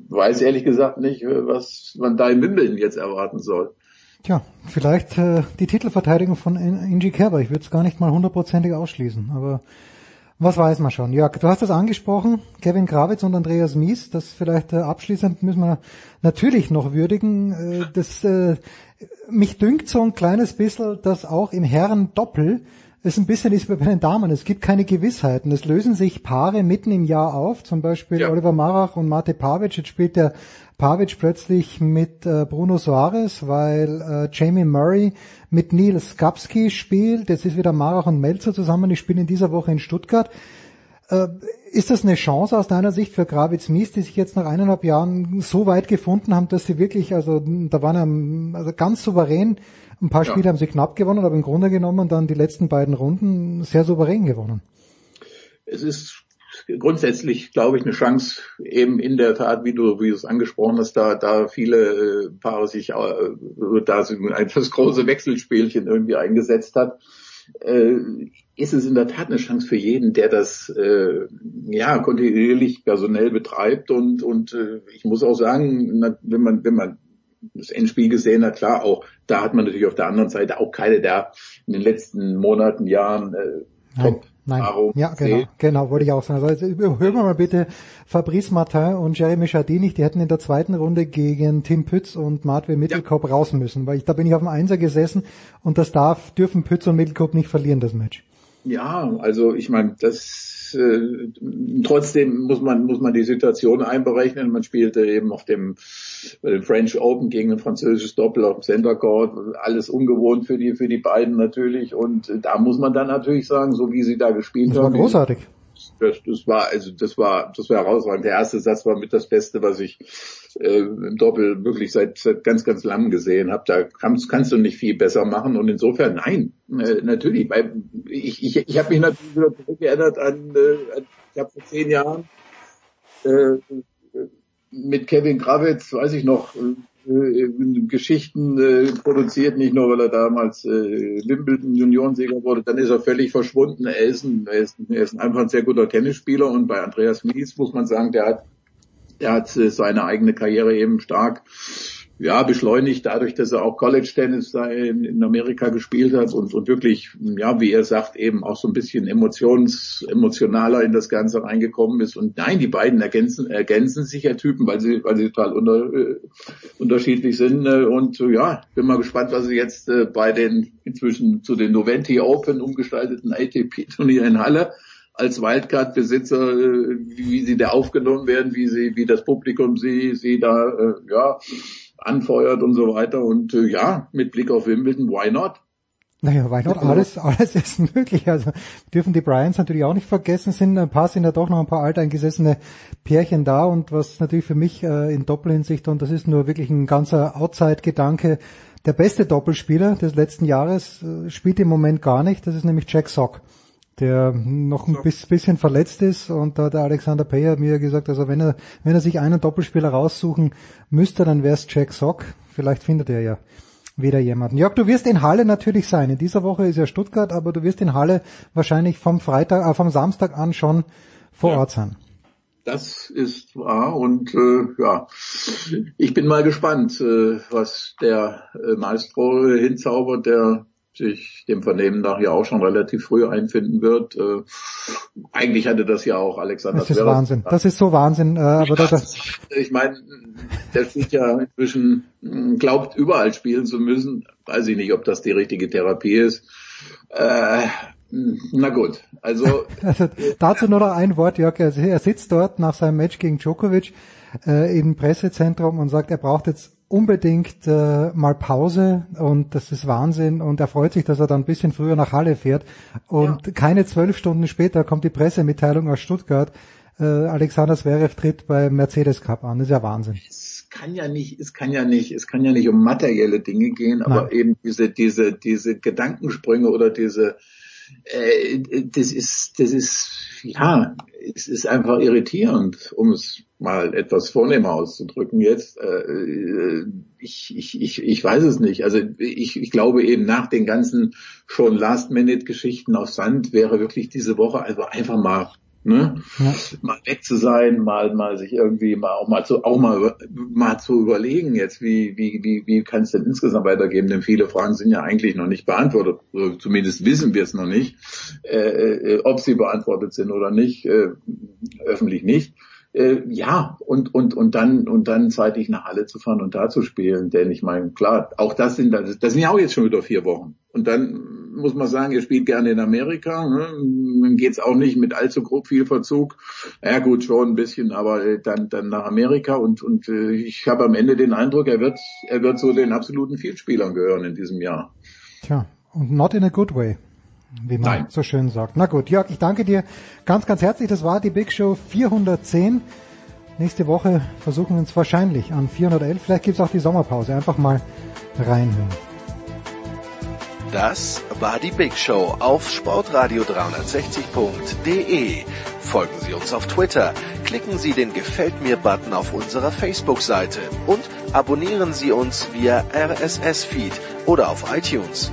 weiß ehrlich gesagt nicht, was man da in Wimbledon jetzt erwarten soll.
Tja, vielleicht äh, die Titelverteidigung von Ingy Kerber. Ich würde es gar nicht mal hundertprozentig ausschließen, aber was weiß man schon. Ja, du hast das angesprochen, Kevin Krawitz und Andreas Mies. Das vielleicht äh, abschließend müssen wir natürlich noch würdigen. Äh, das, äh, mich dünkt so ein kleines bisschen, dass auch im Herren Es ein bisschen ist wie bei den Damen. Es gibt keine Gewissheiten. Es lösen sich Paare mitten im Jahr auf. Zum Beispiel ja. Oliver Marach und Mate Pavic. Jetzt spielt der Pavic plötzlich mit äh, Bruno Soares, weil äh, Jamie Murray mit Neil Skapski spielt. Jetzt ist wieder Marach und Melzer zusammen. Die spielen in dieser Woche in Stuttgart. Äh, ist das eine Chance aus deiner Sicht für Gravitz Mies, die sich jetzt nach eineinhalb Jahren so weit gefunden haben, dass sie wirklich, also da waren also ganz souverän, ein paar Spiele ja. haben sie knapp gewonnen, aber im Grunde genommen dann die letzten beiden Runden sehr souverän gewonnen.
Es ist grundsätzlich, glaube ich, eine Chance, eben in der Tat, wie du, wie du es angesprochen hast, da, da viele äh, Paare sich, äh, da ein das große Wechselspielchen irgendwie eingesetzt hat, äh, ist es in der Tat eine Chance für jeden, der das äh, ja kontinuierlich personell betreibt und und äh, ich muss auch sagen, wenn man wenn man das Endspiel gesehen hat, klar auch, da hat man natürlich auf der anderen Seite auch keine der in den letzten Monaten, Jahren äh, top
Nein. Ja, genau, genau, wollte ich auch sagen. Also hören wir mal bitte Fabrice Martin und Jeremy Chardini, die hätten in der zweiten Runde gegen Tim Pütz und Martwe Mittelkop ja. raus müssen, weil ich, da bin ich auf dem Einser gesessen und das darf, dürfen Pütz und Mittelkop nicht verlieren, das Match.
Ja, also ich meine, das äh, trotzdem muss man muss man die Situation einberechnen. Man spielte eben auf dem, dem French Open gegen ein französisches Doppel auf dem Center Court. Alles ungewohnt für die für die beiden natürlich. Und da muss man dann natürlich sagen, so wie sie da gespielt
das
haben.
Das war großartig.
Das, das war also das war das war herausragend. Der erste Satz war mit das Beste, was ich äh, im Doppel wirklich seit, seit ganz ganz langem gesehen habe. Da kannst, kannst du nicht viel besser machen und insofern nein, äh, natürlich. Weil ich ich, ich habe mich natürlich wieder zurückgeerinnert an, äh, an ich habe vor zehn Jahren äh, mit Kevin Kravitz, weiß ich noch, äh, Geschichten äh, produziert, nicht nur weil er damals äh, Wimbledon Juniorensieger wurde, dann ist er völlig verschwunden. Er ist, ein, er, ist, er ist einfach ein sehr guter Tennisspieler und bei Andreas Mies muss man sagen, der hat, der hat äh, seine eigene Karriere eben stark ja, beschleunigt dadurch, dass er auch College Tennis da in, in Amerika gespielt hat und, und wirklich, ja, wie er sagt, eben auch so ein bisschen emotions, emotionaler in das Ganze reingekommen ist. Und nein, die beiden ergänzen, ergänzen sich ja Typen, weil sie, weil sie total unter, äh, unterschiedlich sind. Äh, und äh, ja, bin mal gespannt, was sie jetzt äh, bei den inzwischen zu den Noventi Open umgestalteten ATP-Turnier in Halle als Wildcard-Besitzer, äh, wie sie da aufgenommen werden, wie sie, wie das Publikum sie, sie da, äh, ja, anfeuert und so weiter. Und äh, ja, mit Blick auf Wimbledon, why not?
Naja, why not? Alles, alles ist möglich. Also dürfen die Bryans natürlich auch nicht vergessen, sind ein paar sind ja doch noch ein paar alteingesessene Pärchen da und was natürlich für mich äh, in Doppelhinsicht, und das ist nur wirklich ein ganzer Outside-Gedanke, der beste Doppelspieler des letzten Jahres äh, spielt im Moment gar nicht, das ist nämlich Jack Sock der noch ein bisschen verletzt ist und da hat der Alexander Payer mir gesagt, also wenn er, wenn er sich einen Doppelspieler raussuchen müsste, dann wäre es Jack Sock. Vielleicht findet er ja wieder jemanden. Jörg, du wirst in Halle natürlich sein. In dieser Woche ist ja Stuttgart, aber du wirst in Halle wahrscheinlich vom Freitag, äh, vom Samstag an schon vor ja. Ort sein.
Das ist wahr und äh, ja, ich bin mal gespannt, äh, was der äh, Maestro hinzaubert, der sich dem Vernehmen nach ja auch schon relativ früh einfinden wird. Äh, eigentlich hatte das ja auch Alexander
Das ist Zverev Wahnsinn. Das ist so Wahnsinn. Äh, aber
das, ich meine, der spielt ja inzwischen, hm, glaubt überall spielen zu müssen. Weiß ich nicht, ob das die richtige Therapie ist. Äh, na gut, also,
also dazu nur noch ein Wort, Jörg. Er sitzt dort nach seinem Match gegen Djokovic äh, im Pressezentrum und sagt, er braucht jetzt unbedingt äh, mal Pause und das ist Wahnsinn und er freut sich, dass er dann ein bisschen früher nach Halle fährt und ja. keine zwölf Stunden später kommt die Pressemitteilung aus Stuttgart, äh, Alexander Zverev tritt beim Mercedes Cup an, das ist ja Wahnsinn.
Es kann ja nicht, es kann ja nicht, es kann ja nicht um materielle Dinge gehen, aber Nein. eben diese, diese, diese Gedankensprünge oder diese äh, das ist, das ist, ja, es ist einfach irritierend, um es mal etwas vornehmer auszudrücken jetzt. Äh, ich, ich, ich, ich weiß es nicht. Also ich, ich glaube eben nach den ganzen schon Last-Minute-Geschichten auf Sand wäre wirklich diese Woche also einfach mal Ne? Ja. Mal weg zu sein, mal, mal sich irgendwie mal auch mal zu, auch mal, mal zu überlegen jetzt, wie, wie, wie, wie kann es denn insgesamt weitergehen? Denn viele Fragen sind ja eigentlich noch nicht beantwortet. Zumindest wissen wir es noch nicht, äh, äh, ob sie beantwortet sind oder nicht, äh, öffentlich nicht äh, ja, und, und, und dann, und dann zeitig nach Halle zu fahren und da zu spielen. Denn ich meine, klar, auch das sind, das, sind ja auch jetzt schon wieder vier Wochen. Und dann muss man sagen, ihr spielt gerne in Amerika, ne? geht's auch nicht mit allzu grob viel Verzug. Ja gut, schon ein bisschen, aber äh, dann, dann nach Amerika und, und äh, ich habe am Ende den Eindruck, er wird, er wird zu den absoluten Vielspielern gehören in diesem Jahr.
Tja, und not in a good way wie man Nein. so schön sagt. Na gut, Jörg, ich danke dir ganz, ganz herzlich. Das war die Big Show 410. Nächste Woche versuchen wir uns wahrscheinlich an 411. Vielleicht gibt's auch die Sommerpause. Einfach mal reinhören.
Das war die Big Show auf sportradio360.de. Folgen Sie uns auf Twitter, klicken Sie den Gefällt mir Button auf unserer Facebook-Seite und abonnieren Sie uns via RSS-Feed oder auf iTunes.